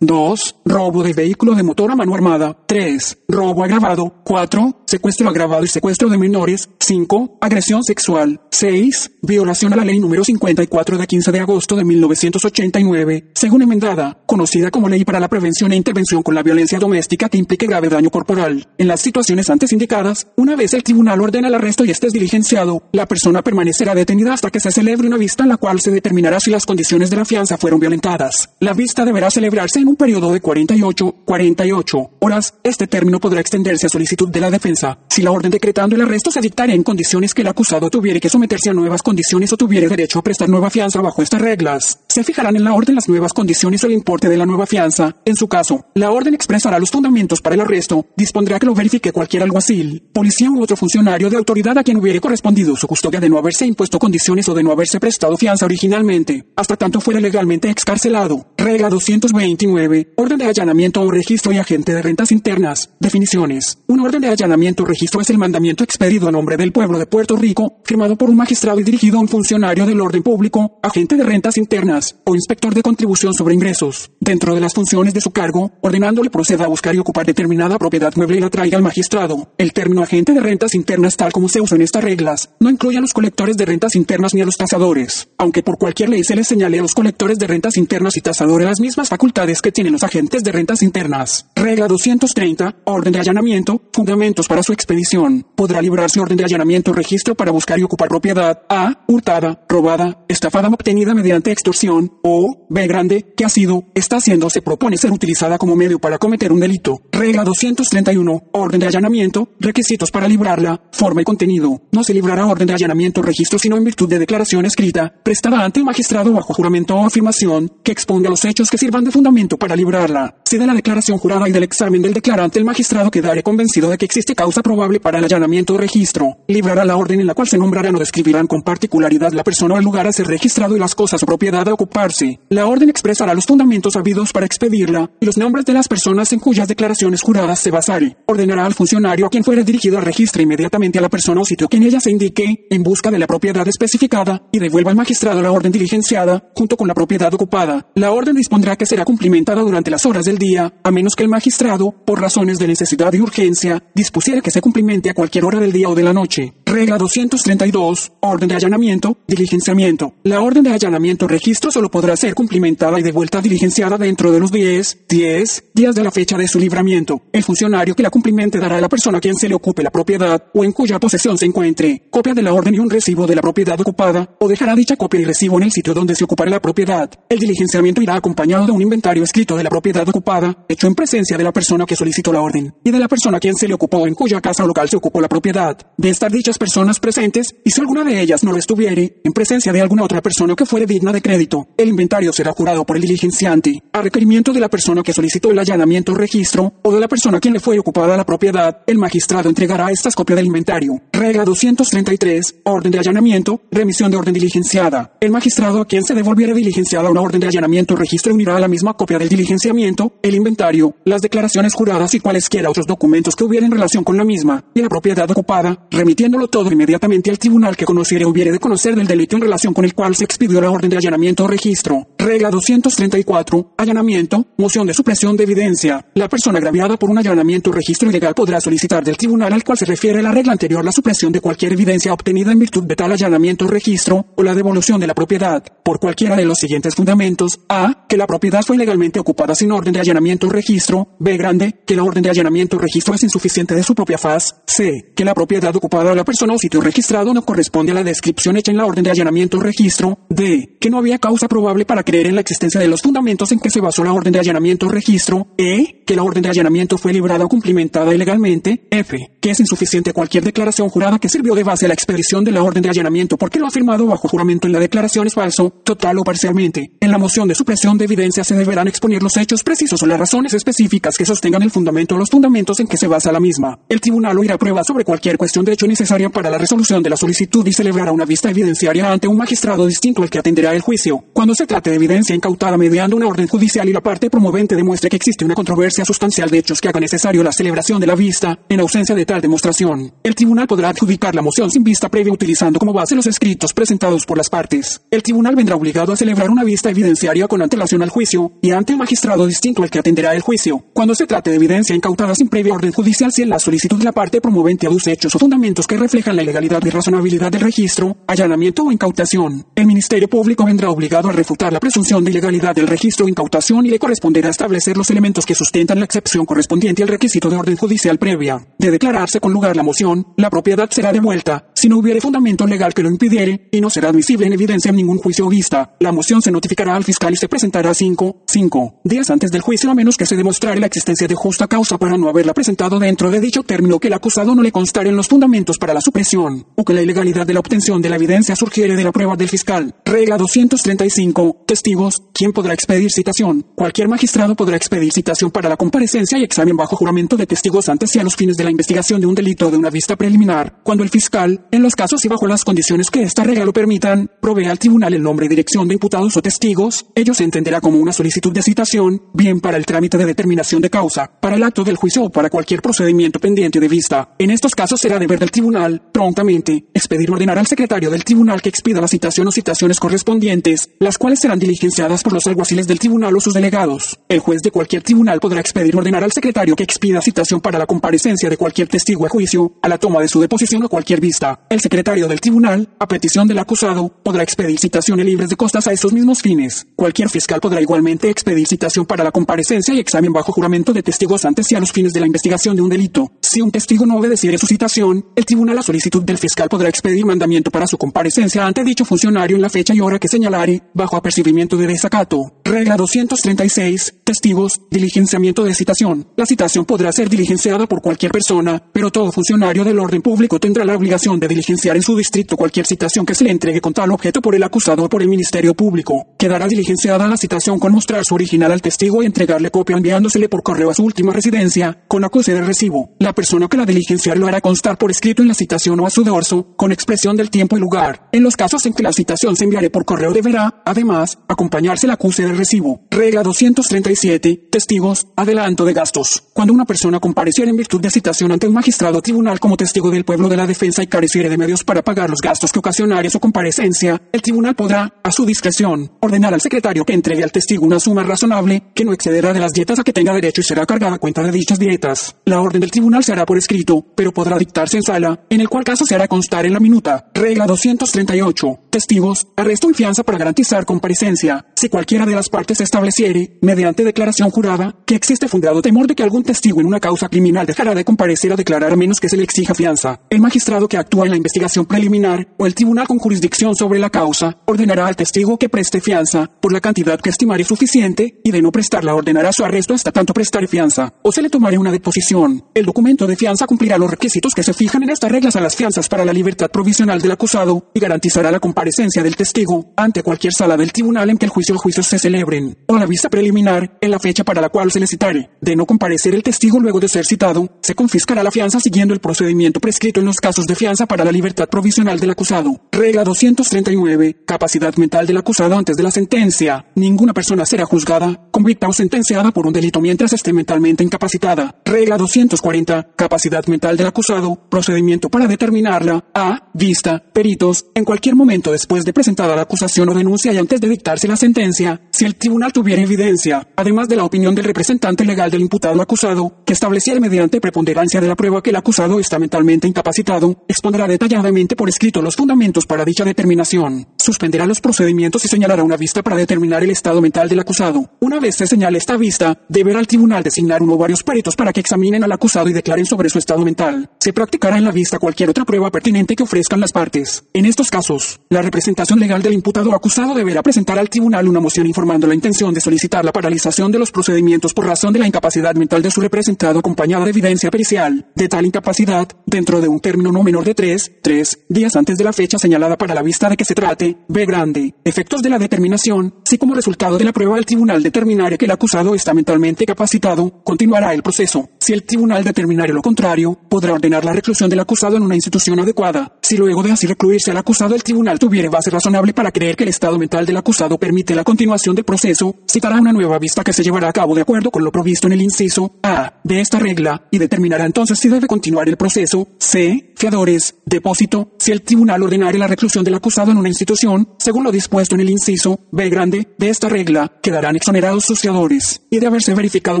2. Robo de vehículo de motor a mano armada. 3. Robo agravado. 4. Secuestro agravado y secuestro de menores. 5. Agresión sexual. 6. Violación a la ley número 54 de 15 de agosto de 1989, según enmendada, conocida como Ley para la Prevención e Intervención con la Violencia Doméstica que implique grave daño corporal. En las situaciones antes indicadas, una vez el tribunal ordena el arresto y este es diligenciado, la persona permanecerá detenida hasta que se celebre una vista en la cual se determinará si las condiciones de la fianza fueron violentadas. La vista deberá celebrarse en un periodo de 48, 48 horas. Este término podrá extenderse a solicitud de la defensa. Si la orden decretando el arresto se dictara en condiciones que el acusado tuviera que someterse a nuevas condiciones o tuviera derecho a prestar nueva fianza bajo estas reglas, se fijarán en la orden las nuevas condiciones o el importe de la nueva fianza. En su caso, la orden expresará los fundamentos para el arresto, dispondrá que lo verifique cualquier alguacil, policía u otro funcionario de autoridad a quien hubiere correspondido su custodia de no haberse impuesto condiciones o de no haberse prestado fianza originalmente, hasta tanto fuera legalmente excarcelado. Regla 229. Orden de allanamiento o registro y agente de rentas internas. Definiciones. Un orden de allanamiento o registro es el mandamiento expedido a nombre del pueblo de Puerto Rico, firmado por un magistrado y dirigido a un funcionario del orden público, agente de rentas internas o inspector de contribución sobre ingresos, dentro de las funciones de su cargo, ordenándole proceda a buscar y ocupar determinada propiedad mueble y la traiga al magistrado. El término agente de rentas internas tal como se usa en estas reglas, no incluye a los colectores de rentas internas ni a los tasadores, aunque por cualquier ley se les señale a los colectores de rentas internas y tasadores las mismas facultades que tienen los agentes de rentas internas. Regla 230. Orden de allanamiento. Fundamentos para su expedición. Podrá librarse orden de allanamiento registro para buscar y ocupar propiedad A. Hurtada, robada, estafada o obtenida mediante extorsión o B. Grande, que ha sido, está haciendo, se propone ser utilizada como medio para cometer un delito. Regla 231. Orden de allanamiento. Requisitos para librarla. Forma y contenido. No se librará orden de allanamiento registro sino en virtud de declaración escrita, prestada ante un magistrado bajo juramento o afirmación, que exponga los hechos que sirvan de fundamento para librarla. Si de la declaración jurada y del examen del declarante el magistrado quedare convencido de que existe causa probable para el allanamiento o registro, librará la orden en la cual se nombrarán o describirán con particularidad la persona o el lugar a ser registrado y las cosas o propiedad a ocuparse. La orden expresará los fundamentos habidos para expedirla y los nombres de las personas en cuyas declaraciones juradas se basare. Ordenará al funcionario a quien fuera dirigido al registro inmediatamente a la persona o sitio que en ella se indique en busca de la propiedad especificada y devuelva al magistrado la orden diligenciada junto con la propiedad ocupada. La orden dispondrá que será cumplimentada durante las horas del día, a menos que el magistrado, por razones de necesidad y urgencia, dispusiera que se cumplimente a cualquier hora del día o de la noche. Regla 232. Orden de allanamiento, diligenciamiento. La orden de allanamiento registro solo podrá ser cumplimentada y devuelta diligenciada dentro de los 10, 10 días de la fecha de su libramiento. El funcionario que la cumplimente dará a la persona a quien se le ocupe la propiedad o en cuya posesión se encuentre copia de la orden y un recibo de la propiedad ocupada o dejará dicha copia y recibo en el sitio donde se ocupará la propiedad. El diligenciamiento irá acompañado de un inventario escrito de la propiedad ocupada, hecho en presencia de la persona que solicitó la orden y de la persona a quien se le ocupó en cuya casa o local se ocupó la propiedad. De estar dichas personas presentes, y si alguna de ellas no lo estuviere, en presencia de alguna otra persona que fuere digna de crédito, el inventario será jurado por el diligenciante, a requerimiento de la persona que solicitó el allanamiento o registro, o de la persona a quien le fue ocupada la propiedad, el magistrado entregará estas copias del inventario. Regla 233. Orden de allanamiento, remisión de orden diligenciada. El magistrado a quien se devolviere diligenciada una orden de allanamiento o registro unirá a la misma copia del diligenciamiento, el inventario, las declaraciones juradas y cualesquiera otros documentos que hubieran relación con la misma, y la propiedad ocupada, remitiéndolo todo inmediatamente al tribunal que conociere o hubiere de conocer del delito en relación con el cual se expidió la orden de allanamiento o registro. Regla 234. Allanamiento. Moción de supresión de evidencia. La persona agraviada por un allanamiento o registro ilegal podrá solicitar del tribunal al cual se refiere la regla anterior la supresión de cualquier evidencia obtenida en virtud de tal allanamiento o registro o la devolución de la propiedad por cualquiera de los siguientes fundamentos. A. Que la propiedad fue ilegalmente ocupada sin orden de allanamiento o registro. B. Grande. Que la orden de allanamiento o registro es insuficiente de su propia faz. C. Que la propiedad ocupada de la persona o sitio registrado no corresponde a la descripción hecha en la orden de allanamiento o registro. D. Que no había causa probable para creer en la existencia de los fundamentos en que se basó la orden de allanamiento o registro. E. Que la orden de allanamiento fue librada o cumplimentada ilegalmente. F. Que es insuficiente cualquier declaración jurada que sirvió de base a la expedición de la orden de allanamiento porque lo afirmado bajo juramento en la declaración es falso, total o parcialmente. En la moción de supresión de evidencia se deberán exponer los hechos precisos o las razones específicas que sostengan el fundamento o los fundamentos en que se basa la misma. El tribunal oirá prueba sobre cualquier cuestión de hecho necesaria para la resolución de la solicitud y celebrará una vista evidenciaria ante un magistrado distinto al que atenderá el juicio. Cuando se trate de evidencia incautada mediante una orden judicial y la parte promovente demuestre que existe una controversia sustancial de hechos que haga necesario la celebración de la vista, en ausencia de tal demostración, el tribunal podrá adjudicar la moción sin vista previa utilizando como base los escritos presentados por las partes. El tribunal vendrá obligado a celebrar una vista evidenciaria con antelación al juicio y ante un magistrado distinto al que atenderá el juicio. Cuando se trate de evidencia incautada sin previa orden judicial, si en la solicitud de la parte promovente aduce hechos o fundamentos que reflejan la legalidad y razonabilidad del registro, allanamiento o incautación, el Ministerio Público vendrá obligado a refutar la presunción de ilegalidad del registro o incautación y le corresponderá establecer los elementos que sustentan la excepción correspondiente al requisito de orden judicial previa. De declararse con lugar la moción, la propiedad será devuelta, si no hubiere fundamento legal que lo impidiere, y no será admisible en evidencia en ningún juicio o vista. La moción se notificará al fiscal y se presentará cinco, cinco días antes del juicio a menos que se demostrare la existencia de justa causa para no haberla presentado dentro de dicho término que el acusado no le constare en los fundamentos para la supresión, o que la ilegalidad de la obtención de la evidencia surgiere de la prueba del fiscal. Regla 235. Testigos. ¿Quién podrá expedir citación? Cualquier magistrado podrá expedir citación para la comparecencia y examen bajo juramento de testigos antes y a los fines de la investigación de un delito o de una vista preliminar, cuando el fiscal, en los casos y bajo las condiciones que esta regla lo permitan, provee al tribunal el nombre y dirección de imputados o testigos, ello se entenderá como una solicitud de citación, bien para el trámite de determinación de causa, para el acto del juicio o para cualquier procedimiento pendiente de vista. En estos casos será deber del tribunal, prontamente, expedir ordenar al secretario del tribunal que expida la citación o citaciones correspondientes, las cuales serán diligenciadas por los alguaciles del tribunal o sus delegados. El juez de cualquier tribunal podrá expedir ordenar al secretario que expida citación para la comparecencia de cualquier testigo a juicio, a la toma de su deposición o cualquier vista. El secretario del tribunal, a petición del acusado, podrá expedir citaciones libres de costas a esos mismos fines. Cualquier fiscal podrá igualmente expedir citación para la comparecencia y examen bajo juramento de testigos antes y a los fines de la investigación de un delito. Si un testigo no obedeciere su citación, el tribunal a solicitud del fiscal podrá expedir mandamiento para su comparecencia ante dicho funcionario en la fecha y hora que señalare, bajo apercibimiento de desacato. Regla 236. Testigos. Diligenciamiento de citación. La citación podrá ser diligenciada por cualquier persona, pero todo funcionario del orden público tendrá la obligación de diligenciar en su distrito cualquier citación que se le entregue con tal objeto por el acusado o por el Ministerio Público. Quedará diligenciada la citación con mostrar su original al testigo y entregarle copia enviándosele por correo a su última residencia, con acuse de recibo. La persona que la diligenciar lo hará constar por escrito en la citación o a su dorso, con expresión del tiempo y lugar. En los casos en que la citación se enviare por correo deberá, además, acompañarse el acuse de recibo. Regla 237. Testigos. Adelanto de gastos. Cuando una persona compareciera en virtud de citación ante un magistrado o tribunal como testigo del pueblo de la defensa y de medios para pagar los gastos que ocasionare su comparecencia, el tribunal podrá, a su discreción, ordenar al secretario que entregue al testigo una suma razonable que no excederá de las dietas a que tenga derecho y será cargada a cuenta de dichas dietas. La orden del tribunal se hará por escrito, pero podrá dictarse en sala, en el cual caso se hará constar en la minuta. Regla 238. Testigos. Arresto en fianza para garantizar comparecencia. Si cualquiera de las partes estableciere, mediante declaración jurada, que existe fundado temor de que algún testigo en una causa criminal dejará de comparecer a declarar a menos que se le exija fianza. El magistrado que actúa en la investigación preliminar o el tribunal con jurisdicción sobre la causa ordenará al testigo que preste fianza por la cantidad que estimare suficiente y de no prestarla ordenará su arresto hasta tanto prestar fianza o se le tomará una deposición. El documento de fianza cumplirá los requisitos que se fijan en estas reglas a las fianzas para la libertad provisional del acusado y garantizará la comparecencia del testigo ante cualquier sala del tribunal en que el juicio o juicios se celebren o la vista preliminar en la fecha para la cual se le citare. De no comparecer el testigo luego de ser citado, se confiscará la fianza siguiendo el procedimiento prescrito en los casos de fianza para la libertad provisional del acusado. Regla 239. Capacidad mental del acusado antes de la sentencia. Ninguna persona será juzgada, convicta o sentenciada por un delito mientras esté mentalmente incapacitada. Regla 240. Capacidad mental del acusado. Procedimiento para determinarla. A. Vista. Peritos. En cualquier momento después de presentada la acusación o denuncia y antes de dictarse la sentencia, si el tribunal tuviera evidencia, además de la opinión del representante legal del imputado acusado, que estableciera mediante preponderancia de la prueba que el acusado está mentalmente incapacitado, expondrá detalladamente por escrito los fundamentos para dicha determinación. Suspenderá los procedimientos y señalará una vista para determinar el estado mental del acusado. Una vez se señale esta vista, deberá el tribunal designar uno o varios peritos para que examinen al acusado y declaren sobre su estado mental. Se practicará en la vista cualquier otra prueba pertinente que ofrezcan las partes. En estos casos, la representación legal del imputado o acusado deberá presentar al tribunal una moción informando la intención de solicitar la paralización de los procedimientos por razón de la incapacidad mental de su representado acompañada de evidencia pericial de tal incapacidad dentro de un término no menor de tres, tres días antes de la fecha señalada para la vista de que se trate. B grande. Efectos de la determinación. Si como resultado de la prueba el tribunal determinare que el acusado está mentalmente capacitado, continuará el proceso. Si el tribunal determinare lo contrario, podrá ordenar la reclusión del acusado en una institución adecuada. Si luego de así recluirse al acusado el tribunal tuviere base razonable para creer que el estado mental del acusado permite la continuación del proceso, citará una nueva vista que se llevará a cabo de acuerdo con lo provisto en el inciso A de esta regla y determinará entonces si debe continuar el proceso. C. Fiadores. Depósito. Si el tribunal ordenare la reclusión del acusado en una institución, según lo dispuesto en el inciso B grande de esta regla, quedarán exonerados sus fiadores. Y de haberse verificado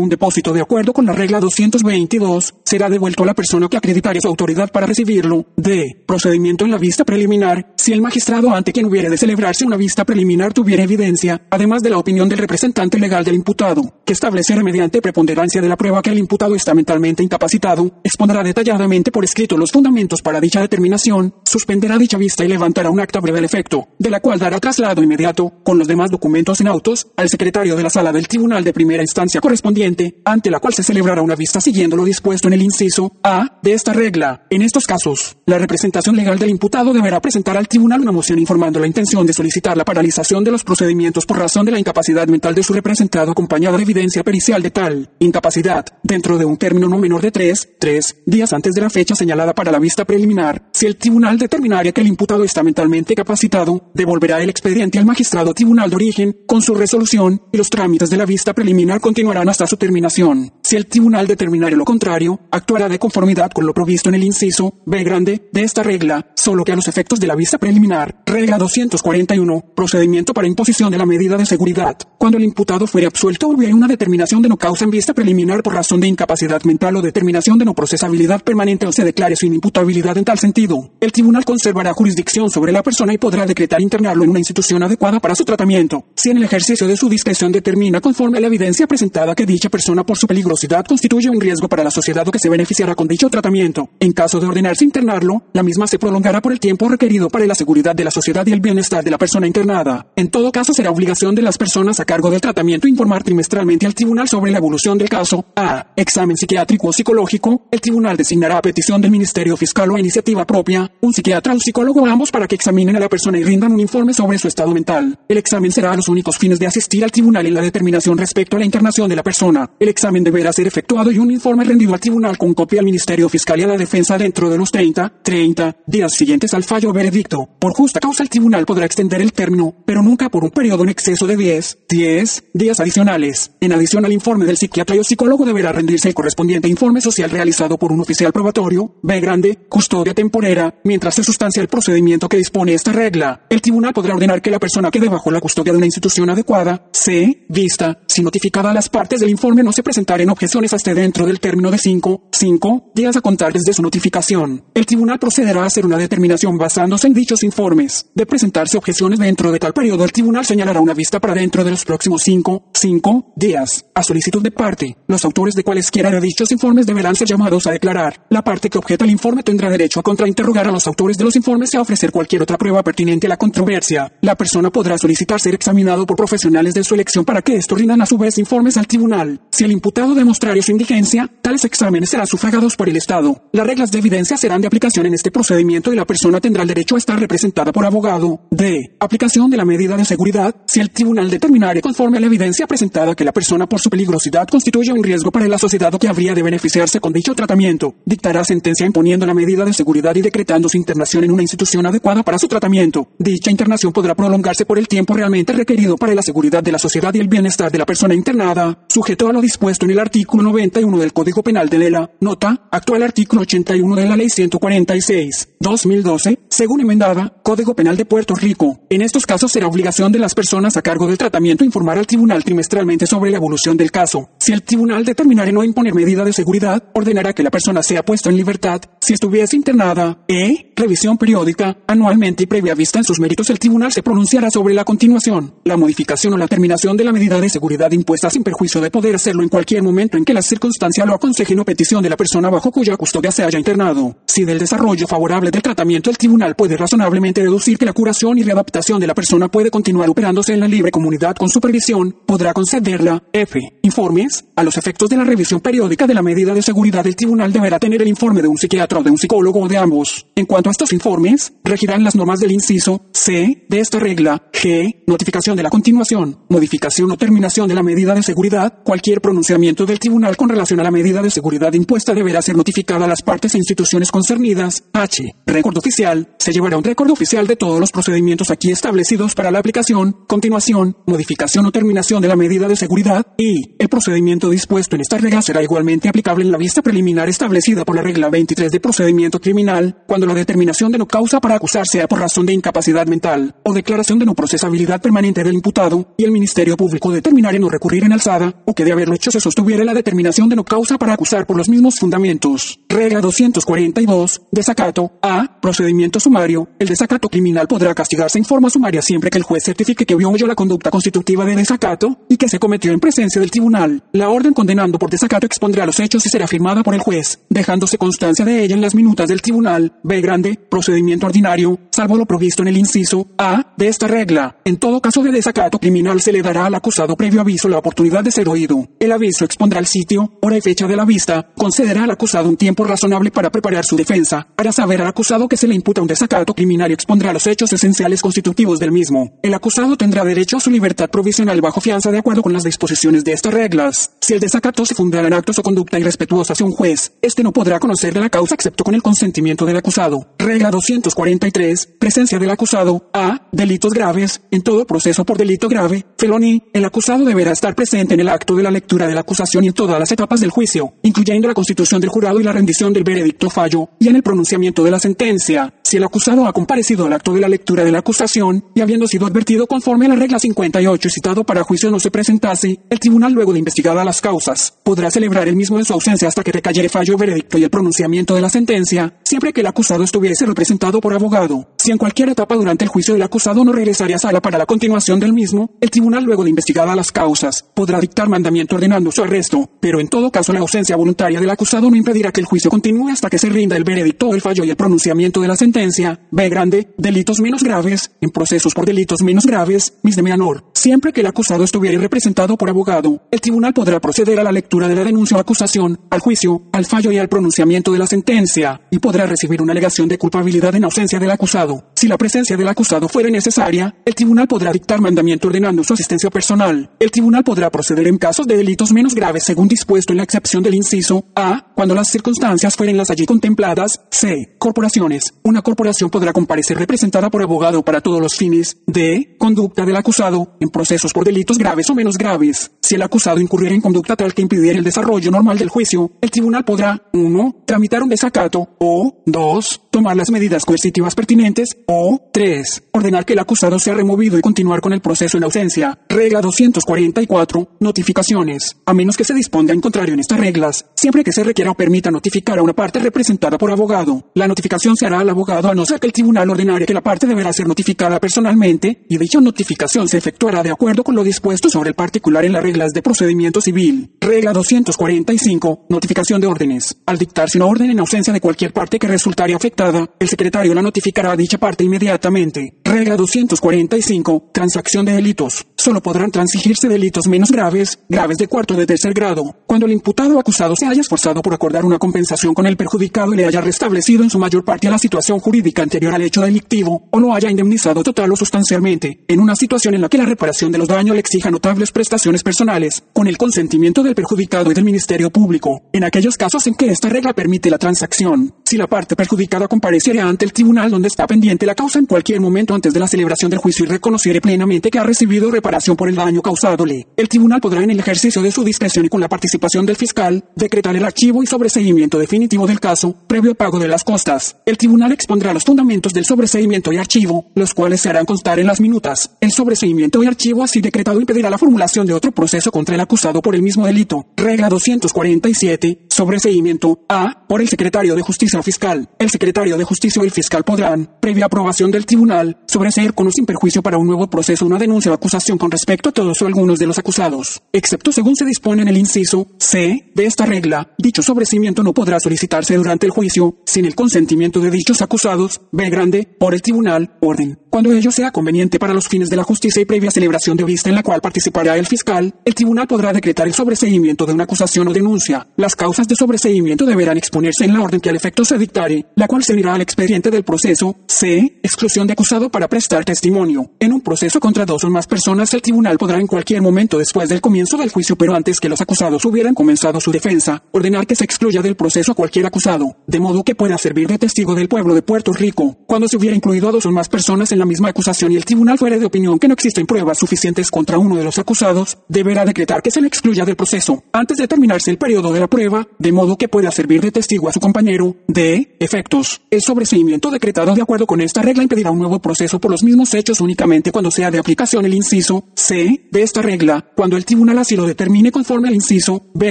un depósito de acuerdo con la regla 222, será devuelto a la persona que acreditare su autoridad para recibirlo. D. Procedimiento en la vista preliminar. Si el magistrado ante quien hubiere de celebrarse una vista preliminar tuviera evidencia, además de la opinión del representante legal del imputado, que estableciera mediante preponderancia de la prueba que el imputado está mentalmente incapacitado, expondrá detalladamente por escrito los fundamentos para dicha determinación, suspenderá dicha vista y levantará un acta breve al efecto, de la cual dará traslado inmediato, con los demás documentos en autos, al secretario de la sala del tribunal de primera instancia correspondiente, ante la cual se celebrará una vista siguiendo lo dispuesto en el inciso A de esta regla. En estos casos, la representación legal del imputado deberá presentar al tribunal una moción informando la intención de solicitar la paralización de los procedimientos por razón de la incapacidad mental de su representado acompañada de evidencia pericial de tal incapacidad, dentro de un término no menor de tres, tres días antes de la fecha señalada para la vista preliminar. Si el tribunal determinara que el imputado está mentalmente capacitado, devolverá el expediente al magistrado tribunal de origen con su resolución y los trámites de la vista preliminar continuarán hasta su terminación. Si el tribunal determinare lo contrario, actuará de conformidad con lo provisto en el inciso B grande de esta regla, solo que a los efectos de la vista preliminar. Regla 241. Procedimiento para imposición de la medida de seguridad. Cuando el imputado fuere absuelto, hubiera una determinación de no causa en vista preliminar por razón de incapacidad mental o determinación de no procesabilidad permanente o se declare su inimputabilidad en tal sentido. El tribunal conservará jurisdicción sobre la persona y podrá decretar internarlo en una institución adecuada para su tratamiento. Si en el ejercicio de su discreción determina conforme a la evidencia presentada que dicha persona por su peligrosidad constituye un riesgo para la sociedad o que se beneficiará con dicho tratamiento. En caso de ordenarse internarlo, la misma se prolongará por el tiempo requerido para la seguridad de la sociedad y el bienestar de la persona internada. En todo caso, será obligación de las personas a cargo del tratamiento informar trimestralmente al tribunal sobre la evolución del caso. A. Examen psiquiátrico o psicológico. El tribunal designará a petición del Ministerio Fiscal buscarlo a iniciativa propia, un psiquiatra o psicólogo ambos para que examinen a la persona y rindan un informe sobre su estado mental. El examen será a los únicos fines de asistir al tribunal en la determinación respecto a la internación de la persona. El examen deberá ser efectuado y un informe rendido al tribunal con copia al Ministerio Fiscal y a la defensa dentro de los 30, 30 días siguientes al fallo o veredicto. Por justa causa el tribunal podrá extender el término, pero nunca por un periodo en exceso de 10, 10 días adicionales. En adición al informe del psiquiatra y psicólogo deberá rendirse el correspondiente informe social realizado por un oficial probatorio, B grande, custodia temporera, mientras se sustancia el procedimiento que dispone esta regla. El tribunal podrá ordenar que la persona quede bajo la custodia de una institución adecuada, C, vista, si notificada a las partes del informe no se presentaren objeciones hasta dentro del término de 5, 5 días a contar desde su notificación. El tribunal procederá a hacer una determinación basándose en dichos informes. De presentarse objeciones dentro de tal periodo, el tribunal señalará una vista para dentro de los próximos 5, 5 días. A solicitud de parte, los autores de cualesquiera de dichos informes deberán ser llamados a declarar. La parte que objeta el informe tendrá derecho a contrainterrogar a los autores de los informes y a ofrecer cualquier otra prueba pertinente a la controversia. La persona podrá solicitar ser examinado por profesionales de su elección para que estos rindan a su vez informes al tribunal. Si el imputado demostrare su indigencia, tales exámenes serán sufragados por el Estado. Las reglas de evidencia serán de aplicación en este procedimiento y la persona tendrá el derecho a estar representada por abogado. D. Aplicación de la medida de seguridad. Si el tribunal determinare conforme a la evidencia presentada que la persona por su peligrosidad constituye un riesgo para la sociedad o que habría de beneficiarse con dicho tratamiento, dictará sentencia imponiendo la medida de seguridad y decretando su internación en una institución adecuada para su tratamiento. Dicha internación podrá prolongarse por el tiempo realmente requerido para la seguridad de la sociedad y el bienestar de la persona internada, sujeto a lo dispuesto en el artículo 91 del Código Penal de la nota, actual artículo 81 de la Ley 146, 2012, según enmendada, Código Penal de Puerto Rico. En estos casos será obligación de las personas a cargo del tratamiento informar al tribunal trimestralmente sobre la evolución del caso. Si el tribunal determinare no imponer medida de seguridad, ordenará que la persona sea puesta en libertad. Si estuviese internada, e. Revisión periódica, anualmente y previa vista en sus méritos, el tribunal se pronunciará sobre la continuación, la modificación o la terminación de la medida de seguridad impuesta sin perjuicio de poder hacerlo en cualquier momento en que la circunstancia lo aconsejen o petición de la persona bajo cuya custodia se haya internado. Si del desarrollo favorable del tratamiento el tribunal puede razonablemente deducir que la curación y readaptación de la persona puede continuar operándose en la libre comunidad con supervisión, podrá concederla. F. Informes. A los efectos de la revisión periódica de la medida de seguridad, el tribunal deberá tener el informe de un psiquiatra o de un psicólogo o de ambos. En cuanto a estos informes, regirán las normas del inciso C de esta regla. G. Notificación de la continuación, modificación o terminación de la medida de seguridad. Cualquier pronunciamiento del tribunal con relación a la medida de seguridad impuesta deberá ser notificada a las partes e instituciones concernidas. H. Récord oficial. Se llevará un récord oficial de todos los procedimientos aquí establecidos para la aplicación, continuación, modificación o terminación de la medida de seguridad. Y el procedimiento dispuesto en esta regla será igualmente aplicable en la vista preliminar establecida por la regla 23 de procedimiento criminal, cuando la determinación de no causa para acusar sea por razón de incapacidad mental o declaración de no procesabilidad permanente del imputado y el Ministerio Público determinare no recurrir en alzada o que de haberlo hecho se sostuviera la determinación de no causa para acusar por los mismos fundamentos. Regla 242. Desacato. A. Procedimiento sumario. El desacato criminal podrá castigarse en forma sumaria siempre que el juez certifique que vio la conducta constitutiva de desacato y que se cometió en presencia del tribunal. La orden condenando por desacato expondrá los hechos y será firmada por el juez, dejándose constancia de ella en las minutas del tribunal. B grande. Procedimiento ordinario, salvo lo provisto en el inciso A de esta regla. En todo caso de desacato criminal se le dará al acusado previo aviso la oportunidad de ser oído. El aviso expondrá el sitio, hora y fecha de la vista, concederá al acusado un tiempo razonable para preparar su defensa, para saber al acusado que se le imputa un desacato criminal y expondrá los hechos esenciales constitutivos del mismo. El acusado tendrá derecho a su libertad provisional bajo fianza de acuerdo con las disposiciones de estas reglas. Si el desacato se fundará en actos o conducta irrespetuosa hacia un juez, este no podrá conocer de la causa excepto con el consentimiento del acusado. Regla 243. Presencia del acusado. A. Delitos graves. En todo proceso por delito grave, felony, el acusado deberá estar presente en el acto de la lectura de la acusación y en todas las etapas del juicio, incluyendo la constitución del jurado y la rendición del veredicto fallo, y en el pronunciamiento de la sentencia. Si el acusado ha comparecido al acto de la lectura de la acusación y habiendo sido advertido conforme a la regla 58 y citado para juicio no se presentase, el tribunal luego de investigada las causas, podrá celebrar el mismo en su ausencia hasta que recayere fallo, veredicto y el pronunciamiento de la sentencia, siempre que el acusado estuviese representado por abogado. Si en cualquier etapa durante el juicio del acusado no regresaría a sala para la continuación del mismo, el tribunal luego de investigada las causas podrá dictar mandamiento ordenando su arresto, pero en todo caso la ausencia voluntaria del acusado no impedirá que el juicio continúe hasta que se rinda el veredicto, el fallo y el pronunciamiento de la sentencia. B grande, delitos menos graves, en procesos por delitos menos graves, misdemeanor. Siempre que el acusado estuviera representado por abogado, el tribunal podrá proceder a la lectura de la denuncia o acusación, al juicio, al fallo y al pronunciamiento de la sentencia, y podrá recibir una alegación de culpabilidad en ausencia del acusado. Si la presencia del acusado fuere necesaria, el tribunal podrá dictar mandamiento ordenando su asistencia personal. El tribunal podrá proceder en casos de delitos menos graves según dispuesto en la excepción del inciso A, cuando las circunstancias fueren las allí contempladas. C. Corporaciones. Una corporación podrá comparecer representada por abogado para todos los fines. D. Conducta del acusado en procesos por delitos graves o menos graves. Si el acusado incurriera en conducta tal que impidiera el desarrollo normal del juicio, el tribunal podrá 1. Tramitar un desacato o 2. Tomar las medidas coercitivas pertinentes o 3. Ordenar que el acusado sea removido y continuar con el proceso en ausencia. Regla 244. Notificaciones. A menos que se disponga en contrario en estas reglas, siempre que se requiera o permita notificar a una parte representada por abogado, la notificación se hará al abogado a no ser que el tribunal ordinare que la parte deberá ser notificada personalmente y dicha notificación se efectuará de acuerdo con lo dispuesto sobre el particular en las reglas de procedimiento civil. Regla 245. Notificación de órdenes. Al dictarse una orden en ausencia de cualquier parte que resultare afectada, el secretario la notificará a dicha parte inmediatamente. Regla 245. Transacción de delitos. Solo podrán transigirse delitos menos graves, graves de cuarto de tercer grado, cuando el imputado o acusado se haya esforzado por acordar una compensación con el perjudicado y le haya restablecido en su mayor parte la situación jurídica anterior al hecho delictivo, o lo haya indemnizado total o sustancialmente, en una situación en la que la reparación de los daños le exija notables prestaciones personales, con el consentimiento del perjudicado y del Ministerio Público, en aquellos casos en que esta regla permite la transacción. Si la parte perjudicada compareciera ante el tribunal donde está pendiente la causa en cualquier momento antes de la celebración del juicio y reconociere plenamente que ha recibido reparación por el daño causádole, el tribunal podrá en el ejercicio de su discreción y con la participación del fiscal decretar el archivo y sobreseimiento definitivo del caso previo pago de las costas. El tribunal expondrá los fundamentos del sobreseimiento y archivo, los cuales se harán constar en las minutas. El sobreseimiento y archivo así decretado impedirá la formulación de otro proceso contra el acusado por el mismo delito. Regla 247. Sobreseimiento A. Por el secretario de Justicia o fiscal. El secretario de Justicia o el fiscal podrán, previa aprobación del tribunal, sobreseer con o sin perjuicio para un nuevo proceso una denuncia o acusación con respecto a todos o algunos de los acusados, excepto según se dispone en el inciso C de esta regla. Dicho sobreseimiento no podrá solicitarse durante el juicio sin el consentimiento de dichos acusados, B por el tribunal, orden. Cuando ello sea conveniente para los fines de la justicia y previa celebración de vista en la cual participará el fiscal, el tribunal podrá decretar el sobreseimiento de una acusación o denuncia. Las causas de sobreseimiento deberán exponerse en la orden que al efecto se dictare, la cual servirá al expediente del proceso. C. Exclusión de acusado para prestar testimonio. En un proceso contra dos o más personas, el tribunal podrá en cualquier momento después del comienzo del juicio, pero antes que los acusados hubieran comenzado su defensa, ordenar que se excluya del proceso a cualquier acusado, de modo que pueda servir de testigo del pueblo de Puerto Rico, cuando se hubiera incluido a dos o más personas en la misma acusación y el tribunal fuera de opinión que no existen pruebas suficientes contra uno de los acusados, deberá decretar que se le excluya del proceso antes de terminarse el periodo de la prueba, de modo que pueda servir de testigo a su compañero. De efectos. El sobreseimiento decretado de acuerdo con esta regla impedirá un nuevo proceso por los mismos hechos únicamente cuando sea de aplicación el inciso C de esta regla, cuando el tribunal así lo determine conforme al inciso B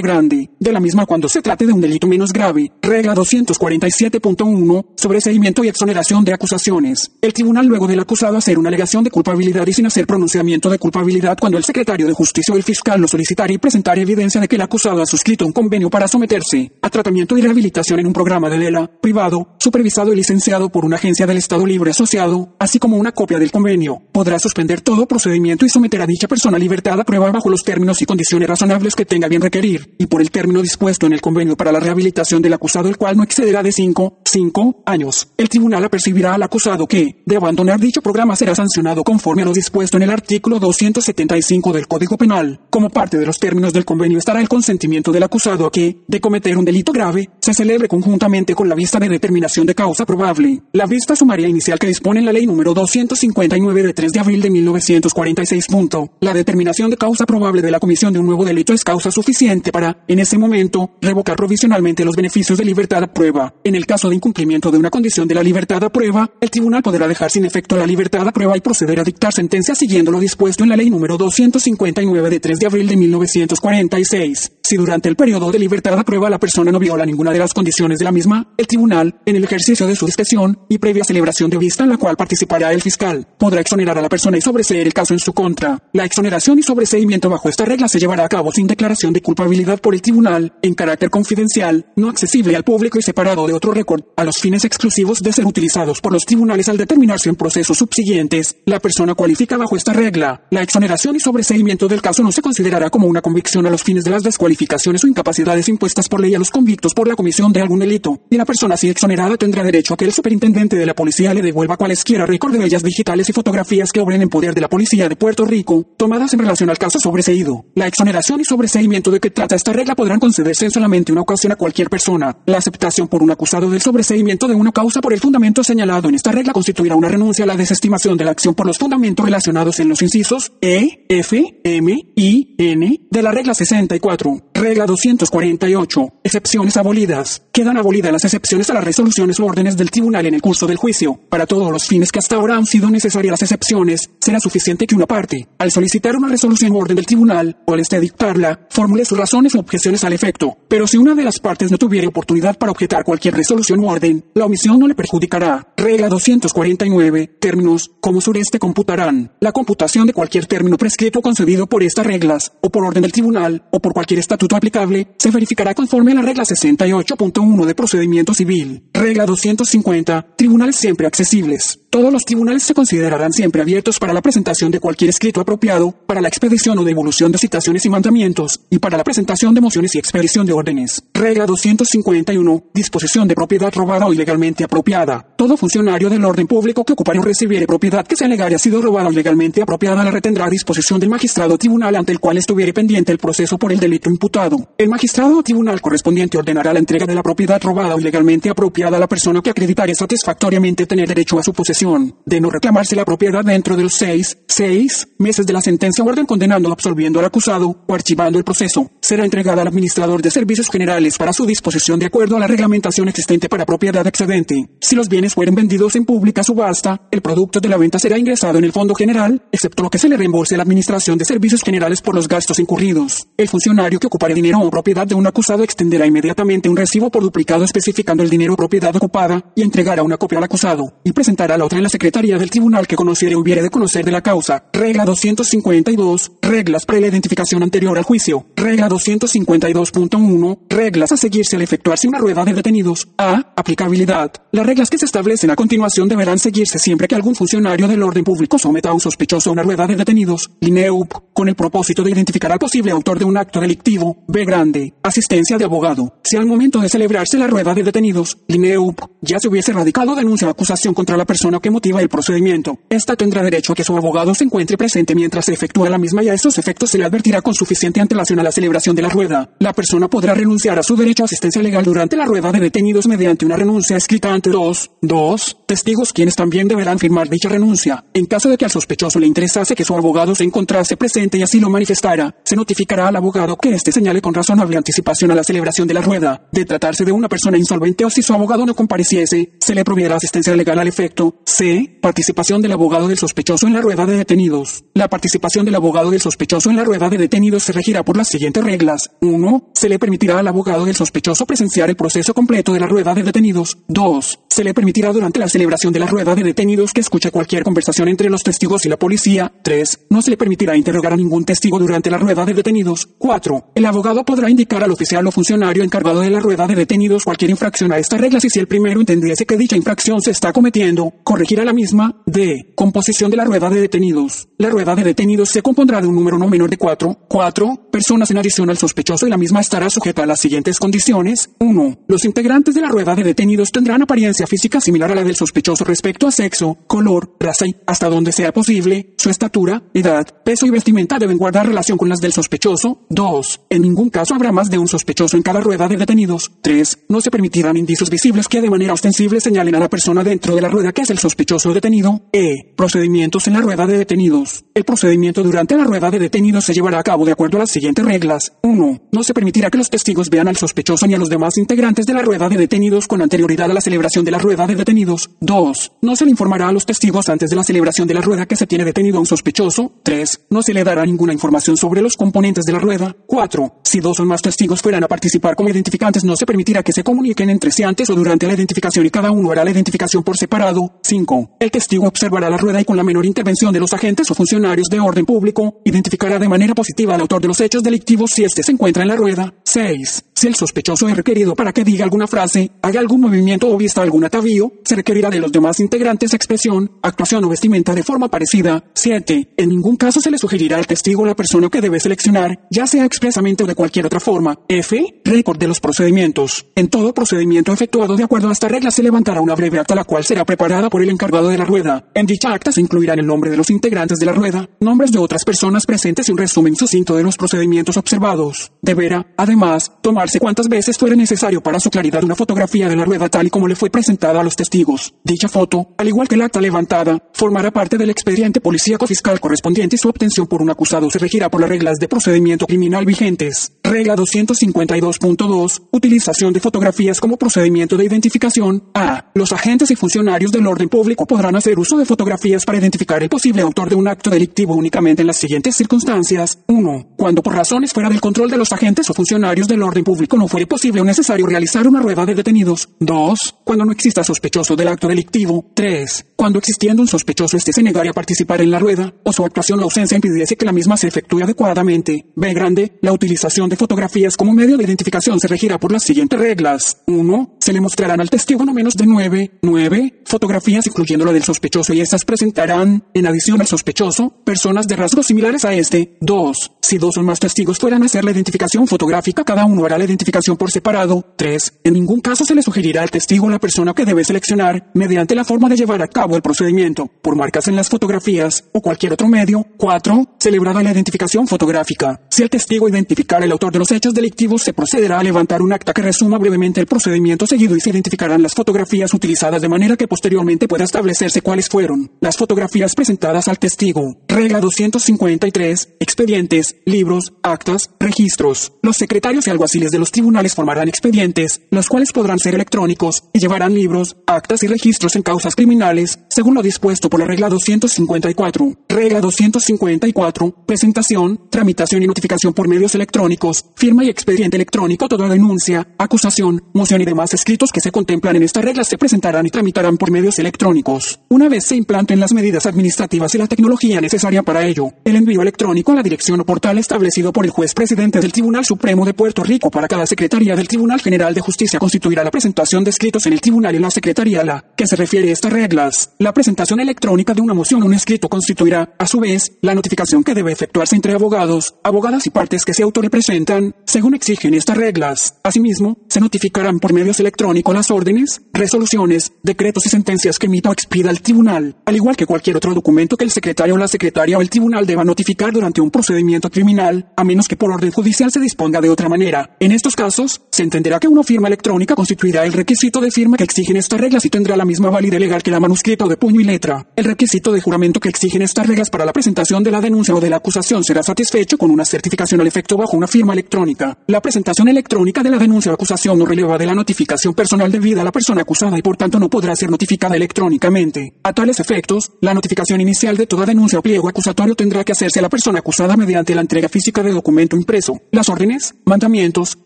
grande, de la misma cuando se trate de un delito menos grave. Regla 247.1 sobreseimiento y exoneración de acusaciones. El tribunal luego del acusado hacer una alegación de culpabilidad y sin hacer pronunciamiento de culpabilidad cuando el secretario de justicia o el fiscal lo solicitara y presentar evidencia de que el acusado ha suscrito un convenio para someterse a tratamiento y rehabilitación en un programa de DELA privado, supervisado y licenciado por una agencia del Estado Libre Asociado, así como una copia del convenio, podrá suspender todo procedimiento y someter a dicha persona libertad a prueba bajo los términos y condiciones razonables que tenga bien requerir, y por el término dispuesto en el convenio para la rehabilitación del acusado, el cual no excederá de 5, 5 años. El tribunal apercibirá al acusado que, de abandonar dicho programa, será sancionado conforme a lo dispuesto en el artículo 275 del Código Penal. Como parte de los términos del convenio estará el consentimiento del acusado a que, de cometer un delito grave, se celebre conjuntamente con la vista de determinación de causa probable. La vista sumaria inicial que dispone en la ley número 259 de 3 de abril de 1946. Punto. La determinación de causa probable de la comisión de un nuevo delito es causa suficiente para, en ese momento, revocar provisionalmente los beneficios de libertad a prueba. En el caso de incumplimiento de una condición de la libertad a prueba, el tribunal podrá dejar sin efecto la libertad a prueba y proceder a dictar sentencia siguiendo lo dispuesto en la ley número 259 de 3 de abril de 1946. Si durante el periodo de libertad a prueba la persona no viola ninguna de las condiciones de la misma, el tribunal, en el ejercicio de su discreción y previa celebración de vista en la cual participará el fiscal, podrá exonerar a la persona y sobreseer el caso en su contra. La exoneración y sobreseimiento bajo esta regla se llevará a cabo sin declaración de culpabilidad por el tribunal, en carácter confidencial, no accesible al público y separado de otro récord, a los fines exclusivos de ser utilizados por los tribunales al determinarse en procesos subsiguientes. La persona cualifica bajo esta regla. La exoneración y sobreseimiento del caso no se considerará como una convicción a los fines de las descualificaciones o incapacidades impuestas por ley a los convictos por la comisión de algún delito, y la persona así exonerada tendrá derecho a que el superintendente de la policía le devuelva cualesquiera récord de huellas digitales y fotografías que obren en poder de la policía de Puerto Rico, tomadas en relación al caso sobreseído. La exoneración y sobreseimiento de que trata esta regla podrán concederse en solamente una ocasión a cualquier persona. La aceptación por un acusado del sobreseimiento de una causa por el fundamento señalado en esta regla constituirá una renuncia a la desestimación de la acción por los fundamentos relacionados en los incisos E, F, M, I, N de la regla 64. Regla 248. Excepciones abolidas. Quedan abolidas las excepciones a las resoluciones o órdenes del tribunal en el curso del juicio. Para todos los fines que hasta ahora han sido necesarias las excepciones, será suficiente que una parte, al solicitar una resolución o orden del tribunal, o al este dictarla, formule sus razones o objeciones al efecto. Pero si una de las partes no tuviera oportunidad para objetar cualquier resolución o orden, la omisión no le perjudicará. Regla 249. Términos, como sureste computarán. La computación de cualquier término prescrito o concedido por estas reglas, o por orden del tribunal, o por cualquier estatuto aplicable, se verificará conforme a la regla 68.1 de procedimiento civil. Regla 250. Tribunales siempre accesibles. Todos los tribunales se considerarán siempre abiertos para la presentación de cualquier escrito apropiado, para la expedición o devolución de citaciones y mandamientos, y para la presentación de mociones y expedición de órdenes. Regla 251. Disposición de propiedad robada o ilegalmente apropiada. Todo funcionario del orden público que ocupare o recibiere propiedad que se alegare ha sido robada o ilegalmente apropiada la retendrá a disposición del magistrado o tribunal ante el cual estuviere pendiente el proceso por el delito imputado. El magistrado o tribunal correspondiente ordenará la entrega de la propiedad robada o ilegalmente apropiada a la persona que acreditare satisfactoriamente tener derecho a su posesión de no reclamarse la propiedad dentro de los seis, seis meses de la sentencia o orden condenando o absolviendo al acusado o archivando el proceso. Será entregada al administrador de servicios generales para su disposición de acuerdo a la reglamentación existente para propiedad excedente. Si los bienes fueren vendidos en pública subasta, el producto de la venta será ingresado en el fondo general, excepto lo que se le reembolse a la administración de servicios generales por los gastos incurridos. El funcionario que ocupare dinero o propiedad de un acusado extenderá inmediatamente un recibo por duplicado especificando el dinero o propiedad ocupada y entregará una copia al acusado y presentará la en la Secretaría del Tribunal que conociere o hubiere de conocer de la causa. Regla 252. Reglas para la identificación anterior al juicio. Regla 252.1. Reglas a seguirse al efectuarse una rueda de detenidos. A. Aplicabilidad. Las reglas que se establecen a continuación deberán seguirse siempre que algún funcionario del orden público someta a un sospechoso a una rueda de detenidos. Lineup. Con el propósito de identificar al posible autor de un acto delictivo. B. Grande. Asistencia de abogado. Si al momento de celebrarse la rueda de detenidos, Lineup ya se hubiese radicado denuncia o acusación contra la persona que motiva el procedimiento. Esta tendrá derecho a que su abogado se encuentre presente mientras se efectúa la misma y a estos efectos se le advertirá con suficiente antelación a la celebración de la rueda. La persona podrá renunciar a su derecho a asistencia legal durante la rueda de detenidos mediante una renuncia escrita ante dos, dos testigos quienes también deberán firmar dicha renuncia. En caso de que al sospechoso le interesase que su abogado se encontrase presente y así lo manifestara, se notificará al abogado que éste señale con razonable anticipación a la celebración de la rueda. De tratarse de una persona insolvente o si su abogado no compareciese, se le proveerá asistencia legal al efecto. C. Participación del abogado del sospechoso en la rueda de detenidos. La participación del abogado del sospechoso en la rueda de detenidos se regirá por las siguientes reglas. 1. Se le permitirá al abogado del sospechoso presenciar el proceso completo de la rueda de detenidos. 2. Se le permitirá durante la celebración de la rueda de detenidos que escuche cualquier conversación entre los testigos y la policía. 3. No se le permitirá interrogar a ningún testigo durante la rueda de detenidos. 4. El abogado podrá indicar al oficial o funcionario encargado de la rueda de detenidos cualquier infracción a estas reglas y si el primero entendiese que dicha infracción se está cometiendo, corregirá la misma. D. Composición de la rueda de detenidos. La rueda de detenidos se compondrá de un número no menor de 4. 4. Personas en adición al sospechoso y la misma estará sujeta a las siguientes condiciones. 1. Los integrantes de la rueda de detenidos tendrán apariencia física similar a la del sospechoso respecto a sexo, color, raza y, hasta donde sea posible, su estatura, edad, peso y vestimenta deben guardar relación con las del sospechoso. 2. En ningún caso habrá más de un sospechoso en cada rueda de detenidos. 3. No se permitirán indicios visibles que de manera ostensible señalen a la persona dentro de la rueda que es el sospechoso detenido. E. Procedimientos en la rueda de detenidos. El procedimiento durante la rueda de detenidos se llevará a cabo de acuerdo a las siguientes reglas. 1. No se permitirá que los testigos vean al sospechoso ni a los demás integrantes de la rueda de detenidos con anterioridad a la celebración de la rueda de detenidos. 2. No se le informará a los testigos antes de la celebración de la rueda que se tiene detenido a un sospechoso. 3. No se le dará ninguna información sobre los componentes de la rueda. 4. Si dos o más testigos fueran a participar como identificantes, no se permitirá que se comuniquen entre sí antes o durante la identificación y cada uno hará la identificación por separado. 5. El testigo observará la rueda y con la menor intervención de los agentes o funcionarios de orden público, identificará de manera positiva al autor de los hechos delictivos si éste se encuentra en la rueda. 6. Si el sospechoso es requerido para que diga alguna frase, haga algún movimiento o vista algún atavío, se requerirá de los demás integrantes expresión, actuación o vestimenta de forma parecida. 7. En ningún caso se le sugerirá al testigo la persona que debe seleccionar, ya sea expresamente o de cualquier otra forma. F. Récord de los procedimientos. En todo procedimiento efectuado de acuerdo a esta regla se levantará una breve acta la cual será preparada por el encargado de la rueda. En dicha acta se incluirán el nombre de los integrantes de la rueda, nombres de otras personas presentes y un resumen sucinto de los procedimientos observados. Deberá, además, tomarse cuantas veces fuera necesario para su claridad una fotografía de la rueda tal y como le fue presentada a los testigos. Dicha foto, al igual que el acta levantada, formará parte del expediente policíaco fiscal correspondiente y su obtención por un acusado se regirá por las reglas de procedimiento criminal vigentes. Regla 252.2. Utilización de fotografías como procedimiento de identificación. A. Los agentes y funcionarios del orden público podrán hacer uso de fotografías para identificar el posible autor de un acto delictivo únicamente en las siguientes circunstancias. 1. Cuando por razones fuera del control de los agentes o funcionarios del orden público no fuere posible o necesario realizar una rueda de detenidos. 2. Cuando no exista sospechoso del acto delictivo. 3. Cuando existiendo un sospechoso este se negare a participar en la rueda o su actuación o ausencia impidiese que la misma se efectúe adecuadamente. B. Grande. La utilización de fotografías como medio de identificación se regirá por las siguientes reglas. 1. Se le mostrarán al testigo no menos de 9. 9. Fotografías incluyendo la del sospechoso y estas presentarán, en adición al sospechoso, personas de rasgos similares a este. 2. Si dos o más testigos fueran a hacer la identificación fotográfica, cada uno hará la identificación por separado. 3. En ningún caso se le sugerirá al testigo la persona que debe seleccionar mediante la forma de llevar a cabo el procedimiento, por marcas en las fotografías o cualquier otro medio. 4. Celebrada la identificación fotográfica. Si el testigo identificar el autor de los hechos delictivos, se procederá a levantar un acta que resuma brevemente el procedimiento seguido y se identificarán las fotografías utilizadas de manera que posteriormente pueda establecerse cuáles fueron las fotografías presentadas al testigo. Regla 253. Expedientes, libros, actas, registros. Los secretarios y alguaciles de los tribunales formarán expedientes, los cuales podrán ser electrónicos y llevarán libros, actas y registros en causas criminales, según lo dispuesto por la regla 254. Regla 254. Presentación, tramitación y notificación por medios electrónicos, firma y expediente electrónico, toda denuncia, acusación, moción y demás escritos que se contemplan en esta regla se presentarán y tramitarán por medios electrónicos. Una vez se implanten las medidas administrativas y la tecnología necesaria para ello, el envío electrónico a la dirección o portal establecido por el juez presidente del Tribunal Supremo de Puerto Rico para cada Secretaría del Tribunal General de Justicia constituirá la presentación de escritos en el tribunal y la Secretaría la que se refiere estas reglas. La presentación electrónica de una moción o un escrito constituirá, a su vez, la notificación que debe efectuarse entre abogados, abogadas y partes que se autorrepresentan, según exigen estas reglas. Asimismo, se notificarán por medios electrónicos las órdenes, resoluciones, decretos y sentencias que emita o expida el tribunal, al igual que cualquier otro documento que el secretario o la secretaria o el tribunal deba notificar durante un procedimiento criminal, a menos que por orden judicial se disponga de otra manera. En estos casos, se entenderá que una firma electrónica constituirá el requisito de firma que exigen estas reglas y tendrá la misma validez legal que la manuscrita de puño y letra. El requisito de juramento que exigen estas reglas para la presentación de la denuncia o de la acusación será satisfecho con una certificación al efecto bajo una firma electrónica. La presentación electrónica de la denuncia o acusación no releva de la notificación personal debida a la persona acusada y por tanto no podrá ser notificada electrónicamente. A tales efectos, la notificación inicial de toda denuncia o pliego acusatorio tendrá que hacerse a la persona acusada mediante la entrega física de documento impreso. Las órdenes, mandamientos,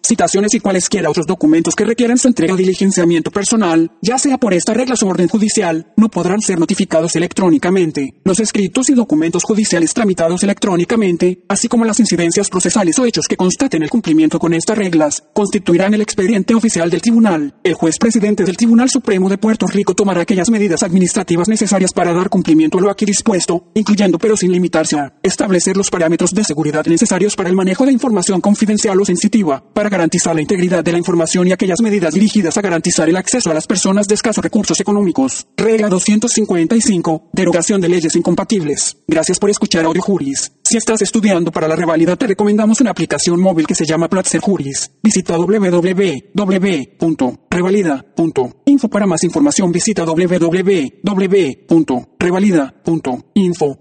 citaciones y cualesquiera otros documentos que requieran su entrega diligenciamiento personal, ya sea por esta regla o orden judicial, no podrán ser notificados electrónicamente. Los escritos y documentos judiciales tramitados electrónicamente, así como las incidencias procesales o hechos que constaten el cumplimiento con estas reglas, constituirán el expediente oficial del tribunal. El juez presidente del Tribunal Supremo de Puerto Rico tomará aquellas medidas administrativas necesarias para dar cumplimiento a lo aquí dispuesto, incluyendo pero sin limitarse a establecer los parámetros de seguridad necesarios para el manejo de información confidencial o sensitiva, para garantizar la integridad de la información y aquellas medidas dirigidas a garantizar el acceso a las personas de escasos recursos económicos. Regla 255. Derogación de leyes incompatibles. Gracias por escuchar Audio Juris. Si estás estudiando para la revalida, te recomendamos una aplicación móvil que se llama Platzer Juris. Visita www.revalida.info. Para más información, visita www.revalida.info.